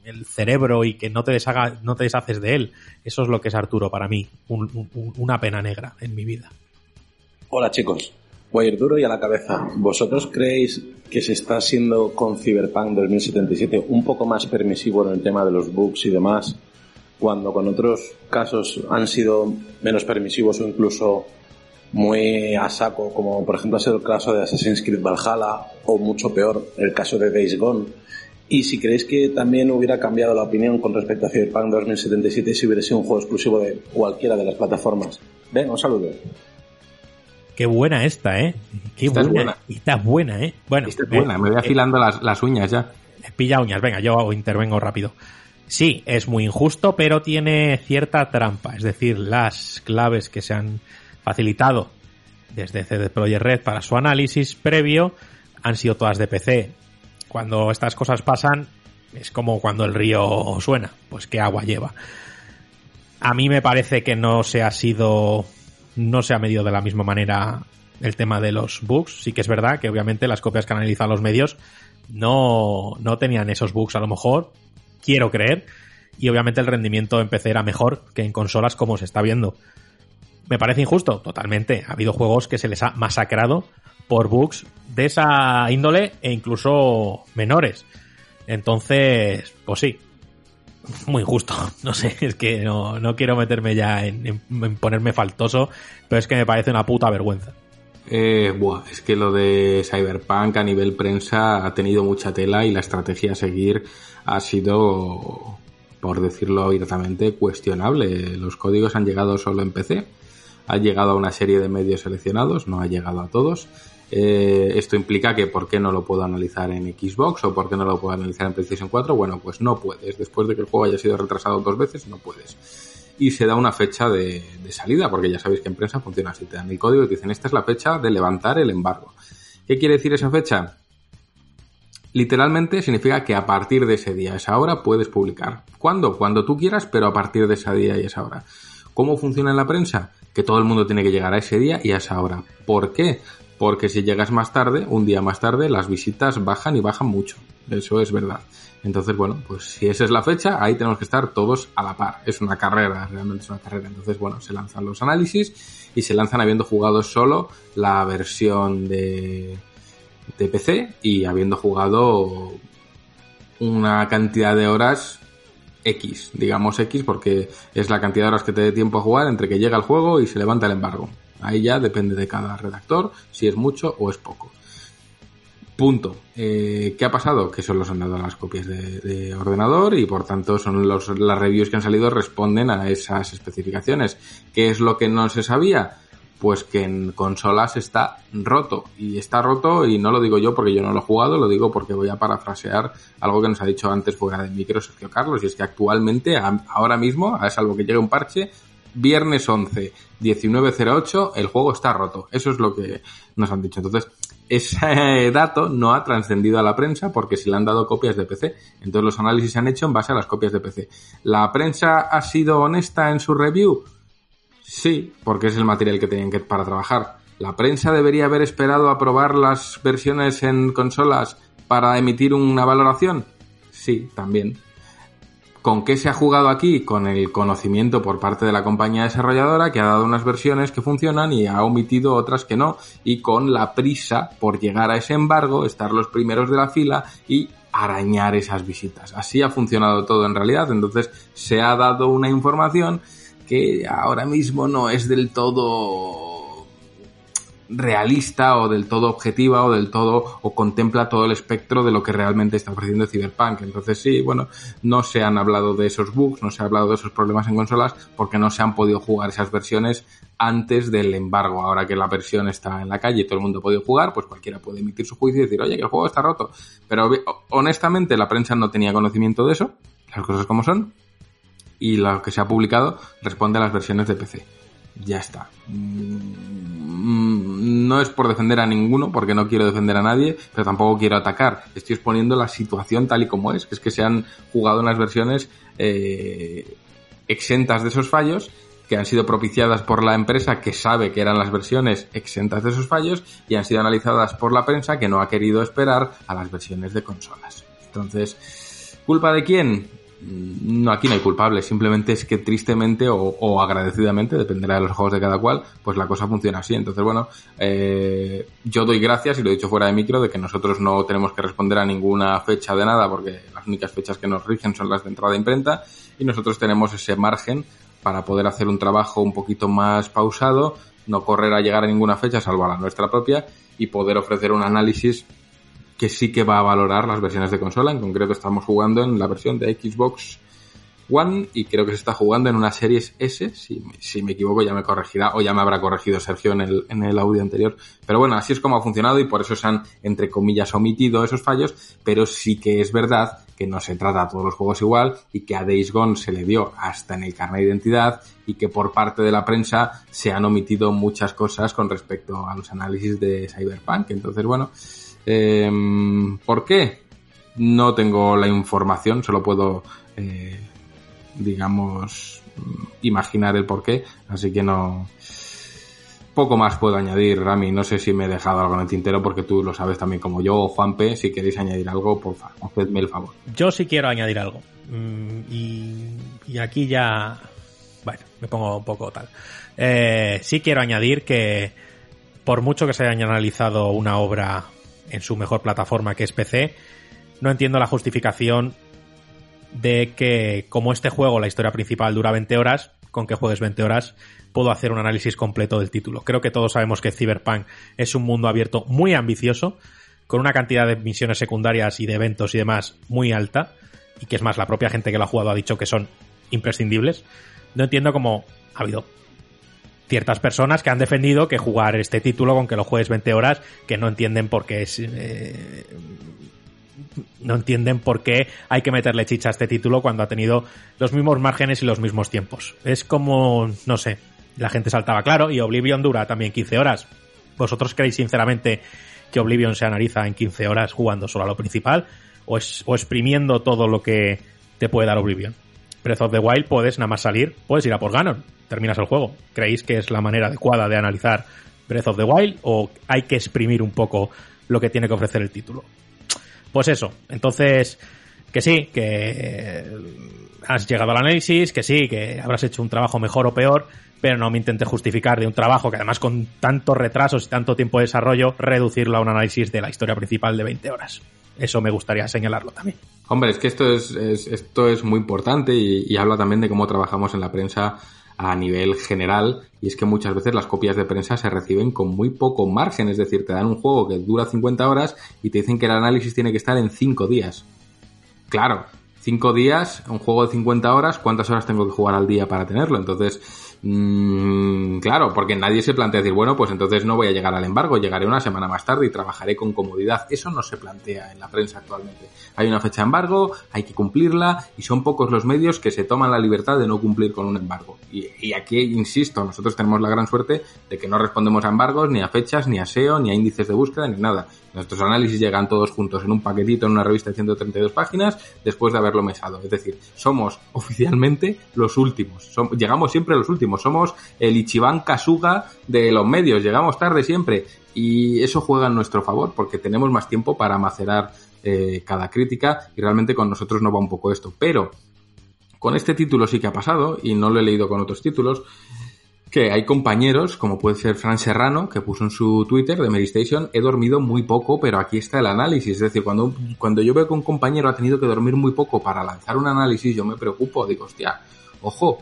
el cerebro y que no te deshaga, no te deshaces de él. Eso es lo que es Arturo para mí, un, un, una pena negra en mi vida. Hola chicos, voy a ir duro y a la cabeza. ¿Vosotros creéis que se está siendo con Cyberpunk 2077 un poco más permisivo en el tema de los bugs y demás, cuando con otros casos han sido menos permisivos o incluso muy a saco, como por ejemplo ha sido el caso de Assassin's Creed Valhalla o mucho peor el caso de Days Gone? Y si creéis que también hubiera cambiado la opinión con respecto a Cyberpunk 2077 si hubiera sido un juego exclusivo de cualquiera de las plataformas. Venga, un saludo. Qué buena esta, ¿eh? Qué Esta es buena. buena. Esta es buena, ¿eh? Bueno, Esta es buena, me voy afilando las, las uñas ya. Pilla uñas, venga, yo intervengo rápido. Sí, es muy injusto, pero tiene cierta trampa. Es decir, las claves que se han facilitado desde CD Projekt Red para su análisis previo han sido todas de PC. Cuando estas cosas pasan, es como cuando el río suena, pues qué agua lleva. A mí me parece que no se ha sido, no se ha medido de la misma manera el tema de los bugs. Sí que es verdad que obviamente las copias que han analizado los medios no, no tenían esos bugs a lo mejor, quiero creer, y obviamente el rendimiento en PC era mejor que en consolas como se está viendo. ¿Me parece injusto? Totalmente. Ha habido juegos que se les ha masacrado por bugs de esa índole e incluso menores. Entonces, pues sí. Muy injusto. <laughs> No sé, es que no, no quiero meterme ya en, en- ponerme faltoso, pero es que me parece una puta vergüenza. Eh, buah, es que lo de Cyberpunk a nivel prensa ha tenido mucha tela y la estrategia a seguir ha sido, por decirlo abiertamente, cuestionable. Los códigos han llegado solo en PC, ha llegado a una serie de medios seleccionados, no ha llegado a todos. Eh, esto implica que por qué no lo puedo analizar en Xbox o por qué no lo puedo analizar en PlayStation 4. Bueno, pues no puedes. Después de que el juego haya sido retrasado dos veces, no puedes y se da una fecha de, de salida, porque ya sabéis que en prensa funciona así. Te dan el código y te dicen, esta es la fecha de levantar el embargo. ¿Qué quiere decir esa fecha? Literalmente significa que a partir de ese día, esa hora, puedes publicar. ¿Cuándo? Cuando tú quieras, pero a partir de ese día y esa hora. ¿Cómo funciona en la prensa? Que todo el mundo tiene que llegar a ese día y a esa hora. ¿Por qué? Porque si llegas más tarde, un día más tarde, las visitas bajan y bajan mucho. Eso es verdad. Entonces, bueno, pues si esa es la fecha, ahí tenemos que estar todos a la par. Es una carrera, realmente es una carrera. Entonces, bueno, se lanzan los análisis y se lanzan habiendo jugado solo la versión de, de PC y habiendo jugado una cantidad de horas X, digamos X, porque es la cantidad de horas que te dé tiempo a jugar entre que llega el juego y se levanta el embargo. Ahí ya depende de cada redactor si es mucho o es poco. Punto. Eh, ¿Qué ha pasado? Que solo se han dado las copias de, de ordenador y por tanto son los, las reviews que han salido responden a esas especificaciones. ¿Qué es lo que no se sabía? Pues que en consolas está roto. Y está roto, y no lo digo yo porque yo no lo he jugado, lo digo porque voy a parafrasear algo que nos ha dicho antes fuera de micro Sergio Carlos, y es que actualmente, ahora mismo, a salvo que llegue un parche, viernes 11, 19.08, el juego está roto. Eso es lo que nos han dicho. Entonces, ese <laughs> dato no ha trascendido a la prensa porque se le han dado copias de PC. Entonces los análisis se han hecho en base a las copias de PC. ¿La prensa ha sido honesta en su review? Sí, porque es el material que tenían que para trabajar. ¿La prensa debería haber esperado a probar las versiones en consolas para emitir una valoración? Sí, también. ¿Con qué se ha jugado aquí? Con el conocimiento por parte de la compañía desarrolladora que ha dado unas versiones que funcionan y ha omitido otras que no. Y con la prisa por llegar a ese embargo, estar los primeros de la fila y arañar esas visitas. Así ha funcionado todo en realidad. Entonces se ha dado una información que ahora mismo no es del todo realista o del todo objetiva o del todo o contempla todo el espectro de lo que realmente está ofreciendo Cyberpunk. Entonces sí, bueno, no se han hablado de esos bugs, no se ha hablado de esos problemas en consolas porque no se han podido jugar esas versiones antes del embargo. Ahora que la versión está en la calle y todo el mundo ha podido jugar, pues cualquiera puede emitir su juicio y decir, oye, que el juego está roto. Pero honestamente la prensa no tenía conocimiento de eso, las cosas como son, y lo que se ha publicado responde a las versiones de PC. Ya está. Mm, no es por defender a ninguno, porque no quiero defender a nadie, pero tampoco quiero atacar. Estoy exponiendo la situación tal y como es, que es que se han jugado unas versiones eh, exentas de esos fallos que han sido propiciadas por la empresa que sabe que eran las versiones exentas de esos fallos y han sido analizadas por la prensa que no ha querido esperar a las versiones de consolas. Entonces, ¿culpa de quién? Mm, no, aquí no hay culpables, simplemente es que tristemente o, agradecidamente, dependerá de los juegos de cada cual, pues la cosa funciona así. Entonces, bueno, eh, yo doy gracias, y lo he dicho fuera de micro, de que nosotros no tenemos que responder a ninguna fecha de nada, porque las únicas fechas que nos rigen son las de entrada de imprenta, y nosotros tenemos ese margen para poder hacer un trabajo un poquito más pausado, no correr a llegar a ninguna fecha, salvo a la nuestra propia, y poder ofrecer un análisis que sí que va a valorar las versiones de consola. En concreto estamos jugando en la versión de Xbox One y creo que se está jugando en una Series S. Si, si me equivoco ya me corregirá o ya me habrá corregido Sergio en el, en el audio anterior. Pero bueno, así es como ha funcionado y por eso se han, entre comillas, omitido esos fallos. Pero sí que es verdad que no se trata a todos los juegos igual y que a Days Gone se le dio hasta en el carnet de identidad y que por parte de la prensa se han omitido muchas cosas con respecto a los análisis de Cyberpunk. Entonces, bueno, eh, ¿Por qué? No tengo la información, solo puedo, eh, digamos, imaginar el por qué, así que no... Poco más puedo añadir, Rami. No sé si me he dejado algo en el tintero porque tú lo sabes también como yo o Juanpe. Si queréis añadir algo, por favor, hacedme el favor. Yo sí quiero añadir algo. Mm, y, aquí ya. Bueno, me pongo un poco tal. Eh, sí quiero añadir que por mucho que se haya analizado una obra en su mejor plataforma que es PC, no entiendo la justificación de que como este juego, la historia principal dura 20 horas, con que juegues 20 horas, puedo hacer un análisis completo del título. Creo que todos sabemos que Cyberpunk es un mundo abierto muy ambicioso, con una cantidad de misiones secundarias y de eventos y demás muy alta, y que es más, la propia gente que lo ha jugado ha dicho que son imprescindibles. No entiendo cómo ha habido ciertas personas que han defendido que jugar este título con que lo juegues 20 horas, que no entienden por qué es... Eh, no entienden por qué hay que meterle chicha a este título cuando ha tenido los mismos márgenes y los mismos tiempos. Es como, no sé, la gente saltaba claro y Oblivion dura también 15 horas. ¿Vosotros creéis sinceramente que Oblivion se analiza en 15 horas jugando solo a lo principal o, es, o exprimiendo todo lo que te puede dar Oblivion? Breath of the Wild puedes nada más salir, puedes ir a por Ganon, terminas el juego. ¿Creéis que es la manera adecuada de analizar Breath of the Wild o hay que exprimir un poco lo que tiene que ofrecer el título? Pues eso, entonces, que sí, que has llegado al análisis, que sí, que habrás hecho un trabajo mejor o peor, pero no me intente justificar de un trabajo que además con tantos retrasos y tanto tiempo de desarrollo, reducirlo a un análisis de la historia principal de 20 horas. Eso me gustaría señalarlo también. Hombre, es que esto es, esto es muy importante y, habla también de cómo trabajamos en la prensa a nivel general y es que muchas veces las copias de prensa se reciben con muy poco margen, es decir, te dan un juego que dura 50 horas y te dicen que el análisis tiene que estar en 5 días. Claro, 5 días, un juego de 50 horas, ¿cuántas horas tengo que jugar al día para tenerlo? Entonces, Mm, claro, porque nadie se plantea decir, bueno, pues entonces no voy a llegar al embargo, llegaré una semana más tarde y trabajaré con comodidad. Eso no se plantea en la prensa actualmente. Hay una fecha de embargo, hay que cumplirla y son pocos los medios que se toman la libertad de no cumplir con un embargo. Y, y aquí, insisto, nosotros tenemos la gran suerte de que no respondemos a embargos, ni a fechas, ni a SEO, ni a índices de búsqueda, ni nada. Nuestros análisis llegan todos juntos en un paquetito en una revista de 132 páginas después de haberlo mesado. Es decir, somos oficialmente los últimos. llegamos siempre los últimos. Somos el Ichiban Kasuga de los medios. Llegamos tarde siempre. Y eso juega en nuestro favor porque tenemos más tiempo para macerar eh, cada crítica y realmente con nosotros no va un poco esto. Pero con este título sí que ha pasado y no lo he leído con otros títulos que hay compañeros, como puede ser Fran Serrano, que puso en su Twitter de Mary Station, he dormido muy poco, pero aquí está el análisis. Es decir, cuando, cuando yo veo que un compañero ha tenido que dormir muy poco para lanzar un análisis, yo me preocupo, digo, hostia, ojo,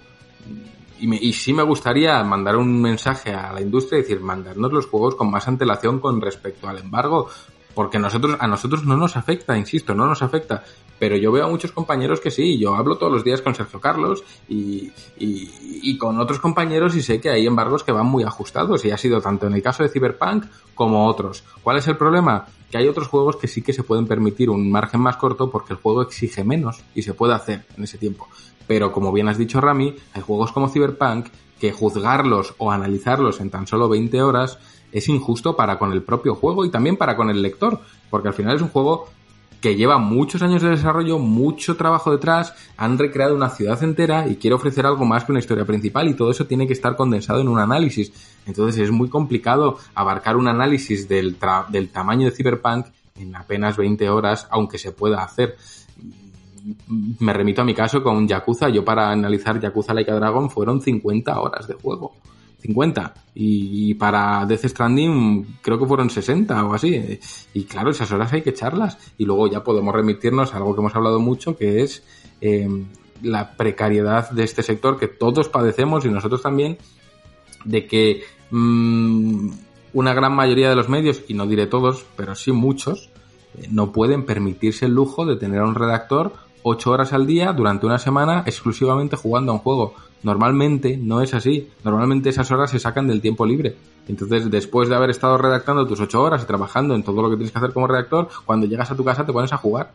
y, me- y sí me gustaría mandar un mensaje a la industria y decir, mandarnos los juegos con más antelación con respecto al embargo, porque nosotros, a nosotros no nos afecta, insisto, no nos afecta. Pero yo veo a muchos compañeros que sí, yo hablo todos los días con Sergio Carlos y, y, y con otros compañeros y sé que hay embargos que van muy ajustados y ha sido tanto en el caso de Cyberpunk como otros. ¿Cuál es el problema? Que hay otros juegos que sí que se pueden permitir un margen más corto porque el juego exige menos y se puede hacer en ese tiempo. Pero como bien has dicho Rami, hay juegos como Cyberpunk que juzgarlos o analizarlos en tan solo 20 horas es injusto para con el propio juego y también para con el lector, porque al final es un juego que lleva muchos años de desarrollo, mucho trabajo detrás, han recreado una ciudad entera y quiere ofrecer algo más que una historia principal y todo eso tiene que estar condensado en un análisis. Entonces es muy complicado abarcar un análisis del, tra- del tamaño de Cyberpunk en apenas 20 horas, aunque se pueda hacer. Me remito a mi caso con Yakuza. Yo para analizar Yakuza Like a Dragon fueron 50 horas de juego. 50. Y, para Death Stranding creo que fueron 60 o así. Y claro, esas horas hay que echarlas. Y luego ya podemos remitirnos a algo que hemos hablado mucho, que es eh, la precariedad de este sector que todos padecemos y nosotros también, de que mm, una gran mayoría de los medios, y no diré todos, pero sí muchos, eh, no pueden permitirse el lujo de tener a un redactor ocho horas al día durante una semana exclusivamente jugando a un juego. Normalmente no es así. Normalmente esas horas se sacan del tiempo libre. Entonces, después de haber estado redactando tus ocho horas y trabajando en todo lo que tienes que hacer como redactor, cuando llegas a tu casa te pones a jugar.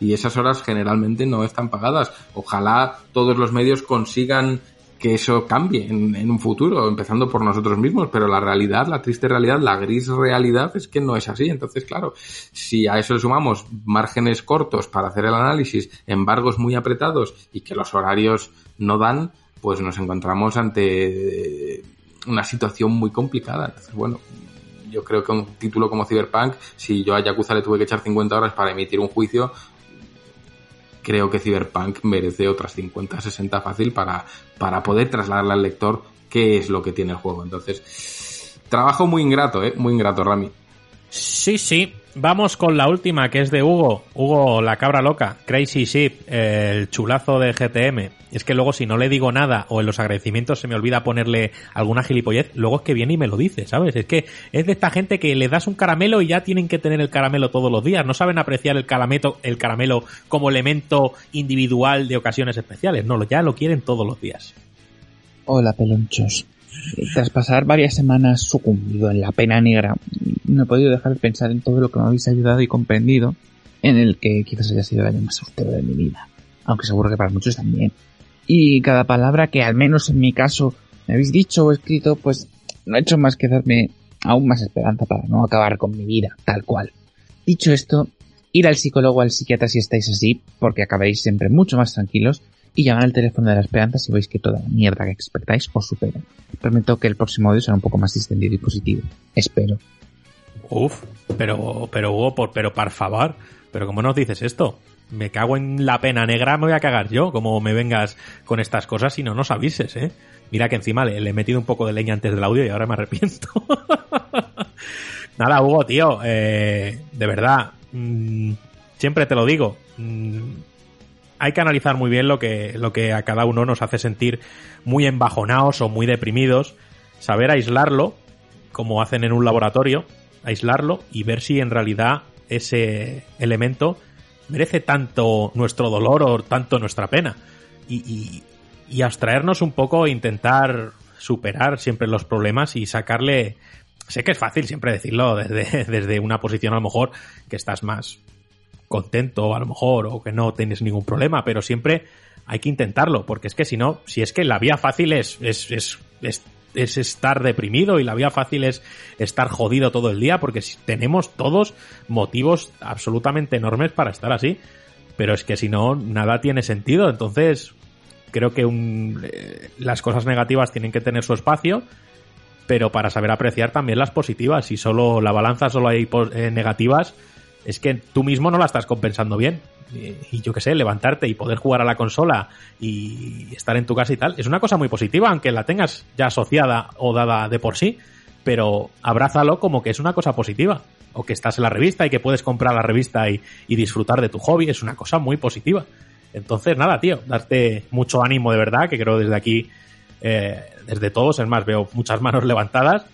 Y esas horas generalmente no están pagadas. Ojalá todos los medios consigan que eso cambie en, un futuro, empezando por nosotros mismos, pero la realidad, la triste realidad, la gris realidad es que no es así. Entonces, claro, si a eso le sumamos márgenes cortos para hacer el análisis, embargos muy apretados y que los horarios no dan, pues nos encontramos ante una situación muy complicada. Entonces, bueno, yo creo que un título como Cyberpunk, si yo a Yakuza le tuve que echar 50 horas para emitir un juicio, creo que Cyberpunk merece otras 50, 60 fácil para, para poder trasladarle al lector qué es lo que tiene el juego. Entonces, trabajo muy ingrato, ¿eh? Muy ingrato, Rami. Sí, sí. Vamos con la última, que es de Hugo. Hugo, la cabra loca. Crazy Ship, el chulazo de GTM. Es que luego si no le digo nada o en los agradecimientos se me olvida ponerle alguna gilipollez, luego es que viene y me lo dice, ¿sabes? Es que es de esta gente que le das un caramelo y ya tienen que tener el caramelo todos los días. No saben apreciar el caramelo, el caramelo como elemento individual de ocasiones especiales. No, ya lo quieren todos los días. Hola, pelonchos. Tras pasar varias semanas sucumbido en la pena negra, no he podido dejar de pensar en todo lo que me habéis ayudado y comprendido, en el que quizás haya sido el año más austero de mi vida, aunque seguro que para muchos también. Y cada palabra que al menos en mi caso me habéis dicho o escrito, pues no ha hecho más que darme aún más esperanza para no acabar con mi vida, tal cual. Dicho esto, ir al psicólogo o al psiquiatra si estáis así, porque acabaréis siempre mucho más tranquilos, y llamar al teléfono de la esperanza si veis que toda la mierda que expectáis os supera. Prometo que el próximo audio será un poco más distendido y positivo. Espero. Uf, pero, pero Hugo, por, pero por favor, pero ¿cómo nos dices esto? Me cago en la pena negra, me voy a cagar yo, como me vengas con estas cosas y no nos avises, ¿eh? Mira que encima le, he metido un poco de leña antes del audio y ahora me arrepiento. <laughs> Nada, Hugo, tío, eh, de verdad, mmm, siempre te lo digo, mmm, hay que analizar muy bien lo que, lo que a cada uno nos hace sentir muy embajonados o muy deprimidos, saber aislarlo, como hacen en un laboratorio, aislarlo y ver si en realidad ese elemento merece tanto nuestro dolor o tanto nuestra pena. Y, y, y abstraernos un poco e intentar superar siempre los problemas y sacarle... Sé que es fácil siempre decirlo desde, <laughs> desde una posición a lo mejor que estás más contento a lo mejor o que no tienes ningún problema, pero siempre hay que intentarlo, porque es que si no, si es que la vía fácil es, es, es, es es estar deprimido y la vía fácil es estar jodido todo el día porque tenemos todos motivos absolutamente enormes para estar así. Pero es que si no, nada tiene sentido. Entonces, creo que un, eh, las cosas negativas tienen que tener su espacio, pero para saber apreciar también las positivas. Si solo la balanza solo hay eh, negativas, es que tú mismo no la estás compensando bien. Y, yo qué sé, levantarte y poder jugar a la consola y estar en tu casa y tal, es una cosa muy positiva, aunque la tengas ya asociada o dada de por sí, pero abrázalo como que es una cosa positiva. O que estás en la revista y que puedes comprar la revista y, y disfrutar de tu hobby, es una cosa muy positiva. Entonces, nada, tío, darte mucho ánimo de verdad, que creo desde aquí eh, desde todos, es más, veo muchas manos levantadas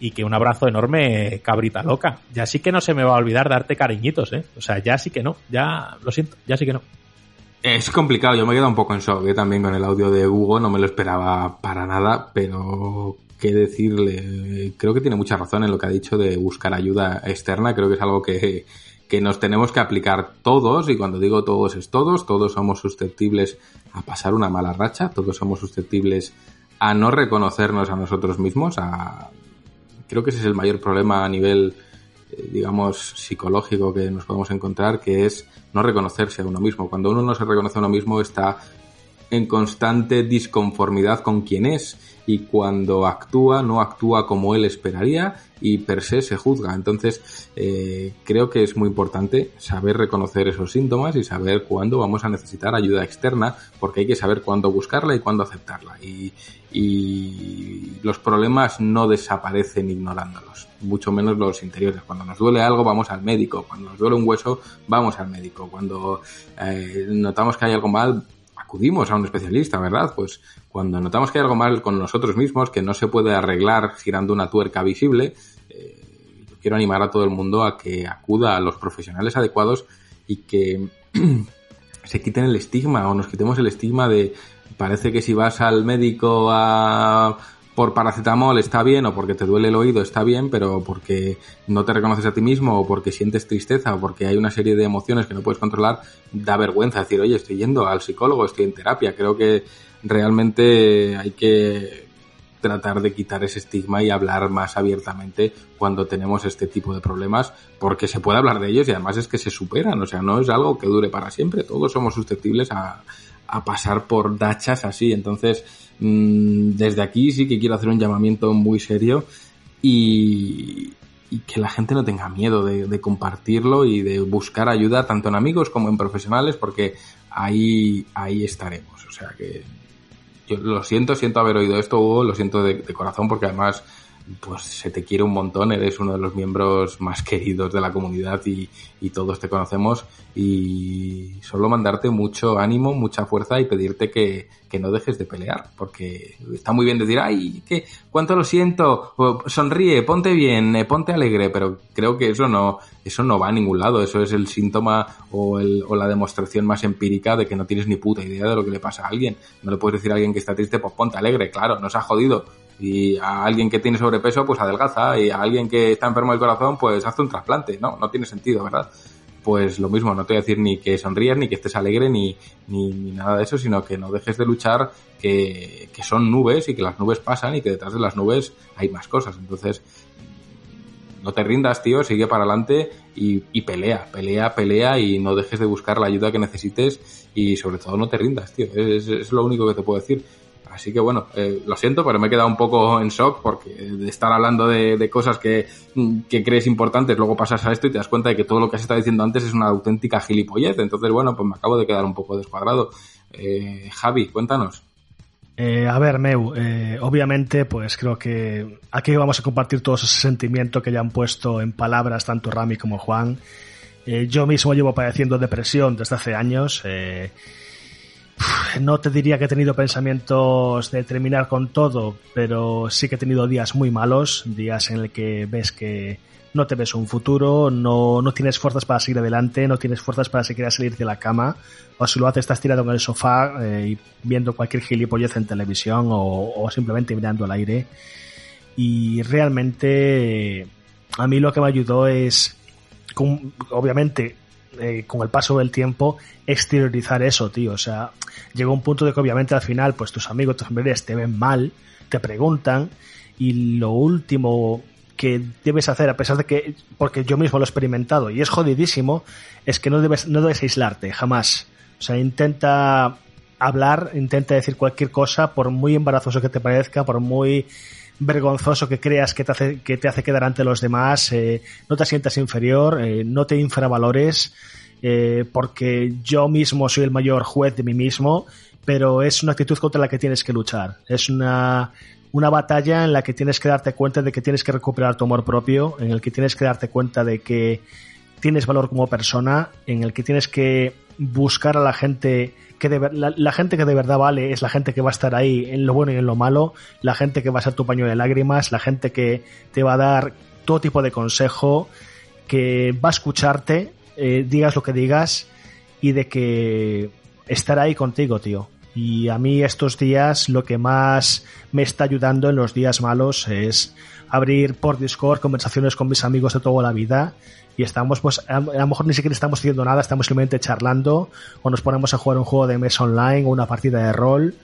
y que un abrazo enorme, cabrita loca. Ya sí que no se me va a olvidar darte cariñitos, ¿eh? O sea, ya sí que no, ya lo siento, ya sí que no. Es complicado, yo me quedo un poco en shock ¿eh? también con el audio de Hugo, no me lo esperaba para nada, pero qué decirle, creo que tiene mucha razón en lo que ha dicho de buscar ayuda externa, creo que es algo que, que nos tenemos que aplicar todos, y cuando digo todos es todos, todos somos susceptibles a pasar una mala racha, todos somos susceptibles a no reconocernos a nosotros mismos, a... creo que ese es el mayor problema a nivel eh, digamos, psicológico que nos podemos encontrar, que es no reconocerse a uno mismo. Cuando uno no se reconoce a uno mismo está en constante disconformidad con quien es y cuando actúa no actúa como él esperaría y per se se juzga. Entonces eh, creo que es muy importante saber reconocer esos síntomas y saber cuándo vamos a necesitar ayuda externa porque hay que saber cuándo buscarla y cuándo aceptarla. Y los problemas no desaparecen ignorándolos, mucho menos los interiores. Cuando nos duele algo vamos al médico, cuando nos duele un hueso vamos al médico, cuando eh, notamos que hay algo mal acudimos a un especialista, ¿verdad? Pues cuando notamos que hay algo mal con nosotros mismos, que no se puede arreglar girando una tuerca visible, eh, quiero animar a todo el mundo a que acuda a los profesionales adecuados y que <clears throat> se quiten el estigma o nos quitemos el estigma de parece que si vas al médico a por paracetamol está bien o porque te duele el oído está bien, pero porque no te reconoces a ti mismo o porque sientes tristeza o porque hay una serie de emociones que no puedes controlar, da vergüenza decir, oye, estoy yendo al psicólogo, estoy en terapia. Creo que realmente hay que tratar de quitar ese estigma y hablar más abiertamente cuando tenemos este tipo de problemas, porque se puede hablar de ellos y además es que se superan, o sea, no es algo que dure para siempre, todos somos susceptibles a, a pasar por dachas así, entonces Mm, desde aquí sí que quiero hacer un llamamiento muy serio y, que la gente no tenga miedo de, compartirlo y de buscar ayuda tanto en amigos como en profesionales porque ahí, ahí estaremos. O sea que yo lo siento, siento haber oído esto, Hugo, lo siento de corazón porque además pues se te quiere un montón, eres uno de los miembros más <laughs> queridos de la comunidad y, todos te conocemos. Y solo mandarte mucho ánimo, mucha fuerza y pedirte que, no dejes de pelear, porque está muy bien decir, ay, que cuánto lo siento, sonríe, ponte bien, eh, ponte alegre, pero creo que eso no, eso no va a ningún lado, eso es el síntoma o, el, o la demostración más empírica de que no tienes ni puta idea de lo que le pasa a alguien. No le puedes decir a alguien que está triste, pues ponte alegre, claro, nos ha jodido, y a alguien que tiene sobrepeso, pues adelgaza. Y a alguien que está enfermo del corazón, pues hace un trasplante. No, no tiene sentido, ¿verdad? Pues lo mismo, no te voy a decir ni que sonríes, ni que estés alegre, ni, ni, nada de eso, sino que no dejes de luchar, que, que son nubes y que las nubes pasan y que detrás de las nubes hay más cosas. Entonces, no te rindas, tío, sigue para adelante y, y, pelea, pelea, pelea y no dejes de buscar la ayuda que necesites y sobre todo no te rindas, tío. Es, es lo único que te puedo decir. Así que bueno, eh, lo siento, pero me he quedado un poco en shock porque de estar hablando de, cosas que, crees importantes, luego pasas a esto y te das cuenta de que todo lo que has estado diciendo antes es una auténtica gilipollez. Entonces, bueno, pues me acabo de quedar un poco descuadrado. Eh, Javi, cuéntanos. Eh, a ver, Meu, obviamente, pues creo que aquí vamos a compartir todos esos sentimientos que ya han puesto en palabras tanto Rami como Juan. yo mismo llevo padeciendo depresión desde hace años no te diría que he tenido pensamientos de terminar con todo, pero sí que he tenido días muy malos, días en el que ves que no te ves un futuro, no, no tienes fuerzas para seguir adelante, no tienes fuerzas para siquiera salir de la cama, o si lo haces estás tirado en el sofá eh, y viendo cualquier gilipollez en televisión o, o simplemente mirando al aire. Y realmente a mí lo que me ayudó es, obviamente, eh, con el paso del tiempo, exteriorizar eso, tío. O sea, llegó un punto de que obviamente al final, pues tus amigos, tus familiares te ven mal, te preguntan, y lo último que debes hacer, a pesar de que, porque yo mismo lo he experimentado y es jodidísimo, es que no debes, no debes aislarte, jamás. O sea, intenta hablar, intenta decir cualquier cosa, por muy embarazoso que te parezca, por muy vergonzoso que creas que te hace, que te hace quedar ante los demás, eh, no te sientas inferior, eh, no te infravalores, eh, porque yo mismo soy el mayor juez de mí mismo, pero es una actitud contra la que tienes que luchar. Es una, una batalla en la que tienes que darte cuenta de que tienes que recuperar tu amor propio, en el que tienes que darte cuenta de que tienes valor como persona, en el que tienes que buscar a la gente que la, gente que de verdad vale es la gente que va a estar ahí en lo bueno y en lo malo, la gente que va a ser tu paño de lágrimas, la gente que te va a dar todo tipo de consejo, que va a escucharte, eh, digas lo que digas y de que estará ahí contigo, tío. Y a mí estos días lo que más me está ayudando en los días malos es abrir por Discord conversaciones con mis amigos de toda la vida y estamos pues a, a lo mejor ni siquiera estamos haciendo nada, estamos simplemente charlando o nos ponemos a jugar un juego de mesa online o una partida de rol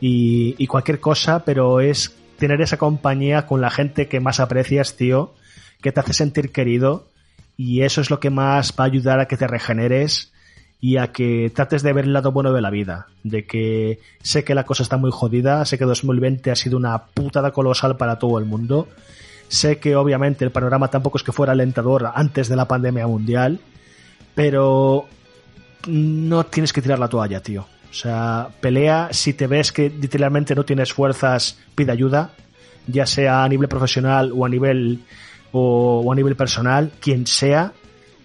y, y cualquier cosa, pero es tener esa compañía con la gente que más aprecias, tío, que te hace sentir querido y eso es lo que más va a ayudar a que te regeneres y a que trates de ver el lado bueno de la vida. De que sé que la cosa está muy jodida, sé que 2020 ha sido una putada colosal para todo el mundo. Sé que obviamente el panorama tampoco es que fuera alentador antes de la pandemia mundial, pero no tienes que tirar la toalla, tío. O sea, pelea si te ves que literalmente no tienes fuerzas, pide ayuda, ya sea a nivel profesional o a nivel o, a nivel personal, quien sea,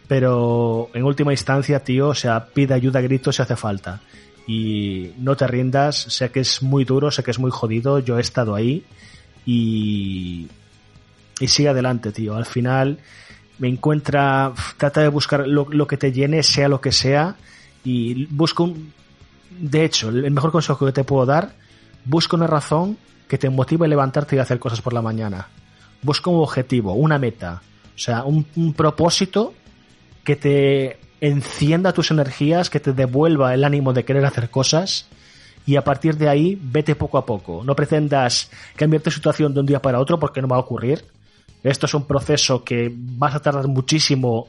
pero en última instancia, tío, o sea, pide ayuda a gritos si hace falta. Y no te rindas, sé que es muy duro, sé que es muy jodido, yo he estado ahí y, y sigue adelante, tío. Al final me encuentra, trata de buscar lo, que te llene, sea lo que sea, y busca un, de hecho, el mejor consejo que te puedo dar, busca una razón que te motive a levantarte y a hacer cosas por la mañana. Busca un objetivo, una meta, o sea, un, un propósito que te encienda tus energías, que te devuelva el ánimo de querer hacer cosas y a partir de ahí vete poco a poco. No pretendas cambiar tu situación de un día para otro porque no va a ocurrir. Esto es un proceso que vas a tardar muchísimo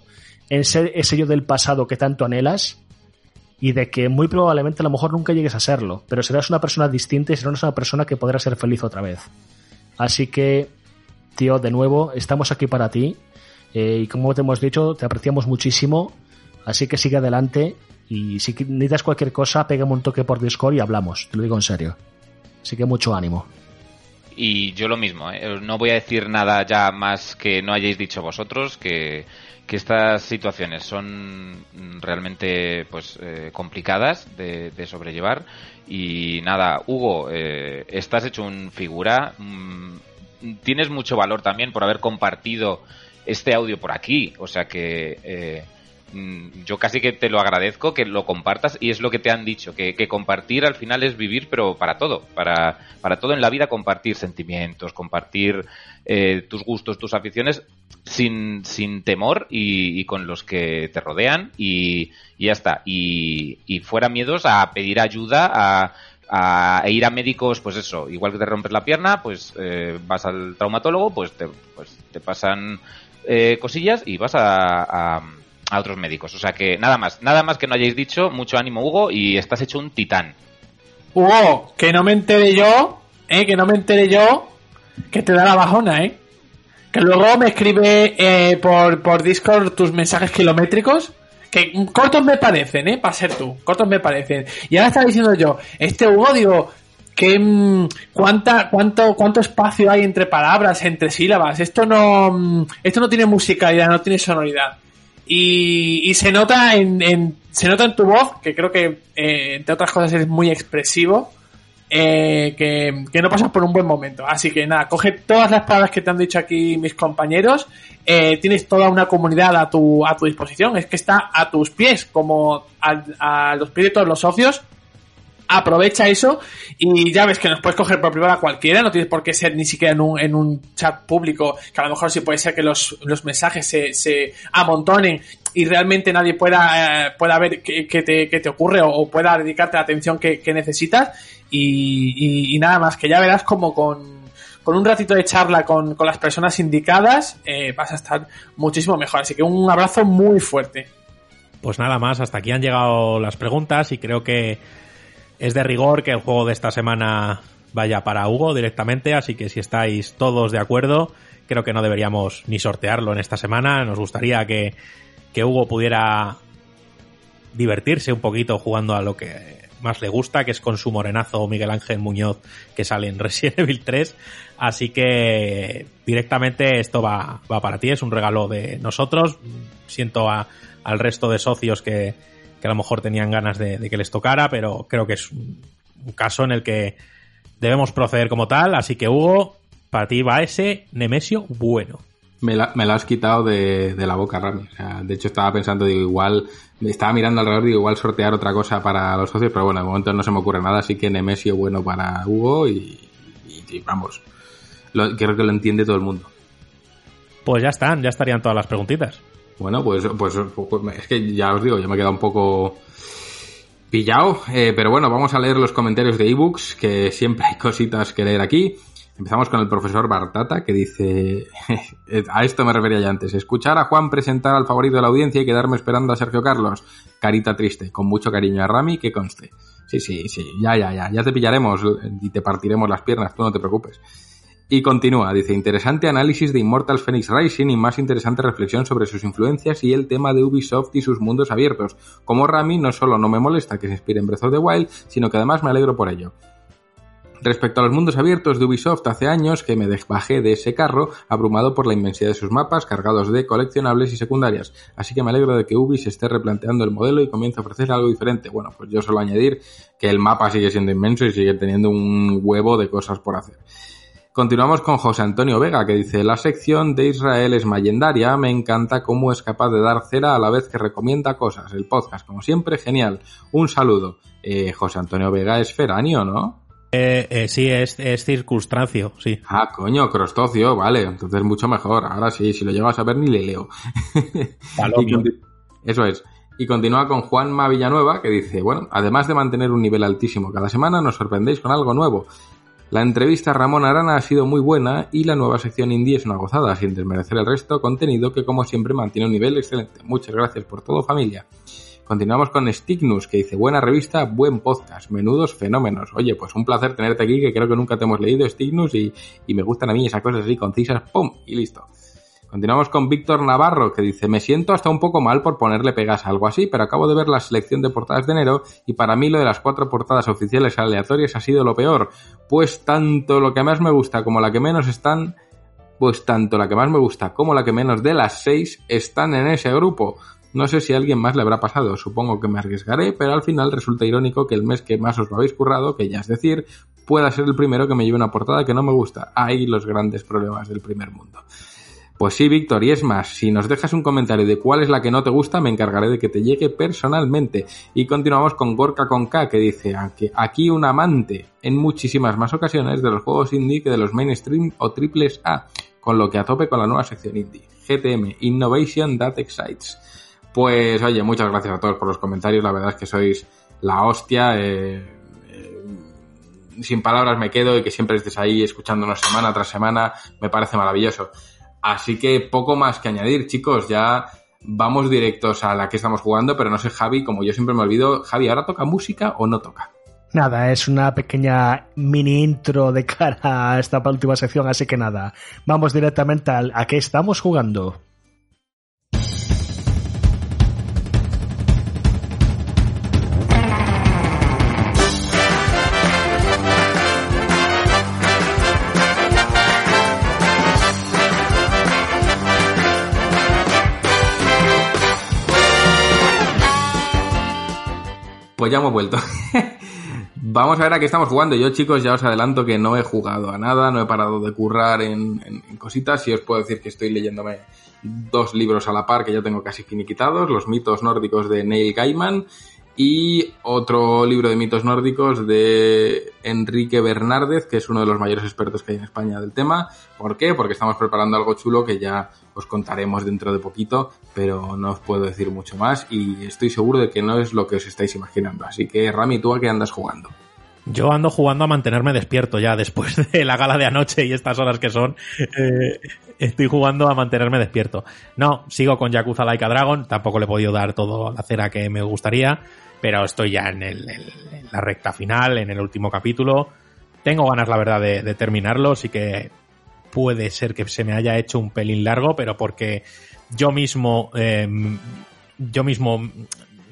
en ser ese yo del pasado que tanto anhelas y de que muy probablemente a lo mejor nunca llegues a serlo, pero serás una persona distinta y serás una persona que podrá ser feliz otra vez. Así que, tío, de nuevo, estamos aquí para ti eh, y como te hemos dicho, te apreciamos muchísimo, así que sigue adelante y si necesitas cualquier cosa, pégame un toque por Discord y hablamos, te lo digo en serio. Así que mucho ánimo. Y yo lo mismo, ¿eh? no voy a decir nada ya más que no hayáis dicho vosotros, que, que estas situaciones son realmente pues eh, complicadas de, de, sobrellevar. Y nada, Hugo, eh, estás hecho un figura. Mm, tienes mucho valor también por haber compartido este audio por aquí. O sea que eh, yo casi que te lo agradezco que lo compartas y es lo que te han dicho, que, compartir al final es vivir, pero para todo, para, para todo en la vida compartir sentimientos, compartir eh, tus gustos, tus aficiones sin, sin temor y, con los que te rodean y, ya está. Y, fuera miedos a pedir ayuda, a, ir a médicos, pues eso, igual que te rompes la pierna, pues eh, vas al traumatólogo, pues te, pues te pasan eh, cosillas y vas a a otros médicos. O sea que nada más, nada más que no hayáis dicho, mucho ánimo Hugo y estás hecho un titán. Hugo, que no me entere yo, eh, que no me entere yo, que te da la bajona, eh. Que luego me escribe eh, por, por Discord tus mensajes kilométricos. Que cortos me parecen, eh, para ser tú. Cortos me parecen. Y ahora estaba diciendo yo, este Hugo, digo, que mm, cuánta, cuánto, cuánto espacio hay entre palabras, entre sílabas. Esto no, esto no tiene musicalidad, no tiene sonoridad. Y, se nota en, en, se nota en tu voz que creo que eh, entre otras cosas eres muy expresivo eh, que, que, no pasas por un buen momento. Así que nada coge todas las palabras que te han dicho aquí mis compañeros eh, tienes toda una comunidad a tu a tu disposición. Es que está a tus pies como a, a los pies de todos los socios aprovecha eso y ya ves que nos puedes coger por privada cualquiera, no tienes por qué ser ni siquiera en un, en un chat público, que a lo mejor sí puede ser que los, los mensajes se, se amontonen y realmente nadie pueda, eh, pueda ver qué, te, te ocurre o, pueda dedicarte la atención que, necesitas y, nada más, que ya verás como con, con un ratito de charla con, con las personas indicadas eh, vas a estar muchísimo mejor, así que un abrazo muy fuerte. Pues nada más, hasta aquí han llegado las preguntas y creo que es de rigor que el juego de esta semana vaya para Hugo directamente, así que si estáis todos de acuerdo, creo que no deberíamos ni sortearlo en esta semana. Nos gustaría que, que Hugo pudiera divertirse un poquito jugando a lo que más le gusta, que es con su morenazo Miguel Ángel Muñoz que sale en <laughs> Resident Evil 3. Así que directamente esto va, va para ti, es un regalo de nosotros. Siento a, al resto de socios que, que a lo mejor tenían ganas de, de que les tocara, pero creo que es un, un caso en el que debemos proceder como tal. Así que, Hugo, para ti va ese Nemesio bueno. Me la, me la has quitado de, de la boca, Rami. O sea, de hecho, estaba pensando, digo, igual, estaba mirando alrededor, digo, igual sortear otra cosa para los socios, pero bueno, de momento no se me ocurre nada, así que Nemesio bueno para Hugo y, y- y vamos, lo- creo que lo entiende todo el mundo. Pues ya están, ya estarían todas las preguntitas. Bueno, pues, pues, pues, es que ya os digo, yo me he quedado un poco pillado, eh, pero bueno, vamos a leer los comentarios de ebooks, que siempre hay cositas que leer aquí. Empezamos con el profesor Bartata, que dice, <laughs> a esto me refería ya antes, escuchar a Juan presentar al favorito de la audiencia y quedarme esperando a Sergio Carlos. Carita triste, con mucho cariño a Rami, que conste. Sí, sí, sí, ya, ya, ya, ya te pillaremos y te partiremos las piernas, tú no te preocupes. Y continúa, dice, interesante análisis de Immortal Phoenix Rising y más interesante reflexión sobre sus influencias y el tema de Ubisoft y sus mundos abiertos. Como Rami, no solo no me molesta que se inspire en Breath of the Wild, sino que además me alegro por ello. Respecto a los mundos abiertos de Ubisoft, hace años que me bajé de ese carro, abrumado por la inmensidad de sus mapas, cargados de coleccionables y secundarias. Así que me alegro de que Ubi se esté replanteando el modelo y comience a ofrecer algo diferente. Bueno, pues yo solo añadir que el mapa sigue siendo inmenso y sigue teniendo un huevo de cosas por hacer. Continuamos con José Antonio Vega, que dice, la sección de Israel es mayendaria, me encanta cómo es capaz de dar cera a la vez que recomienda cosas. El podcast, como siempre, genial. Un saludo. Eh, José Antonio Vega es feranio, ¿no? Eh, eh, sí, es, es circunstancio, sí. Ah, coño, crostocio, vale, entonces mucho mejor. Ahora sí, si lo llego a saber ni le leo. <laughs> Eso es. Y continúa con Juanma Villanueva, que dice, bueno, además de mantener un nivel altísimo cada semana, nos sorprendéis con algo nuevo. La entrevista a Ramón Arana ha sido muy buena y la nueva sección indie es una gozada, sin desmerecer el resto, contenido que como siempre mantiene un nivel excelente. Muchas gracias por todo, familia. Continuamos con Stignus, que dice, buena revista, buen podcast, menudos fenómenos. Oye, pues un placer tenerte aquí, que creo que nunca te hemos leído, Stignus, y, y me gustan a mí esas cosas así concisas, ¡pum! Y listo. Continuamos con Víctor Navarro, que dice, me siento hasta un poco mal por ponerle pegas a algo así, pero acabo de ver la selección de portadas de enero y para mí lo de las cuatro portadas oficiales aleatorias ha sido lo peor, pues tanto lo que más me gusta como la que menos están, pues tanto la que más me gusta como la que menos de las seis están en ese grupo. No sé si a alguien más le habrá pasado, supongo que me arriesgaré, pero al final resulta irónico que el mes que más os lo habéis currado, que ya es decir, pueda ser el primero que me lleve una portada que no me gusta. Ahí los grandes problemas del primer mundo. Pues sí, Víctor, y es más, si nos dejas un comentario de cuál es la que no te gusta, me encargaré de que te llegue personalmente. Y continuamos con Gorka con K, que dice, "Aquí- aquí un amante en muchísimas más ocasiones de los juegos indie que de los mainstream o triples A, con lo que a tope con la nueva sección indie. GTM, Innovation That Excites. Pues oye, muchas gracias a todos por los comentarios, la verdad es que sois la hostia. eh, eh, sin palabras me quedo y que siempre estés ahí escuchándonos semana tras semana, me parece maravilloso. Así que poco más que añadir, chicos, ya vamos directos a la que estamos jugando, pero no sé, Javi, como yo siempre me olvido, Javi, ¿ahora toca música o no toca? Nada, es una pequeña mini intro de cara a esta última sección, así que nada, vamos directamente al a qué estamos jugando. Pues ya hemos vuelto. <laughs> Vamos a ver a qué estamos jugando. Yo, chicos, ya os adelanto que no he jugado a nada, no he parado de currar en, cositas y os puedo decir que estoy leyéndome dos libros a la par que ya tengo casi finiquitados, Los mitos nórdicos de Neil Gaiman y otro libro de mitos nórdicos de Enrique Bernárdez, que es uno de los mayores expertos que hay en España del tema. ¿Por qué? Porque estamos preparando algo chulo que ya os contaremos dentro de poquito, pero no os puedo decir mucho más y estoy seguro de que no es lo que os estáis imaginando. Así que, Rami, ¿tú a qué andas jugando? Yo ando jugando a mantenerme despierto ya después <laughs> de la gala de anoche y estas horas que son. eh, estoy jugando a mantenerme despierto. No, sigo con Yakuza Like a Dragon. Tampoco le he podido dar todo la cera que me gustaría. Pero estoy ya en, el- en- la recta final, en el último capítulo. Tengo ganas, la verdad, de, de terminarlo. Sí que puede ser que se me haya hecho un pelín largo, pero porque yo mismo. eh, yo mismo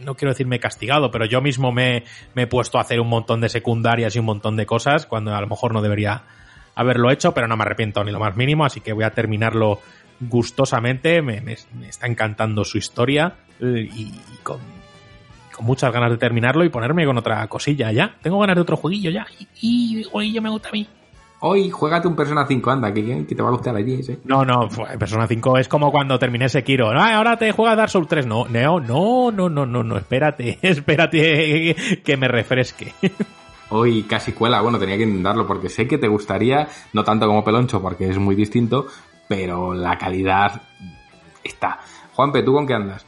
no quiero decirme castigado, pero yo mismo me, he puesto a hacer un montón de secundarias y un montón de cosas cuando a lo mejor no debería haberlo hecho, pero no me arrepiento ni lo más mínimo, así que voy a terminarlo gustosamente. Me, me- me está encantando su historia eh, y, y con, con muchas ganas de terminarlo y ponerme con otra cosilla ya. Tengo ganas de otro jueguillo ya. Y, y jueguillo me gusta a mí. Hoy, juégate un Persona 5, anda, que, que te va a gustar allí, ¿sí? No, no, Persona 5 es como cuando terminé Sekiro. No, ahora te juegas Dark Souls 3. No, no, no, no, no, no, no, espérate, <laughs> espérate que me refresque. Hoy casi cuela, bueno, tenía que intentarlo porque sé que te gustaría, no tanto como Peloncho porque es muy distinto, pero la calidad está. Juanpe, ¿tú con qué andas?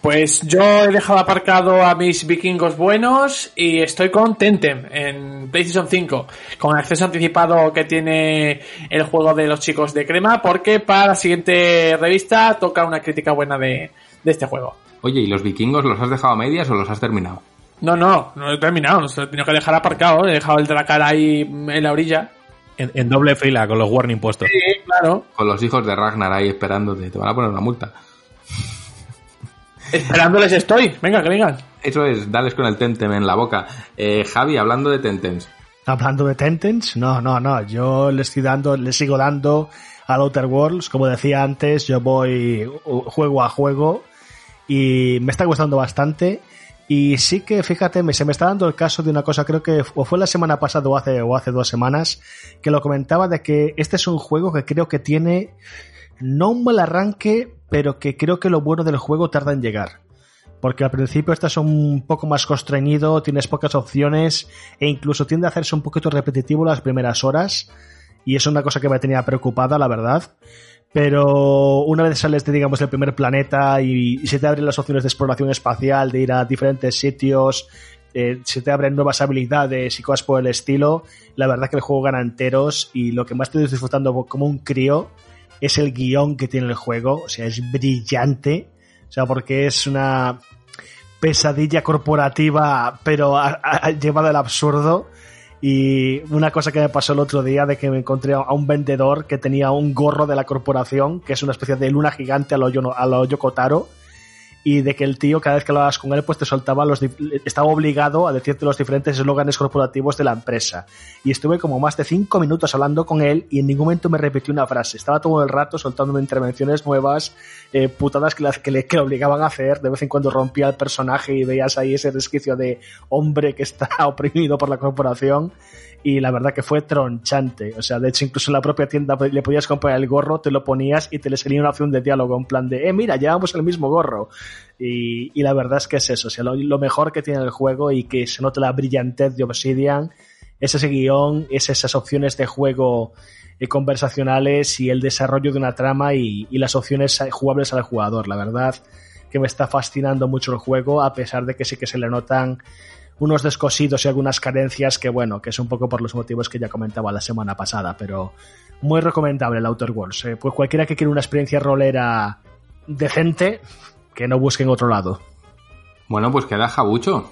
Pues yo he dejado aparcado a mis vikingos buenos y estoy con Tentem en PlayStation 5, con acceso anticipado que tiene el juego de los chicos de crema, porque para la siguiente revista toca una crítica buena de, de este juego. Oye, ¿y los vikingos los has dejado a medias o los has terminado? No, no, no he terminado, los he tenido que dejar aparcado, he dejado el Dracar ahí en la orilla. En, en doble fila, con los warning puestos. Sí, claro. Con los hijos de Ragnar ahí esperándote, te van a poner una multa. Esperándoles estoy. Venga, que vengan. Eso es, dales con el Tentem en la boca. Eh, Javi, hablando de Tentems. Hablando de Tentens, no, no, no. Yo le estoy dando, le sigo dando al Outer Worlds. Como decía antes, yo voy juego a juego y me está gustando bastante. Y sí que, fíjate, me, se me está dando el caso de una cosa, creo que o fue la semana pasada o hace, o hace dos semanas, que lo comentaba de que este es un juego que creo que tiene no un mal arranque, pero que creo que lo bueno del juego tarda en llegar. Porque al principio estás un poco más constreñido, tienes pocas opciones e incluso tiende a hacerse un poquito repetitivo las primeras horas. Y es una cosa que me tenía preocupada, la verdad. Pero una vez sales de, digamos, del primer planeta y, y se te abren las opciones de exploración espacial, de ir a diferentes sitios, eh, se te abren nuevas habilidades y cosas por el estilo, la verdad que el juego gana enteros y lo que más estoy disfrutando como un crío es el guion que tiene el juego, o sea, es brillante, o sea, porque es una pesadilla corporativa, pero a, a, llevada al absurdo. Y una cosa que me pasó el otro día de que me encontré a un vendedor que tenía un gorro de la corporación, que es una especie de luna gigante a lo, a y de que el tío cada vez que hablabas con él pues te soltaba los estaba obligado a decirte los diferentes eslóganes corporativos de la empresa. Y estuve como más de cinco minutos hablando con él y en ningún momento me repitió una frase. Estaba todo el rato soltándome intervenciones nuevas eh, putadas que, que, le, que obligaban a hacer. De vez en cuando rompía el personaje y veías ahí ese resquicio de hombre que está <laughs> oprimido por la corporación y la verdad que fue tronchante. O sea, de hecho, incluso en la propia tienda le podías comprar el gorro, te lo ponías y te le salía una opción de diálogo en plan de, eh, mira, llevamos el mismo gorro. Y, y la verdad es que es eso, o sea, lo, mejor que tiene el juego y que se nota la brillantez de Obsidian es ese guion, es esas opciones de juego eh, conversacionales y el desarrollo de una trama y, y las opciones jugables al jugador. La verdad que me está fascinando mucho el juego, a pesar de que sí que se le notan unos descosidos y algunas carencias que, bueno, que es un poco por los motivos que ya comentaba la semana pasada, pero muy recomendable el Outer Worlds. Eh, pues cualquiera que quiera una experiencia rolera decente, que no busque en otro lado. Bueno, pues queda jabucho.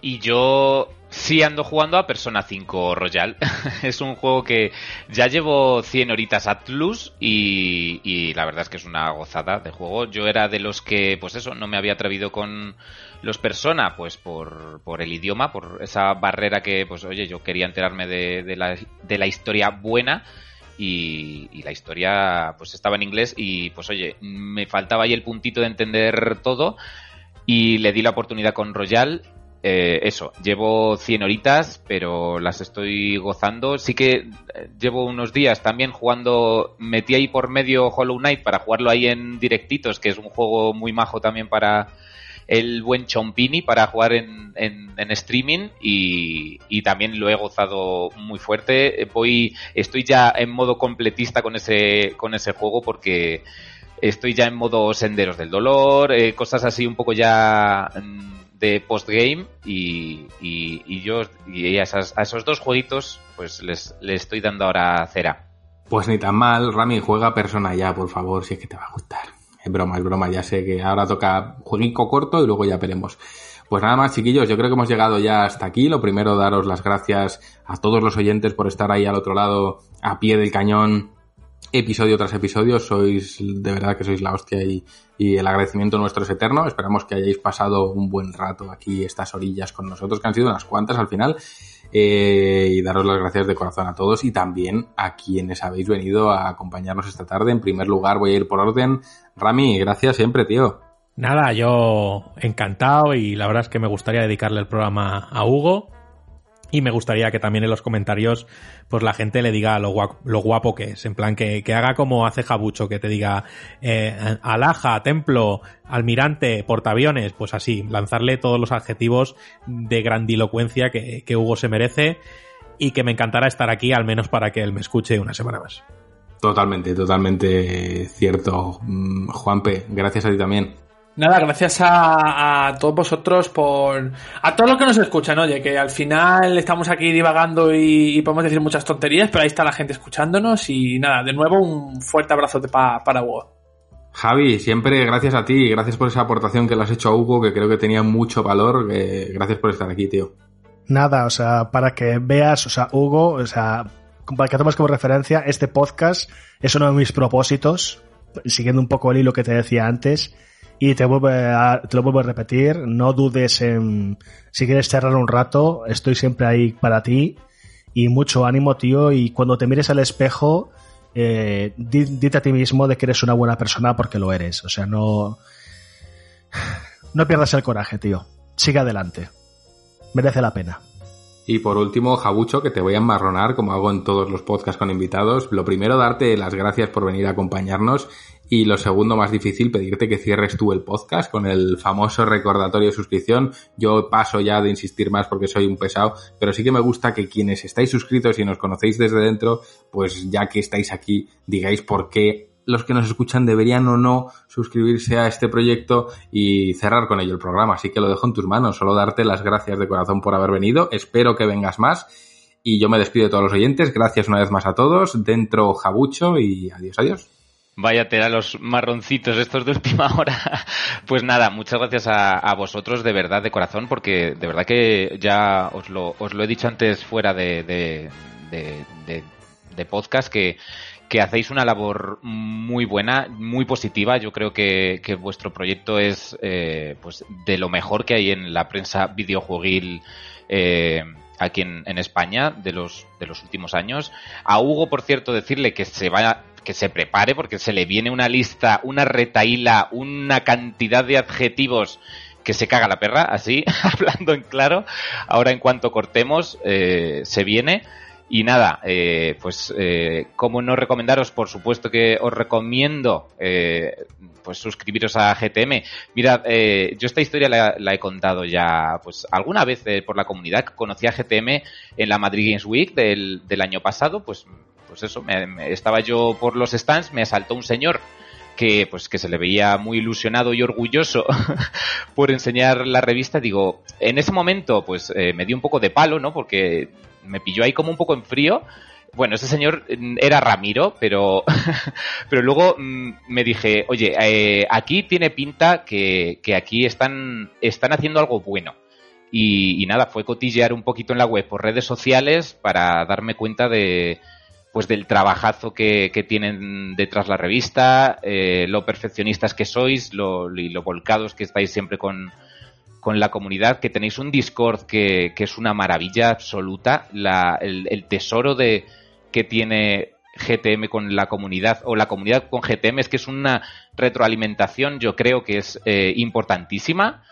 Y yo sí ando jugando a Persona 5 Royal. <laughs> es un juego que ya llevo 100 horitas Atlus y, y, la verdad es que es una gozada de juego. Yo era de los que, pues eso, no me había atrevido con los Persona, pues por, por el idioma, por esa barrera que, pues oye, yo quería enterarme de, la, de la historia buena. Y, y, la historia pues estaba en inglés y pues oye, me faltaba ahí el puntito de entender todo y le di la oportunidad con Royal eh, eso, llevo 100 horitas, pero las estoy gozando. Sí que llevo unos días también jugando, metí ahí por medio Hollow Knight para jugarlo ahí en directitos, que es un juego muy majo también para el buen Chompini, para jugar en, en, streaming y, y, también lo he gozado muy fuerte. Voy, estoy ya en modo completista con ese, con ese juego porque estoy ya en modo senderos del dolor, eh, cosas así un poco ya de postgame y, y, y yo y a, a, esos dos jueguitos pues les, les, estoy dando ahora cera. Pues ni tan mal, Rami, juega persona ya, por favor, si es que te va a gustar. Es broma, es broma, ya sé que ahora toca jueguico corto y luego ya veremos. Pues nada más, chiquillos, yo creo que hemos llegado ya hasta aquí. Lo primero, daros las gracias a todos los oyentes por estar ahí al otro lado, a pie del cañón, episodio tras episodio. Sois, de verdad que sois la hostia y, y, el agradecimiento nuestro es eterno. Esperamos que hayáis pasado un buen rato aquí, estas orillas con nosotros, que han sido unas cuantas al final. Eh, y daros las gracias de corazón a todos y también a quienes habéis venido a acompañarnos esta tarde. En primer lugar, voy a ir por orden. Rami, gracias siempre, tío. Nada, yo encantado y la verdad es que me gustaría dedicarle el programa a Hugo y me gustaría que también en los comentarios pues la gente le diga lo guapo, lo guapo que es, en plan que, que haga como hace Jabucho, que te diga eh, alhaja, templo, almirante, portaaviones, pues así, lanzarle todos los adjetivos de grandilocuencia que, que Hugo se merece y que me encantará estar aquí al menos para que él me escuche una semana más. Totalmente, totalmente cierto. Mm, Juanpe, gracias a ti también. Nada, gracias a, a, todos vosotros por... A todos los que nos escuchan, oye, que al final estamos aquí divagando y, y, podemos decir muchas tonterías, pero ahí está la gente escuchándonos y nada, de nuevo un fuerte abrazo pa, para Hugo. Javi, siempre gracias a ti, gracias por esa aportación que le has hecho a Hugo, que creo que tenía mucho valor, eh, gracias por estar aquí, tío. Nada, o sea, para que veas, o sea, Hugo, o sea, para que tomes como referencia, este podcast es uno de mis propósitos, siguiendo un poco el hilo que te decía antes, y te, vuelvo a, te lo vuelvo a repetir, no dudes en, si quieres cerrar un rato, estoy siempre ahí para ti y mucho ánimo, tío, y cuando te mires al espejo, eh, dite a ti mismo de que eres una buena persona porque lo eres, o sea, no, no pierdas el coraje, tío, sigue adelante, merece la pena. Y por último, Jabucho, que te voy a enmarronar como hago en todos los podcasts con invitados. Lo primero, darte las gracias por venir a acompañarnos y lo segundo, más difícil, pedirte que cierres tú el podcast con el famoso recordatorio de suscripción. Yo paso ya de insistir más porque soy un pesado, pero sí que me gusta que quienes estáis suscritos y nos conocéis desde dentro, pues ya que estáis aquí, digáis por qué los que nos escuchan deberían o no suscribirse a este proyecto y cerrar con ello el programa. Así que lo dejo en tus manos. Solo darte las gracias de corazón por haber venido. Espero que vengas más. Y yo me despido de todos los oyentes. Gracias una vez más a todos. Dentro Jabucho y adiós, adiós. Vaya a los marroncitos estos de última <laughs> hora. Pues nada, muchas gracias a, a, vosotros de verdad, de corazón, porque de verdad que ya os lo, os lo he dicho antes fuera de, de, de, podcast que, que hacéis una labor muy buena, muy positiva. Yo creo que, que vuestro proyecto es eh, pues de lo mejor que hay en la prensa videojueguil eh, aquí en, en, España de los, de los últimos años. A Hugo, por cierto, decirle que se vaya que se prepare porque se le viene una lista, una retaíla, una cantidad de adjetivos que se caga la perra, así, <laughs> hablando en claro. Ahora en cuanto cortemos, eh, se viene. Y nada, eh, pues eh, como no recomendaros, por supuesto que os recomiendo eh, pues suscribiros a GTM. Mirad, eh, yo esta historia la, he contado ya pues alguna vez eh, por la comunidad. Conocí a GTM en la Madrid Games Week del, del año pasado, pues pues eso, me, estaba yo por los stands, me asaltó un señor que pues que se le veía muy ilusionado y orgulloso <laughs> por enseñar la revista. Digo en ese momento pues eh, me dio un poco de palo no porque me pilló ahí como un poco en frío. Bueno, ese señor era Ramiro, pero, <laughs> pero luego mmm, me dije, oye, eh, aquí tiene pinta que, que aquí están, están haciendo algo bueno. Y, nada, fue cotillear un poquito en la web por redes sociales para darme cuenta de, pues del trabajazo que, que tienen detrás la revista, eh, lo perfeccionistas que sois, lo, y lo volcados que estáis siempre con, con la comunidad, que tenéis un Discord que, que es una maravilla absoluta, la, el, el, tesoro de que tiene GTM con la comunidad o la comunidad con GTM es que es una retroalimentación, yo creo que es eh, importantísima.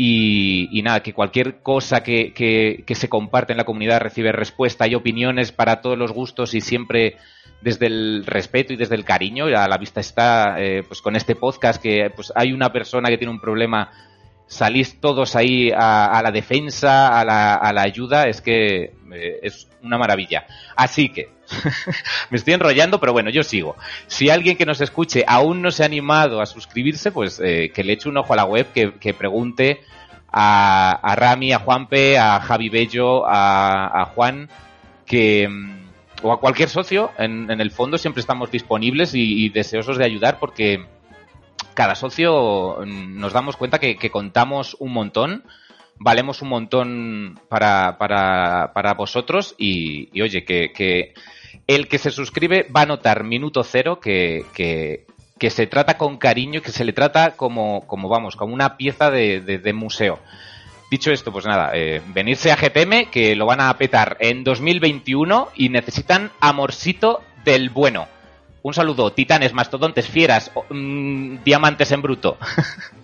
Y, y, nada, que cualquier cosa que, que, que, se comparte en la comunidad recibe respuesta, hay opiniones para todos los gustos y siempre desde el respeto y desde el cariño. A la vista está, eh, pues con este podcast, que pues hay una persona que tiene un problema, salís todos ahí a, a la defensa, a la, ayuda, es que eh, es una maravilla. Así que, <laughs> me estoy enrollando, pero bueno, yo sigo. Si alguien que nos escuche aún no se ha animado a suscribirse, pues eh, que le eche un ojo a la web, que, que pregunte a, a, Rami, a Juanpe, a Javi Bello, a, Juan, que o a cualquier socio, en, en, el fondo siempre estamos disponibles y, y, deseosos de ayudar porque cada socio nos damos cuenta que, contamos un montón valemos un montón para, para, para vosotros y, oye, que, el que se suscribe va a notar minuto cero que, que, se trata con cariño, que se le trata como, como vamos, como una pieza de, de, de museo. Dicho esto, pues nada, eh, venirse a GTM, que lo van a petar en 2021 y necesitan amorcito del bueno. Un saludo, titanes, mastodontes, fieras, mmm, diamantes en bruto. <laughs>